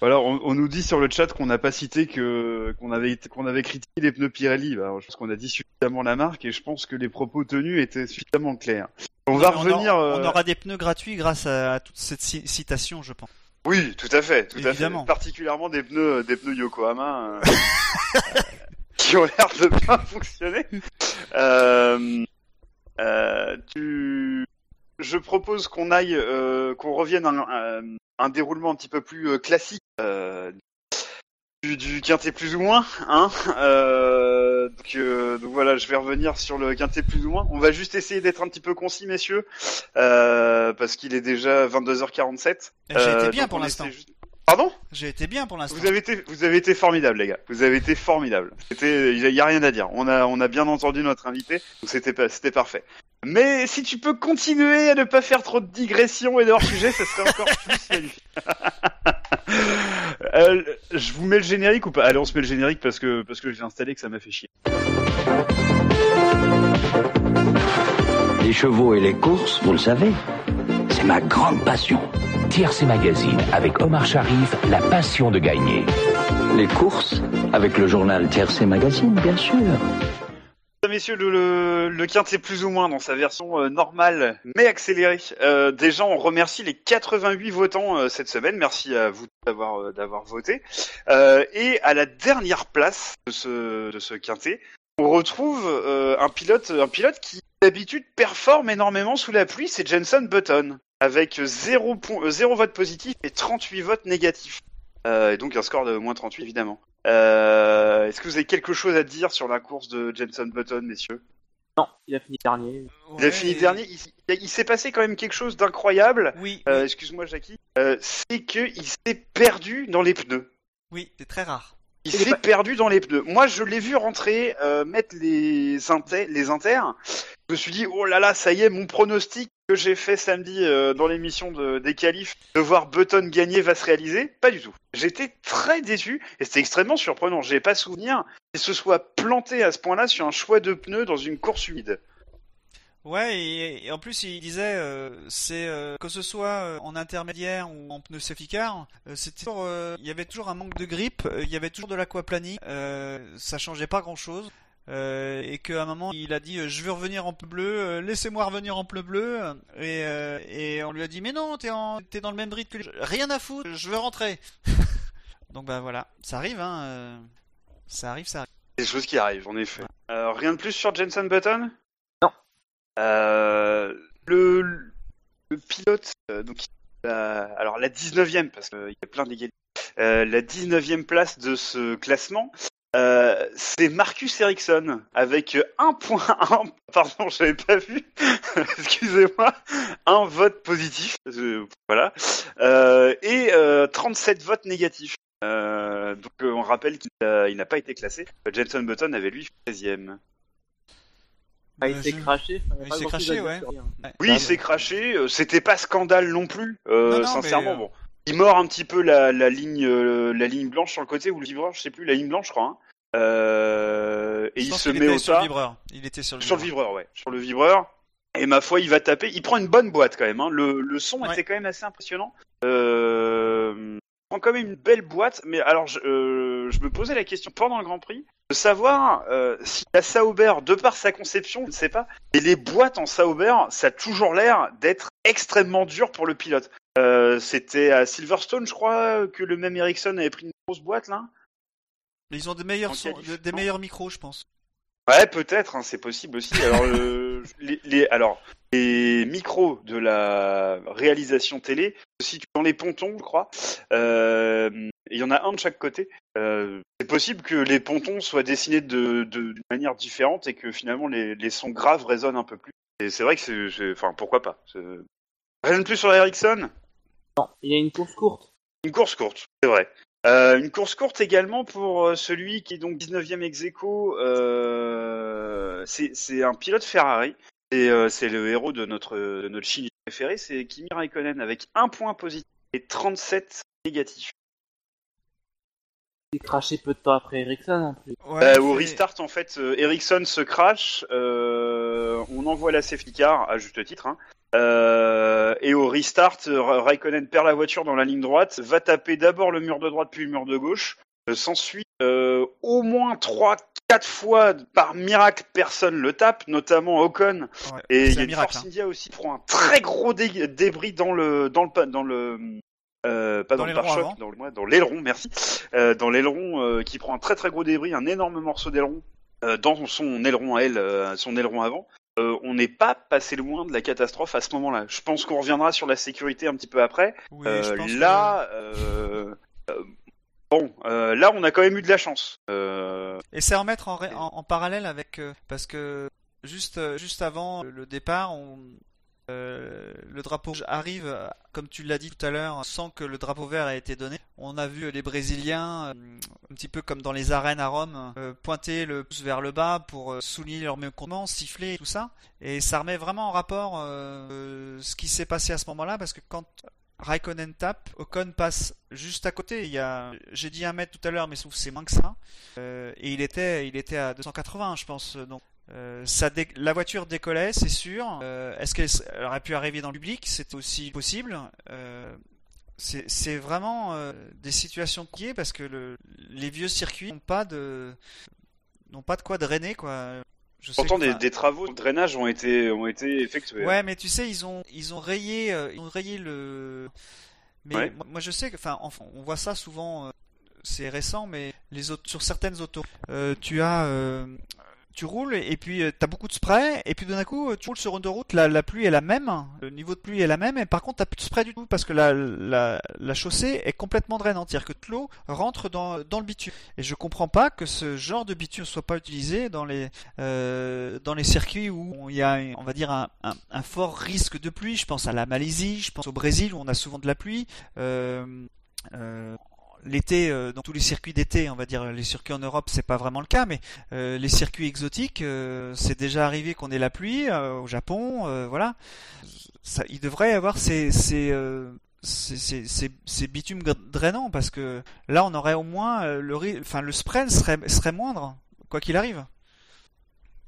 [SPEAKER 1] voilà, on, on nous dit sur le chat qu'on n'a pas cité que qu'on avait qu'on avait critiqué les pneus Pirelli. Bah, je pense qu'on a dit suffisamment la marque et je pense que les propos tenus étaient suffisamment clairs. On va
[SPEAKER 2] on,
[SPEAKER 1] revenir. euh,
[SPEAKER 2] on aura des pneus gratuits grâce à, à toute cette ci- citation, je pense.
[SPEAKER 1] Oui, tout à fait, tout
[SPEAKER 2] Évidemment.
[SPEAKER 1] à fait. Particulièrement des pneus, des pneus Yokohama euh, qui ont l'air de bien fonctionner. Euh, euh, tu... Je propose qu'on aille, euh, qu'on revienne à un, à un déroulement un petit peu plus classique du, du quintet plus ou moins. Hein donc, donc voilà, je vais revenir sur le quintet plus ou moins. On va juste essayer d'être un petit peu concis, messieurs, parce qu'il est déjà 22h47.
[SPEAKER 2] J'ai été bien pour l'instant.
[SPEAKER 1] juste- Pardon
[SPEAKER 2] J'ai été bien pour l'instant.
[SPEAKER 1] Vous avez été, vous avez été formidable, les gars. Vous avez été formidable. C'était, il y a rien à dire. On a, on a bien entendu notre invité, donc c'était, pas- c'était parfait. Mais si tu peux continuer à ne pas faire trop de digressions et de hors sujet, ça serait encore plus magnifique. Euh, je vous mets le générique ou pas? Allez, on se met le générique parce que parce que je l'ai installé que ça m'a fait chier.
[SPEAKER 5] Les chevaux et les courses, vous le savez, c'est ma grande passion.
[SPEAKER 6] TRC Magazine avec Omar Sharif, la passion de gagner.
[SPEAKER 5] Les courses Avec le journal TRC Magazine, bien sûr.
[SPEAKER 1] Messieurs, le, le, plus ou moins dans sa version euh, normale mais accélérée. Euh, déjà, on remercie les 88 votants euh, cette semaine. Merci à vous d'avoir euh, d'avoir voté. Euh, et à la dernière place de ce de ce quintet, on retrouve euh, un pilote un pilote qui d'habitude performe énormément sous la pluie. C'est Jenson Button avec 0 point, euh, 0 vote positif et 38 votes négatifs. Euh, et donc un score de moins 38 évidemment. Euh, Est-ce que vous avez quelque chose à dire sur la course de Jenson Button, messieurs?
[SPEAKER 3] Non, il a fini dernier.
[SPEAKER 1] Il a fini dernier. Il, s'est passé quand même quelque chose d'incroyable.
[SPEAKER 2] Oui,
[SPEAKER 1] Euh, Excuse-moi, Jackie. Euh, c'est que il s'est perdu dans les pneus.
[SPEAKER 2] oui, c'est très rare.
[SPEAKER 1] Il
[SPEAKER 3] Il est
[SPEAKER 1] s'est
[SPEAKER 3] pas-
[SPEAKER 1] perdu dans les pneus. Moi, je l'ai vu rentrer, euh, mettre les inters, les inters. Je me suis dit, oh là là, ça y est, mon pronostic que j'ai fait samedi euh, dans l'émission de, des qualifs de voir Button gagner va se réaliser. Pas du tout. J'étais très déçu et c'était extrêmement surprenant. J'ai pas souvenir qu'il se soit planté à ce point-là sur un choix de pneus dans une course humide.
[SPEAKER 2] Ouais, et, et en plus il disait, euh, c'est euh, que ce soit euh, en intermédiaire ou en pneu safety car, euh, c'était il y avait toujours un manque de grip, euh, il y avait toujours de l'aquaplaning, ça changeait pas grand chose. et qu'à un moment il a dit euh, je veux revenir en pneu bleu, euh, laissez-moi revenir en pneu bleu et, et on lui a dit mais non t'es en t'es dans le même rythme que les... rien à foutre je veux rentrer donc bah voilà ça arrive hein ça arrive ça arrive
[SPEAKER 1] Des choses qui arrivent, en effet. Rien de plus sur Jenson Button? Le, le pilote, euh, donc, alors la 19e, parce qu'il y a plein d'égalités, euh, la 19e place de ce classement, euh, c'est Marcus Ericsson, avec un point, un, pardon, j'avais pas vu, excusez-moi, un vote positif, euh, voilà, euh, et euh, 37 votes négatifs. Euh, donc euh, on rappelle qu'il n'a pas été classé. Jenson Button avait lui 13e.
[SPEAKER 3] Ah, il s'est
[SPEAKER 2] je-
[SPEAKER 3] craché.
[SPEAKER 2] il s'est craché, ouais.
[SPEAKER 3] hein.
[SPEAKER 1] Oui,
[SPEAKER 4] Ah,
[SPEAKER 1] il s'est craché. euh, C'était pas scandale non plus. euh,
[SPEAKER 2] Non, non,
[SPEAKER 1] sincèrement,
[SPEAKER 2] mais, euh,
[SPEAKER 1] bon. Il mord un petit peu la, la ligne, euh, la ligne blanche sur le côté ou le vibreur, je sais plus, la ligne blanche, je crois. hein. Euh, et
[SPEAKER 2] Je
[SPEAKER 1] il se met
[SPEAKER 2] était
[SPEAKER 1] au
[SPEAKER 2] sur le vibreur il était sur le
[SPEAKER 1] sur le
[SPEAKER 2] vibreur
[SPEAKER 1] vibreur, ouais, sur le vibreur. Et ma foi, il va taper. Il prend une bonne boîte quand même. Hein. Le, le son
[SPEAKER 2] Ouais.
[SPEAKER 1] était quand même assez impressionnant. Euh... Prend quand même une belle boîte. Mais alors, je, euh, je me posais la question pendant le Grand Prix de savoir euh, si la Sauber, de par sa conception, je ne sais pas, mais les boîtes en Sauber, ça a toujours l'air d'être extrêmement dur pour le pilote. Euh, C'était à Silverstone, je crois, que le même Ericsson avait pris une grosse boîte là.
[SPEAKER 2] Mais ils ont des meilleurs, des meilleurs micros, je pense.
[SPEAKER 1] Ouais, peut-être, hein, c'est possible aussi. Alors, euh, les, les- alors, les micros de la réalisation télé se situent dans les pontons, je crois. Euh, Il y en a un de chaque côté. Euh, c'est possible que les pontons soient dessinés de, de, d'une manière différente et que finalement les, les sons graves résonnent un peu plus. Et c'est vrai que c'est, c'est- enfin, pourquoi pas. C'est- Rien de plus sur la Ericsson?
[SPEAKER 3] Non, il y a une course courte.
[SPEAKER 1] Une course courte, c'est vrai. Euh, une course courte également pour euh, celui qui est donc 19e ex aequo, euh, c'est un pilote Ferrari. C'est le héros de notre, de notre préféré, c'est Kimi Raikkonen avec un point positif et 37 négatifs.
[SPEAKER 3] Craché peu de temps après Ericsson en plus.
[SPEAKER 2] Ouais,
[SPEAKER 1] Bah, au restart, en fait, euh, Ericsson se crash, euh, on envoie la safety car, à juste titre, hein, euh, et au restart, Ra- Raikkonen perd la voiture dans la ligne droite, va taper d'abord le mur de droite puis le mur de gauche. Euh, S'ensuit euh, au moins 3-4 fois, par miracle, personne le tape, notamment Ocon.
[SPEAKER 2] Ouais,
[SPEAKER 1] Et il y a une
[SPEAKER 2] miracle.
[SPEAKER 1] Force India aussi qui prend un très gros dé- débris dans le dans le pa- dans le euh, pas
[SPEAKER 2] Dans
[SPEAKER 1] dans, le pare-choc, dans le dans l'aileron, merci. Euh, dans l'aileron euh, qui prend un très très gros débris, un énorme morceau d'aileron dans son aileron à elle, son aileron avant. On n'est pas passé loin de la catastrophe à ce moment-là. Je pense qu'on reviendra sur la sécurité un petit peu après.
[SPEAKER 2] Oui, je pense que-
[SPEAKER 1] là, bon, euh, là on a quand même eu de la chance. Euh,
[SPEAKER 2] Et c'est à remettre en, en, en parallèle avec euh, parce que juste juste avant le départ, on, euh, le drapeau rouge arrive, comme tu l'as dit tout à l'heure, sans que le drapeau vert ait été donné. On a vu les Brésiliens, euh, un petit peu comme dans les arènes à Rome, euh, pointer le pouce vers le bas pour souligner leur mécontentement, siffler tout ça. Et ça remet vraiment en rapport ce qui s'est passé à ce moment-là, parce que quand Raikkonen tape, Ocon passe juste à côté. Il y a, j'ai dit un mètre tout à l'heure, mais c'est moins que ça. Et il était, il était à 280, je pense. Euh, ça dé- la voiture décollait, c'est sûr. Euh, est-ce qu'elle aurait pu arriver dans le public? C'était aussi possible. Euh, c'est, c'est vraiment des situations qui parce que le, les vieux circuits n'ont pas de, n'ont pas de quoi drainer quoi. Je sais
[SPEAKER 1] pourtant,
[SPEAKER 2] que,
[SPEAKER 1] des,
[SPEAKER 2] enfin,
[SPEAKER 1] des travaux de drainage ont été ont été effectués.
[SPEAKER 2] Ouais, mais tu sais, ils ont ils ont rayé ils ont rayé le. Mais
[SPEAKER 1] Ouais.
[SPEAKER 2] moi, moi, je sais que, enfin, on voit ça souvent. c'est récent, mais les sur certaines autos, euh, tu as euh, tu roules et puis tu as beaucoup de spray et puis d'un coup euh, tu roules sur une route la, la pluie est la même le niveau de pluie est la même et par contre t'as plus de spray du tout parce que la, la, la chaussée est complètement drainante c'est-à-dire que l'eau rentre dans, dans le bitume. Et je comprends pas que ce genre de bitume soit pas utilisé dans les euh, dans les circuits où il y a on va dire un, un, un fort risque de pluie. Je pense à la Malaisie je pense au Brésil où on a souvent de la pluie. Euh, euh, l'été, euh, dans tous les circuits d'été, on va dire les circuits en Europe, c'est pas vraiment le cas, mais euh, les circuits exotiques, euh, c'est déjà arrivé qu'on ait la pluie au Japon, voilà. Ça, il devrait y avoir ces ces, ces, ces, ces, ces bitumes gr- drainants parce que là, on aurait au moins le enfin le spread serait serait moindre quoi qu'il arrive.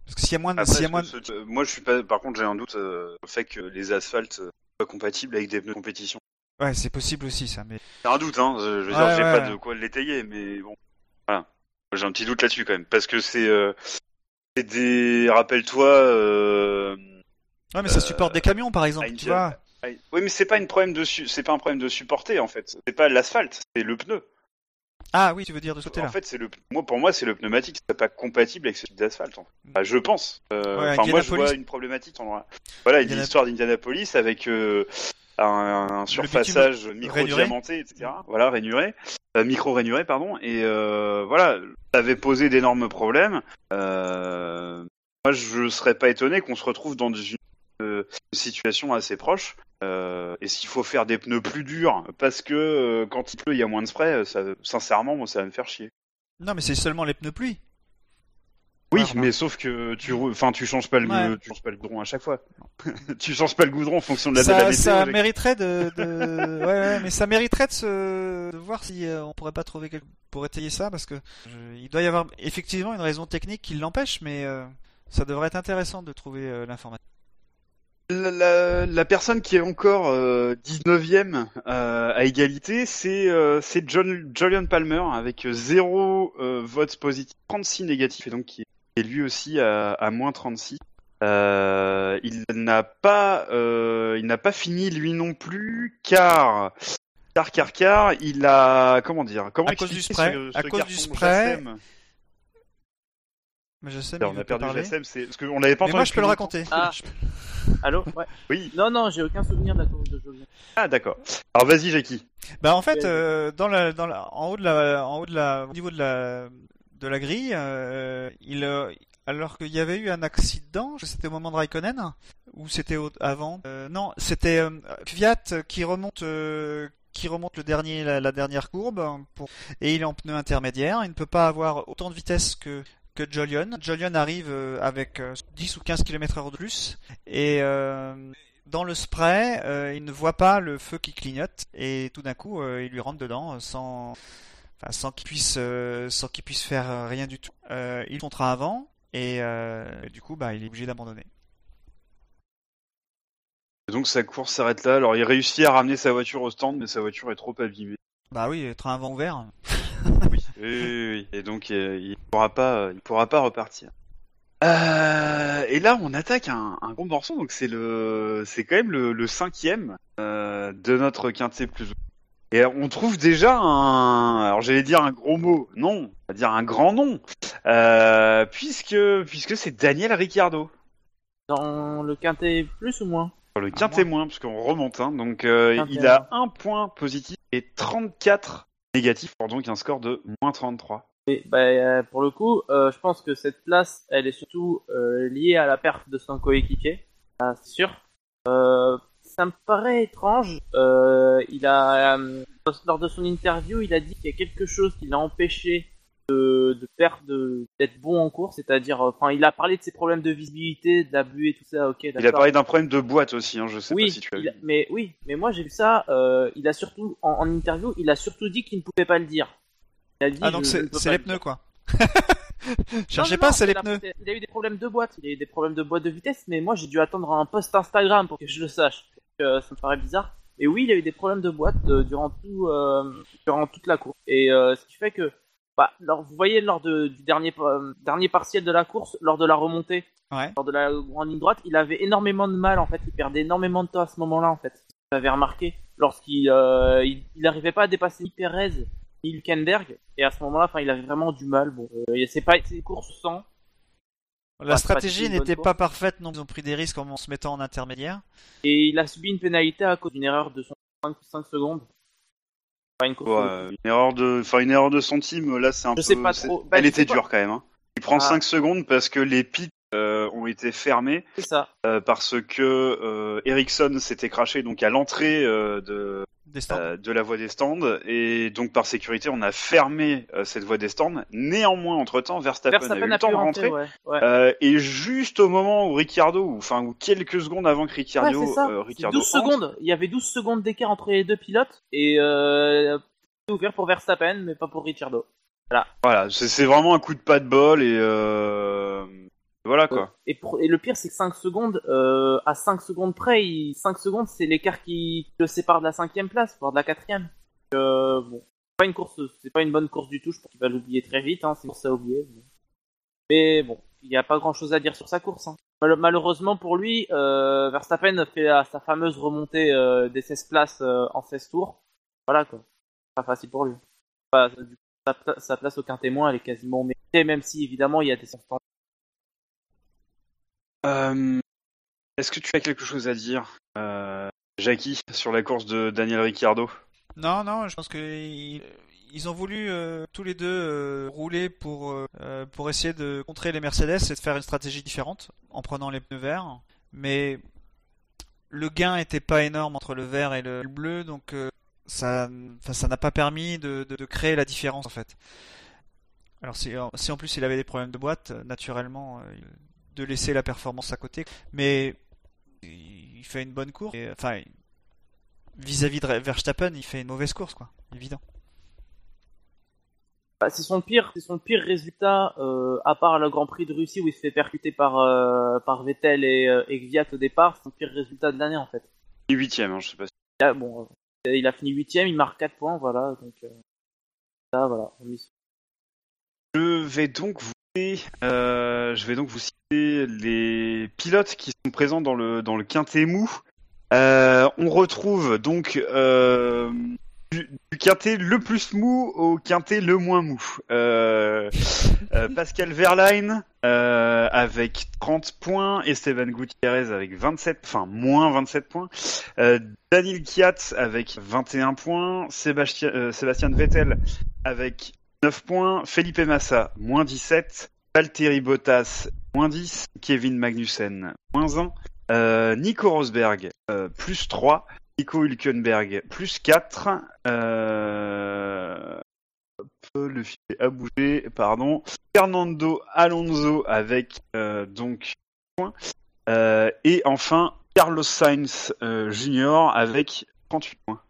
[SPEAKER 2] Parce que s'il y a moins de,
[SPEAKER 1] Après,
[SPEAKER 2] s'il y a
[SPEAKER 1] est-ce
[SPEAKER 2] moins
[SPEAKER 1] que
[SPEAKER 2] de-
[SPEAKER 1] ce- moi, je suis pas. Par contre, j'ai un doute euh, au fait que les asphaltes soient compatibles avec des pneus de compétition.
[SPEAKER 2] Ouais, c'est possible aussi ça, mais
[SPEAKER 1] C'est un doute, hein. Je veux dire,
[SPEAKER 2] Ouais,
[SPEAKER 1] j'ai
[SPEAKER 2] ouais,
[SPEAKER 1] pas de quoi l'étayer, mais bon, voilà. J'ai un petit doute là-dessus quand même, parce que c'est, euh, c'est des. Rappelle-toi. Euh...
[SPEAKER 2] ouais, mais ça
[SPEAKER 1] Euh,
[SPEAKER 2] supporte des camions par exemple, tu vois.
[SPEAKER 1] Oui, mais c'est pas une problème de, su- c'est pas un problème de supporter en fait. C'est pas l'asphalte, c'est le pneu.
[SPEAKER 2] Ah oui, tu veux dire de ce
[SPEAKER 1] En
[SPEAKER 2] côté-là.
[SPEAKER 1] fait, c'est le. Moi, pour moi, c'est le pneumatique. C'est pas compatible avec ce type d'asphalte. en fait. Bah, je pense. Euh,
[SPEAKER 2] Ouais,
[SPEAKER 1] Enfin, moi, je
[SPEAKER 2] Indianapolis.
[SPEAKER 1] vois une problématique. En... Voilà, une
[SPEAKER 2] Indiana-
[SPEAKER 1] histoire d'Indianapolis avec euh, un, un surfaçage micro-diamanté, etc. Voilà, rainuré, euh, micro-rainuré, pardon. Et euh, voilà, ça avait posé d'énormes problèmes. Euh, moi, je serais pas étonné qu'on se retrouve dans une situation assez proche. Et s'il faut faire des pneus plus durs, parce que quand il pleut, il y a moins de spray, ça, sincèrement, moi, ça va me faire chier.
[SPEAKER 2] Non, mais c'est seulement les pneus pluie.
[SPEAKER 1] Oui,
[SPEAKER 2] Ouais,
[SPEAKER 1] mais sauf que tu, enfin, tu changes pas le,
[SPEAKER 2] Ouais.
[SPEAKER 1] tu changes pas le goudron à chaque fois. tu changes pas le goudron en fonction de la, de
[SPEAKER 2] ça,
[SPEAKER 1] la météo.
[SPEAKER 2] ça mériterait de, de... ouais, ouais, mais ça mériterait de, se... de voir si euh, on pourrait pas trouver quelque... pour étayer ça, parce que je- il doit y avoir effectivement une raison technique qui l'empêche, mais euh, ça devrait être intéressant de trouver euh, l'information.
[SPEAKER 1] la, la, la personne qui est encore euh, 19e euh, à égalité, c'est euh, c'est John Julian Palmer avec 0 votes positifs, 36 négatifs et donc qui est lui aussi à, à moins 36. Euh, il n'a pas euh, il n'a pas fini lui non plus car car car car il a comment dire comment
[SPEAKER 2] À cause du spray,
[SPEAKER 1] ce-
[SPEAKER 2] à cause du spray, Mais je sais,
[SPEAKER 1] on
[SPEAKER 2] mais il
[SPEAKER 1] a perdu. Jassem, c'est parce qu'on l'avait pas
[SPEAKER 2] Mais
[SPEAKER 1] entendu
[SPEAKER 2] moi, je peux le raconter.
[SPEAKER 3] Ah. Allô Ouais.
[SPEAKER 1] Oui.
[SPEAKER 3] Non, non, j'ai aucun souvenir de la course de Jolien.
[SPEAKER 1] Ah d'accord. Alors vas-y Jackie.
[SPEAKER 2] Bah en fait,
[SPEAKER 3] Ouais.
[SPEAKER 2] euh, dans la, dans la, en haut de la, en haut de la, au niveau de la, de la grille, euh, euh, alors qu'il y avait eu un accident, c'était au moment de Raikkonen ou c'était avant. Euh, non, c'était euh, qui remonte, qui remonte le dernier, la, dernière courbe et il est en pneu intermédiaire. Il ne peut pas avoir autant de vitesse que que Jolion. Jolion arrive avec euh, 10 ou 15 km heure de plus et dans le spray, il ne voit pas le feu qui clignote et tout d'un coup, il lui rentre dedans sans, enfin, sans qu'il puisse, euh, sans qu'il puisse faire euh, rien du tout. Euh, il contrat avant et, du coup, bah, il est obligé d'abandonner.
[SPEAKER 1] Donc sa course s'arrête là. Alors il réussit à ramener sa voiture au stand, mais sa voiture est trop abîmée.
[SPEAKER 2] Bah oui, train avant ouvert.
[SPEAKER 1] Oui, oui, oui, oui. Et donc euh, il pourra pas, il pourra pas repartir. Euh, et là, on attaque un, un gros morceau. Donc c'est le, c'est quand même le, le cinquième de notre quintet plus. Et on trouve déjà un, alors j'allais dire un gros mot, non, on va dire un grand nom, euh, puisque puisque c'est Daniel Ricciardo.
[SPEAKER 3] Dans le quintet plus ou moins
[SPEAKER 1] Sur le
[SPEAKER 2] Ah,
[SPEAKER 1] quintet moins, parce qu'on remonte, hein, donc euh, il a un point positif et 34 négatifs, pour donc un score de moins 33.
[SPEAKER 3] Et, bah, euh, pour le coup, euh, je pense que cette place, elle est surtout liée à la perte de son coéquipier, c'est sûr. Ça me paraît étrange. Euh, il a, euh, lors de son interview, il a dit qu'il y a quelque chose qui l'a empêché de, de perdre, de- d'être bon en course, c'est-à-dire, euh, enfin, il a parlé de ses problèmes de visibilité, de la buée, tout ça. Ok,
[SPEAKER 1] Il a parlé d'un problème de boîte aussi, hein, je sais
[SPEAKER 3] oui,
[SPEAKER 1] pas si tu as
[SPEAKER 3] a-
[SPEAKER 1] vu.
[SPEAKER 3] mais oui, mais moi j'ai vu ça. euh, il a surtout en, en interview, il a surtout dit qu'il ne pouvait pas le dire. Il a dit,
[SPEAKER 2] Ah donc c'est les
[SPEAKER 3] le
[SPEAKER 2] pneus quoi. Cherchez
[SPEAKER 3] non,
[SPEAKER 2] pas, c'est les pneus.
[SPEAKER 3] Il a eu des problèmes de boîte, il a eu des problèmes de boîte de vitesse, mais moi j'ai dû attendre un post Instagram pour que je le sache. Euh, ça me paraît bizarre. Et oui, il a eu des problèmes de boîte euh, durant tout, euh, durant toute la course. Et ce qui fait que, bah, lors- vous voyez lors de- du dernier dernier partiel de la course, lors de la remontée,
[SPEAKER 2] Ouais.
[SPEAKER 3] lors de la grande ligne droite, il avait énormément de mal en fait. Il perdait énormément de temps à ce moment-là en fait. J'avais remarqué lorsqu'il euh, il, pas à dépasser ni Perez ni Hülkenberg et à ce moment-là, enfin, il avait vraiment du mal. Bon, c'est pas c'est course sans.
[SPEAKER 2] La stratégie n'était pas parfaite, donc ils ont pris des risques en se mettant en intermédiaire.
[SPEAKER 3] Et il a subi une pénalité à cause d'une erreur de son 5, 5 secondes. Pas une.
[SPEAKER 1] Ouais, une erreur de, enfin une erreur de centime, là c'est un
[SPEAKER 3] Je
[SPEAKER 1] peu.
[SPEAKER 3] sais pas trop. Bah,
[SPEAKER 1] Elle était
[SPEAKER 3] pas.
[SPEAKER 1] dure quand même. Hein. Il prend
[SPEAKER 3] Ah.
[SPEAKER 1] 5 secondes parce que les pits euh, ont été fermés
[SPEAKER 3] C'est ça.
[SPEAKER 1] euh, parce que euh, Ericsson s'était craché donc à l'entrée euh, de. Euh, de la voie des stands et donc par sécurité on a fermé euh, cette voie des stands. Néanmoins entre temps Verstappen, a eu
[SPEAKER 3] Verstappen
[SPEAKER 1] le temps de
[SPEAKER 3] rentrer, ouais. ouais.
[SPEAKER 1] Euh, et juste au moment où Ricciardo, ou enfin ou quelques secondes avant que
[SPEAKER 3] Ouais,
[SPEAKER 1] Ricciardo,
[SPEAKER 3] c'est ça.
[SPEAKER 1] euh,
[SPEAKER 3] C'est
[SPEAKER 1] Ricciardo
[SPEAKER 3] 12
[SPEAKER 1] entre,
[SPEAKER 3] secondes. Il y avait 12 secondes d'écart entre les deux pilotes et euh, c'est ouvert pour Verstappen, mais pas pour Ricciardo.
[SPEAKER 1] Voilà, c'est c'est vraiment un coup de pas de bol et euh, voilà quoi.
[SPEAKER 3] Et, pour- et le pire, c'est que 5 secondes, euh, à 5 secondes près, il- 5 secondes, c'est l'écart qui le sépare de la cinquième place, voire de la quatrième. Euh, bon, c'est pas une course, c'est pas une bonne course du tout. Je pense qu'il va l'oublier très vite. Hein, c'est une course à oublier. Mais, mais bon, il n'y a pas grand chose à dire sur sa course. Hein. Mal- malheureusement pour lui, euh, Verstappen fait la- sa fameuse remontée euh, des 16 places en 16 tours. Voilà quoi. Pas facile pour lui. Enfin, du coup, sa, pla- sa place au quintet moins, elle est quasiment méritée, même si évidemment il y a des circonstances.
[SPEAKER 1] Euh, Est-ce que tu as quelque chose à dire, euh, Jackie, sur la course de Daniel Ricciardo?
[SPEAKER 2] Non, non, je pense que ils, ont voulu euh, tous les deux rouler pour pour essayer de contrer les Mercedes et de faire une stratégie différente en prenant les pneus verts. Mais le gain était pas énorme entre le vert et le bleu, donc ça, ça n'a pas permis de, de, créer la différence en fait. Alors si, si en plus il avait des problèmes de boîte, naturellement, de laisser la performance à côté. Mais il fait une bonne course. Et, enfin, vis-à-vis de Verstappen, il fait une mauvaise course, quoi. Évident.
[SPEAKER 3] Bah, c'est son pire, c'est son pire résultat, euh, à part le Grand Prix de Russie où il se fait percuter par euh, par Vettel et, euh, et au départ. C'est son pire résultat de l'année en fait.
[SPEAKER 1] Il est huitième, hein, je sais pas. si-
[SPEAKER 3] Là, bon, euh, il a fini huitième, il marque 4 points, voilà. Donc euh, ça, voilà.
[SPEAKER 1] Je vais donc vous je vais donc vous citer les pilotes qui sont présents dans le dans le quintet mou. Euh, on retrouve donc euh, du, du quintet le plus mou au quintet le moins mou. Euh, euh, Pascal Verlaine euh, avec 30 points, Esteban Gutiérrez avec 27, enfin moins 27 points, euh, Daniel Kiat avec 21 points, euh, Sébastien Vettel avec 9 points, Felipe Massa, moins 17, Valtteri Bottas, moins 10, Kevin Magnussen, moins 1, euh, Nico Rosberg, euh, plus 3, Nico Hülkenberg, plus 4, euh... le filet a bougé, pardon, Fernando Alonso avec euh, donc points, et enfin Carlos Sainz Junior avec 38 points.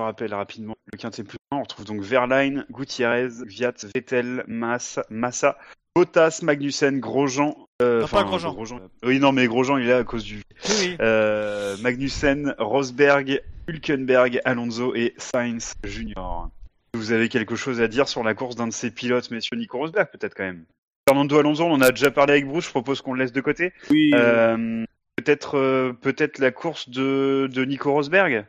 [SPEAKER 1] Je rappelle rapidement le quintet plus un. On retrouve donc Verline, Gutiérrez, Viat, Vettel, Massa, Massa Bottas, Magnussen, Grosjean. Euh,
[SPEAKER 2] Non, pas Grosjean.
[SPEAKER 1] Oui, non, mais Grosjean, il est là à cause du.
[SPEAKER 2] Oui, oui.
[SPEAKER 1] Euh, Magnussen, Rosberg, Hülkenberg, Alonso et Sainz Junior. Vous avez quelque chose à dire sur la course d'un de ces pilotes, messieurs Nico Rosberg, peut-être quand même? Fernando Alonso, on en a déjà parlé avec Bruce, je propose qu'on le laisse de côté.
[SPEAKER 3] Oui.
[SPEAKER 1] Euh, peut-être euh, peut-être la course de, de Nico Rosberg?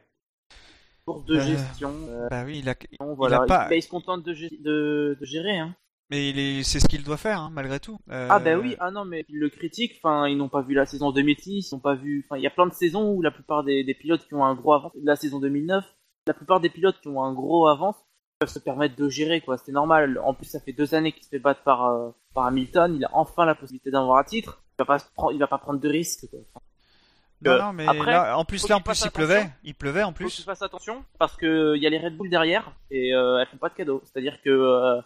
[SPEAKER 3] Course de
[SPEAKER 2] euh,
[SPEAKER 3] gestion.
[SPEAKER 2] Bah oui, il a...
[SPEAKER 3] voilà.
[SPEAKER 2] a pas-
[SPEAKER 3] Bah, il se contente de, de, de gérer. Hein.
[SPEAKER 2] mais il est... c'est ce qu'il doit faire, hein, malgré tout. Euh,
[SPEAKER 3] Ah bah oui, ah non mais ils le critiquent, enfin ils n'ont pas vu la saison 2006, ils n'ont pas vu, enfin il y a plein de saisons où la plupart des, des pilotes qui ont un gros avance, la saison 2009, la plupart des pilotes qui ont un gros avance peuvent se permettre de gérer quoi, c'est normal. En plus ça fait deux années qu'il se fait battre par, euh, par Hamilton, il a enfin la possibilité d'avoir un titre, il va pas il va pas prendre de risques quoi.
[SPEAKER 2] Non,
[SPEAKER 3] Euh,
[SPEAKER 2] non, mais
[SPEAKER 3] après,
[SPEAKER 2] là, en plus, là, en plus, il pleuvait. Il pleuvait, en
[SPEAKER 3] Faut qu'il
[SPEAKER 2] plus.
[SPEAKER 3] fasse attention parce que il y a les Red Bull derrière et euh, elles font pas de cadeaux. C'est-à-dire que euh,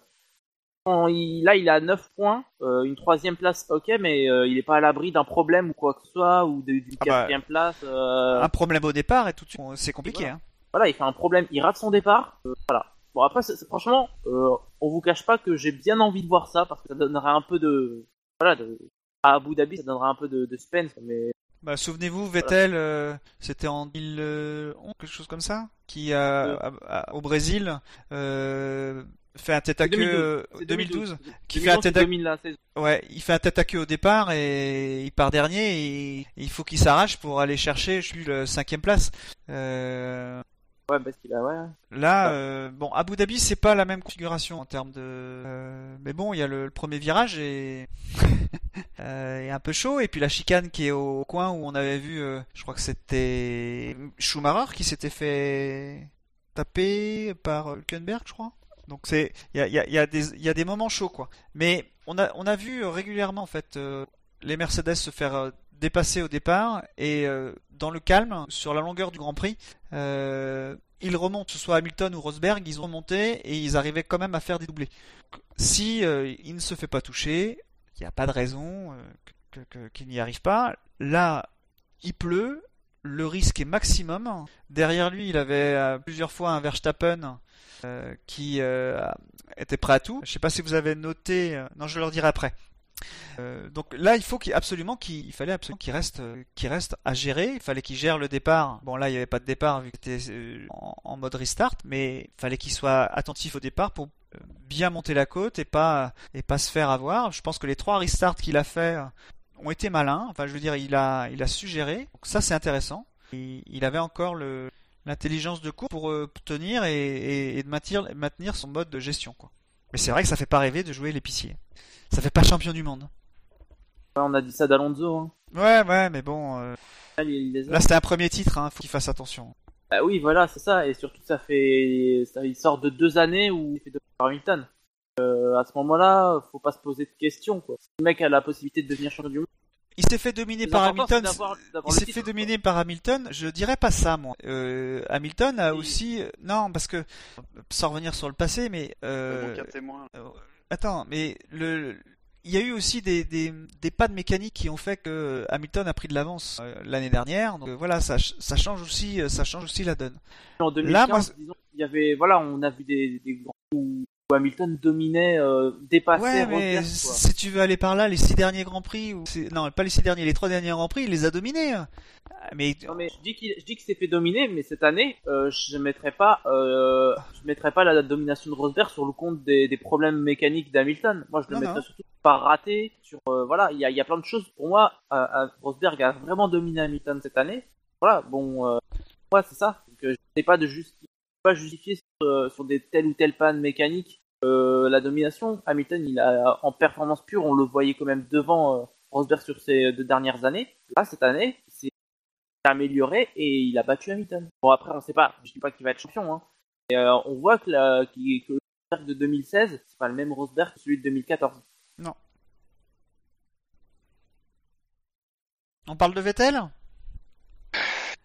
[SPEAKER 3] quand il- là il a 9 points, euh, une troisième place ok, mais il est pas à l'abri d'un problème ou quoi que ce soit ou d'une
[SPEAKER 2] Ah bah,
[SPEAKER 3] quatrième place.
[SPEAKER 2] Un problème au départ et tout de suite, c'est compliqué.
[SPEAKER 3] voilà.
[SPEAKER 2] Hein.
[SPEAKER 3] Voilà, il fait un problème, il rate son départ. voilà. Bon après franchement, on vous cache pas que j'ai bien envie de voir ça parce que ça donnerait un peu de voilà de à Abu Dhabi ça donnerait un peu de, de suspense mais
[SPEAKER 2] Bah, souvenez-vous, Vettel, euh, c'était en 2011, quelque chose comme ça, qui a, au Brésil, euh, fait un tête à queue
[SPEAKER 3] 2012,
[SPEAKER 2] euh,
[SPEAKER 3] c'est
[SPEAKER 2] 2012, qui
[SPEAKER 3] 2011,
[SPEAKER 2] fait un tête à
[SPEAKER 3] 2000 la saison.
[SPEAKER 2] Ouais, il fait un tête à queue au départ et il part dernier et il faut qu'il s'arrache pour aller chercher, je suis le cinquième place. Euh,
[SPEAKER 3] Ouais parce qu'il a ouais.
[SPEAKER 2] là, euh, bon, Abu Dhabi c'est pas la même configuration en termes de, euh, mais bon, il y a le, le premier virage et euh, est un peu chaud et puis la chicane qui est au coin où on avait vu, euh, je crois que c'était Schumacher qui s'était fait taper par Hülkenberg, je crois. Donc c'est, il y a, y, a, y, a des- il y a des moments chauds quoi. Mais on a, on a vu régulièrement en fait les Mercedes se faire dépasser au départ et euh, dans le calme sur la longueur du Grand Prix, euh, ils remontent, que ce soit Hamilton ou Rosberg, ils ont remonté et ils arrivaient quand même à faire des doublés. Si euh, il ne se fait pas toucher, il n'y a pas de raison euh, qu'il n'y arrive pas. Là, il pleut, le risque est maximum. Derrière lui, il avait plusieurs fois un Verstappen qui était prêt à tout. Je sais pas si vous avez noté. non, je leur dirai après. Euh, donc là, il faut absolument qu'il il fallait absolument qu'il reste, qu'il reste à gérer. Il fallait qu'il gère le départ. Bon là, il n'y avait pas de départ vu qu'il était euh, en, mode restart, mais il fallait qu'il soit attentif au départ pour euh, bien monter la côte et pas et pas se faire avoir. Je pense que les trois restarts qu'il a fait ont été malins. Enfin, je veux dire, il a il a su gérer. Donc ça, c'est intéressant. Il, il avait encore l'intelligence de cours pour tenir et, de maintenir, son mode de gestion. Mais c'est vrai que ça fait pas rêver de jouer l'épicier. Ça fait pas champion du monde.
[SPEAKER 3] Ouais, on a dit ça d'Alonso hein.
[SPEAKER 2] Ouais, ouais, mais bon, euh,
[SPEAKER 3] Là, il les a.
[SPEAKER 2] là c'était un premier titre, hein, faut qu'il fasse attention.
[SPEAKER 3] Bah oui, voilà, c'est ça. Et surtout, ça fait, ça, il sort de deux années où il fait deux par Hamilton. Euh, à ce moment-là, faut pas se poser de questions. Quoi. Si le mec a la possibilité de devenir champion du monde,
[SPEAKER 2] Il s'est fait dominer par Hamilton. Il s'est fait
[SPEAKER 3] quoi.
[SPEAKER 2] dominer par Hamilton. Je dirais pas ça, moi. Euh, Hamilton a
[SPEAKER 3] Oui.
[SPEAKER 2] aussi, non, parce que sans revenir sur le passé, mais
[SPEAKER 1] Euh,
[SPEAKER 2] euh,
[SPEAKER 1] témoin.
[SPEAKER 2] Euh, Attends, mais le, il y a eu aussi des, des, des pas de mécanique qui ont fait que Hamilton a pris de l'avance euh, l'année dernière. Donc euh, voilà, ça, ça change aussi, euh, ça change aussi la donne.
[SPEAKER 3] En 2015,
[SPEAKER 2] Là, moi,
[SPEAKER 3] disons, il y avait, voilà, on a vu des, des grands où Hamilton dominait, euh, dépassait
[SPEAKER 2] Ouais, mais
[SPEAKER 3] Rosberg,
[SPEAKER 2] si tu veux aller par là, les six derniers Grands Prix, ou non, pas les six derniers, les trois derniers Grands Prix, il les a dominés. hein. Mais
[SPEAKER 3] Non mais je dis qu'il je dis qu'il s'est fait dominer, mais cette année, euh, je mettrais pas, euh, je mettrais pas la domination de Rosberg sur le compte des, des problèmes mécaniques d'Hamilton. Moi, je le
[SPEAKER 2] Non,
[SPEAKER 3] mettrais
[SPEAKER 2] non.
[SPEAKER 3] surtout pas raté. Sur euh, voilà, il y a, il y a plein de choses. Pour moi, Rosberg a vraiment dominé Hamilton cette année. Voilà, bon, ouais, c'est ça. Donc, je sais pas de justifier, justifier sur, euh, sur des telles ou telles pannes mécaniques euh, la domination. Hamilton, il a en performance pure, on le voyait quand même devant euh, Rosberg sur ces deux dernières années. Là, cette année, c'est amélioré et il a battu Hamilton. Bon après on sait pas, je dis pas qu'il va être champion, hein. On voit que, la, qu'il- que le Rosberg de 2016, c'est pas le même Rosberg que celui de 2014.
[SPEAKER 2] on parle de Vettel?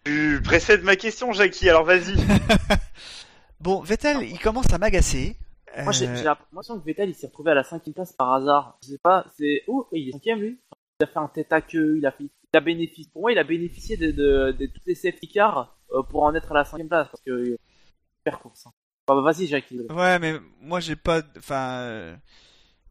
[SPEAKER 1] Tu précèdes ma question, Jackie, alors vas-y.
[SPEAKER 2] Bon, Vettel, il commence à m'agacer.
[SPEAKER 3] Moi j'ai
[SPEAKER 2] Euh,
[SPEAKER 3] j'ai l'impression que Vettel il s'est retrouvé à la cinquième place par hasard. Je sais pas, c'est où il est cinquième lui. Il a fait un tête à queue, il a fait, il a bénéficié. Pour moi il a bénéficié de, de, de toutes les safety cars euh, pour en être à la cinquième place parce que euh, super course. Hein. Bah, bah, vas-y Jackie.
[SPEAKER 2] Ouais, mais moi j'ai pas. Enfin, euh,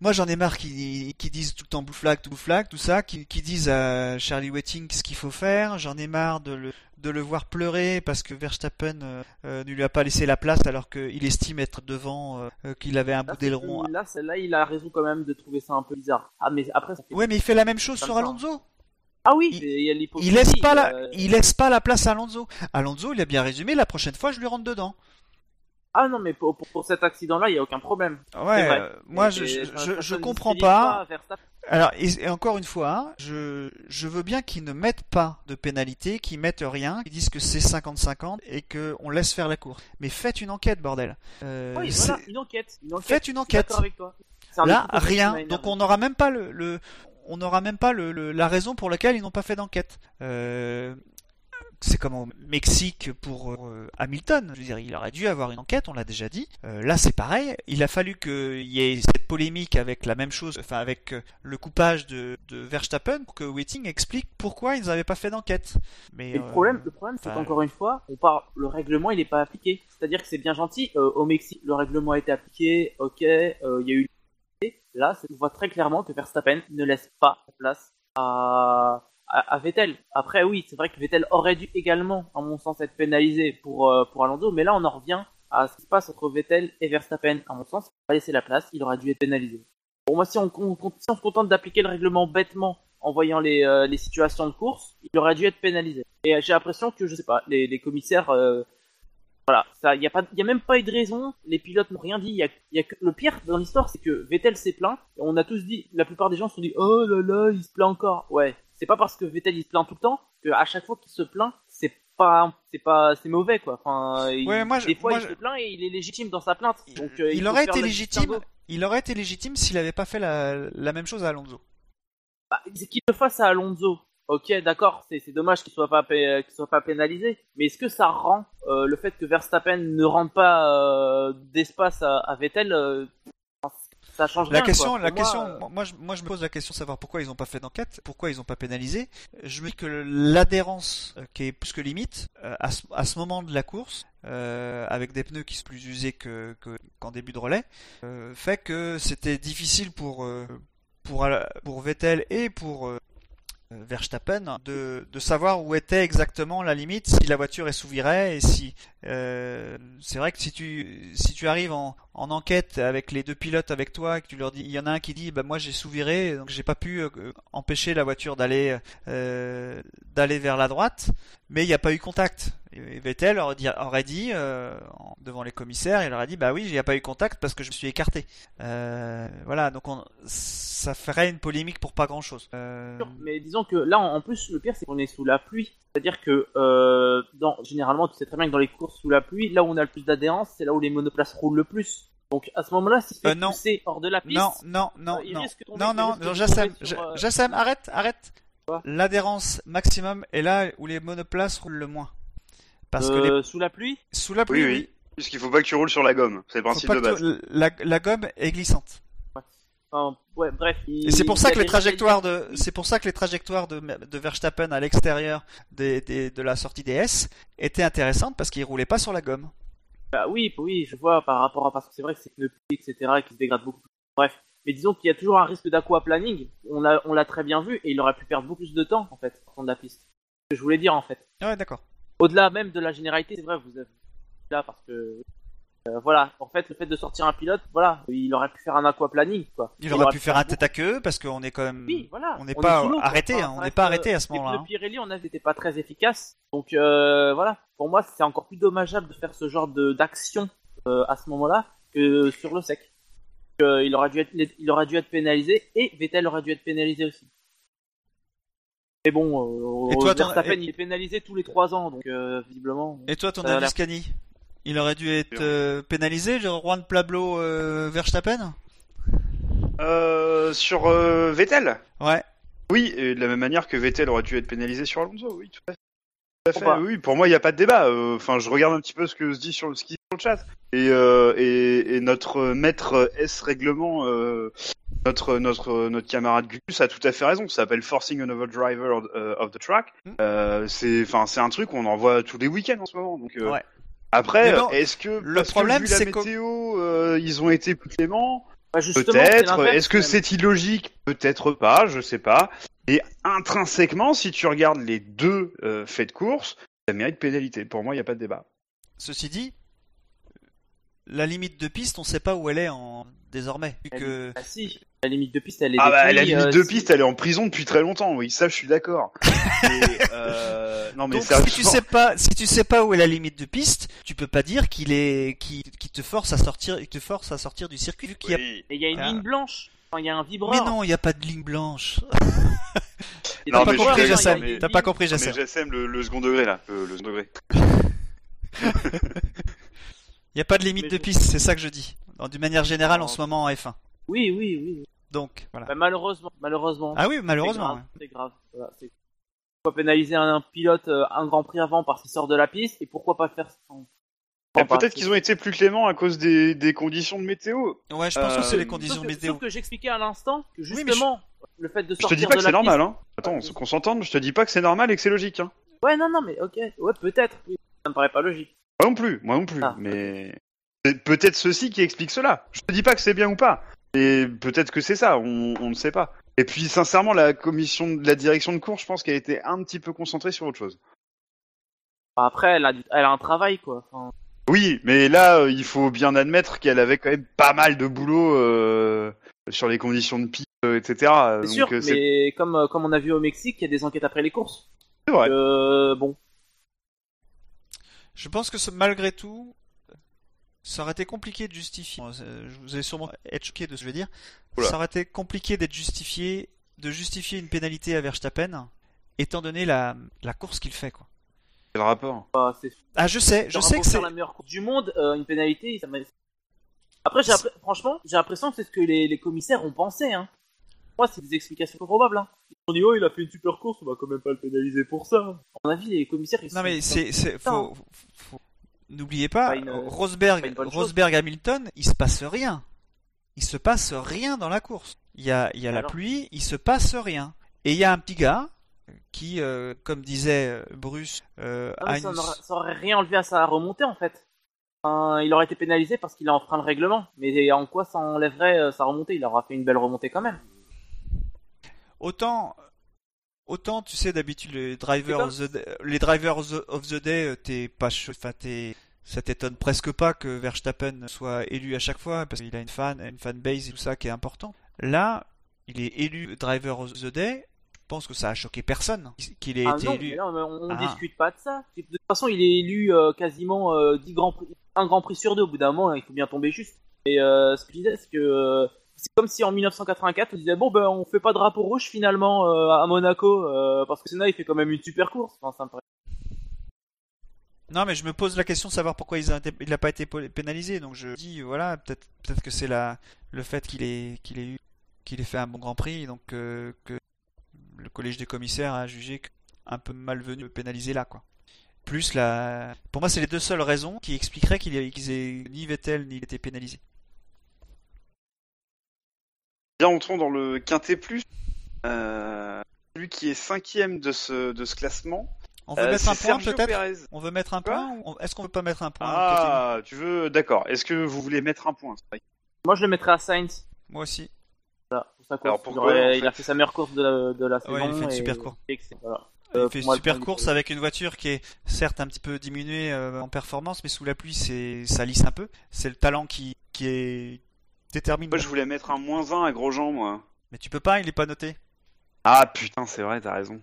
[SPEAKER 2] moi j'en ai marre qui qui disent tout le temps blue flag, blue flag, tout ça, qui, qui disent à Charlie Whiting ce qu'il faut faire. J'en ai marre de le de le voir pleurer parce que Verstappen euh, euh, ne lui a pas laissé la place alors qu'il estime être devant, euh, qu'il avait un bout
[SPEAKER 3] Là,
[SPEAKER 2] d'aileron.
[SPEAKER 3] là, là, il a raison quand même de trouver ça un peu bizarre. Ah mais après ça fait...
[SPEAKER 2] Ouais, mais il fait la même chose sur. Alonso.
[SPEAKER 3] Ah oui,
[SPEAKER 2] il-
[SPEAKER 3] c'est- il y a l'hypocrisie.
[SPEAKER 2] Il laisse pas la, il laisse pas la place à Alonso. Alonso, il a bien résumé. La prochaine fois, je lui rentre dedans.
[SPEAKER 3] Ah non, mais pour, cet accident-là, il y a aucun problème.
[SPEAKER 2] Ouais, euh, moi je, je,
[SPEAKER 3] mais
[SPEAKER 2] je, comprends pas. Alors, et, et encore une fois, je, je veux bien qu'ils ne mettent pas de pénalité, qu'ils mettent rien, qu'ils disent que c'est 50-50 et qu'on laisse faire la course. Mais faites une enquête, bordel. Euh,
[SPEAKER 3] Oui, voilà, une enquête. Une enquête.
[SPEAKER 2] Faites une enquête.
[SPEAKER 3] Avec toi.
[SPEAKER 2] Là, rien. Donc on n'aura même pas le, le- on n'aura même pas le, le- la raison pour laquelle ils n'ont pas fait d'enquête. Euh, c'est comme au Mexique pour euh, Hamilton. Je veux dire, il aurait dû avoir une enquête, on l'a déjà dit. Euh, là, c'est pareil. Il a fallu qu'il y ait cette polémique avec la même chose, enfin avec euh, le coupage de, de Verstappen, pour que Whiting explique pourquoi ils n'avaient pas fait d'enquête. Mais
[SPEAKER 3] Et le problème, le problème, c'est qu'encore une fois, on parle, le règlement, il n'est pas appliqué. C'est-à-dire que c'est bien gentil. au Mexique, le règlement a été appliqué. Ok, il y a eu. Là, on voit très clairement que Verstappen ne laisse pas la place à, à, à Vettel. Après, oui, c'est vrai que Vettel aurait dû également, en mon sens, être pénalisé pour euh, pour Alonso, mais là, on en revient à ce qui se passe entre Vettel et Verstappen. À mon sens, il n'a pas laissé la place, il aurait dû être pénalisé. Pour moi, si on, on- si on se contente d'appliquer le règlement bêtement en voyant les, euh, les situations de course, il aurait dû être pénalisé. Et euh, j'ai l'impression que, je sais pas, les, les commissaires, euh, voilà, ça, y a pas, y a même pas eu de raison. Les pilotes n'ont rien dit. Y a, y a que, le pire dans l'histoire, c'est que Vettel s'est plaint. Et on a tous dit, la plupart des gens se sont dit, oh là là, il se plaint encore. Ouais, c'est pas parce que Vettel il se plaint tout le temps que à chaque fois qu'il se plaint, c'est pas, c'est pas, c'est mauvais quoi. Enfin, il-
[SPEAKER 2] Ouais, moi, je-
[SPEAKER 3] des fois
[SPEAKER 2] moi,
[SPEAKER 3] il
[SPEAKER 2] je-
[SPEAKER 3] se plaint et il est légitime dans sa plainte. Donc, euh,
[SPEAKER 2] il
[SPEAKER 3] faut
[SPEAKER 2] aurait été légitime. Il aurait été légitime s'il n'avait pas fait la, la même chose à Alonso.
[SPEAKER 3] Bah, c'est qu'il le fasse à Alonso. Ok, d'accord, c'est dommage qu'il soit pas pé- qu'il soit pas pénalisé, mais est-ce que ça rend euh, le fait que Verstappen ne rende pas euh, d'espace à, à Vettel euh, ça change
[SPEAKER 2] La
[SPEAKER 3] rien,
[SPEAKER 2] question,
[SPEAKER 3] quoi.
[SPEAKER 2] la
[SPEAKER 3] moi,
[SPEAKER 2] question,
[SPEAKER 3] euh,
[SPEAKER 2] moi, je, moi je me pose la question de savoir pourquoi ils n'ont pas fait d'enquête, pourquoi ils n'ont pas pénalisé. Je me dis que l'adhérence euh, qui est plus que limite euh, à, ce, à ce moment de la course, euh, avec des pneus qui sont plus usés que que- qu'en début de relais, fait que c'était difficile pour pour pour Vettel et pour Verstappen de, de savoir où était exactement la limite, si la voiture est sous et si euh, c'est vrai que si tu si tu arrives en, en enquête avec les deux pilotes avec toi que tu leur dis il y en a un qui dit bah moi j'ai sous donc j'ai pas pu euh, empêcher la voiture d'aller euh, d'aller vers la droite mais il n'y a pas eu contact et Vettel aurait dit, euh, devant les commissaires il aurait dit bah oui il n'y a pas eu contact parce que je me suis écarté Euh, voilà donc on, ça ferait une polémique pour pas grand chose
[SPEAKER 3] Mais disons que là, en plus, le pire, c'est qu'on est sous la pluie. C'est-à-dire que, euh, dans, généralement, tu sais très bien que dans les courses sous la pluie, là où on a le plus d'adhérence, c'est là où les monoplaces roulent le plus. Donc à ce moment-là, se fait
[SPEAKER 2] Euh,
[SPEAKER 3] pousser hors de la piste,
[SPEAKER 2] Non, non, non,
[SPEAKER 3] Euh, il
[SPEAKER 2] non,
[SPEAKER 3] risque tomber-
[SPEAKER 2] non, non, non, Jassem,
[SPEAKER 3] euh,
[SPEAKER 2] Jassem, arrête, arrête. L'adhérence maximum est là où les monoplaces roulent le moins. Parce que
[SPEAKER 3] euh,
[SPEAKER 2] les...
[SPEAKER 3] sous la pluie,
[SPEAKER 2] sous la pluie,
[SPEAKER 1] Oui, oui. Puisqu'il faut pas que tu roules sur la gomme. C'est le principe de base.
[SPEAKER 2] tu- la, la gomme est glissante.
[SPEAKER 3] enfin, ouais, bref. il-
[SPEAKER 2] Et c'est pour ça que les trajectoires de, c'est pour ça que les trajectoires de, de Verstappen à l'extérieur des, des- de la sortie des S étaient intéressantes parce qu'il roulait pas sur la gomme.
[SPEAKER 3] Bah oui, oui, je vois par rapport à parce que c'est vrai que c'est pneus etc. qui se dégradent beaucoup. Bref, mais disons qu'il y a toujours un risque d'aquaplaning. On l'a, on l'a très bien vu et il aurait pu perdre beaucoup plus de temps en fait en de la piste. C'est ce que je voulais dire en fait.
[SPEAKER 2] Ouais, d'accord.
[SPEAKER 3] Au-delà même de la généralité, c'est vrai, vous avez là parce que euh, voilà, en fait, le fait de sortir un pilote, voilà, il aurait pu faire un aquaplaning quoi.
[SPEAKER 2] Il, aurait pu faire un tête à queue parce qu'on est quand même.
[SPEAKER 3] Oui, voilà.
[SPEAKER 2] On n'est
[SPEAKER 3] est
[SPEAKER 2] pas arrêté,
[SPEAKER 3] Enfin,
[SPEAKER 2] hein, on n'est pas arrêté à ce moment-là.
[SPEAKER 3] le. Pirelli, on n'était pas très efficace. Donc euh, voilà, pour moi, c'est encore plus dommageable de faire ce genre d'action euh, à ce moment-là que sur le sec. Il aurait dû être, il aurait dû être pénalisé et Vettel aurait dû être pénalisé aussi. Mais bon, euh,
[SPEAKER 2] Et toi, ton-
[SPEAKER 3] Verstappen,
[SPEAKER 2] et-
[SPEAKER 3] il est pénalisé tous les trois ans, donc euh, visiblement.
[SPEAKER 2] Et toi, ton avis, Scani? Il aurait dû être euh, pénalisé, le Juan Pablo euh, Verstappen?
[SPEAKER 1] Euh, sur euh, Vettel?
[SPEAKER 2] Ouais.
[SPEAKER 1] Oui, et de la même manière que Vettel aurait dû être pénalisé sur Alonso, oui, tout à fait. Tout à fait, oui, pour moi, il n'y a pas de débat. Euh, Enfin, je regarde un petit peu ce que se dit sur le, sur le chat. Et, euh, et, et notre maître S règlement, euh, notre, notre, notre camarade Gus a tout à fait raison. Ça s'appelle Forcing Another Driver of, euh, of the Track.
[SPEAKER 2] Hmm.
[SPEAKER 1] Euh, c'est enfin, c'est un truc qu'on en voit tous les week-ends en ce moment. Donc, euh,
[SPEAKER 2] Ouais.
[SPEAKER 1] Après, est-ce que
[SPEAKER 2] le
[SPEAKER 1] parce
[SPEAKER 2] problème,
[SPEAKER 1] que vu la
[SPEAKER 2] c'est
[SPEAKER 1] météo, euh, ils ont été plus cléments?
[SPEAKER 3] Bah, c'est
[SPEAKER 1] Peut-être. Est-ce que c'est illogique? Peut-être pas, je sais pas. Et intrinsèquement, si tu regardes les deux euh, faits de course, ça mérite pénalité. Pour moi, il n'y a pas de débat.
[SPEAKER 2] Ceci dit, la limite de piste, on sait pas où elle est en désormais. Vu que
[SPEAKER 3] Ah si, la limite de piste, elle est
[SPEAKER 1] Ah bah, la limite
[SPEAKER 3] euh,
[SPEAKER 1] de piste, elle est en prison depuis très longtemps. Oui, ça, je suis d'accord. Mais, euh, non, mais
[SPEAKER 2] Donc,
[SPEAKER 1] ça,
[SPEAKER 2] si tu sais pas, si tu sais pas où est la limite de piste, tu peux pas dire qu'il est, qui, qui te force à sortir, il te force à sortir du circuit vu qu'il y a.
[SPEAKER 1] Oui.
[SPEAKER 3] Et il y a une
[SPEAKER 2] Ah.
[SPEAKER 3] ligne blanche, Enfin, il y a un vibreur.
[SPEAKER 2] Mais non, il y a pas de ligne blanche. T'as pas compris, Jassem. T'as pas compris,
[SPEAKER 1] Mais
[SPEAKER 2] Jassem.
[SPEAKER 1] le second degré là, euh, le second degré.
[SPEAKER 2] Il y a pas de limite
[SPEAKER 3] Mais
[SPEAKER 2] de piste, c'est ça que je dis. D'une manière générale, en ce moment en F1.
[SPEAKER 3] Oui, oui, oui.
[SPEAKER 2] Donc, voilà.
[SPEAKER 3] Bah, malheureusement, malheureusement.
[SPEAKER 2] Ah oui, malheureusement.
[SPEAKER 3] C'est grave. Voilà, pourquoi pénaliser un, un pilote euh, un Grand Prix avant parce qu'il sort de la piste et pourquoi pas faire sans-
[SPEAKER 1] Peut-être qu'ils ont été plus cléments à cause des, des conditions de météo.
[SPEAKER 2] ouais. Je pense que c'est
[SPEAKER 1] Euh,
[SPEAKER 2] les conditions
[SPEAKER 3] Sauf que,
[SPEAKER 2] météo.
[SPEAKER 3] sauf que j'expliquais à l'instant que
[SPEAKER 2] Oui,
[SPEAKER 3] justement le fait de
[SPEAKER 1] Je te
[SPEAKER 3] sortir
[SPEAKER 1] dis pas
[SPEAKER 3] de
[SPEAKER 1] que c'est normal,
[SPEAKER 3] piste-
[SPEAKER 1] hein. Attends, qu'on s'entende, je te dis pas que c'est normal et que c'est logique, hein.
[SPEAKER 3] Ouais, non, non, mais ok, ouais, peut-être. Oui. Ça me paraît pas logique.
[SPEAKER 1] Moi non plus, moi non plus.
[SPEAKER 3] Ah.
[SPEAKER 1] Mais peut-être ceci qui explique cela. Je te dis pas que c'est bien ou pas. Et peut-être que c'est ça, on, on ne sait pas. Et puis sincèrement, la commission de la direction de cours, je pense qu'elle été un petit peu concentrée sur autre chose.
[SPEAKER 3] Enfin, Après, elle a, elle a un travail, quoi. Enfin,
[SPEAKER 1] Oui, mais là, euh, il faut bien admettre qu'elle avait quand même pas mal de boulot euh, sur les conditions de piste, euh, etc.
[SPEAKER 3] c'est sûr, mais comme, comme on a vu au Mexique, il y a des enquêtes après les courses.
[SPEAKER 1] c'est vrai.
[SPEAKER 3] Bon,
[SPEAKER 2] Je pense que ce- malgré tout, ça aurait été compliqué de justifier. Euh, Vous allez sûrement être choqué de ce que je vais dire.
[SPEAKER 1] Oula.
[SPEAKER 2] Ça aurait été compliqué d'être justifié, de justifier une pénalité à Verstappen, étant donné la, la course qu'il fait, quoi.
[SPEAKER 1] Quel rapport?
[SPEAKER 3] Bah,
[SPEAKER 2] Ah, je sais, je sais que c'est.
[SPEAKER 3] la meilleure course du monde, euh, une pénalité, ça m'a. Après, franchement, j'ai l'impression que c'est ce que les, les commissaires ont pensé. Hein. Moi, c'est des explications probables. Hein. Dit, oh, il a fait une super course, on va quand même pas le pénaliser pour ça. À mon avis, les commissaires, ils
[SPEAKER 2] Non,
[SPEAKER 3] sont-
[SPEAKER 2] mais c'est, c'est, faut, faut- faut- n'oubliez pas,
[SPEAKER 3] Pas une-
[SPEAKER 2] Rosberg,
[SPEAKER 3] pas.
[SPEAKER 2] Rosberg Hamilton, il se passe rien. Il se passe rien dans la course. Il y a, il y a la pluie, il se passe rien. Et il y a un petit gars qui, euh, comme disait euh, Bruce, euh,
[SPEAKER 3] Non, mais
[SPEAKER 2] a
[SPEAKER 3] ça,
[SPEAKER 2] une-
[SPEAKER 3] n'aurait- ça aurait rien enlevé à sa remontée, en fait. Enfin, il aurait été pénalisé parce qu'il a enfreint le règlement. Mais en quoi ça enlèverait euh, sa remontée? Il aura fait une belle remontée quand même.
[SPEAKER 2] Autant, autant tu sais d'habitude les drivers of the day, les drivers of the- day, euh, t'es pas, enfin t'es, ça t'étonne presque pas que Verstappen soit élu à chaque fois parce qu'il a une fan, une fanbase et tout ça qui est important. Là, il est élu driver of the day. Je pense que ça a choqué personne qu'il ait
[SPEAKER 3] Ah
[SPEAKER 2] été
[SPEAKER 3] non,
[SPEAKER 2] élu.
[SPEAKER 3] mais non, mais on,
[SPEAKER 2] Ah.
[SPEAKER 3] discute pas de ça. De toute façon, il est élu euh, quasiment euh, 10 grands prix, un grand prix sur deux. Au bout d'un moment, il faut bien tomber juste. Et euh, ce que je disais, c'est que c'est comme si en 1984, on disait bon ben on fait pas drapeau rouge finalement euh, à Monaco euh, parce que Senna il fait quand même une super course.
[SPEAKER 2] Non, mais je me pose la question de savoir pourquoi il n'a pas été pénalisé. Donc je dis, voilà, peut-être peut que c'est le fait qu'il ait, ait, eu, qu'il ait fait un bon Grand Prix, donc euh, que le collège des commissaires a jugé un peu malvenu de pénaliser là, quoi. Plus la, pour moi, c'est les deux seules raisons qui expliqueraient qu'il ait, qu'ils aient ni Vettel ni été pénalisé.
[SPEAKER 1] Bien, entrons dans le quintet plus. Euh, celui qui est cinquième de ce, de ce classement.
[SPEAKER 2] On veut
[SPEAKER 1] Euh,
[SPEAKER 2] mettre un point peut-être? On veut mettre un point ou on- Est-ce qu'on veut pas mettre un point
[SPEAKER 1] Ah, tu veux, d'accord. Est-ce que vous voulez mettre un point?
[SPEAKER 3] Moi, je le mettrais à Sainz.
[SPEAKER 2] Moi aussi.
[SPEAKER 3] Voilà, pour sa course.
[SPEAKER 1] Alors,
[SPEAKER 3] il,
[SPEAKER 1] pourquoi,
[SPEAKER 3] aurait-
[SPEAKER 1] en
[SPEAKER 3] il a
[SPEAKER 1] fait
[SPEAKER 3] sa meilleure course de la, de la saison.
[SPEAKER 2] Ouais, il fait une
[SPEAKER 3] et-
[SPEAKER 2] super course. Il
[SPEAKER 3] Euh,
[SPEAKER 2] fait une
[SPEAKER 3] moi,
[SPEAKER 2] super course avec une voiture qui est certes un petit peu diminuée euh, en performance, mais sous la pluie, c'est ça lisse un peu. C'est le talent qui, qui est détermine.
[SPEAKER 1] Moi, je voulais mettre un moins 1 à Grosjean, moi.
[SPEAKER 2] Mais tu peux pas, il est pas noté.
[SPEAKER 1] Ah putain, c'est vrai, t'as raison.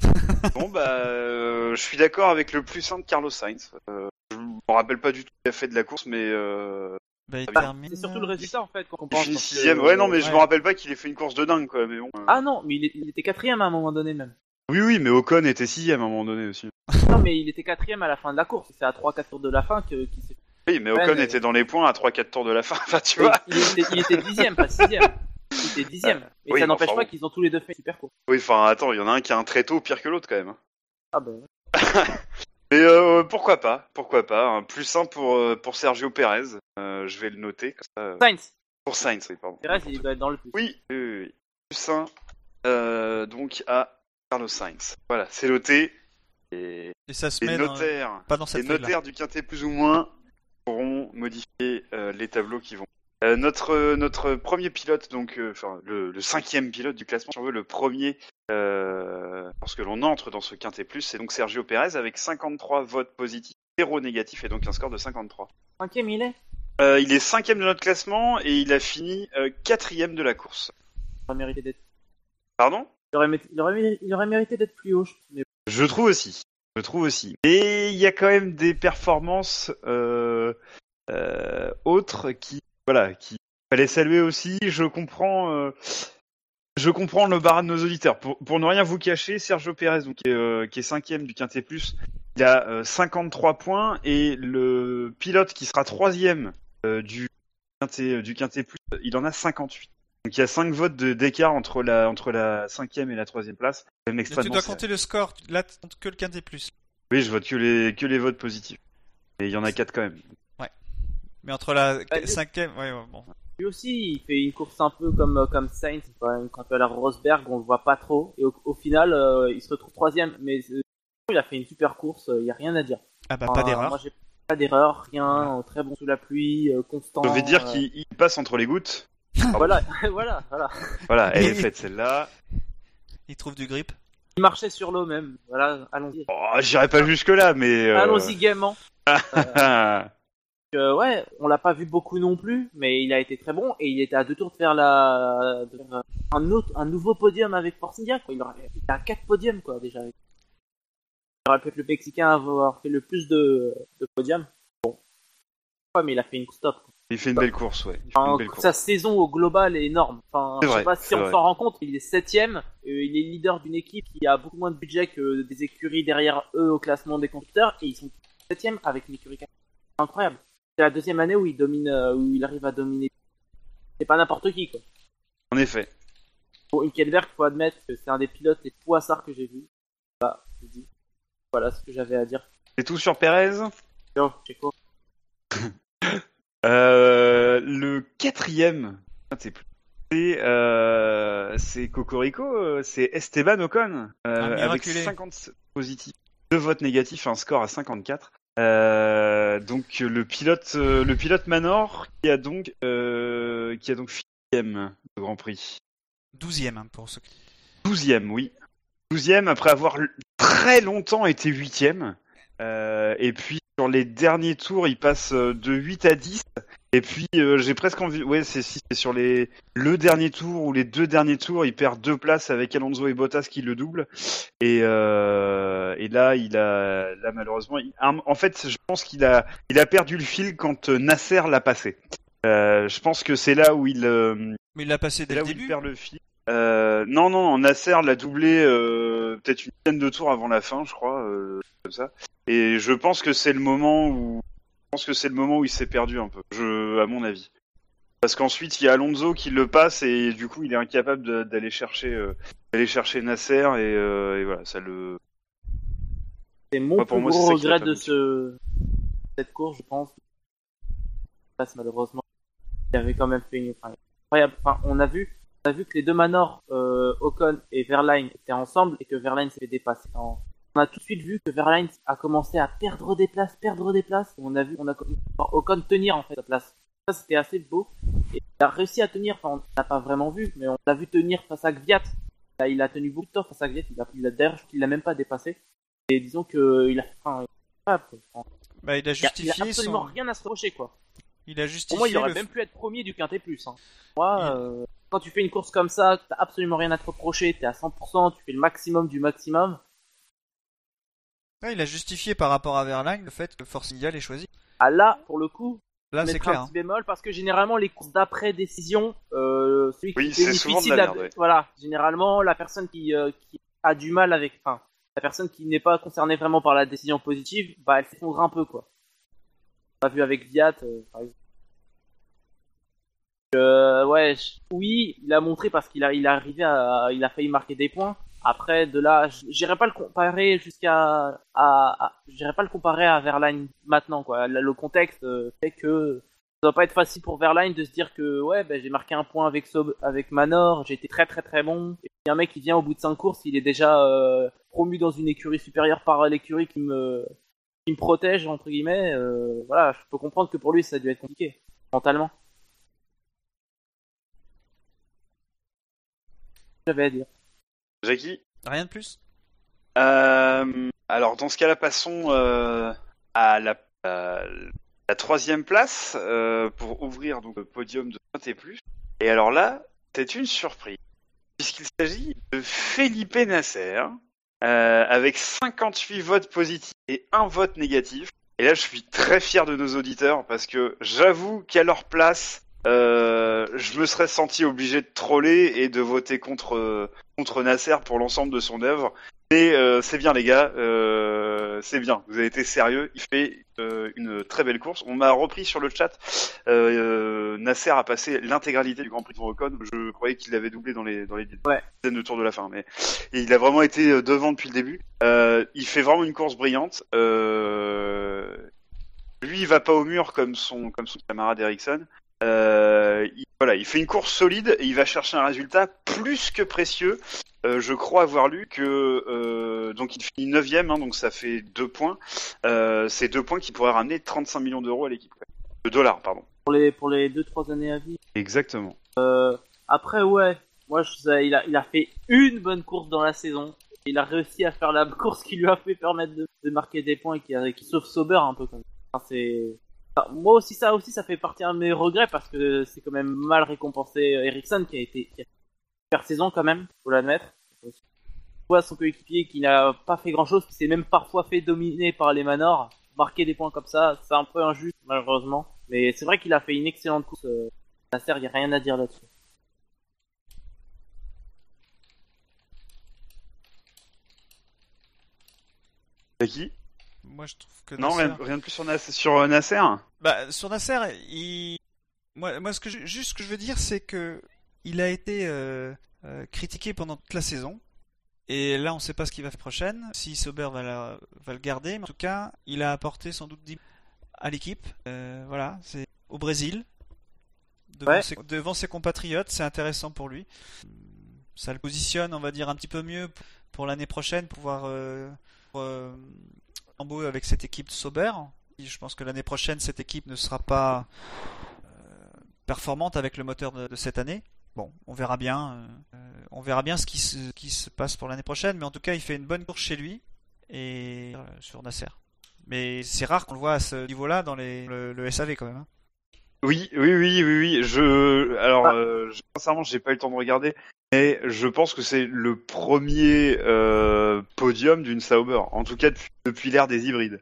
[SPEAKER 1] bon bah, euh, je suis d'accord avec le plus 1 de Carlos Sainz. Euh, je me rappelle pas du tout ce qu'il a fait de la course, mais euh,
[SPEAKER 2] Bah, il
[SPEAKER 1] Ah,
[SPEAKER 2] termine.
[SPEAKER 3] C'est surtout le résultat en fait qu'on
[SPEAKER 1] il
[SPEAKER 3] comprend.
[SPEAKER 1] finit
[SPEAKER 3] parce que-
[SPEAKER 1] sixième. Ouais, non, mais je me rappelle pas qu'il ait fait une course de dingue, quoi. Mais bon. euh.
[SPEAKER 3] Ah non, mais il, est- il était quatrième à un moment donné même.
[SPEAKER 1] Oui, oui, mais Ocon était sixième à un moment donné aussi.
[SPEAKER 3] Non, mais il était quatrième à la fin de la course. C'est à 3-4 tours de la fin qu'il s'est.
[SPEAKER 1] Oui, mais
[SPEAKER 3] Ouais,
[SPEAKER 1] Ocon
[SPEAKER 3] mais-
[SPEAKER 1] était dans les points à 3-4 tours de la fin. Enfin, tu vois.
[SPEAKER 3] il était, il était dixième, pas sixième. Il était dixième. Et
[SPEAKER 1] Oui,
[SPEAKER 3] ça n'empêche
[SPEAKER 1] enfin
[SPEAKER 3] pas qu'ils ont tous les deux fait une super course.
[SPEAKER 1] Oui, enfin, attends, il y en a un qui a un tréteau pire que l'autre quand même. hein.
[SPEAKER 3] Ah ben.
[SPEAKER 1] Mais euh, pourquoi pas Pourquoi pas Un plus 1 pour, euh, pour Sergio Perez. Euh, je vais le noter. Comme ça, euh,
[SPEAKER 3] Sainz.
[SPEAKER 1] Pour Sainz, oui, pardon.
[SPEAKER 3] Perez, il doit être dans le plus.
[SPEAKER 1] Oui, oui, oui, oui. Plus 1 euh, donc à Carlos Sainz. Voilà, c'est noté. Et
[SPEAKER 2] Et ça se
[SPEAKER 1] les
[SPEAKER 2] met dans-
[SPEAKER 1] notaires,
[SPEAKER 2] pas dans
[SPEAKER 1] les
[SPEAKER 2] cette feuille-là.
[SPEAKER 1] notaires du quintet plus ou moins pourront modifier euh, les tableaux qui vont. Euh, notre notre premier pilote, donc euh, enfin le, le cinquième pilote du classement, si on veut le premier, lorsque l'on entre dans ce quintet plus, c'est donc Sergio Perez avec 53 votes positifs, 0 négatifs et donc un score de 53.
[SPEAKER 3] Cinquième, il est?
[SPEAKER 1] Euh, il est cinquième de notre classement et il a fini euh, quatrième de la course.
[SPEAKER 3] Il aurait mérité d'être.
[SPEAKER 1] Pardon?
[SPEAKER 3] Il aurait, mé- il aurait, mérité d'être plus haut. Mais
[SPEAKER 1] Je trouve aussi. Je trouve aussi. Et il y a quand même des performances euh, euh, autres qui, voilà, qui fallait saluer aussi. Je comprends, euh, je comprends le barat de nos auditeurs. Pour, ne rien vous cacher, Sergio Pérez, donc, qui, est, qui est cinquième du Quintet Plus, il a euh, 53 points et le pilote qui sera troisième du Quintet, du Quintet Plus, il en a 58. Donc il y a 5 votes de- d'écart entre la, entre la cinquième et la troisième place. Quand même
[SPEAKER 2] tu dois compter le score. Là, tu comptes que le quintet plus.
[SPEAKER 1] Oui, je vote que les, que les votes positifs. Et il y en a quatre quand même.
[SPEAKER 2] Mais entre la
[SPEAKER 3] Allez.
[SPEAKER 2] cinquième, ouais, ouais, bon.
[SPEAKER 3] lui aussi, il fait une course un peu comme, euh, comme Sainz, une course à la Rosberg, on le voit pas trop. Et au, au final, euh, il se retrouve troisième. Mais euh, il a fait une super course, il y a rien à dire.
[SPEAKER 2] Ah bah
[SPEAKER 3] Enfin,
[SPEAKER 2] pas d'erreur.
[SPEAKER 3] Moi, j'ai pas d'erreur, rien. euh, Très bon sous la pluie, euh, constant.
[SPEAKER 1] Je vais dire
[SPEAKER 3] euh,
[SPEAKER 1] qu'il il passe entre les gouttes.
[SPEAKER 3] Voilà, voilà, voilà.
[SPEAKER 1] Voilà, elle est faite celle-là.
[SPEAKER 2] Il trouve du grip.
[SPEAKER 3] Il marchait sur l'eau même. Voilà, allons-y.
[SPEAKER 1] Oh, J'irai pas jusque-là, mais. euh,
[SPEAKER 3] Allons-y gaiement.
[SPEAKER 1] ah,
[SPEAKER 3] Euh, ouais, on l'a pas vu beaucoup non plus, mais il a été très bon et il était à deux tours de faire la de faire un autre, un nouveau podium avec Force India. Quoi. Il aurait il a quatre podiums quoi déjà. Il aurait pu être le Mexicain à avoir fait le plus de, de podiums. Bon, ouais, mais il a fait une stop.
[SPEAKER 1] Il fait une belle course, ouais. Il fait
[SPEAKER 3] Enfin,
[SPEAKER 1] une belle course.
[SPEAKER 3] sa saison au global est énorme. Enfin,
[SPEAKER 1] C'est
[SPEAKER 3] je sais
[SPEAKER 1] vrai,
[SPEAKER 3] pas si
[SPEAKER 1] c'est
[SPEAKER 3] on s'en rend compte, il est septième. euh, il est leader d'une équipe qui a beaucoup moins de budget que des écuries derrière eux au classement des constructeurs et ils sont septième avec une écurie. C'est incroyable. C'est la deuxième année où il domine, euh, où il arrive à dominer. C'est pas n'importe qui quoi.
[SPEAKER 1] En effet.
[SPEAKER 3] Pour Hülkenberg, faut admettre que c'est un des pilotes les poissards que j'ai vu. Voilà, je dis. Voilà ce que j'avais à dire.
[SPEAKER 1] C'est tout sur Perez?
[SPEAKER 3] Yo, Checo.
[SPEAKER 1] Euh, le quatrième, c'est euh, Cocorico, euh, c'est Esteban Ocon euh, avec
[SPEAKER 2] miraculé.
[SPEAKER 1] 50 positifs, deux votes négatifs, un score à 54. Euh, donc le pilote, euh, le pilote Manor qui a donc euh, qui a donc sixième de Grand Prix.
[SPEAKER 2] Douzième hein, pour qui...
[SPEAKER 1] Douzième, oui. Douzième après avoir très longtemps été huitième. Euh, et puis sur les derniers tours, il passe euh, de 8 à 10. Et puis euh, j'ai presque envie. Ouais, c'est si c'est sur les le dernier tour ou les deux derniers tours, il perd deux places avec Alonso et Bottas qui le doublent. Et, euh, et là, il a là malheureusement, il- en fait, je pense qu'il a il a perdu le fil quand Nasser l'a passé. Euh, je pense que c'est là où il
[SPEAKER 2] Mais il l'a passé dès
[SPEAKER 1] là
[SPEAKER 2] le
[SPEAKER 1] où il
[SPEAKER 2] début.
[SPEAKER 1] perd le fil. Euh, non, non, Nasser l'a doublé euh, peut-être une dizaine de tours avant la fin, je crois, euh, comme ça. Et je pense que c'est le moment où, je pense que c'est le moment où il s'est perdu un peu, je, à mon avis. Parce qu'ensuite il y a Alonso qui le passe et du coup il est incapable d'aller chercher, d'aller chercher Nasser et, et voilà, ça le.
[SPEAKER 3] C'est mon
[SPEAKER 1] Ouais, pour
[SPEAKER 3] plus
[SPEAKER 1] moi,
[SPEAKER 3] gros regret de ce cette course, je pense. Passe malheureusement. Il avait quand même fait une enfin, incroyable. Enfin, on a vu, on a vu que les deux Manor, euh, Ocon et Verline étaient ensemble et que Verline s'est fait dépasser en on a tout de suite vu que Verline a commencé à perdre des places, perdre des places. On a vu, on a Ocon tenir en fait sa place. Ça c'était assez beau. Et il a réussi à tenir. Enfin, on l'a pas vraiment vu, mais on l'a vu tenir face à Gviat. Là, il a tenu beaucoup de temps face à Gviat. Il a, il a d'ailleurs, qu'il l'a même pas dépassé. Et disons que il a, enfin,
[SPEAKER 2] bah, il a
[SPEAKER 3] il a, il a
[SPEAKER 2] justifié
[SPEAKER 3] absolument
[SPEAKER 2] son...
[SPEAKER 3] rien à se reprocher quoi.
[SPEAKER 2] Il a
[SPEAKER 3] Pour
[SPEAKER 2] justifié
[SPEAKER 3] moi, il aurait
[SPEAKER 2] le-
[SPEAKER 3] même pu être premier du Quintet Plus. Hein. Moi, euh, quand tu fais une course comme ça, t'as absolument rien à te reprocher, t'es à 100%, tu fais le maximum du maximum.
[SPEAKER 2] Ouais, il a justifié par rapport à Verlaine le fait que Force India l'ait choisi.
[SPEAKER 3] Ah là, pour le coup,
[SPEAKER 2] Là, c'est clair.
[SPEAKER 3] un
[SPEAKER 2] hein.
[SPEAKER 3] petit bémol parce que généralement les courses d'après décision, euh, celui qui
[SPEAKER 1] Oui, c'est souvent
[SPEAKER 3] bénéficie
[SPEAKER 1] de la
[SPEAKER 3] de
[SPEAKER 1] merde, ouais.
[SPEAKER 3] voilà, généralement la personne qui, euh, qui a du mal avec, enfin, la personne qui n'est pas concernée vraiment par la décision positive, bah elle s'effondre un peu quoi. On l'a vu avec Viat, euh, par exemple. Euh, ouais, oui, il a montré parce qu'il a, il est arrivé à, il a failli marquer des points. Après, de là, j'irai pas le comparer jusqu'à, à, à- j'irai pas le comparer à Verlaine maintenant, quoi. Le, contexte euh, fait que ça doit pas être facile pour Verlaine de se dire que, ouais, ben, j'ai marqué un point avec Sob- avec Manor, j'ai été très très très bon. Et puis un mec qui vient au bout de 5 courses, il est déjà euh, promu dans une écurie supérieure par l'écurie qui me, qui me protège, entre guillemets. euh, voilà, je peux comprendre que pour lui, ça a dû être compliqué, mentalement. J'avais à dire.
[SPEAKER 1] Jackie
[SPEAKER 2] Rien de plus?
[SPEAKER 1] Euh, alors dans ce cas-là, passons euh, à la, à la troisième place euh, pour ouvrir donc le podium de T+. Et alors là, c'est une surprise puisqu'il s'agit de Felipe Nasser euh, avec 58 votes positifs et un vote négatif. Et là, je suis très fier de nos auditeurs parce que j'avoue qu'à leur place, euh, je me serais senti obligé de troller et de voter contre contre Nasser pour l'ensemble de son œuvre. Mais euh, c'est bien les gars, euh, c'est bien. Vous avez été sérieux. Il fait euh, une très belle course. On m'a repris sur le chat. Euh, Nasser a passé l'intégralité du Grand Prix de Ocon. Je croyais qu'il l'avait doublé dans les dans les
[SPEAKER 3] Ouais.
[SPEAKER 1] dizaines de tours de la fin, mais et il a vraiment été devant depuis le début. Euh, il fait vraiment une course brillante. Euh, lui, il va pas au mur comme son comme son camarade Ericsson. Euh, il, voilà, il fait une course solide et il va chercher un résultat plus que précieux. Euh, je crois avoir lu que euh, donc il finit 9 hein, donc ça fait deux points. C'est deux points qui pourraient ramener 35 millions d'euros à l'équipe. De dollars, pardon.
[SPEAKER 3] Pour les, pour les 2-3 années à venir.
[SPEAKER 1] Exactement.
[SPEAKER 3] Après, ouais, moi, je, ça, il, a, il a fait une bonne course dans la saison. Il a réussi à faire la course qui lui a fait permettre de, de marquer des points et qui, sauve Sauber un peu. Même. Enfin, c'est... moi aussi, ça aussi, ça fait partie de mes regrets parce que c'est quand même mal récompensé Ericsson qui a été qui super saison quand même, faut l'admettre. On voit son coéquipier qui n'a pas fait grand chose, qui s'est même parfois fait dominer par les Manors, marquer des points comme ça, c'est un peu injuste malheureusement. Mais c'est vrai qu'il a fait une excellente course. Euh, Nasser, il n'y a rien à dire là-dessus.
[SPEAKER 1] Qui?
[SPEAKER 2] Moi, je trouve que
[SPEAKER 1] Non,
[SPEAKER 2] Nasser-
[SPEAKER 1] rien, rien de plus sur, Nas- sur euh, Nasser.
[SPEAKER 2] Bah, sur Nasser, il... moi, moi, ce que je... juste ce que je veux dire, c'est que il a été euh, euh, critiqué pendant toute la saison. Et là, on ne sait pas ce qu'il va faire prochaine, si Sauber va, la- va le garder. Mais en tout cas, il a apporté sans doute 10 à l'équipe. Euh, voilà, c'est au Brésil. Devant,
[SPEAKER 3] Ouais.
[SPEAKER 2] ses, devant ses compatriotes, c'est intéressant pour lui. Ça le positionne, on va dire, un petit peu mieux pour, pour l'année prochaine, pour pouvoir euh, pour, euh, avec cette équipe de Sauber. Je pense que l'année prochaine, cette équipe ne sera pas euh, performante avec le moteur de, de cette année. Bon, on verra bien. euh, on verra bien ce qui se, qui se passe pour l'année prochaine. Mais en tout cas, il fait une bonne course chez lui et euh, sur Nasser. Mais c'est rare qu'on le voit à ce niveau-là dans les, le, le SAV quand même. hein.
[SPEAKER 1] Oui, oui, oui, oui, oui. Je, alors,
[SPEAKER 3] Ah.
[SPEAKER 1] euh, je- sincèrement, j'ai pas eu le temps de regarder, mais je pense que c'est le premier euh, podium d'une Sauber. En tout cas, depuis, depuis l'ère des hybrides.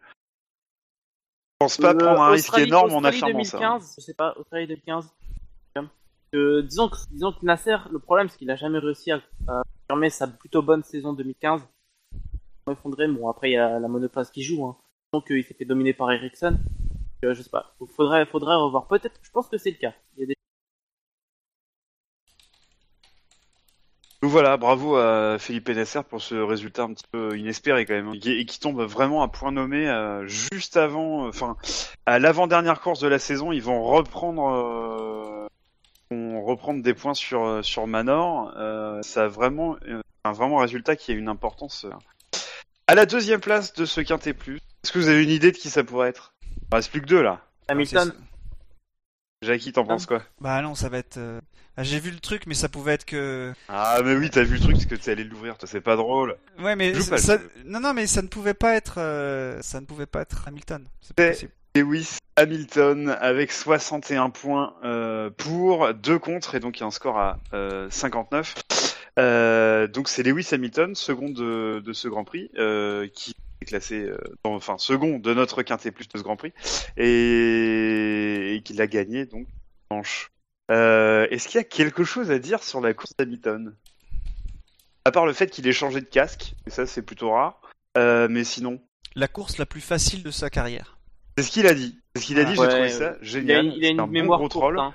[SPEAKER 1] Je pense pas prendre un risque énorme en affirmant ça.
[SPEAKER 3] 2015, Je sais pas, Australie 2015. Euh, disons, que, disons que Nasser, le problème c'est qu'il a jamais réussi à, à confirmer sa plutôt bonne saison 2015. Il effondré, bon après il y a la monoplace qui joue, hein. donc euh, il s'est fait dominer par Ericsson. Euh, je sais pas, faudrait, faudrait revoir. Peut-être, je pense que c'est le cas. Il y a des...
[SPEAKER 1] Donc voilà, bravo à Philippe Nasser pour ce résultat un petit peu inespéré quand même, hein, et qui, tombe vraiment à point nommé euh, juste avant, enfin à l'avant-dernière course de la saison, ils vont reprendre, euh, vont reprendre des points sur euh, sur Manor. Euh, ça a vraiment, euh, un vraiment résultat qui a une importance euh, À la deuxième place de ce quintet plus, est-ce que vous avez une idée de qui ça pourrait être? Il reste plus que deux là.
[SPEAKER 3] Hamilton.
[SPEAKER 1] Jackie, t'en penses quoi?
[SPEAKER 2] Bah non, ça va être. euh, ah, J'ai vu le truc, mais ça pouvait être que.
[SPEAKER 1] Ah mais oui, t'as vu le truc parce que t'es allé l'ouvrir, toi c'est pas drôle.
[SPEAKER 2] Ouais, mais
[SPEAKER 1] Joue
[SPEAKER 2] ça,
[SPEAKER 1] pas le
[SPEAKER 2] ça-
[SPEAKER 1] jeu.
[SPEAKER 2] non, non, mais ça ne pouvait pas être. euh, Ça ne pouvait pas être Hamilton. C'est possible.
[SPEAKER 1] Lewis Hamilton avec 61 points euh, pour, 2 contre et donc il y a un score à euh, 59. Euh, donc c'est Lewis Hamilton, second de, de ce Grand Prix, euh, qui est classé, euh, dans- enfin second de notre quintet plus de ce Grand Prix et, et qui l'a gagné donc dimanche. Euh, Est-ce qu'il y a quelque chose à dire sur la course d'Hamilton? À part le fait qu'il ait changé de casque, et ça c'est plutôt rare, euh, mais sinon.
[SPEAKER 2] La course la plus facile de sa carrière.
[SPEAKER 1] C'est ce qu'il a dit. C'est ce qu'il a dit, j'ai
[SPEAKER 3] Ouais,
[SPEAKER 1] trouvé
[SPEAKER 3] ouais.
[SPEAKER 1] ça
[SPEAKER 3] Il a,
[SPEAKER 1] génial.
[SPEAKER 3] il a une
[SPEAKER 1] un bon
[SPEAKER 3] mémoire
[SPEAKER 1] gros
[SPEAKER 3] courte.
[SPEAKER 1] troll.
[SPEAKER 3] hein.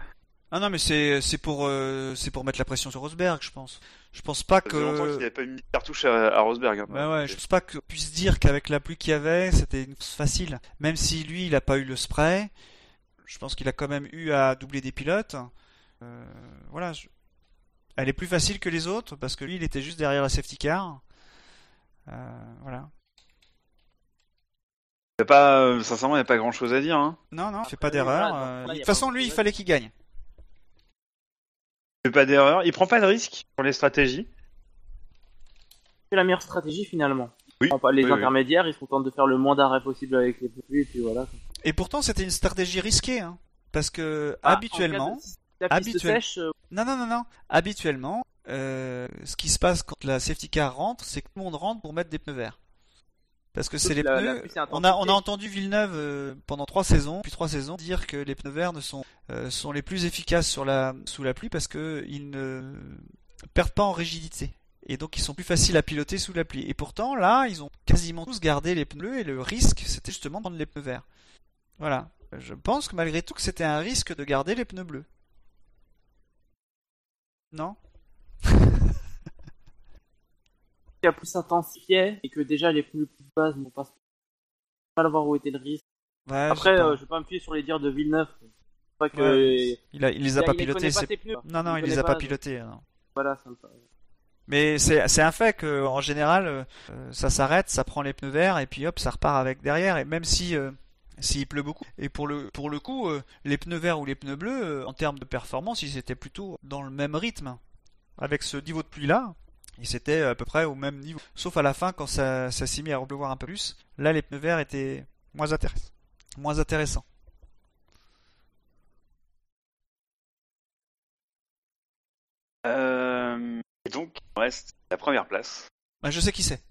[SPEAKER 2] Ah non, mais c'est c'est pour euh, c'est pour mettre la pression sur Rosberg, je pense. Je pense pas
[SPEAKER 1] Ça faisait longtemps qu'il
[SPEAKER 2] que.
[SPEAKER 1] n'avait pas mis de cartouche à, à Rosberg. hein.
[SPEAKER 2] Bah ouais, je pense pas qu'on puisse dire qu'avec la pluie qu'il y avait, c'était une course facile. Même si lui, il a pas eu le spray, je pense qu'il a quand même eu à doubler des pilotes. Euh, voilà. je- Elle est plus facile que les autres parce que lui, il était juste derrière la safety car. Euh, voilà.
[SPEAKER 1] Y a pas, euh, sincèrement, il n'y a pas grand chose à dire. Hein.
[SPEAKER 2] Non, non, il fait pas d'erreur. De toute façon, lui, il fallait qu'il gagne.
[SPEAKER 1] Fait pas d'erreur. Il prend pas de risque sur les stratégies.
[SPEAKER 3] C'est la meilleure stratégie finalement.
[SPEAKER 1] Oui.
[SPEAKER 3] Enfin, les
[SPEAKER 1] Oui, oui.
[SPEAKER 3] intermédiaires, ils se contentent de faire le moins d'arrêts possible avec les pneus et puis voilà.
[SPEAKER 2] Et pourtant, c'était une stratégie risquée, hein, parce que
[SPEAKER 3] Ah,
[SPEAKER 2] habituellement,
[SPEAKER 3] de-
[SPEAKER 2] habituel-
[SPEAKER 3] sèche, euh,
[SPEAKER 2] Non, non, non, non. Habituellement, euh, ce qui se passe quand la safety car rentre, c'est que tout le monde rentre pour mettre des pneus verts. Parce que c'est les
[SPEAKER 3] la-
[SPEAKER 2] pneus. On a, on a
[SPEAKER 3] intensité.
[SPEAKER 2] entendu Villeneuve euh, pendant trois saisons, puis trois saisons, dire que les pneus verts ne sont, euh, sont les plus efficaces sur la, sous la pluie parce que ils ne perdent pas en rigidité. Et donc ils sont plus faciles à piloter sous la pluie. Et pourtant, là, ils ont quasiment tous gardé les pneus et le risque, c'était justement de prendre les pneus verts. Voilà. Je pense que malgré tout que c'était un risque de garder les pneus bleus. Non?
[SPEAKER 3] Qui a plus s'intensifiait et que déjà les pneus plus bases n'ont pas pas voir où était le risque.
[SPEAKER 2] Ouais,
[SPEAKER 3] Après,
[SPEAKER 2] je
[SPEAKER 3] euh, je vais pas me fier sur les dires de Villeneuve. Pas que
[SPEAKER 2] Ouais, il, a, il les a
[SPEAKER 3] il-
[SPEAKER 2] pas pilotés. Non, non,
[SPEAKER 3] Il
[SPEAKER 2] il, les a pas,
[SPEAKER 3] pas,
[SPEAKER 2] pilotés. non.
[SPEAKER 3] Voilà, ça me
[SPEAKER 2] Mais c'est un fait que en général, euh, euh, ça s'arrête, ça prend les pneus verts et puis hop, ça repart avec derrière. Et même si euh, s'il pleut beaucoup. Et pour le pour le coup, euh, les pneus verts ou les pneus bleus, euh, en termes de performance, ils étaient plutôt dans le même rythme avec ce niveau de pluie là. Ils étaient à peu près au même niveau. Sauf à la fin quand ça, ça s'est mis à pleuvoir un peu plus. Là, les pneus verts étaient moins intéressants. Moins intéressants.
[SPEAKER 1] Euh, et donc, il reste la première place.
[SPEAKER 2] Bah, je sais qui c'est.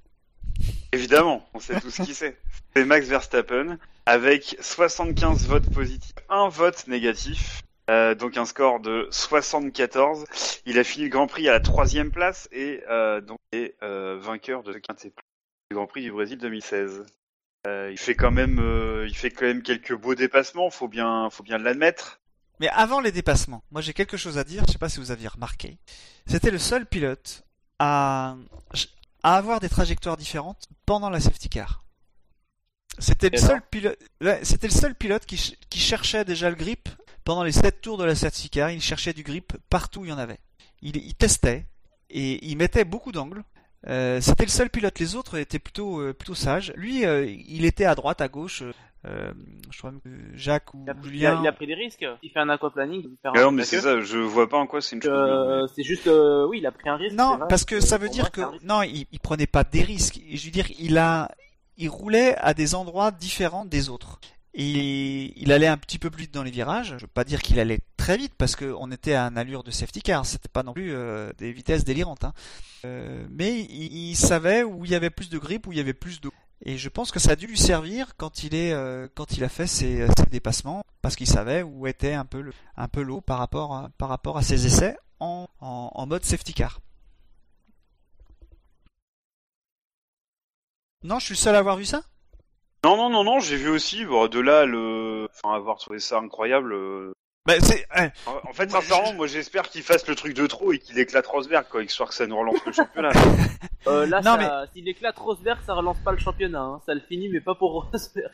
[SPEAKER 1] Évidemment, on sait tous qui c'est. C'est Max Verstappen avec 75 votes positifs, un vote négatif. Euh, donc un score de 74. Il a fini le Grand Prix à la troisième place et euh, donc est euh, vainqueur de quintet du Grand Prix du Brésil 2016. Euh, il fait quand même, il fait quand même quelques beaux dépassements. Faut bien, faut bien l'admettre.
[SPEAKER 2] Mais avant les dépassements, moi j'ai quelque chose à dire, je sais pas si vous aviez remarqué. C'était le seul pilote à, à avoir des trajectoires différentes pendant la safety car. C'était le seul pilote, ouais, c'était le seul pilote qui, ch- qui cherchait déjà le grip pendant les 7 tours de la safety car, il cherchait du grip partout où il y en avait. Il, il testait et il mettait beaucoup d'angles. Euh, c'était le seul pilote, les autres étaient plutôt euh, plutôt sages. Lui, euh, il était à droite, à gauche. euh, je crois que Jacques ou
[SPEAKER 3] Il a, il a-
[SPEAKER 2] Julien.
[SPEAKER 3] il a pris des risques. Il fait un aquaplaning.
[SPEAKER 1] non, mais c'est ça. Je vois pas en quoi c'est une chose.
[SPEAKER 3] Euh, c'est juste, euh, oui, il a pris un risque.
[SPEAKER 2] Non,
[SPEAKER 3] vrai.
[SPEAKER 2] parce que ça veut dire que non, il, il prenait pas des risques. Et Je veux dire, il a, il roulait à des endroits différents des autres. Et il allait un petit peu plus vite dans les virages. Je veux pas dire qu'il allait très vite parce qu'on était à une allure de safety car. C'était pas non plus euh, des vitesses délirantes. Hein. Euh, mais il, il savait où il y avait plus de grip, où il y avait plus d'eau. Et je pense que ça a dû lui servir quand il est, euh, quand il a fait ses, ses dépassements, parce qu'il savait où était un peu le, un l'eau par rapport, à, par rapport à ses essais en, en, en mode safety car. Non, je suis seul à avoir vu ça?
[SPEAKER 1] Non, non, non, non. J'ai vu aussi. Bon, de là, le, enfin, avoir trouvé ça incroyable. euh,
[SPEAKER 2] bah, c'est, eh,
[SPEAKER 1] En fait,
[SPEAKER 2] Moi,
[SPEAKER 1] sincèrement, moi j'espère qu'il fasse le truc de trop et qu'il éclate Rosberg, quoi, histoire que ça nous relance le championnat.
[SPEAKER 3] Euh, là,
[SPEAKER 2] Non,
[SPEAKER 3] ça- s'il éclate Rosberg, ça relance pas le championnat. Hein. Ça le finit, mais pas pour Rosberg.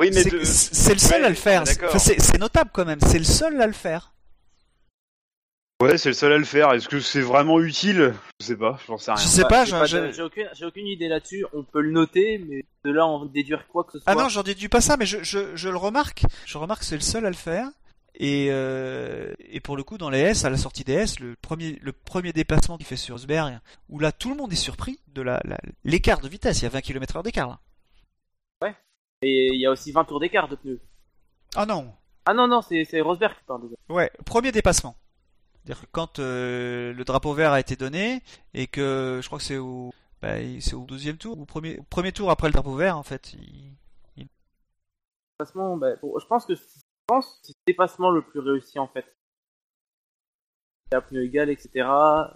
[SPEAKER 1] Oui, mais
[SPEAKER 2] c'est
[SPEAKER 1] de...
[SPEAKER 2] c'est le seul
[SPEAKER 1] Ouais,
[SPEAKER 2] à le faire.
[SPEAKER 1] d'accord.
[SPEAKER 2] Enfin, c'est c'est notable quand même. C'est le seul à le faire.
[SPEAKER 1] Ouais, c'est le seul à le faire. Est-ce que c'est vraiment utile? Je sais pas, j'en sais rien.
[SPEAKER 2] Je sais
[SPEAKER 3] Ouais,
[SPEAKER 2] pas,
[SPEAKER 3] j'ai de- aucune, idée là-dessus. On peut le noter, mais de là en déduire quoi que ce soit.
[SPEAKER 2] Ah non, j'en déduis pas ça, mais je, je, je le remarque. Je remarque que c'est le seul à le faire. Et, euh, et pour le coup, dans les S, à la sortie des S, le premier, le premier déplacement qu'il fait sur Rosberg, où là tout le monde est surpris de la, la- l'écart de vitesse. Il y a 20 km heure d'écart là.
[SPEAKER 3] Et il y a aussi 20 tours d'écart de pneus.
[SPEAKER 2] Ah non,
[SPEAKER 3] Ah non, non, c'est c'est Rosberg qui parle déjà.
[SPEAKER 2] Ouais, premier dépassement. C'est-à-dire que quand euh, le drapeau vert a été donné et que je crois que c'est au bah, il- c'est au deuxième tour ou au premier premier tour après le drapeau vert en fait. il-
[SPEAKER 3] Dépassement, bah, bon, je pense que je pense que c'est le dépassement le plus réussi en fait. Il a pneu égal, etc.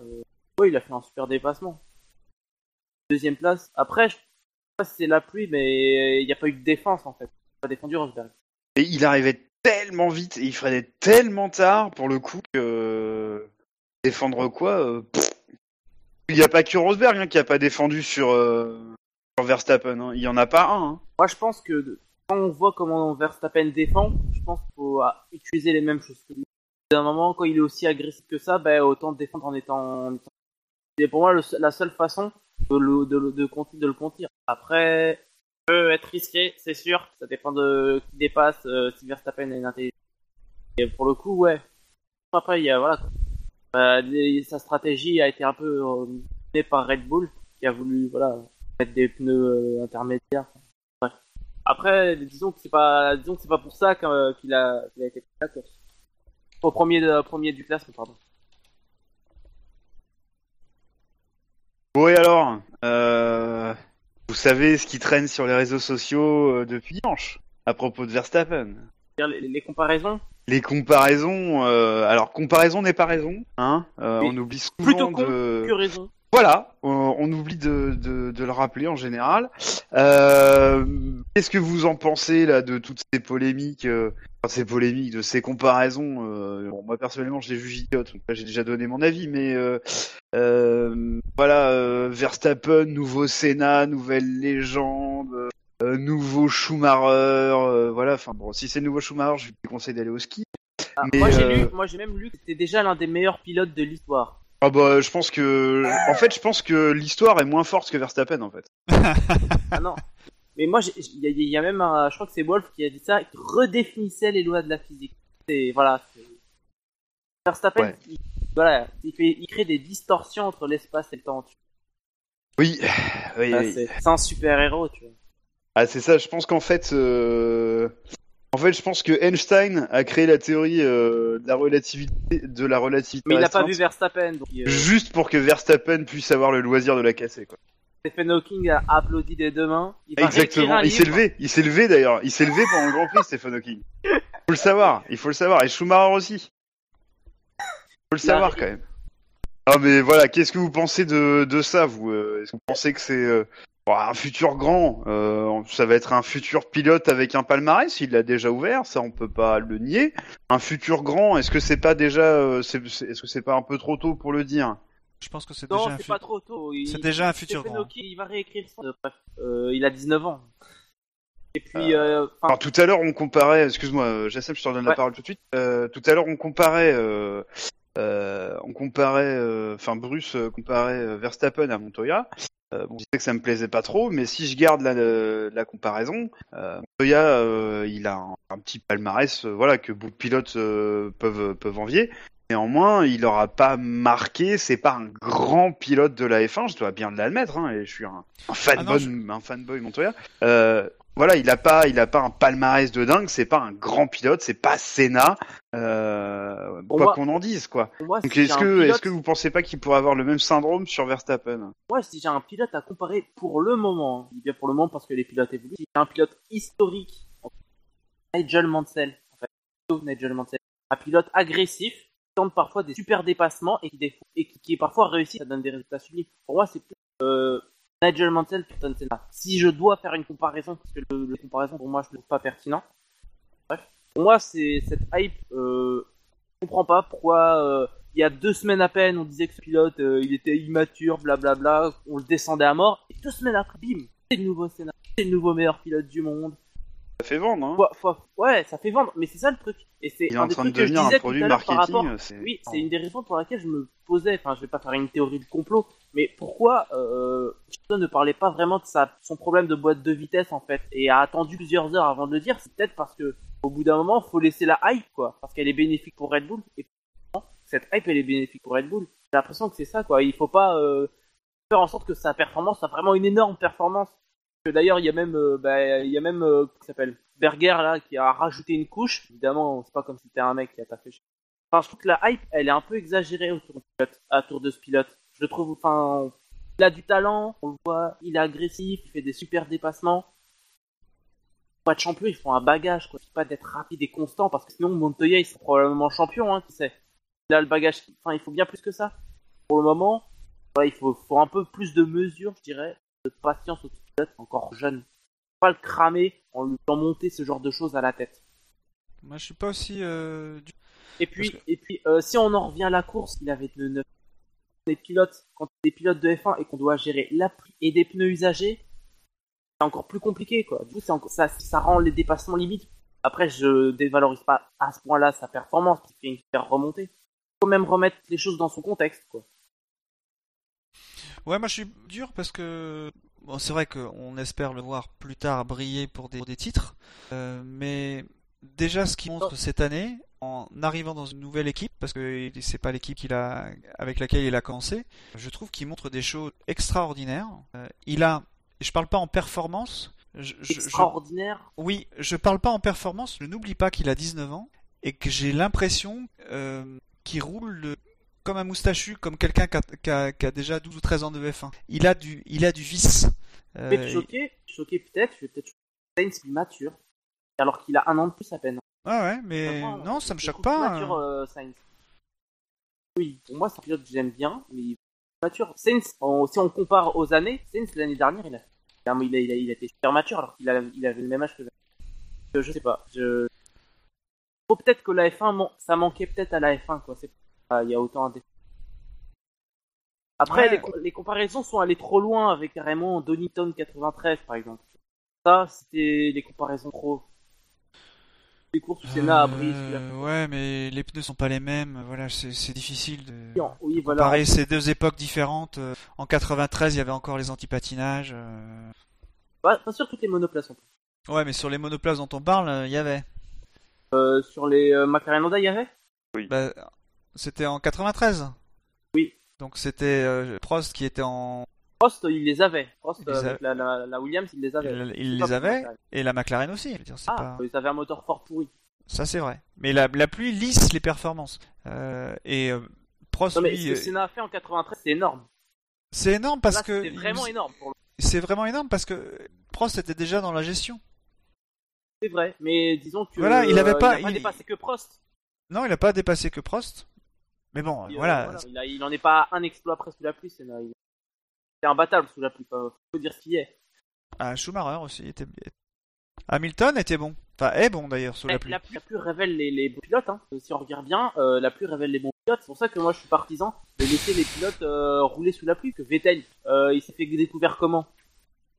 [SPEAKER 3] Euh, ouais, il a fait un super dépassement. Deuxième place. Après, je sais pas si c'est la pluie, mais il n'y a pas eu de défense en fait. Il a pas défendu Rosberg.
[SPEAKER 1] Et il arrivait tellement vite et il freinait tellement tard pour le coup que défendre quoi euh. Il n'y a pas que Rosberg hein, qui a pas défendu sur, euh, Verstappen. hein. Il y en a pas un. hein.
[SPEAKER 3] Moi, je pense que quand on voit comment Verstappen défend, je pense qu'il faut ah, utiliser les mêmes choses que lui. D'un moment, quand il est aussi agressif que ça, ben, autant défendre en étant. C'est pour moi la seule façon de le, de, le- contenir. Après, peut être risqué, c'est sûr. Ça dépend de qui dépasse, euh, si Verstappen est intelligent. Et pour le coup, ouais. Après, il y a voilà. Bah, sa stratégie a été un peu euh, menée par Red Bull, qui a voulu voilà mettre des pneus euh, intermédiaires. Bref. Après, disons que c'est pas, disons que c'est pas pour ça qu'un- qu'il a, qu'il a été pris. Au premier, premier du classement, pardon.
[SPEAKER 1] Et alors euh, Vous savez ce qui traîne sur les réseaux sociaux euh, depuis dimanche à propos de Verstappen
[SPEAKER 3] Les, les comparaisons,
[SPEAKER 1] Les comparaisons, euh, alors comparaison n'est pas raison, hein. euh, on oublie souvent
[SPEAKER 3] plutôt con
[SPEAKER 1] de.
[SPEAKER 3] que raison.
[SPEAKER 1] Voilà, on, on oublie de, de, de le rappeler en général. Euh, Qu'est-ce que vous en pensez là de toutes ces polémiques, euh, enfin, ces polémiques, de ces comparaisons euh, bon, Moi personnellement, je les juge idiotes. donc là, J'ai déjà donné mon avis, mais euh, euh, voilà, euh, Verstappen, nouveau Senna, nouvelle légende. euh, nouveau Schumacher, euh, voilà. Enfin bon, si c'est le nouveau Schumacher, je lui conseille d'aller au ski.
[SPEAKER 3] Ah,
[SPEAKER 1] Mais,
[SPEAKER 3] moi, j'ai lu, moi, j'ai même lu que c'était déjà l'un des meilleurs pilotes de l'histoire.
[SPEAKER 1] Ah bah, je pense que, en fait, je pense que l'histoire est moins forte que Verstappen en fait.
[SPEAKER 3] Ah non. Mais moi, il y, a- il y a même un, je crois que c'est Wolf qui a dit ça, qui redéfinissait les lois de la physique. C'est, voilà. Verstappen,
[SPEAKER 1] Ouais.
[SPEAKER 3] il, voilà, il fait, il crée des distorsions entre l'espace et le temps. tu
[SPEAKER 1] Oui, oui.
[SPEAKER 3] Ah,
[SPEAKER 1] oui.
[SPEAKER 3] c'est un super héros, tu vois.
[SPEAKER 1] Ah, c'est ça. Je pense qu'en fait, euh, en fait, je pense que Einstein a créé la théorie euh, de la relativité, de la relativité.
[SPEAKER 3] Mais il a pas vu Verstappen, donc euh,
[SPEAKER 1] Juste pour que Verstappen puisse avoir le loisir de la casser, quoi.
[SPEAKER 3] Stephen Hawking a applaudi des deux mains. Il
[SPEAKER 1] Exactement. Il s'est levé. Il s'est levé d'ailleurs. Il s'est levé pendant le Grand Prix, Stephen Hawking. Faut le savoir. Il faut le savoir. Et Schumacher aussi. Faut le
[SPEAKER 3] Il
[SPEAKER 1] savoir quand même. Ah mais voilà. Qu'est-ce que vous pensez de, de ça, vous euh, Est-ce que vous pensez que c'est bon, un futur grand euh, Ça va être un futur pilote avec un palmarès. Il l'a déjà ouvert. Ça, on peut pas le nier. Un futur grand. Est-ce que c'est pas déjà euh, c'est- c'est- Est-ce que c'est pas un peu trop tôt pour le dire?
[SPEAKER 2] Je pense que c'est
[SPEAKER 3] Non,
[SPEAKER 2] déjà un fu-
[SPEAKER 3] pas trop tôt. Il-
[SPEAKER 2] c'est déjà un futur grand.
[SPEAKER 3] Il va réécrire son. euh, Bref, euh, il a 19 ans. Et puis, euh, enfin,
[SPEAKER 1] tout à l'heure on comparait, excuse-moi, Jassem, je te redonne la parole tout de suite. Euh, tout à l'heure on comparait, euh, euh, on comparait, euh, enfin Bruce comparait Verstappen à Montoya. Euh, bon, je disais que ça me plaisait pas trop, mais si je garde la, euh, la comparaison, euh, Montoya, euh, il a un, un petit palmarès, voilà, que beaucoup de pilotes peuvent peuvent envier. Néanmoins, il aura pas marqué. C'est pas un grand pilote de la F1, je dois bien l'admettre. Hein, et je suis un, un fanboy,
[SPEAKER 2] Ah non,
[SPEAKER 1] un fanboy Montoya. Voilà, il a pas, il a pas un palmarès de dingue. C'est pas un grand pilote. C'est pas Senna. Euh, quoi qu'on en dise, quoi.
[SPEAKER 3] moi,
[SPEAKER 1] Donc
[SPEAKER 3] si
[SPEAKER 1] est-ce que,
[SPEAKER 3] pilote-
[SPEAKER 1] est-ce que vous pensez pas qu'il pourrait avoir le même syndrome sur Verstappen?
[SPEAKER 3] Moi, si j'ai un pilote à comparer pour le moment, je dis bien pour le moment parce que les pilotes évoluent, si j'ai un pilote historique, Nigel Mansell, en fait, Nigel Mansell, un pilote agressif, qui tente parfois des super dépassements et qui, des- et qui, qui est parfois réussi, ça donne des résultats sublimes. Pour moi, c'est plus euh, Nigel Mansell Ayrton Senna. Si je dois faire une comparaison, parce que le comparaison pour moi, je ne trouve pas pertinent. Bref, pour moi, c'est cette hype. Euh, je comprends pas pourquoi. euh, il y a deux semaines à peine, on disait que ce pilote, euh, il était immature, blablabla, on le descendait à mort, et deux semaines après, bim, c'est le nouveau Senna, c'est le nouveau meilleur pilote du monde.
[SPEAKER 1] Ça fait vendre, hein.
[SPEAKER 3] Faut- faut- ouais, ça fait vendre, mais c'est ça le truc. Et c'est
[SPEAKER 1] Il est
[SPEAKER 3] un
[SPEAKER 1] en
[SPEAKER 3] des
[SPEAKER 1] train de
[SPEAKER 3] trucs que je
[SPEAKER 1] devenir un produit
[SPEAKER 3] à l'heure par
[SPEAKER 1] marketing.
[SPEAKER 3] rapport-
[SPEAKER 1] c'est-
[SPEAKER 3] Oui, c'est une des raisons pour laquelle je me posais, enfin je vais pas faire une théorie du complot, mais pourquoi euh, ne parlait pas vraiment de sa, son problème de boîte de vitesse en fait, et a attendu plusieurs heures avant de le dire, c'est peut-être parce que au bout d'un moment, faut laisser la hype quoi, parce qu'elle est bénéfique pour Red Bull, et cette hype elle est bénéfique pour Red Bull. J'ai l'impression que c'est ça quoi, il faut pas euh, faire en sorte que sa performance soit vraiment une énorme performance. D'ailleurs, il y a même, euh, bah, il y a même, euh, s'appelle, Berger là, qui a rajouté une couche. Évidemment, c'est pas comme si c'était un mec qui a chier. Enfin, je trouve que la hype, elle est un peu exagérée autour du pilote, autour de ce pilote. Je trouve, enfin, il a du talent, on le voit, il est agressif, il fait des super dépassements. Pas de champion, il faut un bagage, quoi. Suffit pas d'être rapide et constant, parce que sinon Montoya, il sera probablement champion, hein, qui sait. A le bagage, enfin, il faut bien plus que ça. Pour le moment, il faut, faut un peu plus de mesure, je dirais, de patience au pilote encore jeune. Pas le cramer en lui faisant monter ce genre de choses à la tête.
[SPEAKER 2] Moi, je suis pas aussi. euh,
[SPEAKER 3] Et puis, et puis euh, si on en revient à la course, il avait de neuf des pilotes, quand des pilotes de F1 et qu'on doit gérer la pluie et des pneus usagés, c'est encore plus compliqué, quoi. Du coup, encore- ça, ça rend les dépassements limites. Après, je dévalorise pas à ce point-là sa performance, qu'il fait une super remontée. Faut même remettre les choses dans son contexte, quoi.
[SPEAKER 2] Ouais, moi je suis dur parce que bon, c'est vrai qu'on espère le voir plus tard briller pour des, pour des titres, euh, mais déjà ce qu'il montre cette année, en arrivant dans une nouvelle équipe, parce que c'est pas l'équipe qu'il a avec laquelle il a commencé, je trouve qu'il montre des choses extraordinaires. Euh, il a, je parle pas en performance, je, je- je-
[SPEAKER 3] Extraordinaire.
[SPEAKER 2] oui, je parle pas en performance, je n'oublie pas qu'il a 19 ans et que j'ai l'impression euh, qu'il roule de- comme un moustachu, comme quelqu'un qui a, qui a- qui a déjà 12 ou 13 ans de F1. Il a du, il a du vice. Euh,
[SPEAKER 3] Mais choqué, choqué peut-être, je vais peut-être Sainz plus mature, alors qu'il a un an de plus à peine.
[SPEAKER 2] Ouais, ouais, mais
[SPEAKER 3] Vraiment,
[SPEAKER 2] non, ça me
[SPEAKER 3] je
[SPEAKER 2] choque pas.
[SPEAKER 3] Mature,
[SPEAKER 2] hein.
[SPEAKER 3] euh, Sainz. Oui, pour moi, c'est un pilote que j'aime bien, mais il est mature. Sainz, on- si on compare aux années, Sainz l'année dernière, il a, il a, il a, il été super mature alors qu'il a, il avait le même âge que je, je sais pas. Je... Faut peut-être que la F1, man- ça manquait peut-être à la F1, quoi. C'est ah, il y a autant à Après,
[SPEAKER 2] Ouais.
[SPEAKER 3] les, les comparaisons sont allées trop loin avec carrément Donington 93, par exemple. Ça, c'était des comparaisons trop. Les courses où Senna a.
[SPEAKER 2] Euh, ouais, mais les pneus sont pas les mêmes. Voilà, c'est c'est difficile de
[SPEAKER 3] Oui, voilà.
[SPEAKER 2] comparer ces deux époques différentes. Euh, En 93, il y avait encore les antipatinages. euh.
[SPEAKER 3] Pas, pas sur toutes les monoplaces. en plus.
[SPEAKER 2] Ouais, mais sur les monoplaces dont on parle, euh, il y avait.
[SPEAKER 3] Euh, sur les euh, McLaren Honda, il y avait?
[SPEAKER 2] Bah, c'était en 93.
[SPEAKER 3] Oui.
[SPEAKER 2] Donc c'était euh, Prost qui était en
[SPEAKER 3] Prost, il les avait. Prost,
[SPEAKER 2] les
[SPEAKER 3] avec
[SPEAKER 2] a-
[SPEAKER 3] la, la, la Williams, il les avait.
[SPEAKER 2] il, les avait et la McLaren aussi. je veux dire, c'est
[SPEAKER 3] Ah,
[SPEAKER 2] pas-
[SPEAKER 3] ils avaient un moteur fort pourri.
[SPEAKER 2] Ça c'est vrai. Mais la, la pluie lisse les performances. Euh, et euh, Prost
[SPEAKER 3] Non, mais
[SPEAKER 2] lui,
[SPEAKER 3] ce que
[SPEAKER 2] euh,
[SPEAKER 3] Senna a fait en 93, c'est énorme.
[SPEAKER 2] c'est énorme parce
[SPEAKER 3] Là,
[SPEAKER 2] que
[SPEAKER 3] C'est vraiment
[SPEAKER 2] il-
[SPEAKER 3] énorme pour le
[SPEAKER 2] c'est vraiment énorme parce que Prost était déjà dans la gestion.
[SPEAKER 3] C'est vrai, mais disons que.
[SPEAKER 2] Voilà, il avait
[SPEAKER 3] euh,
[SPEAKER 2] pas-
[SPEAKER 3] Il a pas
[SPEAKER 2] il-
[SPEAKER 3] dépassé que Prost.
[SPEAKER 2] Non, il a pas dépassé que Prost. Mais bon,
[SPEAKER 3] euh,
[SPEAKER 2] voilà.
[SPEAKER 3] Il, a- il en est pas un exploit près sous la pluie. C'est imbattable sous la pluie, faut faut dire ce qu'il est.
[SPEAKER 2] Ah, Schumacher aussi était. Hamilton était bon. Enfin, est bon d'ailleurs sous la
[SPEAKER 3] Eh,
[SPEAKER 2] pluie.
[SPEAKER 3] La, pluie- la pluie révèle les, les bons pilotes. Hein. Si on regarde bien, euh, la pluie révèle les bons pilotes. C'est pour ça que moi je suis partisan de laisser les pilotes euh, rouler sous la pluie. Que Vettel, euh, il s'est fait découvert comment?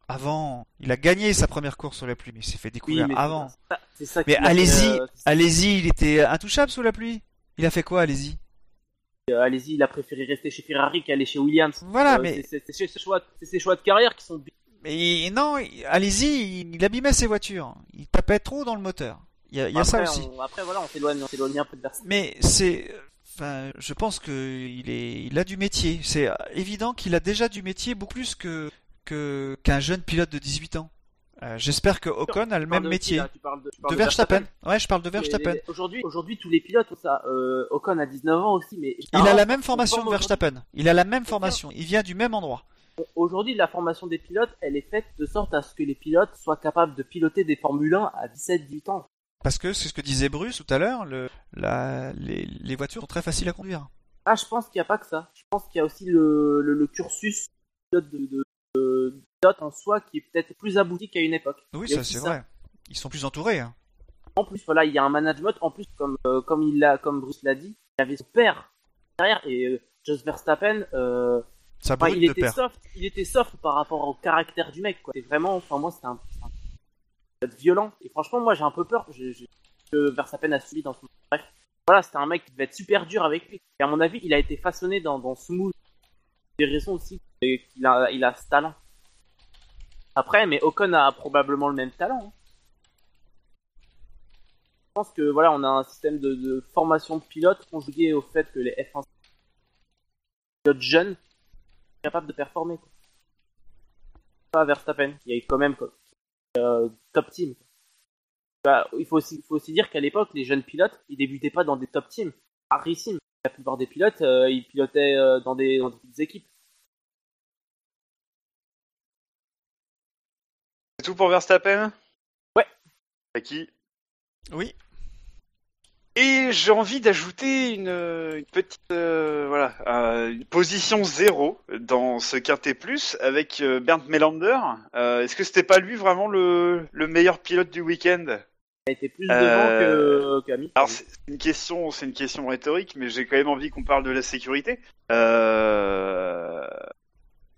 [SPEAKER 2] Avant, il a gagné sa première course sous la pluie, mais il s'est fait découvrir avant.
[SPEAKER 3] ça- ça
[SPEAKER 2] Mais allez-y,
[SPEAKER 3] euh,
[SPEAKER 2] allez-y, il était intouchable sous la pluie. Il a fait quoi, allez-y?
[SPEAKER 3] Euh, allez-y, il a préféré rester chez Ferrari qu'aller chez Williams.
[SPEAKER 2] Voilà,
[SPEAKER 3] Euh,
[SPEAKER 2] mais
[SPEAKER 3] c'est- ses choix, de carrière qui sont.
[SPEAKER 2] mais non, allez-y, il, il abîmait ses voitures. Il tapait trop dans le moteur. Il y a, il y a ça aussi.
[SPEAKER 3] on- après voilà, on s'éloigne, on s'éloigne un peu de Verstappen.
[SPEAKER 2] Mais c'est, enfin, je pense que il est, il a du métier. C'est évident qu'il a déjà du métier beaucoup plus que que qu'un jeune pilote de 18 ans. Euh, J'espère que Ocon a le même
[SPEAKER 3] de
[SPEAKER 2] métier.
[SPEAKER 3] là Tu parles de, tu parles
[SPEAKER 2] De Verstappen. Ouais, je parle de Verstappen.
[SPEAKER 3] Aujourd'hui, aujourd'hui, tous les pilotes, tout ça, euh, Ocon a 19 ans aussi, mais
[SPEAKER 2] Il a la même formation de Verstappen. Il a la même formation. Il vient du même endroit.
[SPEAKER 3] Aujourd'hui, la formation des pilotes, elle est faite de sorte à ce que les pilotes soient capables de piloter des Formule 1 à 17-18 ans.
[SPEAKER 2] Parce que c'est ce que disait Bruce tout à l'heure. Le, les, les voitures sont très faciles à conduire.
[SPEAKER 3] Ah, je pense qu'il n'y a pas que ça. Je pense qu'il y a aussi le, le, le cursus de, de, de en soi qui est peut-être plus abouti qu'à une époque.
[SPEAKER 2] Oui, ça c'est vrai. Ils sont plus entourés. hein.
[SPEAKER 3] En plus, voilà, il y a un management. En plus, comme euh, comme il l'a, comme Bruce l'a dit, il avait son père derrière et euh, Jos Verstappen. Euh,
[SPEAKER 2] Ça
[SPEAKER 3] enfin, il était
[SPEAKER 2] père.
[SPEAKER 3] soft. Il était soft par rapport au caractère du mec. Quoi. C'est vraiment. Enfin, moi, c'était un. un violent. Et franchement, moi, j'ai un peu peur je, je, que Verstappen a subi dans son. Bref, voilà, c'était un mec qui devait être super dur avec lui. Et à mon avis, il a été façonné dans, dans ce moule. Des raisons aussi qu'il a, il a ce talent. Après, mais Ocon a probablement le même talent. hein. Je pense que voilà, on a un système de, formation de pilotes conjugué au fait que les F1 sont des pilotes jeunes capables de performer. Quoi. Pas Verstappen, qui est quand même quoi, euh, top team. Bah, il faut aussi, il faut aussi dire qu'à l'époque, les jeunes pilotes, ils débutaient pas dans des top teams. Rarissime. La plupart des pilotes, euh, ils pilotaient euh, dans des, dans des petites équipes.
[SPEAKER 1] C'est tout pour Verstappen?
[SPEAKER 3] Ouais.
[SPEAKER 1] À qui?
[SPEAKER 2] Oui.
[SPEAKER 1] Et j'ai envie d'ajouter une, euh, une petite euh, voilà euh, une position zéro dans ce quintet plus avec euh, Bernd Melander. Euh, Est-ce que c'était pas lui vraiment le, le meilleur pilote du week-end?
[SPEAKER 3] Il a été plus
[SPEAKER 1] Euh,
[SPEAKER 3] devant que, Hamilton.
[SPEAKER 1] Alors c'est c'est une question, c'est une question rhétorique, mais j'ai quand même envie qu'on parle de la sécurité.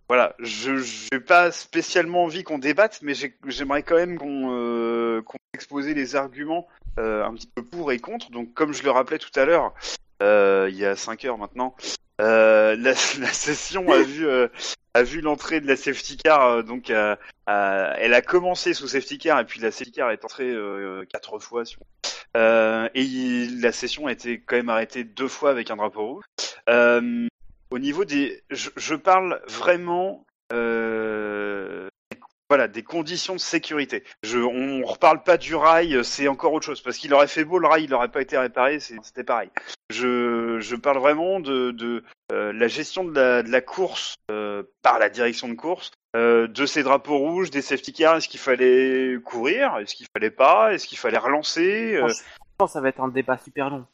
[SPEAKER 1] Voilà, je j'ai pas spécialement envie qu'on débatte, mais j'ai- j'aimerais quand même qu'on euh, expose les arguments euh, un petit peu pour et contre. Donc comme je le rappelais tout à l'heure, euh, il y a 5 heures maintenant, euh, la, la session a vu euh, a vu l'entrée de la safety car, donc elle a commencé sous safety car et puis la safety car est entrée euh, quatre fois. si on- et la session a été quand même arrêtée deux fois avec un drapeau rouge. Au niveau des, je, parle vraiment, euh, voilà, des conditions de sécurité. Je, on reparle pas du rail, c'est encore autre chose parce qu'il aurait fait beau le rail, il n'aurait pas été réparé, c'était pareil. Je, je parle vraiment de, de euh, la gestion de la, de la course euh, par la direction de course, euh, de ces drapeaux rouges, des safety cars. Est-ce qu'il fallait courir? Est-ce qu'il fallait pas? Est-ce qu'il fallait relancer?
[SPEAKER 3] Franchement, ça va être un débat super long.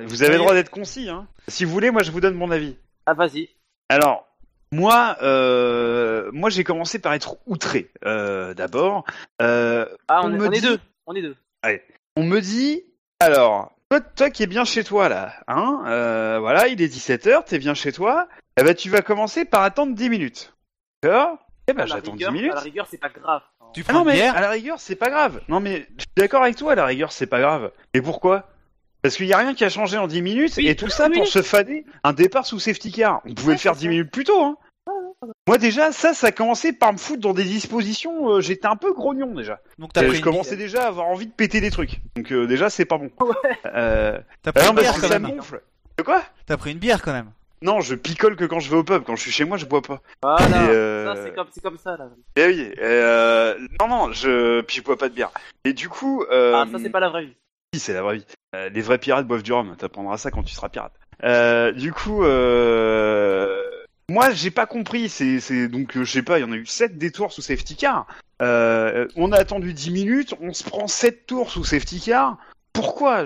[SPEAKER 1] Vous avez le droit d'être concis. Hein. Si vous voulez, moi je vous donne mon avis.
[SPEAKER 3] Ah, vas-y.
[SPEAKER 1] Alors, moi, euh, moi j'ai commencé par être outré. Euh, D'abord, euh,
[SPEAKER 3] Ah, on,
[SPEAKER 1] On
[SPEAKER 3] est,
[SPEAKER 1] me
[SPEAKER 3] on est
[SPEAKER 1] dit-
[SPEAKER 3] deux. On est deux.
[SPEAKER 1] on me dit, alors, toi, toi qui es bien chez toi là, hein, euh, voilà, il est 17h, t'es bien chez toi, eh ben tu vas commencer par attendre 10 minutes. D'accord? Eh ben j'attends 10
[SPEAKER 3] rigueur,
[SPEAKER 1] minutes.
[SPEAKER 3] à la rigueur, c'est pas grave.
[SPEAKER 2] Tu
[SPEAKER 1] Ah non mais
[SPEAKER 2] bière?
[SPEAKER 1] à la rigueur c'est pas grave. Non mais je suis d'accord avec toi, à la rigueur c'est pas grave. Mais pourquoi? Parce qu'il y a rien qui a changé en 10 minutes
[SPEAKER 3] Oui,
[SPEAKER 1] et tout ça
[SPEAKER 3] oui.
[SPEAKER 1] pour se fader un départ sous safety car. On pouvait
[SPEAKER 3] Ouais,
[SPEAKER 1] le faire
[SPEAKER 3] c'est
[SPEAKER 1] 10
[SPEAKER 3] ça.
[SPEAKER 1] minutes plus tôt. Hein. Moi déjà ça ça a commencé par me foutre dans des dispositions. euh, J'étais un peu grognon déjà.
[SPEAKER 2] Donc t'as
[SPEAKER 1] Euh,
[SPEAKER 2] pris,
[SPEAKER 1] je
[SPEAKER 2] une
[SPEAKER 1] commençais déjà à avoir envie de péter des trucs. Donc euh, déjà c'est pas bon. Euh...
[SPEAKER 2] t'as pris
[SPEAKER 1] non
[SPEAKER 2] une
[SPEAKER 1] parce
[SPEAKER 2] bière quand même.
[SPEAKER 1] gonfle. De quoi?
[SPEAKER 2] T'as pris une bière quand même.
[SPEAKER 1] Non je picole que quand je vais au pub. Quand je suis chez moi je bois pas.
[SPEAKER 3] Voilà.
[SPEAKER 1] Et, euh,
[SPEAKER 3] Ça, c'est comme, c'est comme ça, là.
[SPEAKER 1] Eh oui. euh, Non non je puis je bois pas de bière. Et du coup. Euh...
[SPEAKER 3] Ah, ça, c'est pas la vraie vie.
[SPEAKER 1] C'est la vraie vie. Euh, les vrais pirates boivent du rhum. T'apprendras ça quand tu seras pirate. Euh, du coup, euh... moi, j'ai pas compris. C'est, donc, je sais pas. Il y en a eu 7 détours sous safety car. On a attendu 10 minutes. On se prend 7 tours sous safety car. Pourquoi?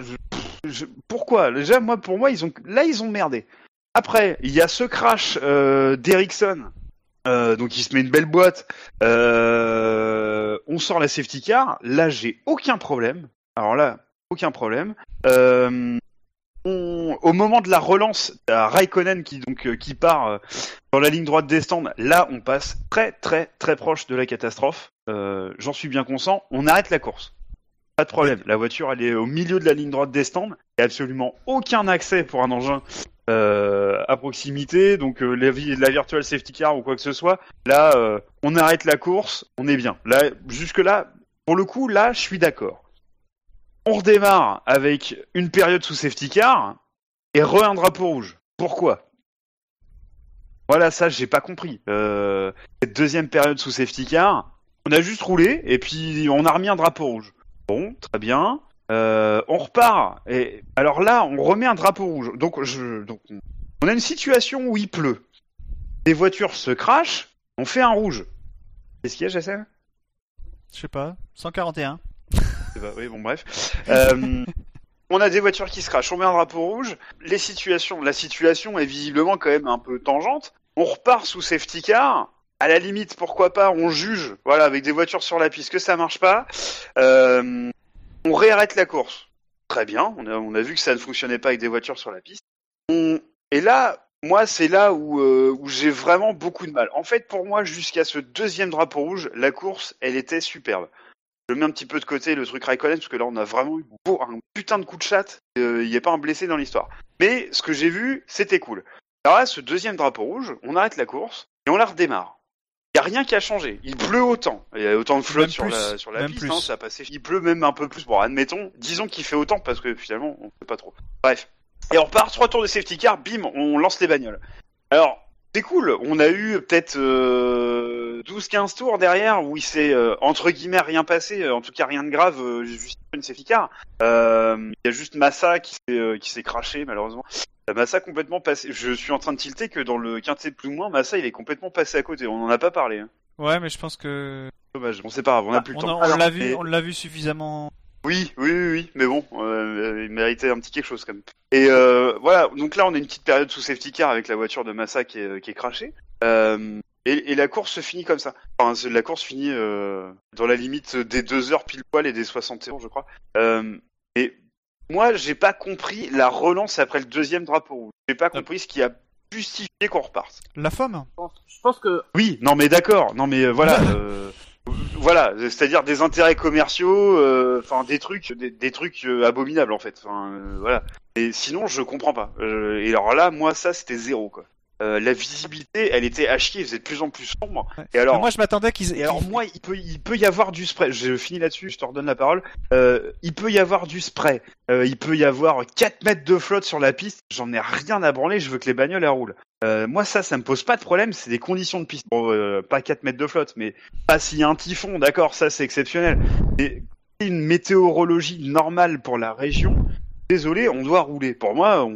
[SPEAKER 1] Pourquoi? Déjà, moi, pour moi, ils ont là, ils ont merdé. Après, il y a ce crash d'Ericsson. Donc il se met une belle boîte. On sort la safety car. Là, j'ai aucun problème. Alors là, aucun problème. Euh, au moment de la relance, à Raikkonen qui donc euh, qui part euh, sur la ligne droite des stands. Là, on passe très très très proche de la catastrophe. J'en suis bien conscient. On arrête la course. Pas de problème. La voiture, elle est au milieu de la ligne droite des stands. Il n'y a absolument aucun accès pour un engin à proximité. Donc la, la virtual safety car ou quoi que ce soit. Là, on arrête la course. On est bien. Là, jusque là, pour le coup, là, je suis d'accord. On redémarre avec une période sous safety car et re un drapeau rouge. Pourquoi? Voilà, ça j'ai pas compris. Euh, cette deuxième période sous safety car, on a juste roulé et puis on a remis un drapeau rouge. Bon, très bien. Euh, on repart et alors là on remet un drapeau rouge. Donc on- a une situation où il pleut. Les voitures se crachent, on fait un rouge. Qu'est-ce qu'il y a, Jassem
[SPEAKER 2] Je sais pas. 141.
[SPEAKER 1] Oui, bon, bref. Euh, on a des voitures qui se crachent, on met un drapeau rouge. Les situations, la situation est visiblement quand même un peu tangente. On repart sous safety car. À la limite, pourquoi pas, on juge, voilà, avec des voitures sur la piste, que ça marche pas. Euh, on réarrête la course. Très bien, on a, vu que ça ne fonctionnait pas avec des voitures sur la piste. Et là, moi, c'est là où, euh, où j'ai vraiment beaucoup de mal. En fait, pour moi, jusqu'à ce deuxième drapeau rouge, la course, elle était superbe. Je mets un petit peu de côté le truc Raikkonen parce que là on a vraiment eu beau- un putain de coup de chat. euh, Il n'y a pas un blessé dans l'histoire. Mais ce que j'ai vu, c'était cool. Alors là, ce deuxième drapeau rouge, on arrête la course et on la redémarre. Il y a rien qui a changé. Il pleut autant. Il y a autant de flotte sur la sur la
[SPEAKER 2] Même
[SPEAKER 1] piste.
[SPEAKER 2] plus.
[SPEAKER 1] hein, ça a passé. Il pleut même un peu plus. Bon, admettons. Disons qu'il fait autant parce que finalement on sait pas trop. Bref. Et on repart trois tours de safety car. Bim, on lance les bagnoles. Alors c'est cool. On a eu peut-être euh, 12-15 tours derrière où il s'est euh, entre guillemets rien passé. euh, En tout cas rien de grave. euh, juste une safety car. Euh, Il y a juste Massa qui s'est euh, qui s'est craché malheureusement. Euh, Massa complètement passé. Je suis en train de tilter que dans le quintet plus ou moins, Massa il est complètement passé à côté. On en a pas parlé. hein.
[SPEAKER 2] Ouais, mais je pense que
[SPEAKER 1] Dommage. Bon c'est pas grave. On a
[SPEAKER 3] Ah,
[SPEAKER 1] plus le
[SPEAKER 2] on,
[SPEAKER 1] temps.
[SPEAKER 2] a- on l'a vu,
[SPEAKER 1] mais-
[SPEAKER 2] on l'a vu suffisamment.
[SPEAKER 1] Oui, oui, oui, oui, mais bon, euh, il méritait un petit quelque chose quand même. Et euh, voilà, donc là on a une petite période sous safety car avec la voiture de Massa qui est, qui est crashée. Euh, et, et la course se finit comme ça. Enfin, la course finit euh, dans la limite des deux heures pile poil et des 60 heures, je crois. Euh, et moi, j'ai pas compris la relance après le deuxième drapeau rouge. J'ai pas compris ce qui a justifié qu'on reparte.
[SPEAKER 2] La femme?
[SPEAKER 3] Je pense, je pense que
[SPEAKER 1] Oui, non mais d'accord, non mais euh, voilà, euh, voilà, c'est-à-dire des intérêts commerciaux, euh, enfin des trucs, des, des trucs euh, abominables en fait, enfin euh, voilà. Et sinon je comprends pas. Euh, et alors là, moi ça c'était zéro quoi. Euh, la visibilité, elle était à chier, elle faisait de plus en plus sombre.
[SPEAKER 2] Ouais.
[SPEAKER 1] Et alors,
[SPEAKER 2] Mais Moi, je m'attendais qu'ils.
[SPEAKER 1] et alors moi, il peut, il peut y avoir du spray. Je finis là-dessus, je te redonne la parole. Euh, il peut y avoir du spray. Euh, il peut y avoir 4 mètres de flotte sur la piste. J'en ai rien à branler. Je veux que les bagnoles elles roulent. Euh, moi, ça, ça me pose pas de problème. C'est des conditions de piste. Bon, euh, pas 4 mètres de flotte, mais pas s'il y a un typhon. D'accord, ça c'est exceptionnel. Mais une météorologie normale pour la région. Désolé, on doit rouler. Pour moi,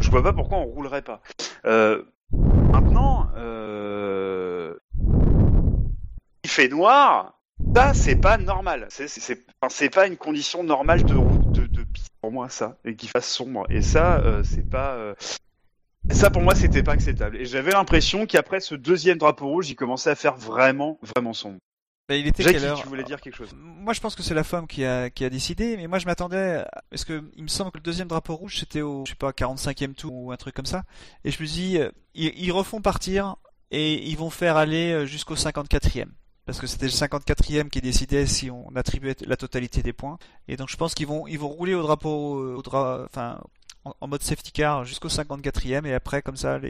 [SPEAKER 1] je vois pas pourquoi on roulerait pas. Euh, maintenant, il fait noir. Ça, c'est pas normal. C'est, pas une condition normale de route, de, piste pour moi, ça, et qu'il fasse sombre. Et ça, c'est pas. Euh, Ça, pour moi, c'était pas acceptable. Et j'avais l'impression qu'après ce deuxième drapeau rouge, il commençait à faire vraiment, vraiment sombre.
[SPEAKER 2] Bah, il était
[SPEAKER 1] Jackie,
[SPEAKER 2] quelle heure
[SPEAKER 1] tu voulais dire quelque chose?
[SPEAKER 2] Moi, je pense que c'est la femme qui a, qui a décidé, mais moi, je m'attendais, parce que il me semble que le deuxième drapeau rouge, c'était au, je sais pas, 45e tour ou un truc comme ça. Et je me dis, euh, ils, ils refont partir et ils vont faire aller euh, jusqu'au 54e. Parce que c'était le 54e qui décidait si on attribuait la totalité des points. Et donc, je pense qu'ils vont, ils vont rouler au drapeau, euh, au dra, enfin, en, mode safety car jusqu'au 54e et après comme ça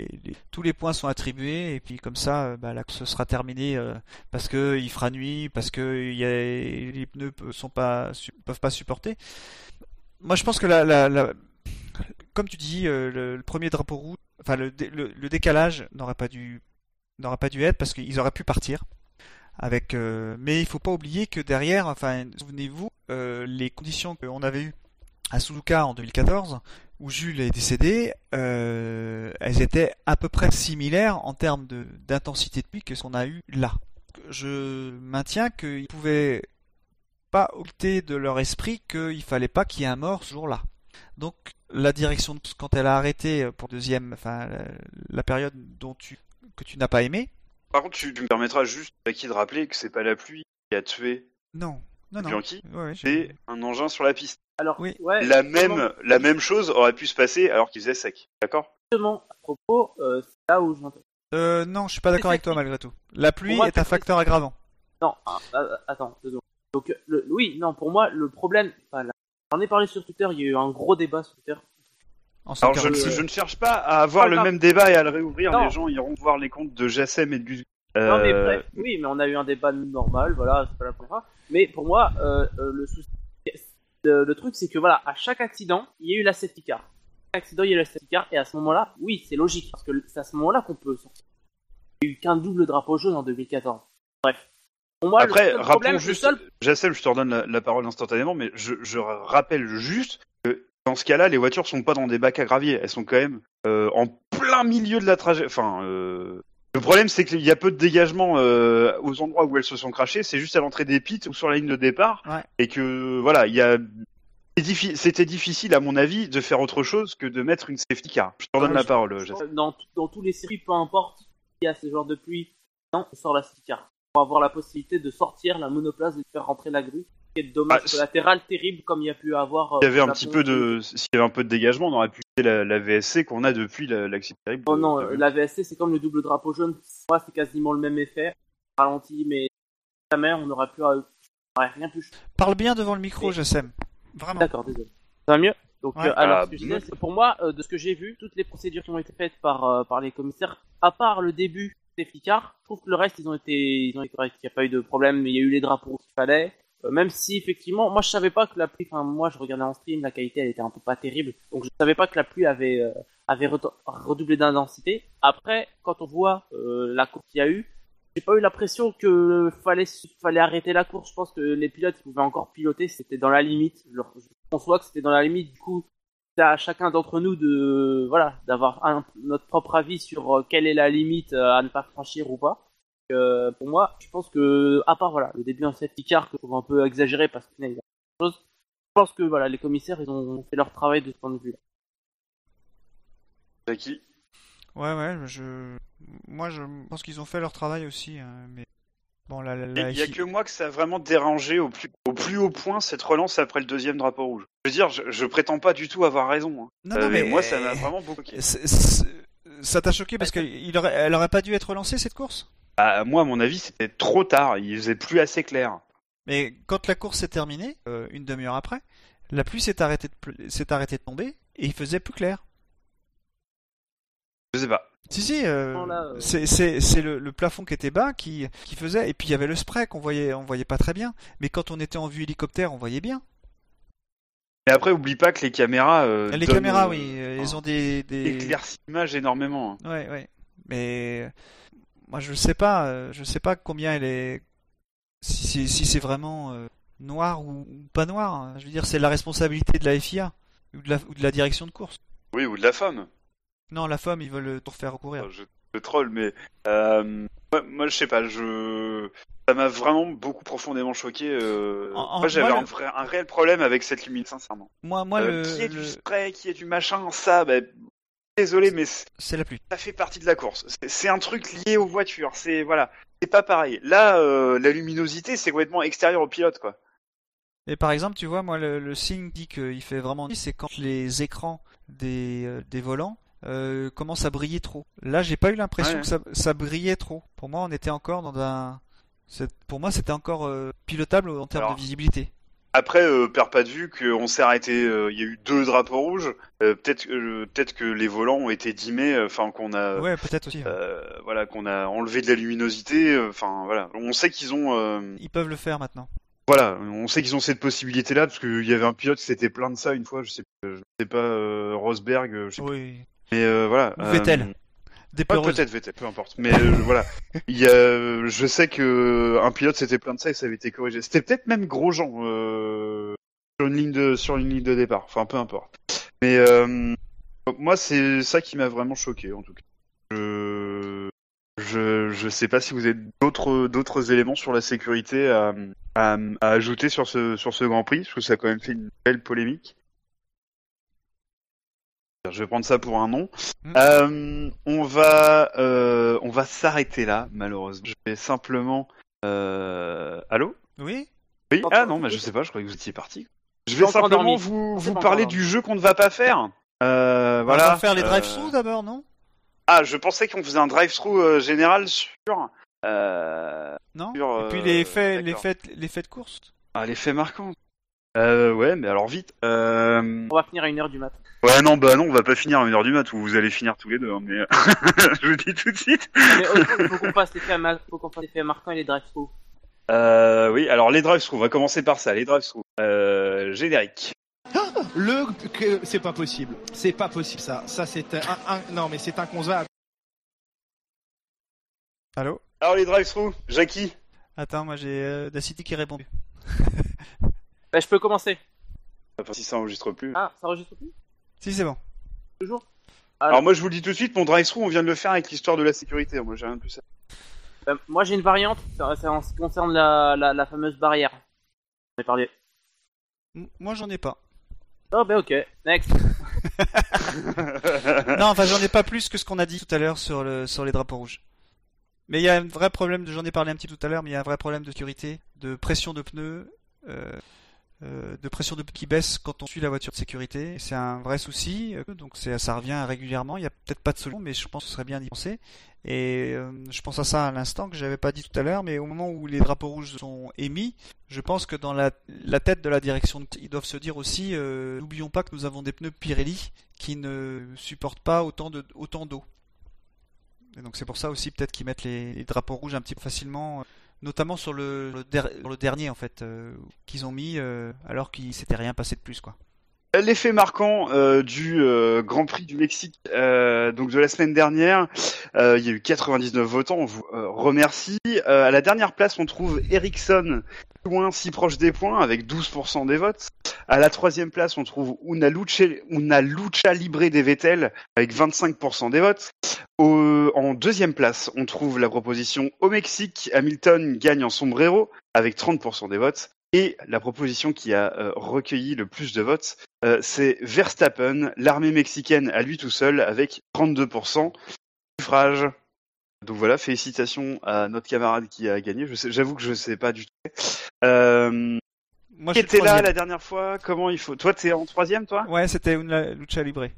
[SPEAKER 2] tous les points sont attribués et puis comme ça euh, bah, la course sera terminée euh, parce que il fera nuit, parce que les pneus sont pas peuvent pas supporter. Moi, je pense que la, comme tu dis, euh, le, premier drapeau rouge, enfin le, dé- le, le décalage n'aurait pas dû n'aurait pas dû être parce qu'ils auraient pu partir. Avec, mais il faut pas oublier que derrière, enfin, souvenez-vous, les conditions qu'on avait eues à Suluka en 2014, où Jules est décédé, euh, elles étaient à peu près similaires en termes de- d'intensité de pluie que ce qu'on a eu là. Je maintiens qu'ils pouvaient pas occulter de leur esprit qu'il fallait pas qu'il y ait un mort ce jour-là. Donc la direction, de- quand elle a arrêté pour deuxième, enfin la, la période dont tu que tu n'as pas aimé,
[SPEAKER 1] Par contre, tu, tu me permettras juste, Jackie, de rappeler que c'est pas la pluie qui a tué
[SPEAKER 2] non, non, non.
[SPEAKER 1] Bianchi,
[SPEAKER 2] Ouais, ouais,
[SPEAKER 1] c'est un engin sur la piste.
[SPEAKER 3] Alors
[SPEAKER 2] Oui.
[SPEAKER 3] ouais,
[SPEAKER 1] La même, la même chose aurait pu se passer alors qu'il faisait sec. D'accord?
[SPEAKER 3] Justement, à propos, euh, c'est là où je
[SPEAKER 2] Euh, non, je suis pas d'accord avec toi malgré tout. La pluie
[SPEAKER 3] moi,
[SPEAKER 2] est un facteur aggravant.
[SPEAKER 3] Non, ah, ah, attends, deux secondes. Donc, euh, le, oui, non, pour moi, le problème, enfin, là, j'en ai parlé sur Twitter, il y a eu un gros débat sur Twitter.
[SPEAKER 2] En
[SPEAKER 1] Alors je,
[SPEAKER 2] 146.
[SPEAKER 1] ne- je ne cherche pas à avoir le même débat et à le réouvrir.
[SPEAKER 3] Non.
[SPEAKER 1] Les gens iront voir les comptes de Jassem et de Gus.
[SPEAKER 3] Non, mais
[SPEAKER 1] Euh,
[SPEAKER 3] bref, oui, mais on a eu un débat normal, voilà, c'est pas la première fois. Mais pour moi, euh, euh, le souci, le, le truc, c'est que voilà, à chaque accident, il y a eu la safety car. À chaque accident, il y a eu la safety car, et à ce moment-là, oui, c'est logique, parce que c'est à ce moment-là qu'on peut sortir. Il n'y a eu qu'un double drapeau jaune en 2014. Bref. Moi,
[SPEAKER 1] Après, rappelons
[SPEAKER 3] problème,
[SPEAKER 1] juste,
[SPEAKER 3] seul-
[SPEAKER 1] je te redonne la, la parole instantanément, mais je, je rappelle juste que dans ce cas-là, les voitures sont pas dans des bacs à gravier, elles sont quand même euh, en plein milieu de la trajet. Enfin, euh, le problème c'est qu'il y a peu de dégagement euh, aux endroits où elles se sont crachées, c'est juste à l'entrée des pits ou sur la ligne de départ,
[SPEAKER 2] Ouais.
[SPEAKER 1] et que voilà, il y a c'était difficile à mon avis de faire autre chose que de mettre une safety car. Je te redonne
[SPEAKER 3] Ouais,
[SPEAKER 1] la
[SPEAKER 3] je-
[SPEAKER 1] parole,
[SPEAKER 3] dans, dans tous les séries, peu importe, il y a ce genre de pluie, non, on sort la safety car. Pour avoir la possibilité de sortir la monoplace et de faire rentrer la grue. Et de dommages
[SPEAKER 1] Ah,
[SPEAKER 3] collatéraux terribles comme il y a pu avoir. euh,
[SPEAKER 1] S'il y avait un petit peu de, s'il y avait un peu de dégagement, on aurait pu utiliser la, la VSC qu'on a depuis la- l'accident terrible.
[SPEAKER 3] Oh non,
[SPEAKER 1] de-
[SPEAKER 3] euh, la VSC c'est comme le double drapeau jaune. Moi, c'est quasiment le même effet. Ralenti, mais jamais on aurait pu euh, Ouais, rien plus.
[SPEAKER 2] Parle bien devant le micro,
[SPEAKER 3] Mais-
[SPEAKER 2] je sais. Vraiment.
[SPEAKER 3] D'accord, désolé. Ça va mieux? Donc,
[SPEAKER 2] Ouais.
[SPEAKER 3] euh, alors,
[SPEAKER 1] Ah,
[SPEAKER 3] ce que je
[SPEAKER 1] mieux.
[SPEAKER 3] disais, c'est que pour moi, euh, de ce que j'ai vu, toutes les procédures qui ont été faites par, euh, par les commissaires, à part le début, c'est ficard, je trouve que le reste, ils ont été, ils ont été corrects. Il n'y a pas eu de problème, il y a eu les drapeaux qu'il fallait. Euh, même si, effectivement, moi, je savais pas que la pluie, enfin, moi, je regardais en stream, la qualité, elle était un peu pas terrible. Donc, je savais pas que la pluie avait, euh, avait redoublé d'intensité. Après, quand on voit euh, la course qu'il y a eu, j'ai pas eu l'impression que fallait fallait arrêter la course. Je pense que les pilotes pouvaient encore piloter, c'était dans la limite. Je, conçois que c'était dans la limite. Du coup, c'est à chacun d'entre nous de voilà d'avoir notre propre avis sur euh, quelle est la limite euh, à ne pas franchir ou pas. Euh, pour moi, je pense que à part voilà le début en safety car que je trouve un peu exagéré parce qu'il y a quelque chose. Je pense que voilà les commissaires ils ont fait leur travail de ce point de vue.
[SPEAKER 1] Jackie
[SPEAKER 2] Ouais, ouais, je. Moi, je pense qu'ils ont fait leur travail aussi, hein, mais. Bon, la, la,
[SPEAKER 1] Il
[SPEAKER 2] la
[SPEAKER 1] y a que moi que ça a vraiment dérangé au plus, au plus haut point cette relance après le deuxième drapeau rouge. Je veux dire, je, je prétends pas du tout avoir raison. hein.
[SPEAKER 2] Non,
[SPEAKER 1] Euh,
[SPEAKER 2] non,
[SPEAKER 1] mais,
[SPEAKER 2] mais.
[SPEAKER 1] moi, ça m'a vraiment beaucoup.
[SPEAKER 2] C'est- c'est- Ça t'a choqué parce qu'elle aurait, elle aurait pas dû être relancée cette course?
[SPEAKER 1] Ah, moi, à mon avis, c'était trop tard. Il faisait plus assez clair.
[SPEAKER 2] Mais quand la course s'est terminée, euh, une demi-heure après, la pluie s'est arrêtée, de s'est arrêtée de tomber et il faisait plus clair.
[SPEAKER 1] Je sais pas.
[SPEAKER 2] Si, si, euh,
[SPEAKER 3] euh.
[SPEAKER 2] c'est, c'est, c'est le, le plafond qui était bas qui, qui faisait, et puis il y avait le spray qu'on voyait, on voyait pas très bien, mais quand on était en vue hélicoptère, on voyait bien.
[SPEAKER 1] Et après, oublie pas que les caméras. euh,
[SPEAKER 2] les caméras,
[SPEAKER 1] euh,
[SPEAKER 2] oui, euh, ils ont des, des...
[SPEAKER 1] éclaircissent l'image énormément. hein.
[SPEAKER 2] Ouais, ouais. Mais euh, moi, je sais pas, euh, je sais pas combien elle est, si c'est, si c'est vraiment euh, noir ou, ou pas noir. hein. Je veux dire, c'est la responsabilité de la FIA ou de la, ou de la direction de course.
[SPEAKER 1] Oui, ou de la femme.
[SPEAKER 2] Non, la femme, ils veulent tout refaire recourir.
[SPEAKER 1] Enfin, je, je troll, mais euh, moi, moi, je sais pas. Je ça m'a vraiment beaucoup profondément choqué. euh,
[SPEAKER 2] En- en-
[SPEAKER 1] moi, j'avais
[SPEAKER 2] moi,
[SPEAKER 1] un,
[SPEAKER 2] le-
[SPEAKER 1] vrai- un réel problème avec cette limite, sincèrement.
[SPEAKER 2] Moi, moi,
[SPEAKER 1] Euh,
[SPEAKER 2] le,
[SPEAKER 1] qui est du spray, qui est du machin, ça, bah, désolé, mais
[SPEAKER 2] c'est la pluie.
[SPEAKER 1] ça fait partie de la course. C'est- un truc lié aux voitures. C'est voilà, c'est pas pareil. Là, euh, la luminosité, c'est complètement extérieur au pilote, quoi.
[SPEAKER 2] Et par exemple, tu vois, moi, le, le signe dit qu'il fait vraiment nuit, c'est quand les écrans des, euh, des volants euh, commencent à briller trop. Là, j'ai pas eu l'impression
[SPEAKER 1] Ouais.
[SPEAKER 2] que ça, ça brillait trop. Pour moi, on était encore dans un. Pour moi, c'était encore euh, pilotable en termes
[SPEAKER 1] Alors,
[SPEAKER 2] de visibilité.
[SPEAKER 1] Après, euh, perds pas de vue qu'on s'est arrêté. euh, Il y a eu deux drapeaux rouges. Euh, peut-être, que- peut-être que les volants ont été dimés. euh, Enfin, qu'on a.
[SPEAKER 2] Ouais, peut-être aussi.
[SPEAKER 1] Euh, voilà, qu'on a enlevé de la luminosité. euh, Enfin, voilà. On sait qu'ils ont. euh,
[SPEAKER 2] Ils peuvent le faire maintenant.
[SPEAKER 1] Voilà, on sait qu'ils ont cette possibilité-là parce qu'il y avait un pilote qui s'était plaint de ça une fois. Je sais, je sais pas euh, Rosberg. euh, Je sais pas.
[SPEAKER 2] Oui.
[SPEAKER 1] Mais euh, voilà.
[SPEAKER 2] Ou Vettel.
[SPEAKER 1] Euh, peut-être Vettel, peu importe. Mais euh, voilà, il y a, je sais que un pilote s'était plaint de ça et ça avait été corrigé. C'était peut-être même Grosjean euh, sur une ligne de sur une ligne de départ. Enfin, peu importe. Mais euh, moi, c'est ça qui m'a vraiment choqué en tout cas. Je je je sais pas si vous avez d'autres d'autres éléments sur la sécurité à, à, à ajouter sur ce sur ce Grand Prix, parce que ça a quand même fait une belle polémique. Je vais prendre ça pour un nom.
[SPEAKER 2] Mm.
[SPEAKER 1] Euh, on va, euh, on va s'arrêter là, malheureusement. Je vais simplement. Euh... Allô?
[SPEAKER 2] Oui
[SPEAKER 1] Oui Ah non, mais je sais pas. Je croyais que vous étiez parti. Je vais simplement vous, vous parler du jeu qu'on ne va pas faire. Euh, voilà.
[SPEAKER 2] On va faire les
[SPEAKER 1] Euh,
[SPEAKER 2] drive-through d'abord, non?
[SPEAKER 1] Ah, je pensais qu'on faisait un drive-through euh, général sur. Euh...
[SPEAKER 2] Non?
[SPEAKER 1] Sur,
[SPEAKER 2] Et puis
[SPEAKER 1] euh,
[SPEAKER 2] les faits, les faits, les faits de course.
[SPEAKER 1] Ah, les faits marquants. Euh, ouais, mais alors vite. Euh...
[SPEAKER 3] On va finir à une heure du mat.
[SPEAKER 1] Ouais, non, bah non, on va pas finir à 1h du mat, où vous allez finir tous les deux, hein, mais je vous le dis tout de suite.
[SPEAKER 3] Mais il faut qu'on fasse les faits, mar- faut qu'on fasse les faits marquants et les drive through
[SPEAKER 1] Euh, oui, alors les drive-through, on va commencer par ça, les drive-through. Euh, générique.
[SPEAKER 7] Le que c'est pas possible. C'est pas possible ça. Ça c'est un, un- non mais c'est inconcevable.
[SPEAKER 2] Allô?
[SPEAKER 1] Alors les drive-through, Jackie?
[SPEAKER 2] Attends, moi j'ai euh, Dacity qui répond.
[SPEAKER 3] Bah, je peux commencer.
[SPEAKER 1] Enfin, si ça enregistre plus.
[SPEAKER 3] Ah, ça enregistre plus?
[SPEAKER 2] Si, c'est bon.
[SPEAKER 3] Toujours?
[SPEAKER 1] Alors moi je vous le dis tout de suite, mon drive-through, on vient de le faire avec l'histoire de la sécurité, moi j'ai rien de plus à...
[SPEAKER 3] Bah, Moi j'ai une variante, ça- c'est en ce qui concerne la, la, la fameuse barrière. On a parlé.
[SPEAKER 2] M- Moi j'en ai pas.
[SPEAKER 3] Oh bah ok, next.
[SPEAKER 2] non, enfin j'en ai pas plus que ce qu'on a dit tout à l'heure sur, le, sur les drapeaux rouges. Mais il y a un vrai problème, de- j'en ai parlé un petit tout à l'heure, mais il y a un vrai problème de sécurité, de pression de pneus, euh, de pression de qui baisse quand on suit la voiture de sécurité. C'est un vrai souci, euh, donc ça revient régulièrement. Il n'y a peut-être pas de solution, mais je pense que ce serait bien d'y penser. Et euh, je pense à ça à l'instant que j'avais pas dit tout à l'heure, mais au moment où les drapeaux rouges sont émis, je pense que dans la, tête de la direction, ils doivent se dire aussi, euh, n'oublions pas que nous avons des pneus Pirelli qui ne supportent pas autant de autant d'eau. Et donc c'est pour ça aussi peut-être qu'ils mettent les, les drapeaux rouges un petit peu facilement, euh, notamment sur le, dernier en fait, euh, qu'ils ont mis euh, alors qu'il s'était rien passé de plus quoi.
[SPEAKER 1] L'effet marquant euh, du euh, Grand Prix du Mexique, euh, donc de la semaine dernière, euh, il y a eu 99 votants, on vous euh, remercie. Euh, à la dernière place, on trouve Ericsson, loin si proche des points, avec 12% des votes. À la troisième place, on trouve Una Lucha, Libre des Vettel, avec 25% des votes. Au- en deuxième place, on trouve la proposition au Mexique, Hamilton gagne en sombrero, avec 30% des votes. Et la proposition qui a euh, recueilli le plus de votes, euh, c'est Verstappen, l'armée mexicaine à lui tout seul, avec 32% suffrage. Donc voilà, félicitations à notre camarade qui a gagné. J'avoue que je sais pas du tout. Euh,
[SPEAKER 2] Moi
[SPEAKER 1] qui était là la dernière fois? Comment il faut? Toi, t'es en troisième, toi?
[SPEAKER 2] Ouais, c'était une lucha libre.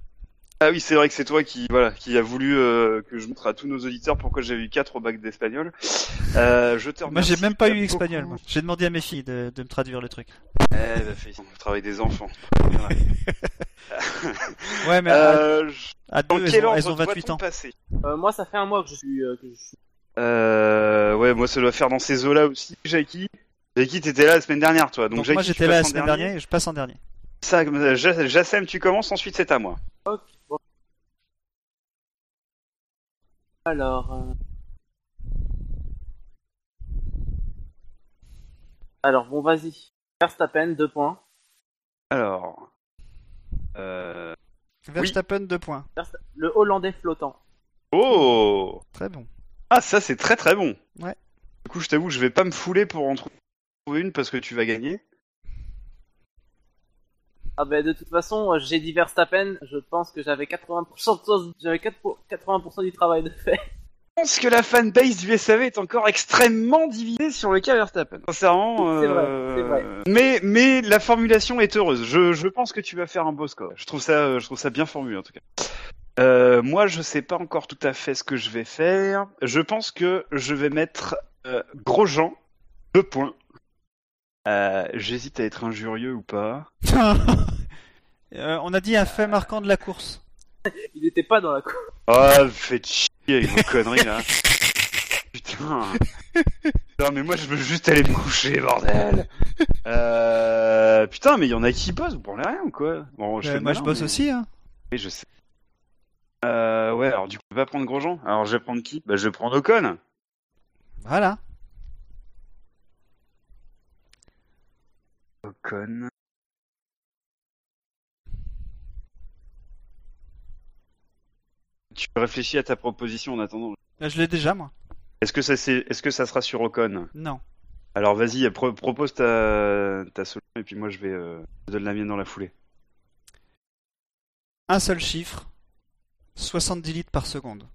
[SPEAKER 1] Ah oui, c'est vrai que c'est toi qui voilà qui a voulu euh, que je montre à tous nos auditeurs pourquoi j'ai eu 4 au bac d'espagnol. Euh, je te
[SPEAKER 2] Moi
[SPEAKER 1] remercie.
[SPEAKER 2] j'ai même pas eu espagnol. moi. J'ai demandé à mes filles de, de me traduire le truc.
[SPEAKER 1] Eh, bah, félicitations, le travail des enfants.
[SPEAKER 2] Ouais, mais à,
[SPEAKER 1] Euh, je-
[SPEAKER 2] à
[SPEAKER 1] dans
[SPEAKER 2] deux,
[SPEAKER 1] quel
[SPEAKER 2] elles ont,
[SPEAKER 1] ordre
[SPEAKER 2] elles ont 28
[SPEAKER 1] doit-on
[SPEAKER 2] ans.
[SPEAKER 1] passer
[SPEAKER 3] Euh, moi, ça fait un mois que je suis. euh, que je suis...
[SPEAKER 1] Euh, ouais, moi ça doit faire dans ces eaux-là aussi, Jackie. Jackie, t'étais là la semaine dernière, toi. Donc,
[SPEAKER 2] Donc,
[SPEAKER 1] Jackie,
[SPEAKER 2] moi
[SPEAKER 1] tu
[SPEAKER 2] j'étais là la
[SPEAKER 1] passes en
[SPEAKER 2] semaine
[SPEAKER 1] dernier.
[SPEAKER 2] dernière et je passe en dernier.
[SPEAKER 1] Ça, Ja- Jassem, tu commences, ensuite c'est à moi.
[SPEAKER 3] Ok, bon. Alors. euh, Alors, bon, vas-y. Verstappen, deux points.
[SPEAKER 1] Alors, euh...
[SPEAKER 2] Verstappen 2 points.
[SPEAKER 3] Versta- Le Hollandais flottant.
[SPEAKER 1] oh,
[SPEAKER 2] Très bon.
[SPEAKER 1] ah ça c'est très très bon.
[SPEAKER 2] Ouais.
[SPEAKER 1] Du coup, je t'avoue, je vais pas me fouler pour en trouver une parce que tu vas gagner.
[SPEAKER 3] Ah ben de toute façon, j'ai dit Verstappen, je pense que j'avais 80% de choses- j'avais 4 pour- 80% du travail de fait.
[SPEAKER 1] Je pense que la fanbase du SAV est encore extrêmement divisée sur le cas Verstappen. Sincèrement,
[SPEAKER 3] C'est vrai,
[SPEAKER 1] euh,
[SPEAKER 3] c'est vrai.
[SPEAKER 1] Mais mais la formulation est heureuse. Je, je pense que tu vas faire un beau score. Je trouve ça je trouve ça bien formulé en tout cas. Euh, moi, je sais pas encore tout à fait ce que je vais faire. Je pense que je vais mettre euh, Grosjean deux points. Euh, J'hésite à être injurieux ou pas.
[SPEAKER 2] Euh, on a dit un fait marquant de la course.
[SPEAKER 3] Il n'était pas dans la course.
[SPEAKER 1] Oh, faites chier avec vos conneries là. Putain. Non mais moi je veux juste aller me coucher, bordel. Euh... Putain, mais il y en a qui bossent, vous prenez rien ou quoi? Bon, je
[SPEAKER 2] Euh,
[SPEAKER 1] fais le
[SPEAKER 2] moi
[SPEAKER 1] malin,
[SPEAKER 2] je bosse
[SPEAKER 1] mais-
[SPEAKER 2] aussi. Hein.
[SPEAKER 1] Oui, je sais. Euh, ouais, alors du coup, je vais pas prendre Grosjean. Alors je vais prendre qui? Bah je vais prendre Ocon.
[SPEAKER 2] Voilà.
[SPEAKER 1] Ocon. Tu réfléchis à ta proposition en attendant.
[SPEAKER 2] Là, je l'ai déjà moi.
[SPEAKER 1] Est-ce que ça c'est est-ce que ça sera sur Ocon?
[SPEAKER 2] Non.
[SPEAKER 1] Alors vas-y, pro- propose ta, ta solution et puis moi je vais euh, je donne la mienne dans la foulée.
[SPEAKER 2] Un seul chiffre. 70 litres par seconde.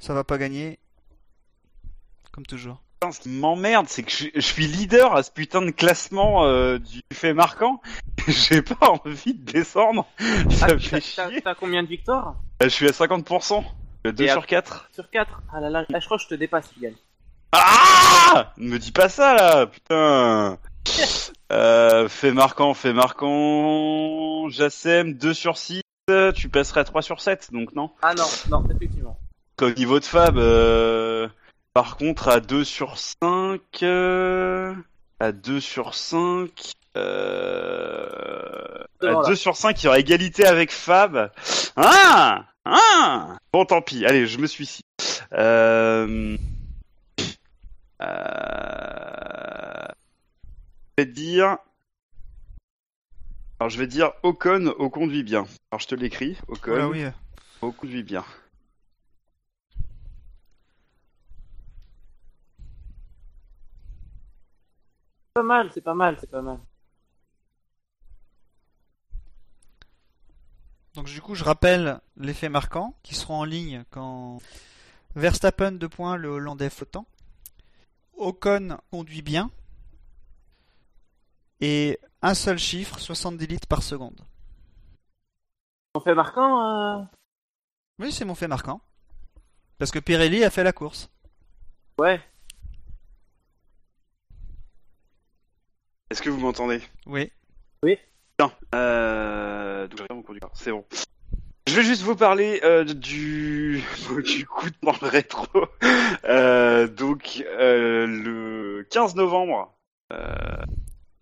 [SPEAKER 2] Ça va pas gagner. Comme toujours.
[SPEAKER 1] Putain, ce qui m'emmerde, c'est que je, je suis leader à ce putain de classement euh, du fait marquant. J'ai pas envie de descendre. Ça
[SPEAKER 3] Ah,
[SPEAKER 1] me
[SPEAKER 3] t'as-
[SPEAKER 1] fait chier.
[SPEAKER 3] t'as combien de victoires
[SPEAKER 1] Euh, Je suis à 50%. 2
[SPEAKER 3] Et
[SPEAKER 1] sur
[SPEAKER 3] à-
[SPEAKER 1] 4.
[SPEAKER 3] Sur 4 Ah là là, ah, je crois que je te dépasse, Yann.
[SPEAKER 1] Ah Ne me dis pas ça là, putain. Euh, fait marquant, fait marquant. Jassem, 2 sur 6. Tu passerais à 3 sur 7, donc non?
[SPEAKER 3] Ah non, non, effectivement.
[SPEAKER 1] Au niveau de Fab, euh, par contre, à 2 sur 5, euh, à 2 sur 5, euh, à
[SPEAKER 3] Voilà.
[SPEAKER 1] 2 sur 5, il y aura égalité avec Fab. Ah! Ah! Bon, tant pis. Allez, je me suis ici. Euh, euh, je vais te dire, alors je vais dire Ocon, au conduit bien. Alors je te l'écris, Ocon,
[SPEAKER 2] Voilà, oui.
[SPEAKER 1] au conduit bien.
[SPEAKER 3] Pas mal, c'est pas mal, c'est pas mal.
[SPEAKER 2] Donc du coup, je rappelle les faits marquants qui seront en ligne quand Verstappen 2 points, le Hollandais flottant. Ocon conduit bien. Et un seul chiffre, 70 litres par seconde.
[SPEAKER 3] On fait marquant. Euh...
[SPEAKER 2] Oui, c'est mon fait marquant. Parce que Pirelli a fait la course.
[SPEAKER 3] Ouais.
[SPEAKER 1] Est-ce que vous m'entendez?
[SPEAKER 2] Oui.
[SPEAKER 3] Oui.
[SPEAKER 1] Non. Euh... donc, j'ai mon conducteur. C'est bon. Je vais juste vous parler euh, du du coup de le rétro. Euh, donc euh, le 15 novembre. Euh,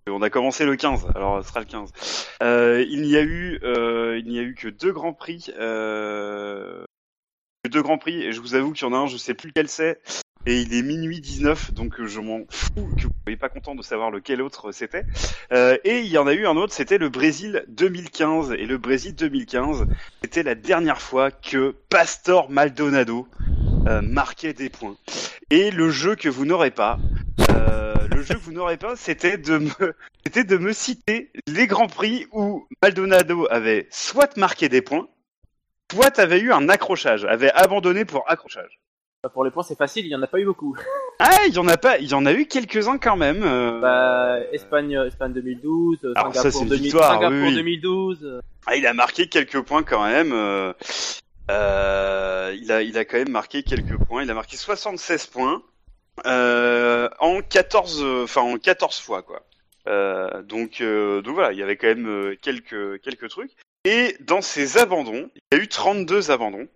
[SPEAKER 1] on a commencé le 15, alors ce sera le 15. Euh, il n'y a eu, euh, il n'y a eu que deux grands prix, euh, que deux grands prix, et je vous avoue qu'il y en a un, je sais plus lequel c'est, et il est minuit 19, donc je m'en fous que vous soyez pas content de savoir lequel autre c'était. Euh, et il y en a eu un autre, c'était le Brésil 2015, et le Brésil 2015, c'était la dernière fois que Pastor Maldonado euh, marquait des points. Et le jeu que vous n'aurez pas, euh, le jeu que vous n'aurez pas, c'était de me, c'était de me citer les grands prix où Maldonado avait soit marqué des points, soit avait eu un accrochage, avait abandonné pour accrochage.
[SPEAKER 3] Bah, pour les points, c'est facile, il y en a pas eu beaucoup.
[SPEAKER 1] Ah, il y en a pas, il y en a eu quelques-uns quand même. euh.
[SPEAKER 3] Bah, Espagne, Espagne 2012, euh,
[SPEAKER 1] Alors, ça,
[SPEAKER 3] Singapour,
[SPEAKER 1] c'est une
[SPEAKER 3] 2000
[SPEAKER 1] victoire,
[SPEAKER 3] Singapour
[SPEAKER 1] oui, oui.
[SPEAKER 3] 2012. euh,
[SPEAKER 1] Ah, il a marqué quelques points quand même. euh, euh, il a, il a quand même marqué quelques points. Il a marqué 76 points euh, en 14, euh, enfin en 14 fois quoi. Euh, donc, euh, donc voilà, il y avait quand même euh, quelques quelques trucs. Et dans ces abandons, il y a eu 32 abandons.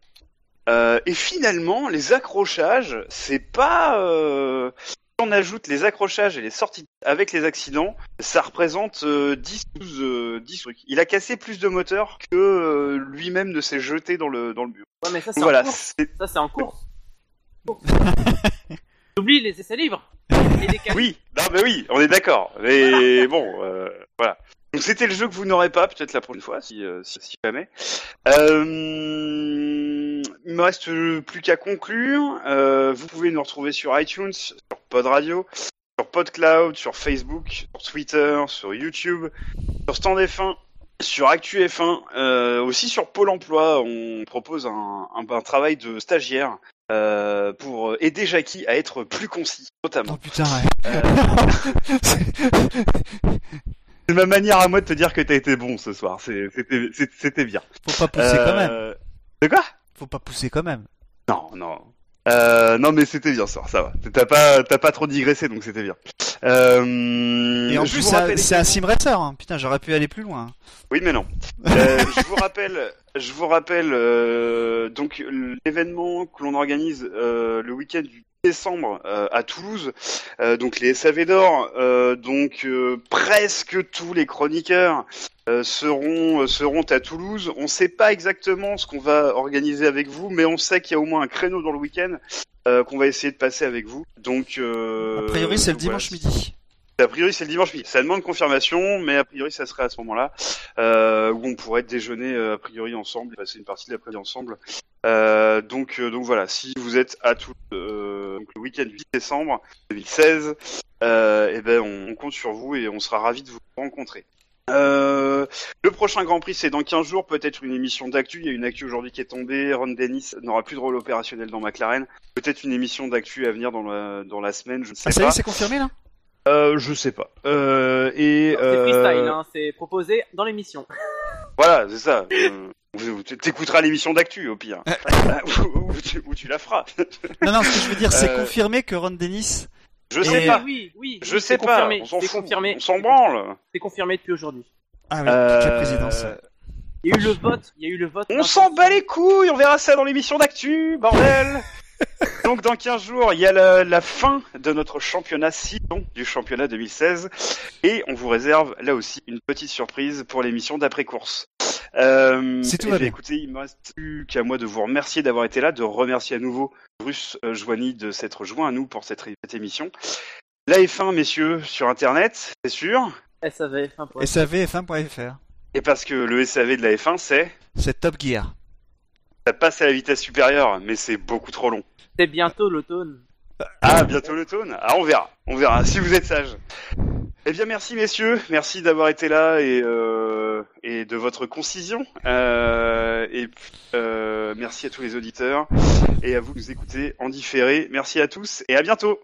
[SPEAKER 1] Euh, et finalement, les accrochages, c'est pas. Euh... Si on ajoute les accrochages et les sorties avec les accidents, ça représente euh, 10, 12, euh, 10 trucs. Il a cassé plus de moteurs que euh, lui-même ne s'est jeté dans le dans le mur.
[SPEAKER 3] Ouais, mais ça, c'est
[SPEAKER 1] Voilà,
[SPEAKER 3] en course.
[SPEAKER 1] c'est
[SPEAKER 3] Ça, c'est en course. J'oublie les essais libres. Les
[SPEAKER 1] oui, non mais oui, on est d'accord. Mais bon, euh, voilà. Donc c'était le jeu que vous n'aurez pas peut-être la prochaine fois, si euh, si, si jamais. Euh, il me reste plus qu'à conclure. Euh, vous pouvez nous retrouver sur iTunes, sur Pod Radio, sur PodCloud, sur Facebook, sur Twitter, sur YouTube, sur Stand F1, sur Actu F1, euh, aussi sur Pôle Emploi. On propose un, un, un travail de stagiaire euh, pour aider Jackie à être plus concis, notamment.
[SPEAKER 2] Oh putain, ouais.
[SPEAKER 1] C'est ma manière à moi de te dire que t'as été bon ce soir. C'était bien.
[SPEAKER 2] Faut pas pousser quand même.
[SPEAKER 1] De quoi?
[SPEAKER 2] Faut pas pousser quand même.
[SPEAKER 1] Non, non. Euh, non, mais c'était bien ça, ça va. T'as pas, t'as pas trop digressé, donc c'était bien. Euh,
[SPEAKER 2] Et en plus, c'est un- sim racer. Hein. Putain, j'aurais pu aller plus loin.
[SPEAKER 1] Oui, mais non. Euh, je vous rappelle, je vous rappelle donc l'événement que l'on organise le week-end du décembre euh, à Toulouse. Euh, donc les SAV d'or, euh, donc euh, presque tous les chroniqueurs euh, seront seront à Toulouse. On ne sait pas exactement ce qu'on va organiser avec vous, mais on sait qu'il y a au moins un créneau dans le week-end euh, qu'on va essayer de passer avec vous. Donc euh,
[SPEAKER 2] A priori, c'est le
[SPEAKER 1] voilà.
[SPEAKER 2] dimanche midi.
[SPEAKER 1] A priori, c'est le dimanche midi. Ça demande confirmation, mais a priori, ça serait à ce moment-là euh, où on pourrait déjeuner euh, a priori ensemble, passer une partie de l'après-midi ensemble. Euh, donc, euh, donc voilà. Si vous êtes à tout donc le week-end du 10 décembre 2016, euh, eh ben on, on compte sur vous et on sera ravis de vous rencontrer. Le prochain Grand Prix, c'est dans 15 jours, peut-être une émission d'actu. Il y a une actu aujourd'hui qui est tombée. Ron Dennis n'aura plus de rôle opérationnel dans McLaren. Peut-être une émission d'actu à venir dans la, dans la semaine, je ne sais
[SPEAKER 2] Ah, ça y
[SPEAKER 1] pas.
[SPEAKER 2] est, c'est confirmé là?
[SPEAKER 1] Euh, je sais pas. Euh, et
[SPEAKER 3] C'est
[SPEAKER 1] euh,
[SPEAKER 3] freestyle, hein, c'est proposé dans l'émission.
[SPEAKER 1] Voilà, c'est ça. Euh, T'écouteras l'émission d'actu au pire, ou, ou tu, la feras.
[SPEAKER 2] Non, non, ce que je veux dire, c'est
[SPEAKER 1] Euh,
[SPEAKER 2] confirmé que Ron Dennis.
[SPEAKER 1] Je
[SPEAKER 2] Et-
[SPEAKER 1] sais pas.
[SPEAKER 3] Oui, oui,
[SPEAKER 1] Je sais
[SPEAKER 3] c'est
[SPEAKER 1] pas.
[SPEAKER 3] confirmé,
[SPEAKER 1] On s'en
[SPEAKER 3] confirmé.
[SPEAKER 1] On s'en branle.
[SPEAKER 3] C'est confirmé depuis aujourd'hui.
[SPEAKER 2] Ah oui, toute la
[SPEAKER 1] Euh,
[SPEAKER 2] présidence.
[SPEAKER 3] Il y a eu le vote, il y a eu le vote.
[SPEAKER 1] On s'en bat les couilles. On verra ça dans l'émission d'actu, bordel. Donc dans 15 jours, il y a la, la fin de notre championnat saison du championnat 2016 et on vous réserve là aussi une petite surprise pour l'émission d'après-course. Euh,
[SPEAKER 2] Si tout
[SPEAKER 1] eh
[SPEAKER 2] bien.
[SPEAKER 1] Écoutez, il me reste plus qu'à moi de vous remercier d'avoir été là, de remercier à nouveau Bruce euh, Joigny de s'être joint à nous pour cette, cette émission. La F1, messieurs, sur Internet, c'est sûr.
[SPEAKER 3] SAV, un point.
[SPEAKER 2] SAVF1.fr.
[SPEAKER 1] Et parce que le SAV de la F1, c'est...
[SPEAKER 2] C'est Top Gear.
[SPEAKER 1] Ça passe à la vitesse supérieure, mais c'est beaucoup trop long.
[SPEAKER 3] C'est bientôt l'automne.
[SPEAKER 1] Ah, bientôt l'automne Ah, on verra. On verra, si vous êtes sages. Eh bien, merci messieurs. Merci d'avoir été là et, euh, et de votre concision. Euh, et puis, euh, merci à tous les auditeurs et à vous qui nous écoutez en différé. Merci à tous et à bientôt.